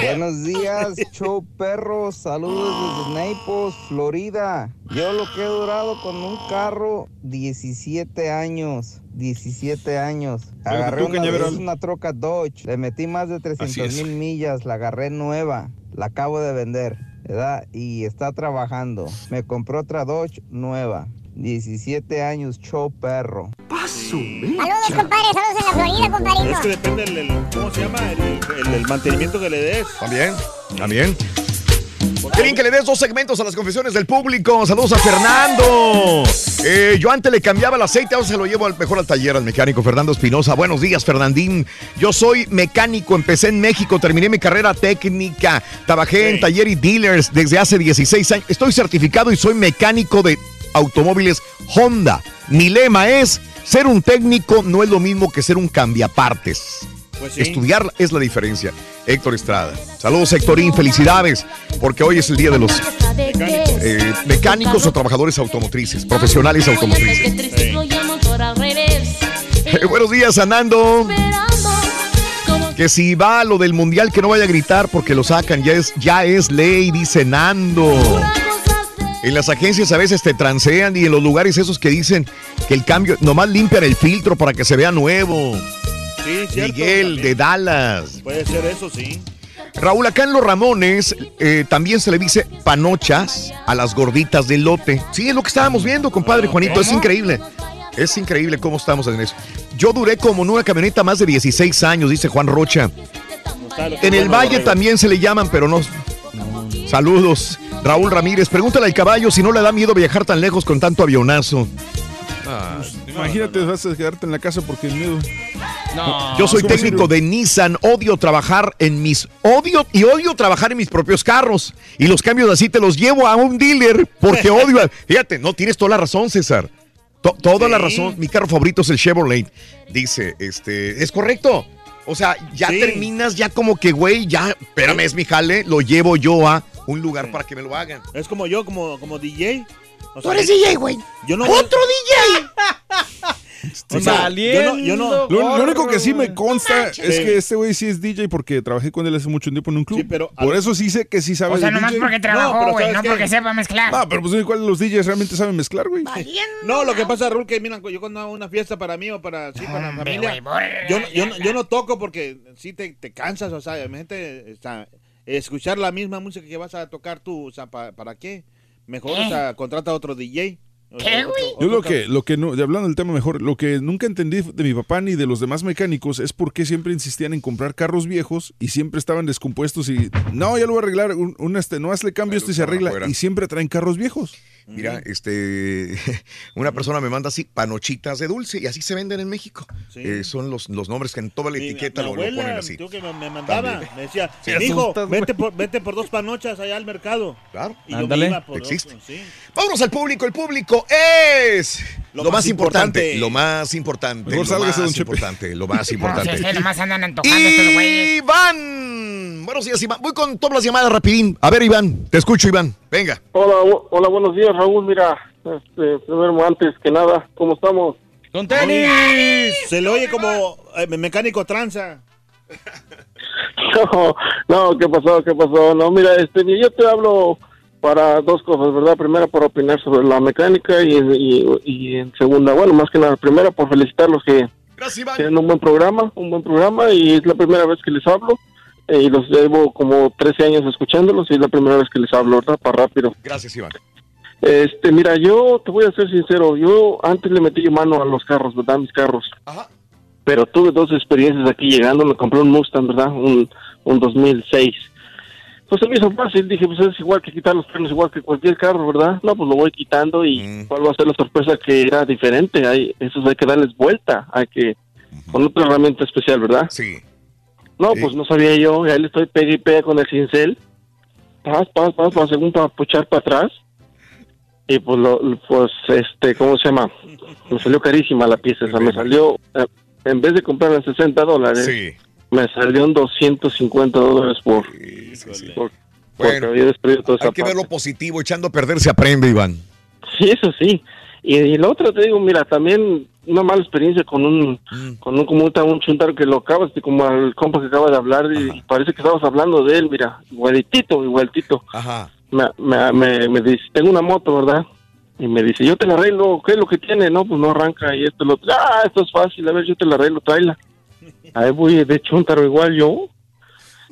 Buenos días, show perro. Saludos desde Naples, Florida. Yo lo que he durado con un carro 17 años. 17 años. Agarré una, vez una troca Dodge. Le metí más de Así 300 es. mil millas. La agarré nueva. La acabo de vender. ¿Verdad? Y está trabajando. Me compró otra Dodge nueva. 17 años, show perro. Saludos, compadre. Saludos en la Florida, Pero es que compadrito. depende el, el- ¿cómo se llama? El, el- el mantenimiento que le des. También, también. Qué bien que le des dos segmentos a las confesiones del público. Saludos a Fernando. Eh, yo antes le cambiaba el aceite, ahora se lo llevo al, mejor al taller, al mecánico Fernando Espinosa. Buenos días, Fernandín. Yo soy mecánico, empecé en México, terminé mi carrera técnica, trabajé en taller y dealers desde hace 16 años. Estoy certificado y soy mecánico de automóviles Honda. Mi lema es, ser un técnico no es lo mismo que ser un cambiapartes. Pues sí. Estudiar es la diferencia. Héctor Estrada. Saludos, Héctorín. Felicidades, porque hoy es el día de los eh, mecánicos o trabajadores automotrices, profesionales automotrices. Eh, buenos días, Anando. Que si va a lo del mundial, que no vaya a gritar porque lo sacan. Ya es, ya es ley, dice Nando. En las agencias a veces te transean y en los lugares esos que dicen que el cambio, nomás limpian el filtro para que se vea nuevo. Sí, cierto. Miguel también. de Dallas. Puede ser eso, sí. Raúl, acá en Los Ramones eh, también se le dice panochas a las gorditas del lote. Sí, es lo que estábamos viendo, compadre Juanito. Es increíble. Es increíble cómo estamos en eso. Yo duré como en una camioneta más de 16 años, dice Juan Rocha. En el Valle también se le llaman, pero no. Saludos. Raúl Ramírez, pregúntale al caballo si no le da miedo viajar tan lejos con tanto avionazo. Imagínate, vas a quedarte en la casa porque el miedo. Yo soy ¿Cómo técnico de Nissan, odio trabajar en mis odio y odio trabajar en mis propios carros y los cambios así te los llevo a un dealer porque odio. a- Fíjate, no tienes toda la razón, César. To- toda la razón. Mi carro favorito es el Chevrolet. Dice, este, es correcto. O sea, ya Sí. terminas ya como que, güey, ya, espérame, es mi jale, lo llevo yo a un lugar para que me lo hagan. Es como yo, como, como DJ. O Tú eres DJ, güey. Yo no ¡Otro DJ! O sea, yo no, yo no- Lo, lo único que sí me consta manches. es que este güey sí es DJ porque trabajé con él hace mucho tiempo en un club. pero Por eso sí sé que sí sabe O sea, nomás DJ. porque trabajó, güey, no, porque sepa mezclar. No, pero pues igual los DJs realmente saben mezclar, güey. No, lo que pasa, Raúl, que mira, yo cuando hago una fiesta para mí o para, sí, para la familia, güey, borra, yo, no- yo, no- yo no toco porque sí te, te cansas, o sea, imagínate, o sea, escuchar la misma música que vas a tocar tú, o sea, ¿pa- ¿para qué? Mejor, o sea, contrata a otro DJ. O sea, otro- Yo lo que, lo que no, hablando del tema mejor, lo que nunca entendí de mi papá ni de los demás mecánicos es por qué siempre insistían en comprar carros viejos y siempre estaban descompuestos y no, ya lo voy a arreglar, un, un, este, no hazle cambio esto y se arregla afuera. y siempre traen carros viejos. Mira, este, una persona me manda así panochitas de dulce y así se venden en México. Eh, son los, los nombres que en toda la Mi- etiqueta mi lo, lo abuela, ponen así. que me, me mandaba, También. me decía, Sí, hijo, vete por, vete por dos panochas allá al mercado. Claro. Y yo Ándale. me iba por Existe. dos, sí. Vámonos al público. El público es lo, Lo más, más importante, importante. Lo más importante. Lo más importante. Lo más No, si importante. es que nomás andan antojando estos güeyes. Iván. Buenos días, Iván. Voy con todas las llamadas rapidín. A ver, Iván. Te escucho, Iván. Venga. Hola, hola, buenos días, Raúl. Mira, este, primero, antes que nada, ¿cómo estamos? ¡Con tenis! Se le oye como eh, mecánico tranza. No, no, ¿qué pasó? ¿Qué pasó? No, mira, este, yo te hablo para dos cosas, ¿verdad? Primera, para opinar sobre la mecánica y, y, y en segunda, bueno, más que nada, primera, por felicitarlos que tienen un buen programa, un buen programa y es la primera vez que les hablo. eh, Y los llevo como 13 años escuchándolos y es la primera vez que les hablo, ¿verdad? Para rápido. Gracias, Iván. Este, mira, yo te voy a ser sincero, yo antes le metí mano a los carros, ¿verdad? Mis carros. Pero tuve dos experiencias aquí llegando, me compré un Mustang, ¿verdad? Un, un 2006. Pues se me hizo fácil, dije, pues es igual que quitar los frenos, igual que cualquier carro, ¿verdad? No, pues lo voy quitando y cuál va a ser la sorpresa que era diferente, hay, esos hay que darles vuelta, hay que, con otra herramienta especial, ¿verdad? Sí. No, pues no sabía yo, y ahí le estoy pegue y pega con el cincel, pas, pas, pas, pas, según para puchar para atrás, y pues, lo, pues, este, ¿cómo se llama? Me salió carísima la pieza, o sea, me salió, eh, en vez de comprarla en 60 dólares, me salió en 250 dólares por, por- porque Bueno, había destruido toda esa Hay que ver parte. lo positivo. Echando a perder se aprende, Iván. Sí, eso sí. Y, y lo otro te digo, mira, también una mala experiencia con un, con un, como un, un chuntaro que lo acabas, de- como al compa que acaba de hablar, y parece que estabas hablando de él, mira, igualitito, igualitito. Ajá. Me, me, me, me dice, tengo una moto, ¿verdad? Y me dice, yo te la arreglo, ¿qué es lo que tiene? No, pues no arranca y esto, lo otro. Ah, esto es fácil, a ver, yo te la arreglo, tráela. Ahí voy de chuntaro igual yo.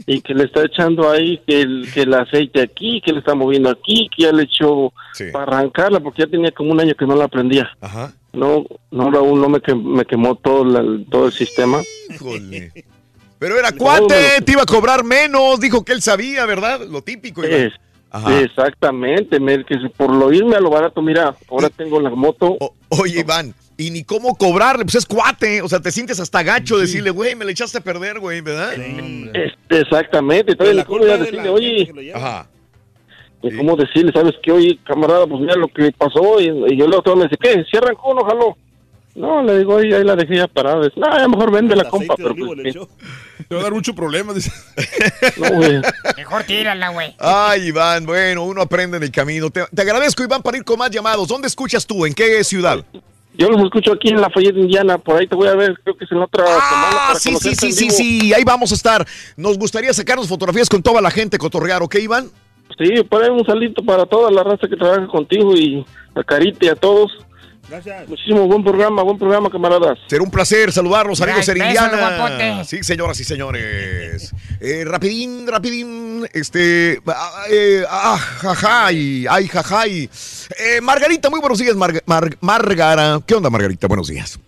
Y que le está echando ahí que el, que el aceite aquí, que le está moviendo aquí, que ya le echó para arrancarla, porque ya tenía como un año que no la aprendía. Ajá. No, no, Raúl, no me, que- me quemó todo, la- todo el sistema. Híjole. Pero era cuate, te iba a cobrar menos. Dijo que él sabía, ¿verdad? Lo típico, Iván. Ajá. exactamente, me, que si por lo irme a lo barato, mira, ahora tengo la moto. Oye, Iván, y ni cómo cobrarle, pues es cuate. O sea, te sientes hasta gacho decirle, güey, me le echaste a perder, güey, ¿verdad? Este, exactamente, todavía le cómo ya decirle, oye, Ajá. cómo decirle, sabes que, oye, camarada, pues mira lo que pasó, y, y yo le otro me dice, ¿qué? ¿Si arrancó o no le digo, oye, ahí la dejé ya parada. Dice, no, ya mejor vende la compa, pero pues. Te va a dar mucho problema, dice. No, güey. Mejor tírala, güey. Ay, Iván, bueno, uno aprende en el camino. Te, te agradezco, Iván, para ir con más llamados. ¿Dónde escuchas tú? ¿En qué ciudad? Yo los escucho aquí en Lafayette, Indiana, por ahí te voy a ver, creo que es en otra semana. Ah, para sí, sí, sí, sí, sí, ahí vamos a estar. Nos gustaría sacarnos fotografías con toda la gente, cotorrear, ¿ok, Iván? Sí, por ahí un salito para toda la raza que trabaja contigo y a Carita y a todos. Gracias. Muchísimo buen programa, buen programa, camaradas. Será un placer saludarlos, amigos en Indiana. Sí, señoras y señores. Eh, rapidín, rapidín, este, ah, eh, ah, jajay, ay, jajay. Eh, Margarita, muy buenos días, Mar- Mar- Margara. ¿Qué onda, Margarita? Buenos días.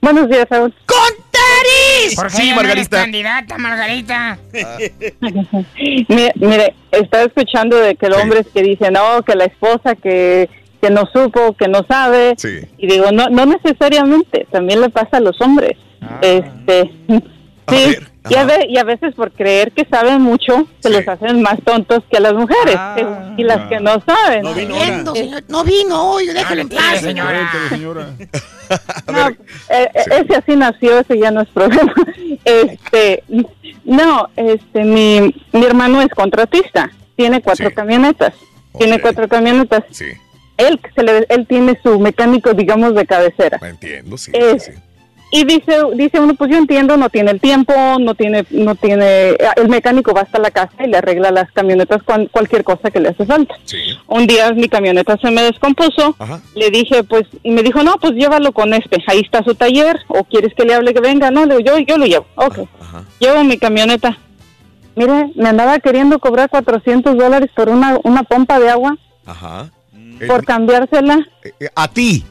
Buenos días, Raúl. ¡Con tenis! ¿Por qué Sí, ya no eres Margarita. candidata, Margarita? mire, mire, estaba escuchando de que el hombre es que dice, no, que la esposa que, que no supo, que no sabe. Sí. Y digo, no, no necesariamente, también le pasa a los hombres. Este, sí, y a, ve- y a veces por creer que saben mucho, se les hacen más tontos que a las mujeres, y las que no saben. No vino señor. No vino hoy, déjalo en paz. señora. No, eh, eh, ese así nació, ese ya no es problema. Este, no, este, mi, mi hermano es contratista, tiene cuatro camionetas, tiene cuatro camionetas. Sí. Él, se le- él tiene su mecánico, digamos, de cabecera. Entiendo, sí. Es- Y dice, dice uno, pues yo entiendo, no tiene el tiempo, no tiene, no tiene, el mecánico va hasta la casa y le arregla las camionetas cuan- cualquier cosa que le hace falta. Un día mi camioneta se me descompuso, le dije, pues, y me dijo, no, pues llévalo con este, ahí está su taller, o quieres que le hable que venga, no, le digo, yo, yo lo llevo, ok, llevo mi camioneta. Mire, me andaba queriendo cobrar 400 dólares por una, una pompa de agua, Ajá. Por cambiársela. Eh, a ti.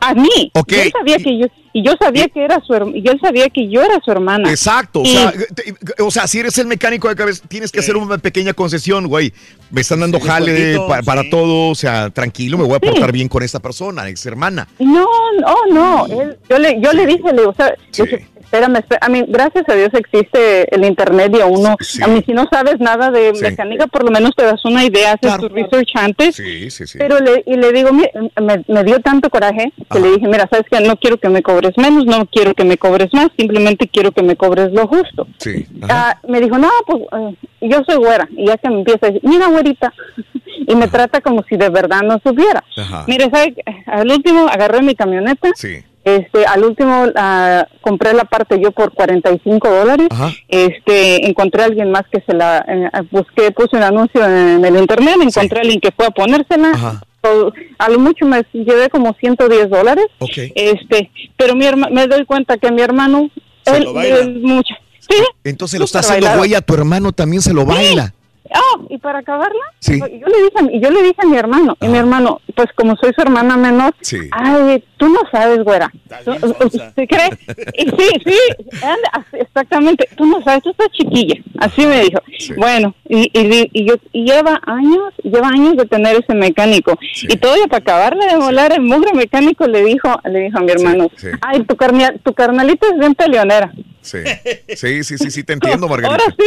A mí. Ok. Yo sabía que yo y yo sabía que era su y yo sabía que yo era su hermana. Exacto, o Y- sea, te- o sea, si eres el mecánico de cabeza, tienes que hacer una pequeña concesión, güey. Me están dando jale pa- para todo, o sea, tranquilo, me voy a Sí. portar bien con esta persona, ex hermana. No, no, no. él- yo le yo le dije, le o sea, le dije, espérame, espérame. A mí, gracias a Dios existe el internet y a uno, a mí si no sabes nada de Sí. mecánica, por lo menos te das una idea, haces tu research antes. Sí, sí, sí. Pero le, y le digo, me, me dio tanto coraje que le dije, mira, sabes que no quiero que me cobres menos, no quiero que me cobres más, simplemente quiero que me cobres lo justo. Sí. Ah, me dijo, no, pues eh, yo soy güera. Y ya que me empieza a decir, mira, güerita. y me trata como si de verdad no supiera. Ajá. Mire, ¿sabe? qué? Al último agarré mi camioneta. Sí. Este, al último ah, compré la parte yo por 45 dólares. Este, encontré a alguien más que se la eh, busqué, puse un anuncio en el internet, encontré a alguien que fue a ponérsela. A lo mucho me llevé como 110 dólares. Este, pero mi herma- me doy cuenta que mi hermano, Se él, lo baila. él mucho. Sí. Entonces lo está haciendo bailado. güey a tu hermano, también se lo baila. Oh, y para acabarla, Sí. yo le dije, a mi- yo le dije a mi hermano, y mi hermano, pues como soy su hermana menor, Sí. ay, tú no sabes, güera. Tú- ¿Se cree? Y sí, sí, exactamente. Tú no sabes, tú estás chiquilla. Así me dijo. Bueno, y, y, y yo, y lleva años, lleva años de tener ese mecánico. Y todavía para acabarle de volar, el mugre mecánico le dijo, le dijo a mi hermano, sí. ay, tu, carnia- tu carnalita es bien peleonera. Sí. Sí, sí, sí, sí, te entiendo, Margarita. Ahora sí,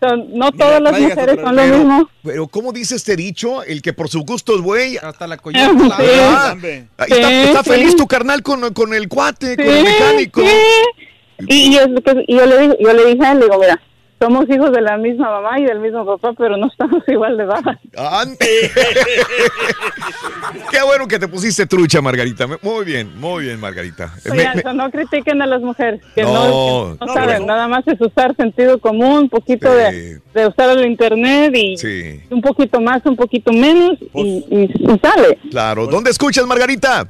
son- no todas las mujeres son lo pero- mismo. Pero, ¿cómo dice este dicho? El que por su gusto es güey. Hasta la Sí. Ah, está, Sí, está sí. feliz tu carnal con, con el cuate, con el mecánico. sí. Y, y es lo que- y yo, le, dije- yo le dije a él, le digo, mira, somos hijos de la misma mamá y del mismo papá, pero no estamos igual de bajas. Ante. Qué bueno que te pusiste trucha, Margarita. Muy bien, muy bien, Margarita. Me- Oigan, me- so no critiquen a las mujeres, que no, No, que no no, saben, nada más es usar sentido común, un poquito de, de usar el internet y Sí, un poquito más, un poquito menos y, y- y sale. claro. ¿Dónde escuchas, Margarita?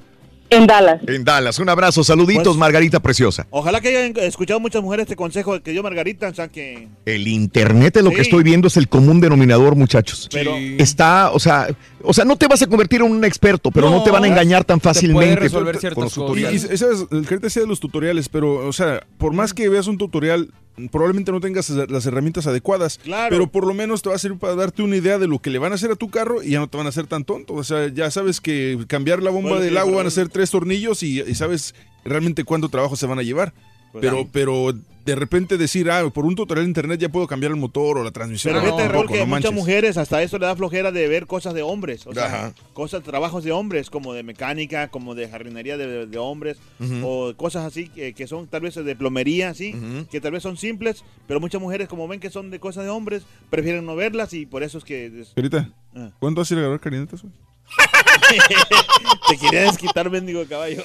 En Dallas. En Dallas. Un abrazo. Saluditos, Pues- Margarita preciosa. Ojalá que hayan escuchado muchas mujeres este consejo que dio Margarita, o sea que... El internet es lo que estoy viendo, es el común denominador, muchachos. Pero- Está, o sea, o sea, no te vas a convertir en un experto, pero no, te van a engañar tan fácilmente. resolver con los Y, tutoriales. y, sabes, el que te decía de los tutoriales, pero, o sea, por más que veas un tutorial, probablemente no tengas las herramientas adecuadas. Claro. Pero por lo menos te va a servir para darte una idea de lo que le van a hacer a tu carro y ya no te van a hacer tan tonto. O sea, ya sabes que cambiar la bomba Bueno, del agua van a ser tres tornillos y, y sabes realmente cuánto trabajo se van a llevar. Pues pero, pero de repente decir, ah, por un tutorial de internet ya puedo cambiar el motor o la transmisión. Pero No, fíjate, Raúl, tampoco, que no muchas mujeres hasta eso le da flojera de ver cosas de hombres. O sea, Ajá. cosas, trabajos de hombres, como de mecánica, como de jardinería de, de hombres, o cosas así que, que son tal vez de plomería, sí, que tal vez son simples, pero muchas mujeres, como ven que son de cosas de hombres, prefieren no verlas y por eso es que Señorita, Ah. ¿cuánto a agarrar carinetas? te quería desquitar, mendigo caballo.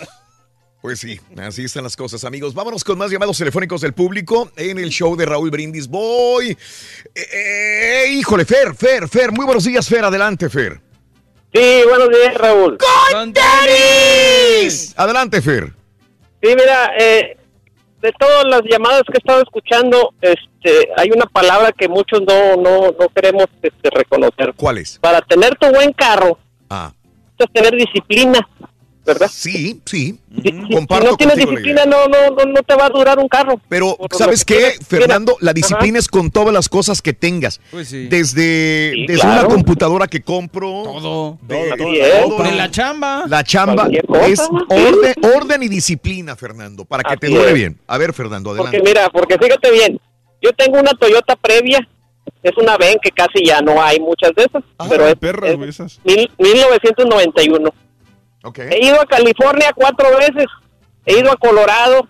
Pues sí, así están las cosas, amigos. Vámonos con más llamados telefónicos del público en el show de Raúl Brindis. Voy. Eh, eh, híjole, Fer, Fer, Fer. Muy buenos días, Fer. Adelante, Fer. Sí, buenos días, Raúl. ¡Con tenis! Adelante, Fer. Sí, mira, eh, de todas las llamadas que he estado escuchando, este, hay una palabra que muchos no, no, no queremos este, reconocer. ¿Cuál es? Para tener tu buen carro, Ah. es tener disciplina, ¿verdad? Sí, sí. Si Comparto no tienes disciplina, no, no, no, no te va a durar un carro. Pero, ¿sabes que qué, Fernando? La Ajá. disciplina es con todas las cosas que tengas. Pues sí. Desde, Sí, desde claro. una computadora que compro. Todo. de- Todo, todo. todo. De la chamba. La chamba es orden, orden y disciplina, Fernando, para que te dure es. bien. A ver, Fernando, adelante. Porque mira, porque fíjate bien, yo tengo una Toyota previa, es una VEN que casi ya no hay muchas de esas, pero es, perras, es esas. mil- 1991. He ido a California cuatro veces, he ido a Colorado,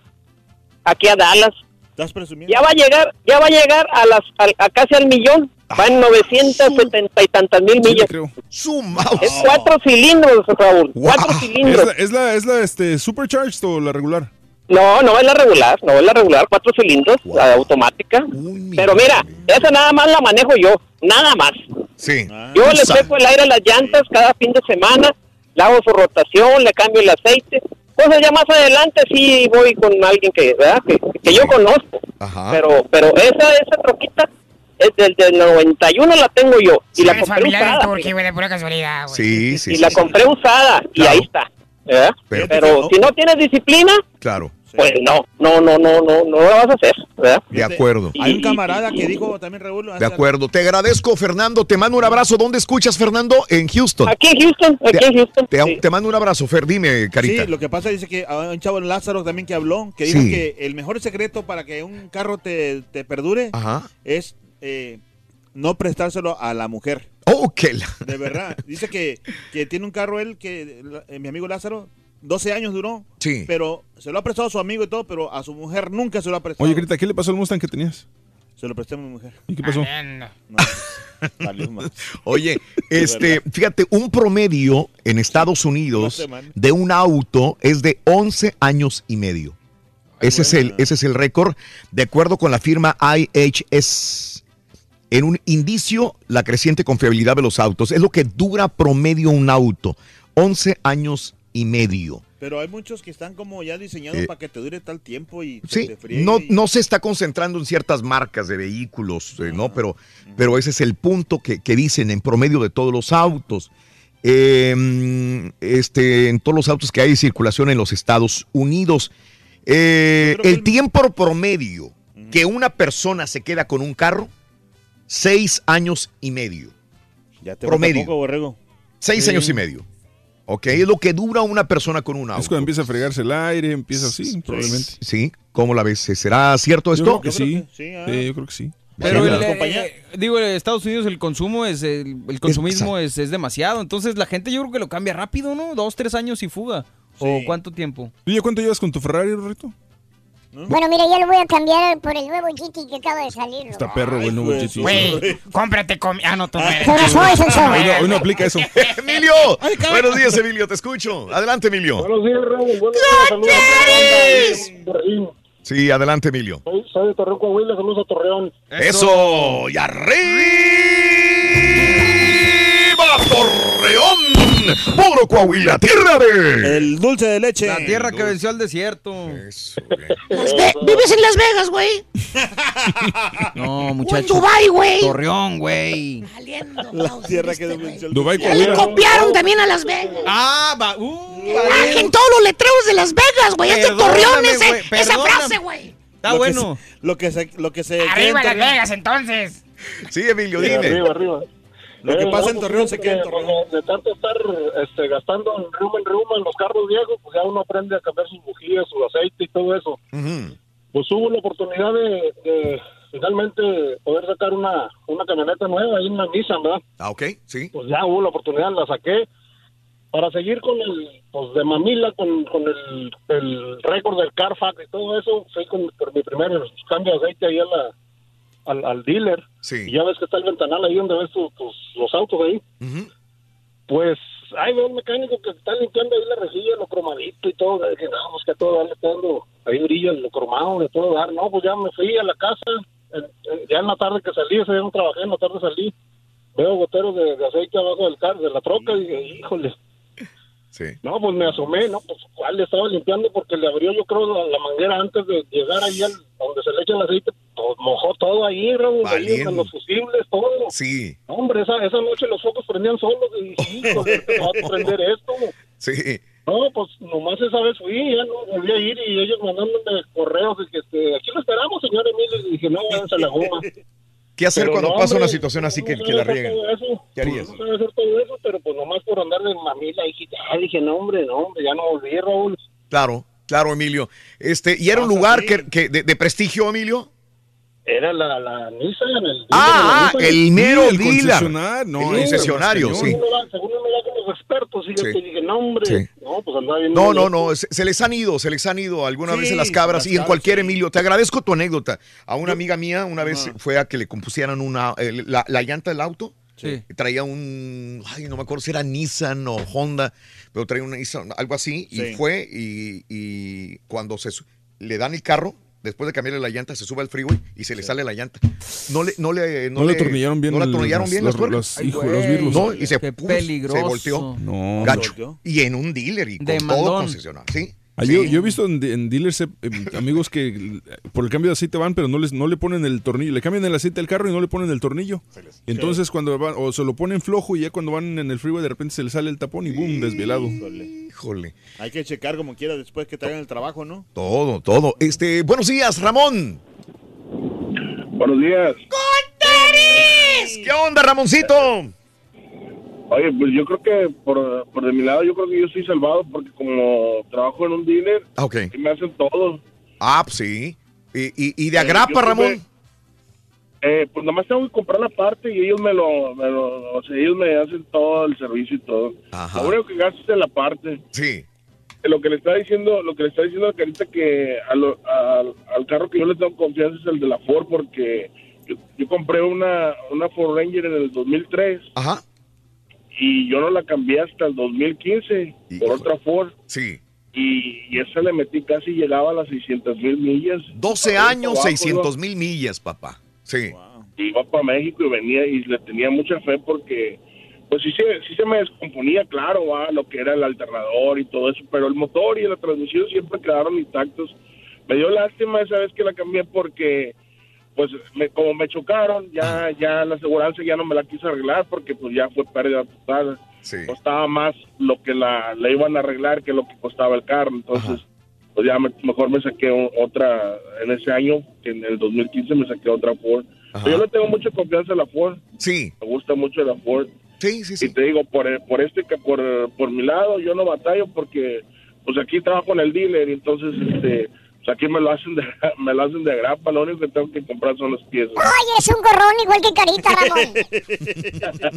aquí a Dallas. ¿Estás presumiendo? Ya va a llegar, ya va a llegar a las a, a casi al millón. Va en 970 y tantas mil millas. Sumados. Es cuatro cilindros, Raúl. Cuatro ¿Es cilindros. la, es la, es la este, supercharged o la regular? No, no es la regular, no es la regular, cuatro cilindros, la automática. Pero mira, esa nada más la manejo yo, nada más. Sí. Yo le seco el aire a las llantas cada fin de semana, le hago su rotación, le cambio el aceite. Cosas ya más adelante sí voy con alguien que, ¿verdad? que, que yo conozco. Pero pero esa esa troquita es del, del 91 la tengo yo y la compré usada. Turqui, güey, de pura casualidad, güey. Sí, sí. y sí, la sí. compré usada y ahí está. ¿verdad? Pero- Pero, si no tienes disciplina, Claro. Pues no, no, no, no, no, no lo vas a hacer, ¿verdad? De acuerdo. Hay un camarada que dijo también, Raúl. De acuerdo. Te agradezco, Fernando. Te mando un abrazo. ¿Dónde escuchas, Fernando? En Houston. Aquí en Houston, aquí en Houston. Te, te mando un abrazo, Fer. Dime, Carita. Sí, lo que pasa dice que hay un chavo Lázaro también que habló, que dijo Sí. que el mejor secreto para que un carro te, te perdure Ajá. es eh, no prestárselo a la mujer. Oh, que la- De verdad. Dice que, que tiene un carro él, que eh, mi amigo Lázaro, 12 años duró. Sí. Pero se lo ha prestado a su amigo y todo, pero a su mujer nunca se lo ha prestado. Oye, Grita, ¿qué le pasó al Mustang que tenías? Se lo presté a mi mujer. ¿Y qué pasó? Más. Oye, este, fíjate, un promedio en Estados Unidos de un auto es de 11 años y medio. Ese es el, ese es el récord, de acuerdo con la firma IHS. En un indicio, la creciente confiabilidad de los autos es lo que dura promedio un auto. 11 años y medio. Pero hay muchos que están como ya diseñados Eh, para que te dure tal tiempo y se te no, y- no se está concentrando en ciertas marcas de vehículos, eh, ¿no? Pero, pero ese es el punto que, que dicen en promedio de todos los autos. Eh, este, en todos los autos que hay circulación en los Estados Unidos. Eh, el tiempo promedio que una persona se queda con un carro, seis años y medio. Ya te promedio. poco, borrego. Seis Sí. años y medio. ¿Ok? Es lo que dura una persona con un auto. Es cuando empieza a fregarse el aire, empieza así, probablemente. Sí, ¿cómo la ves? ¿Será cierto Yo esto? creo que sí. Sí, ah. yo creo que sí. Pero Sí, el, la- eh, digo, en Estados Unidos el consumo es el, el consumismo es, es demasiado. Entonces la gente yo creo que lo cambia rápido, ¿no? Dos, tres años y fuga. ¿O cuánto tiempo? ¿Tú ya cuánto llevas con tu Ferrari, Rorrito? Bueno, mira, ya lo voy a cambiar por el nuevo GT que acaba de salir. Está perro, güey, no, pues, GT. Güey, cómprate comida. Ah, no, tú no soy. Hoy no, hoy no aplica eso. Emilio, buenos días, Emilio, te escucho. Adelante, Emilio. Buenos días, Raúl. Buenos días, saludos. Sí, adelante, Emilio. Soy, soy de Torreón, Coahuila, saludos a Torreón. Eso, y arriba Torreón, puro Coahuila, tierra de... El dulce de leche. La tierra que venció al desierto. Ve- ¿Vives en Las Vegas, güey? No, muchacho. Dubái, güey. Torreón, güey. La tierra que venció el Dubai, le Coahuila. copiaron también a Las Vegas. Ah, va. Uh, Ah, en todos los letreros de Las Vegas, güey. Es de Perdóname, Torreón ese- güey, esa frase, güey. Está Lo que bueno. se- Lo que se, lo que se Arriba en Las Vegas, entonces. Sí, Emilio, dime. arriba, arriba. Lo que pasa en pues, Torreón se queda en Torreón. De tanto estar este, gastando en ruma en ruma en los carros viejos, pues ya uno aprende a cambiar sus bujías, su aceite y todo eso. Ujú. Pues hubo la oportunidad de, de finalmente poder sacar una, una camioneta nueva en la Nissan, ¿verdad? Ah, ok, sí. Pues ya hubo la oportunidad, la saqué para seguir con el, pues de mamila, con, con el, el récord del Carfax y todo eso. Fui con, por mi primer cambio de aceite ahí a la, al, al dealer. Sí. Y ya ves que está el ventanal ahí donde ves tu- tus, los autos ahí. Pues ahí veo el mecánico que está limpiando ahí la rejilla, lo cromadito y todo. Dije, no, pues que a todo dar, le está dando ahí brilla, lo cromado, de todo dar. No, pues ya me fui a la casa. en- en- ya en la tarde que salí, ese día no trabajé, en la tarde salí. Veo goteros de, de aceite abajo del carro, de la troca, y dije, híjole. Sí. No, pues me asomé, ¿no? Pues cuál le estaba limpiando porque le abrió, yo creo, la, la manguera antes de llegar ahí al, donde se le echa el aceite. Pues mojó todo ahí, Raúl, ahí en los fusibles, todo. Sí, Hombre, esa, esa noche los focos prendían solos y dije, híjole, ¿te va a prender esto? sí. No, pues nomás esa vez fui, ya no volví a ir y ellos mandándome correos de que este, aquí lo esperamos, señor Emilio. Y dije, no, váyanse a la goma. ¿Qué hacer Pero cuando no, pasa hombre, una situación así que, no que la riegan? ¿Qué harías? No sabe hacer todo eso, pero pues nomás por andar de mamila, dije, ya, dije, no, hombre, no, hombre, ya no volví, Raúl. Claro, claro, Emilio. Este, ¿y era un lugar que, que de, de prestigio, Emilio? Era la, la Nissan, el... Ah, ah, de la el mero el dealer. concesionario, no, el concesionario, sí. Según los expertos, sí, yo Sí. te dije, no, hombre, Sí. no, pues andaba bien. No, no, se, se les han ido, se les han ido algunas Sí, veces las cabras las y en cualquier Emilio. Te agradezco tu anécdota. A una amiga mía una vez fue a que le compusieran una la, la llanta del auto. Sí. Traía un, ay, no me acuerdo si era Nissan o Honda, pero traía una Nissan, algo así, y fue y, y cuando se le dan el carro, después de cambiarle la llanta, se sube al freeway y se le sale la llanta. No le, no le, No le atornillaron bien no le atornillaron bien las las- tuercas. las- hijo, los birlos. No, y se, Qué pum, peligroso. se volteó. No. Gacho. Y en un dealer y con Demandón. todo concesionario. Sí. Ah, yo, yo he visto en, en dealers eh, amigos que por el cambio de aceite van, pero no les no le ponen el tornillo. Le cambian el aceite al carro y no le ponen el tornillo. Entonces cuando van, o se lo ponen flojo y ya cuando van en el freeway de repente se le sale el tapón y boom, desvielado. Híjole. Hay que checar como quiera después que te hagan el trabajo, ¿no? Todo, todo. Este, buenos días, Ramón. Buenos días. ¿Qué onda, Ramoncito? Oye, pues yo creo que por, por de mi lado, yo creo que yo estoy salvado porque como trabajo en un dealer, Ah, ok. y me hacen todo. Ah, pues sí. Y, y, y de Eh, agrapa, Ramón. Eh, pues nada más tengo que comprar la parte y ellos me lo, me lo- o sea, ellos me hacen todo el servicio y todo. Ajá. Lo único que gasto es en la parte. Sí. Lo que le está diciendo, lo que le está diciendo a Carita que a lo- al- al carro que yo le tengo confianza es el de la Ford porque yo, yo compré una, una Ford Ranger en el 2003 Ajá. y yo no la cambié hasta el 2015 por otra Ford. Sí. Y, esa le metí casi llegaba a las 600 mil millas. 12 Arriba, años, abajo, 600 mil millas, papá. Sí. iba para México y venía y le tenía mucha fe porque pues sí se, sí se me descomponía, claro, va, lo que era el alternador y todo eso, pero el motor y la transmisión siempre quedaron intactos. Me dio lástima esa vez que la cambié porque pues me, como me chocaron, ya ya la aseguranza ya no me la quiso arreglar porque pues ya fue pérdida total. Costaba más lo que la, la iban a arreglar que lo que costaba el carro, entonces pues ya me- mejor me saqué otra en ese año, que en el 2015 me saqué otra Ford. Pero yo le tengo mucha confianza a la Ford. Sí. Me gusta mucho la Ford. Sí, sí, sí. Y te digo, por, por este, que por, por mi lado, yo no batallo porque pues aquí trabajo en el dealer y entonces este, pues aquí me lo hacen de, me lo hacen de grapa, lo único que tengo que comprar son las piezas. Ay, eres un gorrón igual que Carita, Ramón.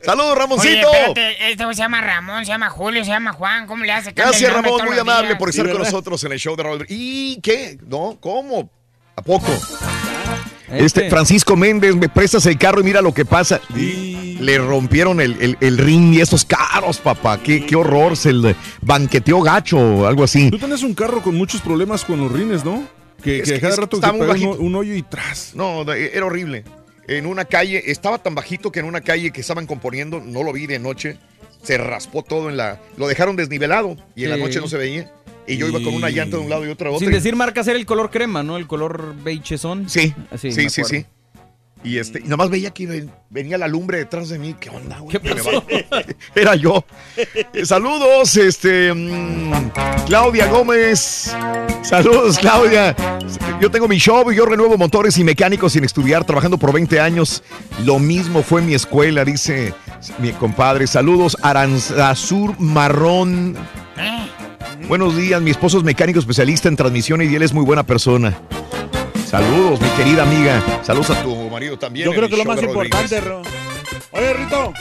Saludos, Oye, Ramoncito. espérate, este se llama Ramón, se llama Julio, se llama Juan, ¿cómo le hace? Gracias, Ramón, muy los amable por estar Sí, con nosotros en el show de Raúl. ¿Y qué? ¿No? ¿Cómo? ¿A poco? Este. Este, Francisco Méndez, me prestas el carro y mira lo que pasa. Le rompieron el, el, el ring y esos caros, papá. Qué, qué horror, se le banqueteó gacho o algo así. Tú tenés un carro con muchos problemas con los rines, ¿no? Que, que que- cada que rato pega un, un hoyo y tras. No, de- era horrible. En una calle, estaba tan bajito que en una calle que estaban componiendo, no lo vi de noche, se raspó todo en la... Lo dejaron desnivelado y en la noche no se veía. Y yo iba con una llanta de un lado y otra de otro. Sin decir marcas, era el color crema, ¿no? El color beigezón. Sí, sí, sí, acuerdo. sí. Y este, y nomás veía que ven- venía la lumbre detrás de mí. ¿Qué onda, güey? ¿Qué pasó? Era yo. Eh, saludos, este. mm, Claudia Gómez. Saludos, Claudia. Yo tengo mi show y yo renuevo motores y mecánicos sin estudiar, trabajando por 20 años. Lo mismo fue mi escuela, dice mi compadre. Saludos, Aranzazur Marrón. Buenos días, mi esposo es mecánico especialista en transmisión y él es muy buena persona. Saludos, mi querida amiga. Saludos a tu marido también. Yo creo que lo más importante, Ro. Oye, Rito.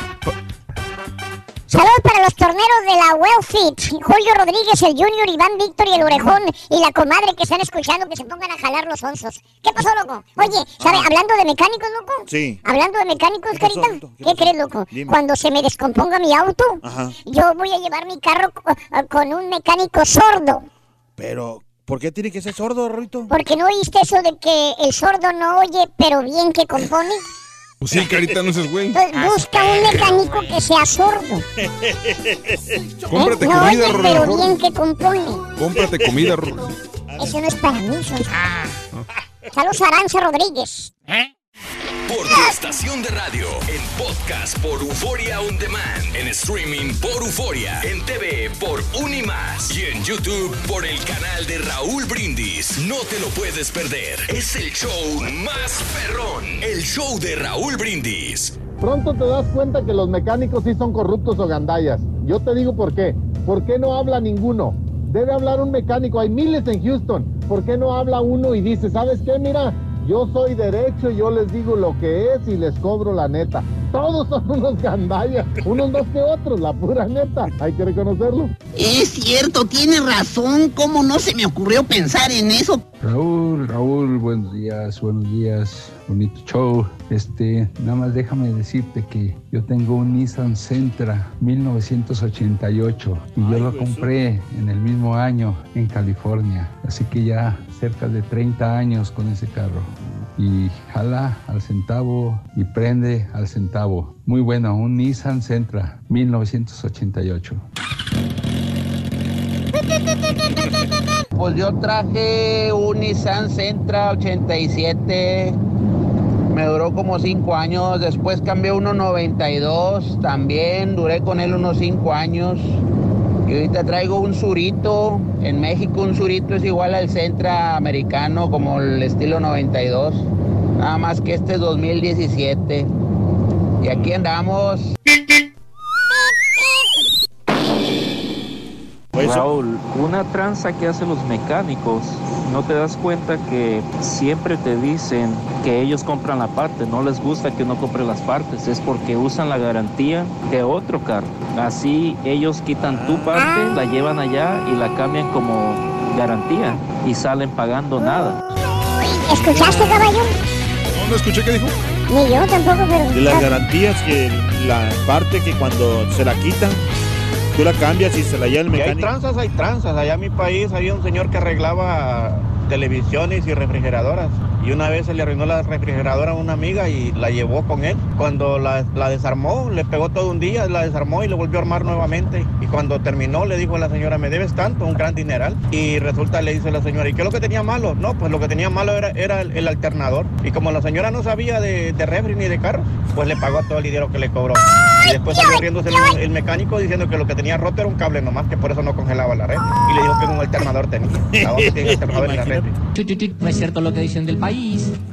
Saludos para los torneros de la Wellfit, Julio Rodríguez, el Junior, Iván Víctor y el Orejón y la comadre que están escuchando que se pongan a jalar los onzos. ¿Qué pasó, loco? Oye, ¿sabe? Hablando de mecánicos, loco. Sí. Hablando de mecánicos, ¿Qué pasó, Carita. Rito? ¿Qué, crees, loco? Dime. Cuando se me descomponga mi auto, Ajá. yo voy a llevar mi carro eh, con un mecánico sordo. Pero, ¿por qué tiene que ser sordo, Rito? Porque no oíste eso de que el sordo no oye, pero bien que compone. Pues sí, carita, no seas güey. Entonces busca un mecánico que sea sordo. Cómprate ¿eh? No comida, oye, Rorro. pero bien que compone. Cómprate comida, Rorro. Eso no es para mí, son- Saludos a Aranza Rodríguez. Por tu estación de radio, en podcast por Euforia On Demand, en streaming por Euforia, en TV por Unimás y en YouTube por el canal de Raúl Brindis. No te lo puedes perder. Es el show más perrón. El show de Raúl Brindis. Pronto te das cuenta que los mecánicos sí son corruptos o gandallas. Yo te digo por qué. ¿Por qué no habla ninguno? Debe hablar un mecánico. Hay miles en Houston. ¿Por qué no habla uno y dice, ¿sabes qué? Mira, Yo soy derecho, yo les digo lo que es y les cobro la neta. Todos son unos gandallas, unos más que otros, la pura neta. Hay que reconocerlo. Es cierto, tiene razón. ¿Cómo no se me ocurrió pensar en eso? Raúl, Raúl, buenos días, buenos días, bonito show. Este, nada más déjame decirte que yo tengo un Nissan Sentra 1988 y yo lo compré en el mismo año en California. Así que ya cerca de 30 años con ese carro. Y jala al centavo y prende al centavo. Muy bueno, un Nissan Sentra 1988. Pues yo traje un Nissan Sentra 87. Me duró como 5 años. Después cambié uno 92. También duré con él unos 5 años. Y ahorita traigo un surito. En México un surito es igual al Sentra americano como el estilo 92. Nada más que este es 2017. Y aquí andamos. Raúl, una tranza que hacen los mecánicos, no te das cuenta que siempre te dicen que ellos compran la parte, no les gusta que uno compre las partes, es porque usan la garantía de otro carro. Así ellos quitan tu parte, la llevan allá y la cambian como garantía y salen pagando nada. ¿Escuchaste, caballo? No, no escuché qué dijo. Ni yo tampoco, pero... De las garantías que la parte que cuando se la quitan, tú la cambias y se la lleva el Que hay mecánico. tranzas, hay tranzas. Allá en mi país había un señor que arreglaba televisiones y refrigeradoras. Y una vez se le arruinó la refrigeradora a una amiga y la llevó con él. Cuando la, la desarmó, le pegó todo un día, la desarmó y lo volvió a armar nuevamente. Y cuando terminó, le dijo a la señora, me debes tanto, un gran dineral. Y resulta, le dice la señora, ¿y qué es lo que tenía malo? No, pues lo que tenía malo era, era el, el alternador. Y como la señora no sabía de, de refri ni de carro, pues le pagó todo el dinero que le cobró. Y después salió riéndose el, el mecánico diciendo que lo que tenía roto era un cable nomás, que por eso no congelaba la red. Y le dijo que un alternador tenía. La otra tiene alternador en la red. No es cierto lo que dicen del país,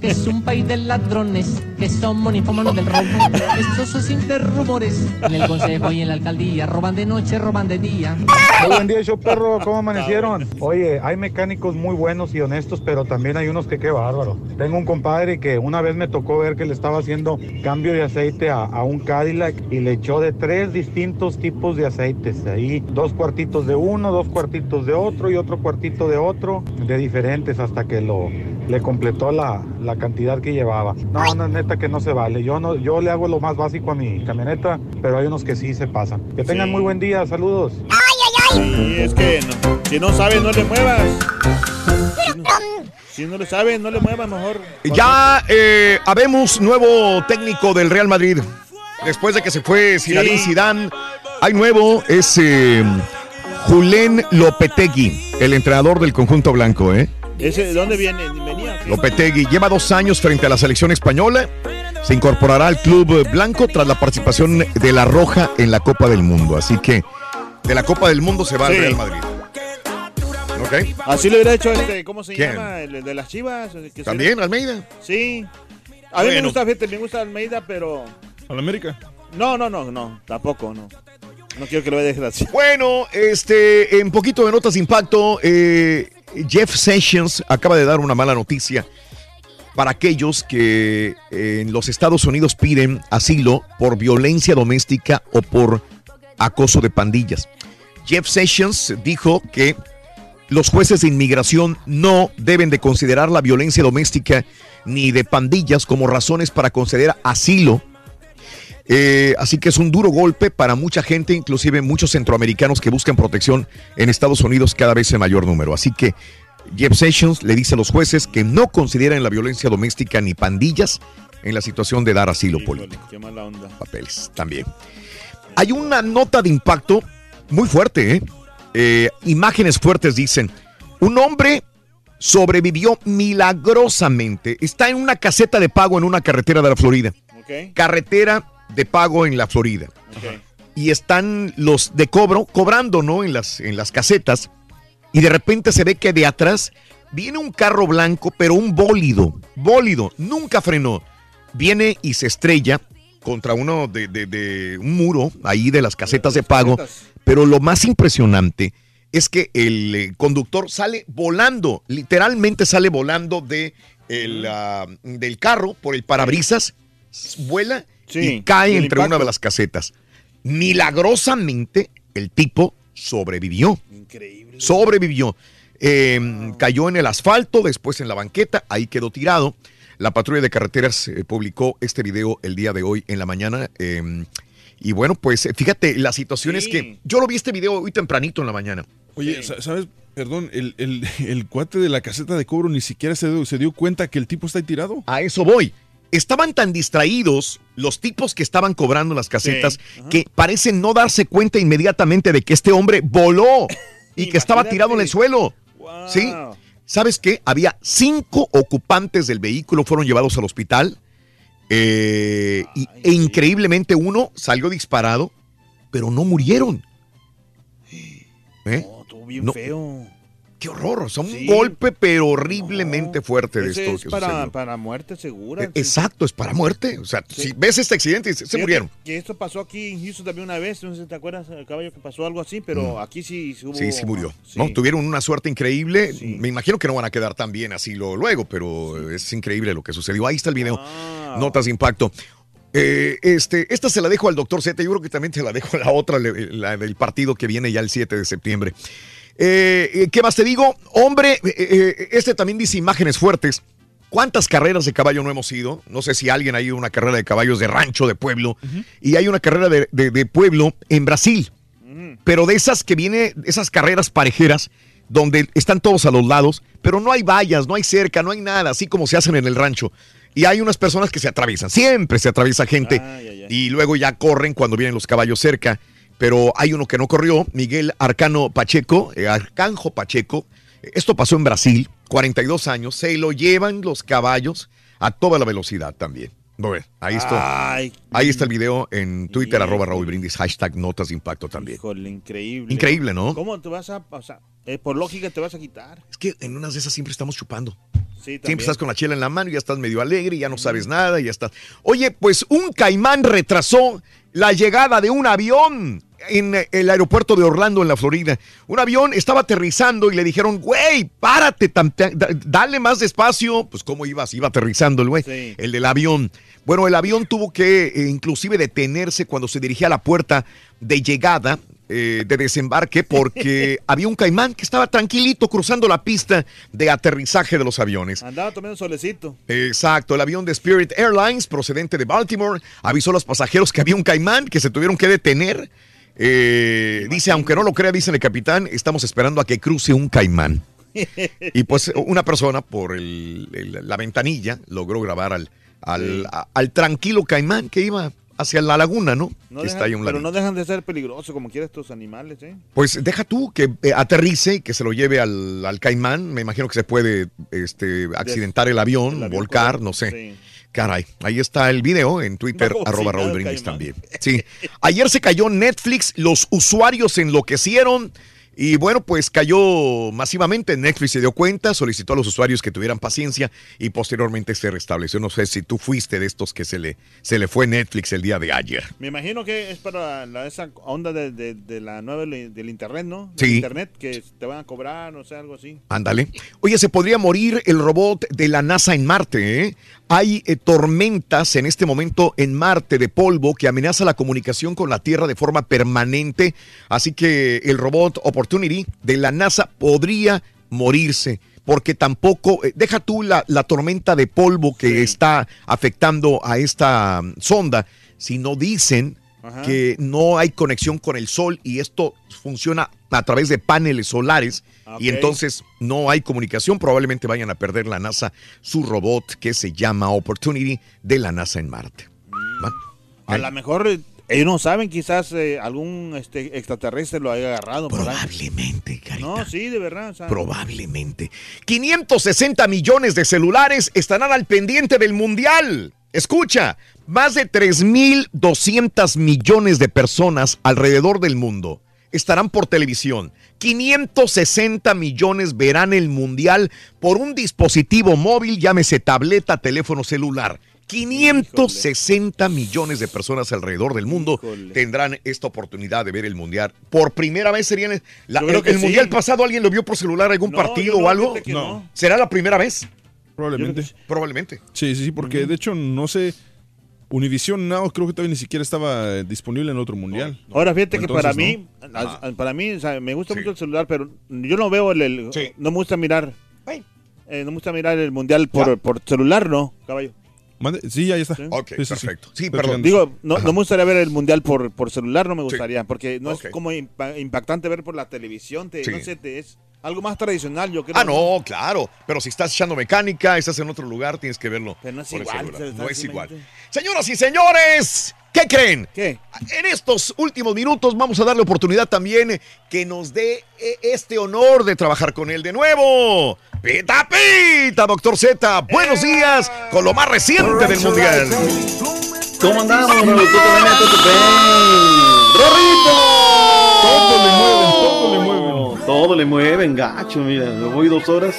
que es un país de ladrones, que somos ninfómanos del robo. Estos son simples rumores. En el consejo y en la alcaldía roban de noche, roban de día. Muy buen día, show perro. ¿Cómo amanecieron? Oye, hay mecánicos muy buenos y honestos, pero también hay unos que qué bárbaro. Tengo un compadre que una vez me tocó ver que le estaba haciendo cambio de aceite a, a un Cadillac y le echó de tres distintos tipos de aceites. Ahí dos cuartitos de uno, dos cuartitos de otro y otro cuartito de otro, de diferentes hasta que lo le completó la, la cantidad que llevaba. No, no, neta que no se vale. Yo no, yo le hago lo más básico a mi camioneta, pero hay unos que sí se pasan. Que tengan Sí. muy buen día, saludos. Sí, es que no- si no sabes, no le muevas. Si no, si no le sabes, no le muevas mejor. Ya eh, habemos nuevo técnico del Real Madrid. Después de que se fue Zinedine Zidane, hay nuevo, es eh, Julen Lopetegui, el entrenador del conjunto blanco, ¿eh? ¿Ese de dónde viene? Lopetegui lleva dos años frente a la selección española. Se incorporará al club blanco tras la participación de la Roja en la Copa del Mundo. Así que de la Copa del Mundo se va Sí. al Real Madrid. ¿Ok? Así le hubiera hecho este, ¿cómo se ¿Quién? llama? El de las chivas. que ¿También, será- Almeida? Sí. A mí me gusta, fíjate, me gusta Almeida, pero. ¿A la América? No, no, no, no, tampoco, no. No quiero que lo dejes así. Bueno, este, en poquito de notas de impacto, eh, Jeff Sessions acaba de dar una mala noticia para aquellos que eh, en los Estados Unidos piden asilo por violencia doméstica o por acoso de pandillas. Jeff Sessions dijo que los jueces de inmigración no deben de considerar la violencia doméstica ni de pandillas como razones para conceder asilo eh, así que es un duro golpe para mucha gente, inclusive muchos centroamericanos que buscan protección en Estados Unidos cada vez en mayor número. Así que Jeff Sessions le dice a los jueces que no consideran la violencia doméstica ni pandillas en la situación de dar asilo político. Qué mala onda. Papeles también. Hay una nota de impacto muy fuerte, ¿eh? Eh, imágenes fuertes dicen. Un hombre sobrevivió milagrosamente. Está en una caseta de pago en una carretera de la Florida. Carretera de pago en la Florida. Y están los de cobro, cobrando, ¿no? En las, en las casetas. Y de repente se ve que de atrás viene un carro blanco, pero un bólido. Bólido. Nunca frenó. Viene y se estrella contra uno de, de- de un muro ahí de las casetas de pago. Pero lo más impresionante es que el eh, conductor sale volando, literalmente sale volando de el, ah, del carro por el parabrisas, vuela Sí, y cae entre una de las casetas. Milagrosamente, el tipo sobrevivió. Increíble. Sobrevivió. Eh, Cayó en el asfalto, después en la banqueta, ahí quedó tirado. La patrulla de carreteras eh, publicó este video el día de hoy en la mañana. eh, y bueno, pues eh, fíjate, la situación es que yo lo vi este video hoy tempranito en la mañana. Oye, sa- ¿sabes? Perdón, el, el- el cuate de la caseta de cobro ni siquiera se dio, se dio cuenta que el tipo está ahí tirado. A eso voy. Estaban tan distraídos los tipos que estaban cobrando las casetas que parecen no darse cuenta inmediatamente de que este hombre voló y que estaba tirado en el suelo. ¿Sí? ¿Sabes qué? Había cinco ocupantes del vehículo, fueron llevados al hospital. eh, y, e increíblemente uno salió disparado, pero no murieron. ¿Eh? Estuvo bien No. feo. Qué horror, o sea, un Sí. golpe pero horriblemente fuerte de esto es que para, sucedió. para muerte segura. Eh, Exacto, es para muerte. O sea, si ves este accidente, se, se murieron. Que esto pasó aquí en Houston también una vez, no sé si te acuerdas, el caballo que pasó algo así, pero aquí sí, sí hubo... Mm. Sí, sí murió. ¿no? Tuvieron una suerte increíble. Me imagino que no van a quedar tan bien así lo, luego, pero es increíble lo que sucedió. Ahí está el video. Notas de impacto. Eh, este, esta se la dejo al doctor Z. Yo creo que también te la dejo la otra, la del partido que viene ya el 7 de septiembre. Eh, eh, ¿Qué más te digo? Hombre, eh, eh, este también dice imágenes fuertes. ¿Cuántas carreras de caballo no hemos ido? No sé si alguien ha ido a una carrera de caballos de rancho, de pueblo. Y hay una carrera de, de- de pueblo en Brasil. Pero de esas que viene, esas carreras parejeras, donde están todos a los lados, pero no hay vallas, no hay cerca, no hay nada, así como se hacen en el rancho. Y hay unas personas que se atraviesan, siempre se atraviesa gente. Y luego ya corren cuando vienen los caballos cerca. Pero hay uno que no corrió, Miguel Arcano Pacheco, eh, Arcanjo Pacheco. Esto pasó en Brasil, 42 años. Se lo llevan los caballos a toda la velocidad también. Bueno, ahí está. Ay. ahí está el video en Twitter, arroba Raúl Brindis, hashtag notas de impacto también. Híjole, increíble. Increíble, ¿no? ¿Cómo te vas a, sea, eh, por lógica te vas a quitar? Es que en unas de esas siempre estamos chupando. Sí, Siempre estás con la chela en la mano y ya estás medio alegre y ya no sabes nada y ya estás. Oye, pues un caimán retrasó la llegada de un avión en eh, el aeropuerto de Orlando, en la Florida. Un avión estaba aterrizando y le dijeron, güey, párate, dale más despacio. Pues, ¿cómo ibas? Iba aterrizando el güey, el del avión. Bueno, el avión tuvo que eh, inclusive detenerse cuando se dirigía a la puerta de llegada eh, de desembarque porque había un caimán que estaba tranquilito cruzando la pista de aterrizaje de los aviones. Andaba tomando solecito. Exacto, el avión de Spirit Airlines procedente de Baltimore avisó a los pasajeros que había un caimán que se tuvieron que detener. Eh, dice, aunque no lo crea, dice el capitán, estamos esperando a que cruce un caimán. Y pues una persona por el- el- la ventanilla logró grabar al, al, a- al tranquilo caimán que iba hacia la laguna, ¿no? No que dejan- está ahí un pero no dejan de ser peligrosos como quieran estos animales, ¿eh? Pues deja tú que eh, aterrice y que se lo lleve al, al caimán. Me imagino que se puede este, accidentar el avión, volcar, no sé. Caray, ahí está el video en Twitter, a arroba Raúl Brindis también. Sí. Ayer se cayó Netflix, los usuarios enloquecieron. Y bueno, pues cayó masivamente. Netflix se dio cuenta, solicitó a los usuarios que tuvieran paciencia y posteriormente se restableció. No sé si tú fuiste de estos que se le, se le fue Netflix el día de ayer. Me imagino que es para la- esa onda de, de- de la nueva del internet, ¿no? Del Sí. internet, que te van a cobrar, no sé, algo así. Ándale. Oye, se podría morir el robot de la NASA en Marte. ¿eh? Hay eh, tormentas en este momento en Marte de polvo que amenaza la comunicación con la Tierra de forma permanente. Así que el robot Opportunity de la NASA podría morirse. Porque tampoco, eh, deja tú la, la tormenta de polvo que está afectando a esta mm, sonda, sino dicen Ajá. que no hay conexión con el sol y esto funciona a través de paneles solares y Ok. entonces no hay comunicación. Probablemente vayan a perder la NASA su robot que se llama Opportunity de la NASA en Marte. ¿Va? A lo mejor ellos no saben, quizás eh, algún este, extraterrestre lo haya agarrado. Probablemente, No, sí, de verdad. Probablemente. 560 millones de celulares estarán al pendiente del Mundial. Escucha, más de 3.200 millones de personas alrededor del mundo estarán por televisión. 560 millones verán el Mundial por un dispositivo móvil, llámese tableta, teléfono celular. 560 millones de personas alrededor del mundo tendrán esta oportunidad de ver el Mundial. Por primera vez serían... la- el que el sí. Mundial pasado alguien lo vio por celular algún No, partido o algo. no. ¿Será la primera vez? Probablemente. Probablemente. Sí, sí, sí, porque de hecho no sé. Univision Now creo que todavía ni siquiera estaba disponible en otro mundial. Ahora fíjate que para ¿no? mí, a- para mí, o sea, me gusta mucho el celular, pero yo no veo el, el- no me gusta mirar, eh, no me gusta mirar el mundial por, por celular, ¿no, caballo? Mande- Sí, ahí está. Ok, Sí, sí, sí. perfecto. Sí, perdón. Digo, no, no me gustaría ver el mundial por, por celular, no me gustaría, porque no es como impa- impactante ver por la televisión, te, Sí. no sé, te- es algo más tradicional, yo creo. Ah, no, claro. Pero si estás echando mecánica, estás en otro lugar, tienes que verlo. Pero no es igual, No es igual. Señoras y señores, ¿qué creen? ¿Qué? En estos últimos minutos vamos a darle oportunidad también que nos dé eh, este honor de trabajar con él de nuevo. Pita Pita, doctor Z, buenos días con lo más reciente del Mundial. ¿Cómo andamos, tú Todo le mueven, todo le mueven. Todo le mueven, gacho, mira, me voy dos horas.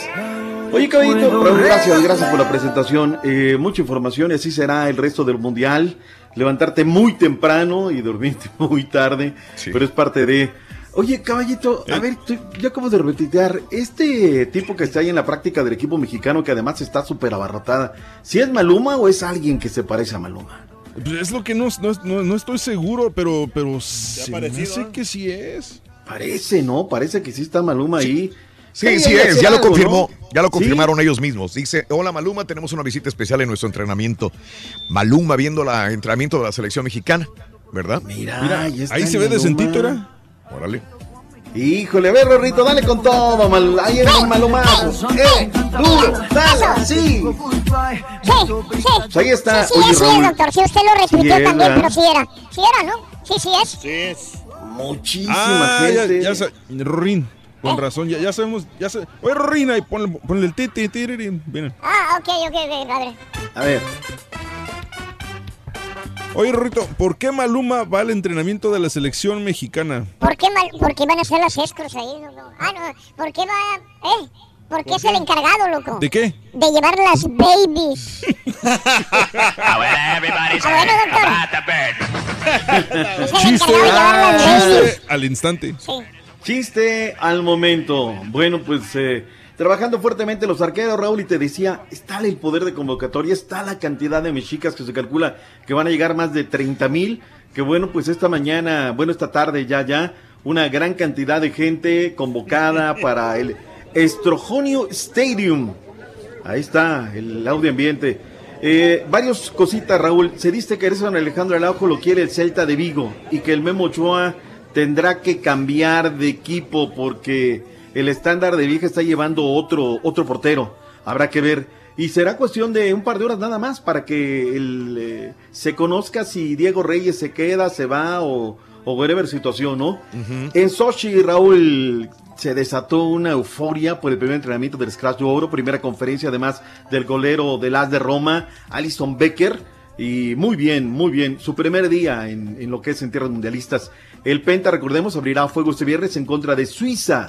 Oye, caballito, gracias, gracias por la presentación. Eh, mucha información y así será el resto del mundial. Levantarte muy temprano y dormirte muy tarde, pero es parte de. Oye, caballito, a ver, tú- yo acabo de retuitear, este tipo que está ahí en la práctica del equipo mexicano, que además está súper abarrotada, ¿si es Maluma o es alguien que se parece a Maluma? Pues es lo que no, no, no- no estoy seguro, pero, pero se me hace ¿eh? que sí es. Parece, ¿no? Parece que sí está Maluma ahí. Sí, sí es, ya lo confirmó, ¿no? ya lo Sí. confirmaron ellos mismos. Dice, hola Maluma, tenemos una visita especial en nuestro entrenamiento. Maluma viendo el entrenamiento de la selección mexicana, ¿verdad? Mira, ahí está ahí se ve Maluma. decentito, ¿era? Órale. Híjole, a ver, Rorrito, dale con todo, mal, ahí el malumazo. ¡Eh! ¡Duro! ¡Dale! ¡Sí! Sí, sí. Pues ahí está. Sí, sí, Oye, es, sí, Raúl. doctor. Si usted lo Sí es, también, pero sí era. Sí era, ¿no? Sí, sí es. Sí es. Muchísima Ah, gente. ya Rorín, con ¿Eh? razón, ya, ya sabemos, ya sé. Oye, Rorín, ahí ponle, ponle el ti, ti, tirirín, miren. Ah, ok, ok, ok, padre. A ver. Oye, Rorrito, ¿por qué Maluma va al entrenamiento de la selección mexicana? ¿Por qué, mal, ¿Por qué van a hacer las escros ahí, loco? Ah, no. ¿Por qué va...? ¿Eh? ¿Por qué es el encargado, loco? ¿De qué? De llevar las babies. Ah, bueno, doctor. Es el Chiste, encargado de llevar las babies. chiste al instante. Chiste al momento. Bueno, pues eh, trabajando fuertemente los arqueros, Raúl, y te decía, está el poder de convocatoria, está la cantidad de mexicas que se calcula que van a llegar más de 30 mil. Que bueno, pues esta mañana, bueno, esta tarde ya, ya, una gran cantidad de gente convocada para el Estrojonio Stadium. Ahí está el audio ambiente. Eh, varios cositas, Raúl. Se dice que Erison Alejandro Araujo lo quiere el Celta de Vigo y que el Memo Ochoa tendrá que cambiar de equipo porque el estándar de Vieja está llevando otro, otro portero. Habrá que ver. Y será cuestión de un par de horas nada más para que el, eh, se conozca si Diego Reyes se queda, se va o, o whatever situación, ¿no? En Sochi, Raúl, se desató una euforia por el primer entrenamiento del Scratch de Oro, primera conferencia además del golero del As de Roma, Alison Becker. Y muy bien, muy bien. Su primer día en, en lo que es en tierras mundialistas. El Penta, recordemos, abrirá fuego este viernes en contra de Suiza.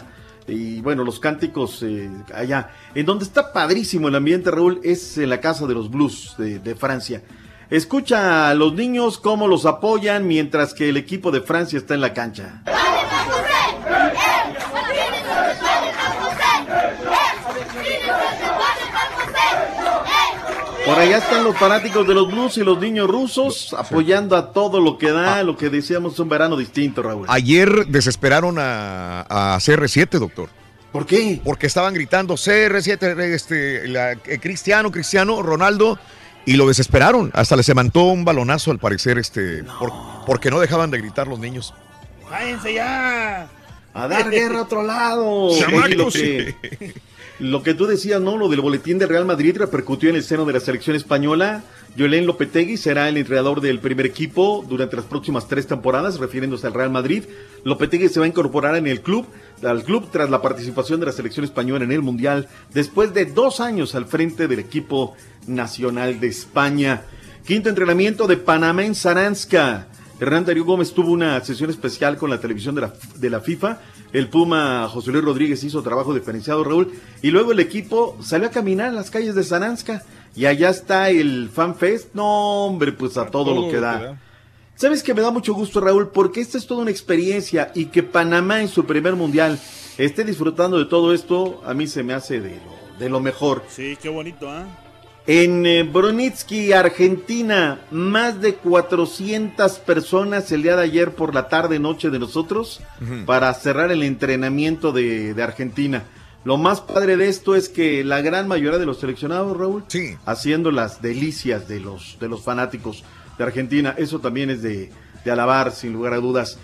Y bueno, los cánticos eh, allá. En donde está padrísimo el ambiente, Raúl, es en la Casa de los Blues de, de Francia. Escucha a los niños cómo los apoyan mientras que el equipo de Francia está en la cancha. Por allá están los fanáticos de los Blues y los niños rusos apoyando a todo lo que da, lo que decíamos un verano distinto, Raúl. Ayer desesperaron a, a CR7, doctor. ¿Por qué? Porque estaban gritando CR7, este, la- eh, Cristiano, Cristiano, Ronaldo, y lo desesperaron. Hasta les levantó un balonazo, al parecer, este, por- porque no dejaban de gritar los niños. ¡Cállense ya! A dar guerra a otro lado. Chamacos. Lo, que, tú decías, ¿no? Lo del boletín de Real Madrid repercutió en el seno de la selección española. Yolén Lopetegui será el entrenador del primer equipo durante las próximas tres temporadas, refiriéndose al Real Madrid. Lopetegui se va a incorporar en el club, al club tras la participación de la selección española en el Mundial, después de dos años al frente del equipo nacional de España. Quinto entrenamiento de Panamá en Saranska. Hernán Darío Gómez tuvo una sesión especial con la televisión de la, de la FIFA. El Puma José Luis Rodríguez hizo trabajo diferenciado, Raúl. Y luego el equipo salió a caminar en las calles de Saranska. Y allá está el FanFest. No, hombre, pues a, todo, lo que da. ¿Sabes que me da mucho gusto, Raúl? Porque esta es toda una experiencia y que Panamá en su primer mundial esté disfrutando de todo esto, a mí se me hace de lo, de lo mejor. Sí, qué bonito, ¿ah? En eh, Bronitsky, Argentina, más de 400 personas el día de ayer por la tarde, noche de nosotros, para cerrar el entrenamiento de, de Argentina. Lo más padre de esto es que la gran mayoría de los seleccionados, Raúl, haciendo las delicias de los, de los fanáticos de Argentina, eso también es de, de alabar, sin lugar a dudas.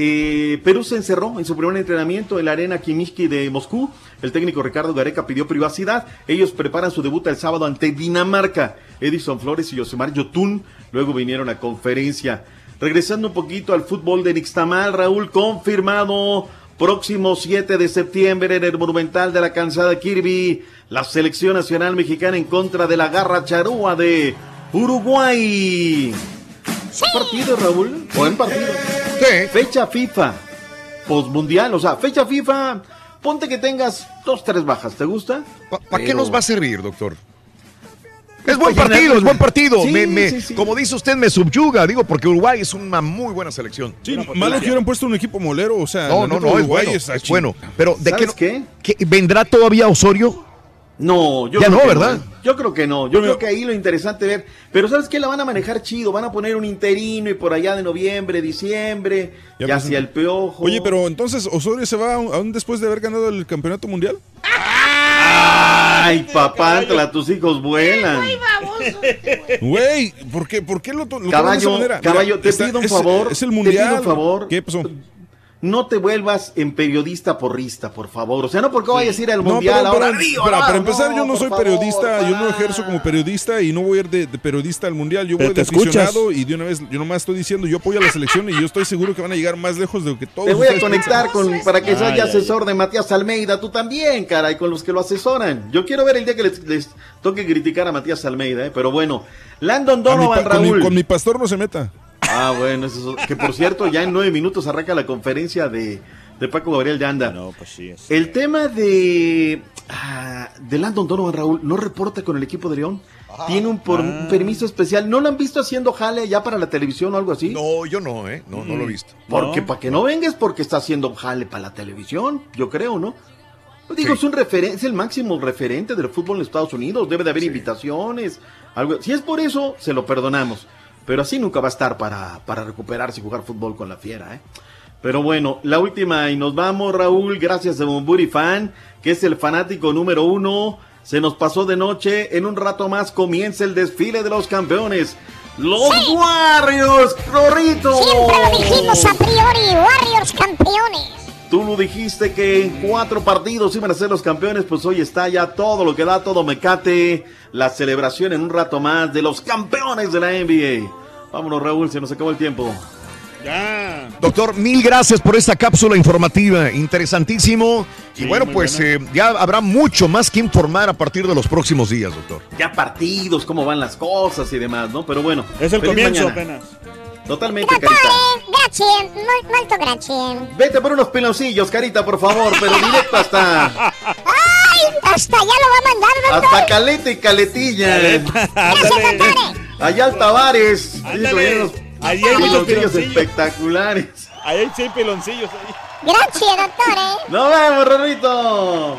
Eh, Perú se encerró en su primer entrenamiento en la arena Kimishki de Moscú. El técnico Ricardo Gareca pidió privacidad. Ellos preparan su debut el sábado ante Dinamarca. Edison Flores y Yosemar Yotun luego vinieron a conferencia. Regresando un poquito al fútbol de Nixtamal, Raúl, confirmado. Próximo 7 de septiembre en el Monumental de la Cansada Kirby, la selección nacional mexicana en contra de la Garra Charúa de Uruguay. ¿Buen partido, Raúl? Buen partido. Fecha FIFA. Postmundial, o sea, fecha FIFA. Ponte que tengas dos, tres bajas. ¿Te gusta? ¿Para qué nos va a servir, doctor? Es buen partido, es buen partido. Sí, Me- me- sí, sí. Como dice usted, me subyuga. Digo, porque Uruguay es una muy buena selección. Sí, malo que hubieran puesto un equipo molero, o sea, No, no, es Uruguay bueno, es bueno. Pero, ¿de qué, ¿Sabes no- qué- ¿Vendrá todavía Osorio? No, yo Ya creo no, que ¿verdad? Yo creo que no. Yo creo que ahí lo interesante ver. Pero ¿sabes qué? La van a manejar chido. Van a poner un interino y por allá de noviembre, diciembre, Ya pues, hacia el peojo. Oye, pero entonces Osorio se va aún después de haber ganado el campeonato mundial. Ay, papá, Antla, tus hijos vuelan. Güey, ¿por qué, por qué lo, lo toman de esa Caballo, manera? caballo, Mira, te está- pido un es- favor. Es el Te mundial. pido un favor. ¿Qué pasó? No te vuelvas en periodista porrista, por favor. O sea, no porque vayas a ir al No, mundial pero- ahora. Río, para, para empezar, no, yo no soy favor, periodista, yo no ejerzo como periodista y no voy a ir de, de periodista al mundial. Yo Pero voy de escuchas. aficionado y de una vez, yo nomás estoy diciendo, yo apoyo a la selección y yo estoy seguro que van a llegar más lejos de lo que todos Te voy a conectar con para que ay, asesor de Matías Almeida, tú también, caray, con los que lo asesoran. Yo quiero ver el día que les, les toque criticar a Matías Almeida, ¿eh? pero bueno. Landon mi Donovan, pa- con, mi, Raúl. con mi pastor no se meta. Ah, bueno, eso es- que por cierto, ya en nueve minutos arranca la conferencia de, de Paco Gabriel de Anda. No, pues sí. Es. El tema de, ah, de Landon Donovan, Raúl, no reporta con el equipo de León. Tiene un, por- un Ah. permiso especial. ¿No lo han visto haciendo jale ya para la televisión o algo así? No, yo no, ¿eh? No, no lo he visto. Porque No. para que no vengas porque está haciendo jale para la televisión, yo creo, ¿no? Digo, es un referen- es el máximo referente del fútbol en Estados Unidos, debe de haber invitaciones, algo. Si es por eso, se lo perdonamos. Pero así nunca va a estar para, para recuperarse y jugar fútbol con la fiera, ¿eh? Pero bueno, la última y nos vamos, Raúl, gracias a Bumburi Fan, que es el fanático número uno. Se nos pasó de noche, en un rato más comienza el desfile de los campeones. Los Warriors, Rorrito. Siempre lo dijimos a priori, Warriors campeones. Tú lo dijiste que en cuatro partidos iban a ser los campeones, pues hoy está ya todo lo que da, todo mecate. La celebración en un rato más de los campeones de la NBA. Vámonos, Raúl, se nos acabó el tiempo. Ya. Doctor, mil gracias por esta cápsula informativa, interesantísimo. y Sí, bueno, pues eh, ya habrá mucho más que informar a partir de los próximos días, doctor. Ya partidos, cómo van las cosas y demás, ¿no? Pero bueno. Es el comienzo mañana. apenas. Totalmente, Carita. Grazie, mol- molto grazie. Vete por unos peloncillos, Carita, por favor, pero directo hasta, ¡Ay! Hasta allá lo va a mandar, doctor. hasta Caleta y Caletilla. Allá al Tavares. Ahí hay muchos peloncillos peloncillos. espectaculares. Ahí hay seis peloncillos ahí. Gracias, doctor. ¿eh? ¡Nos vemos, Rorrito!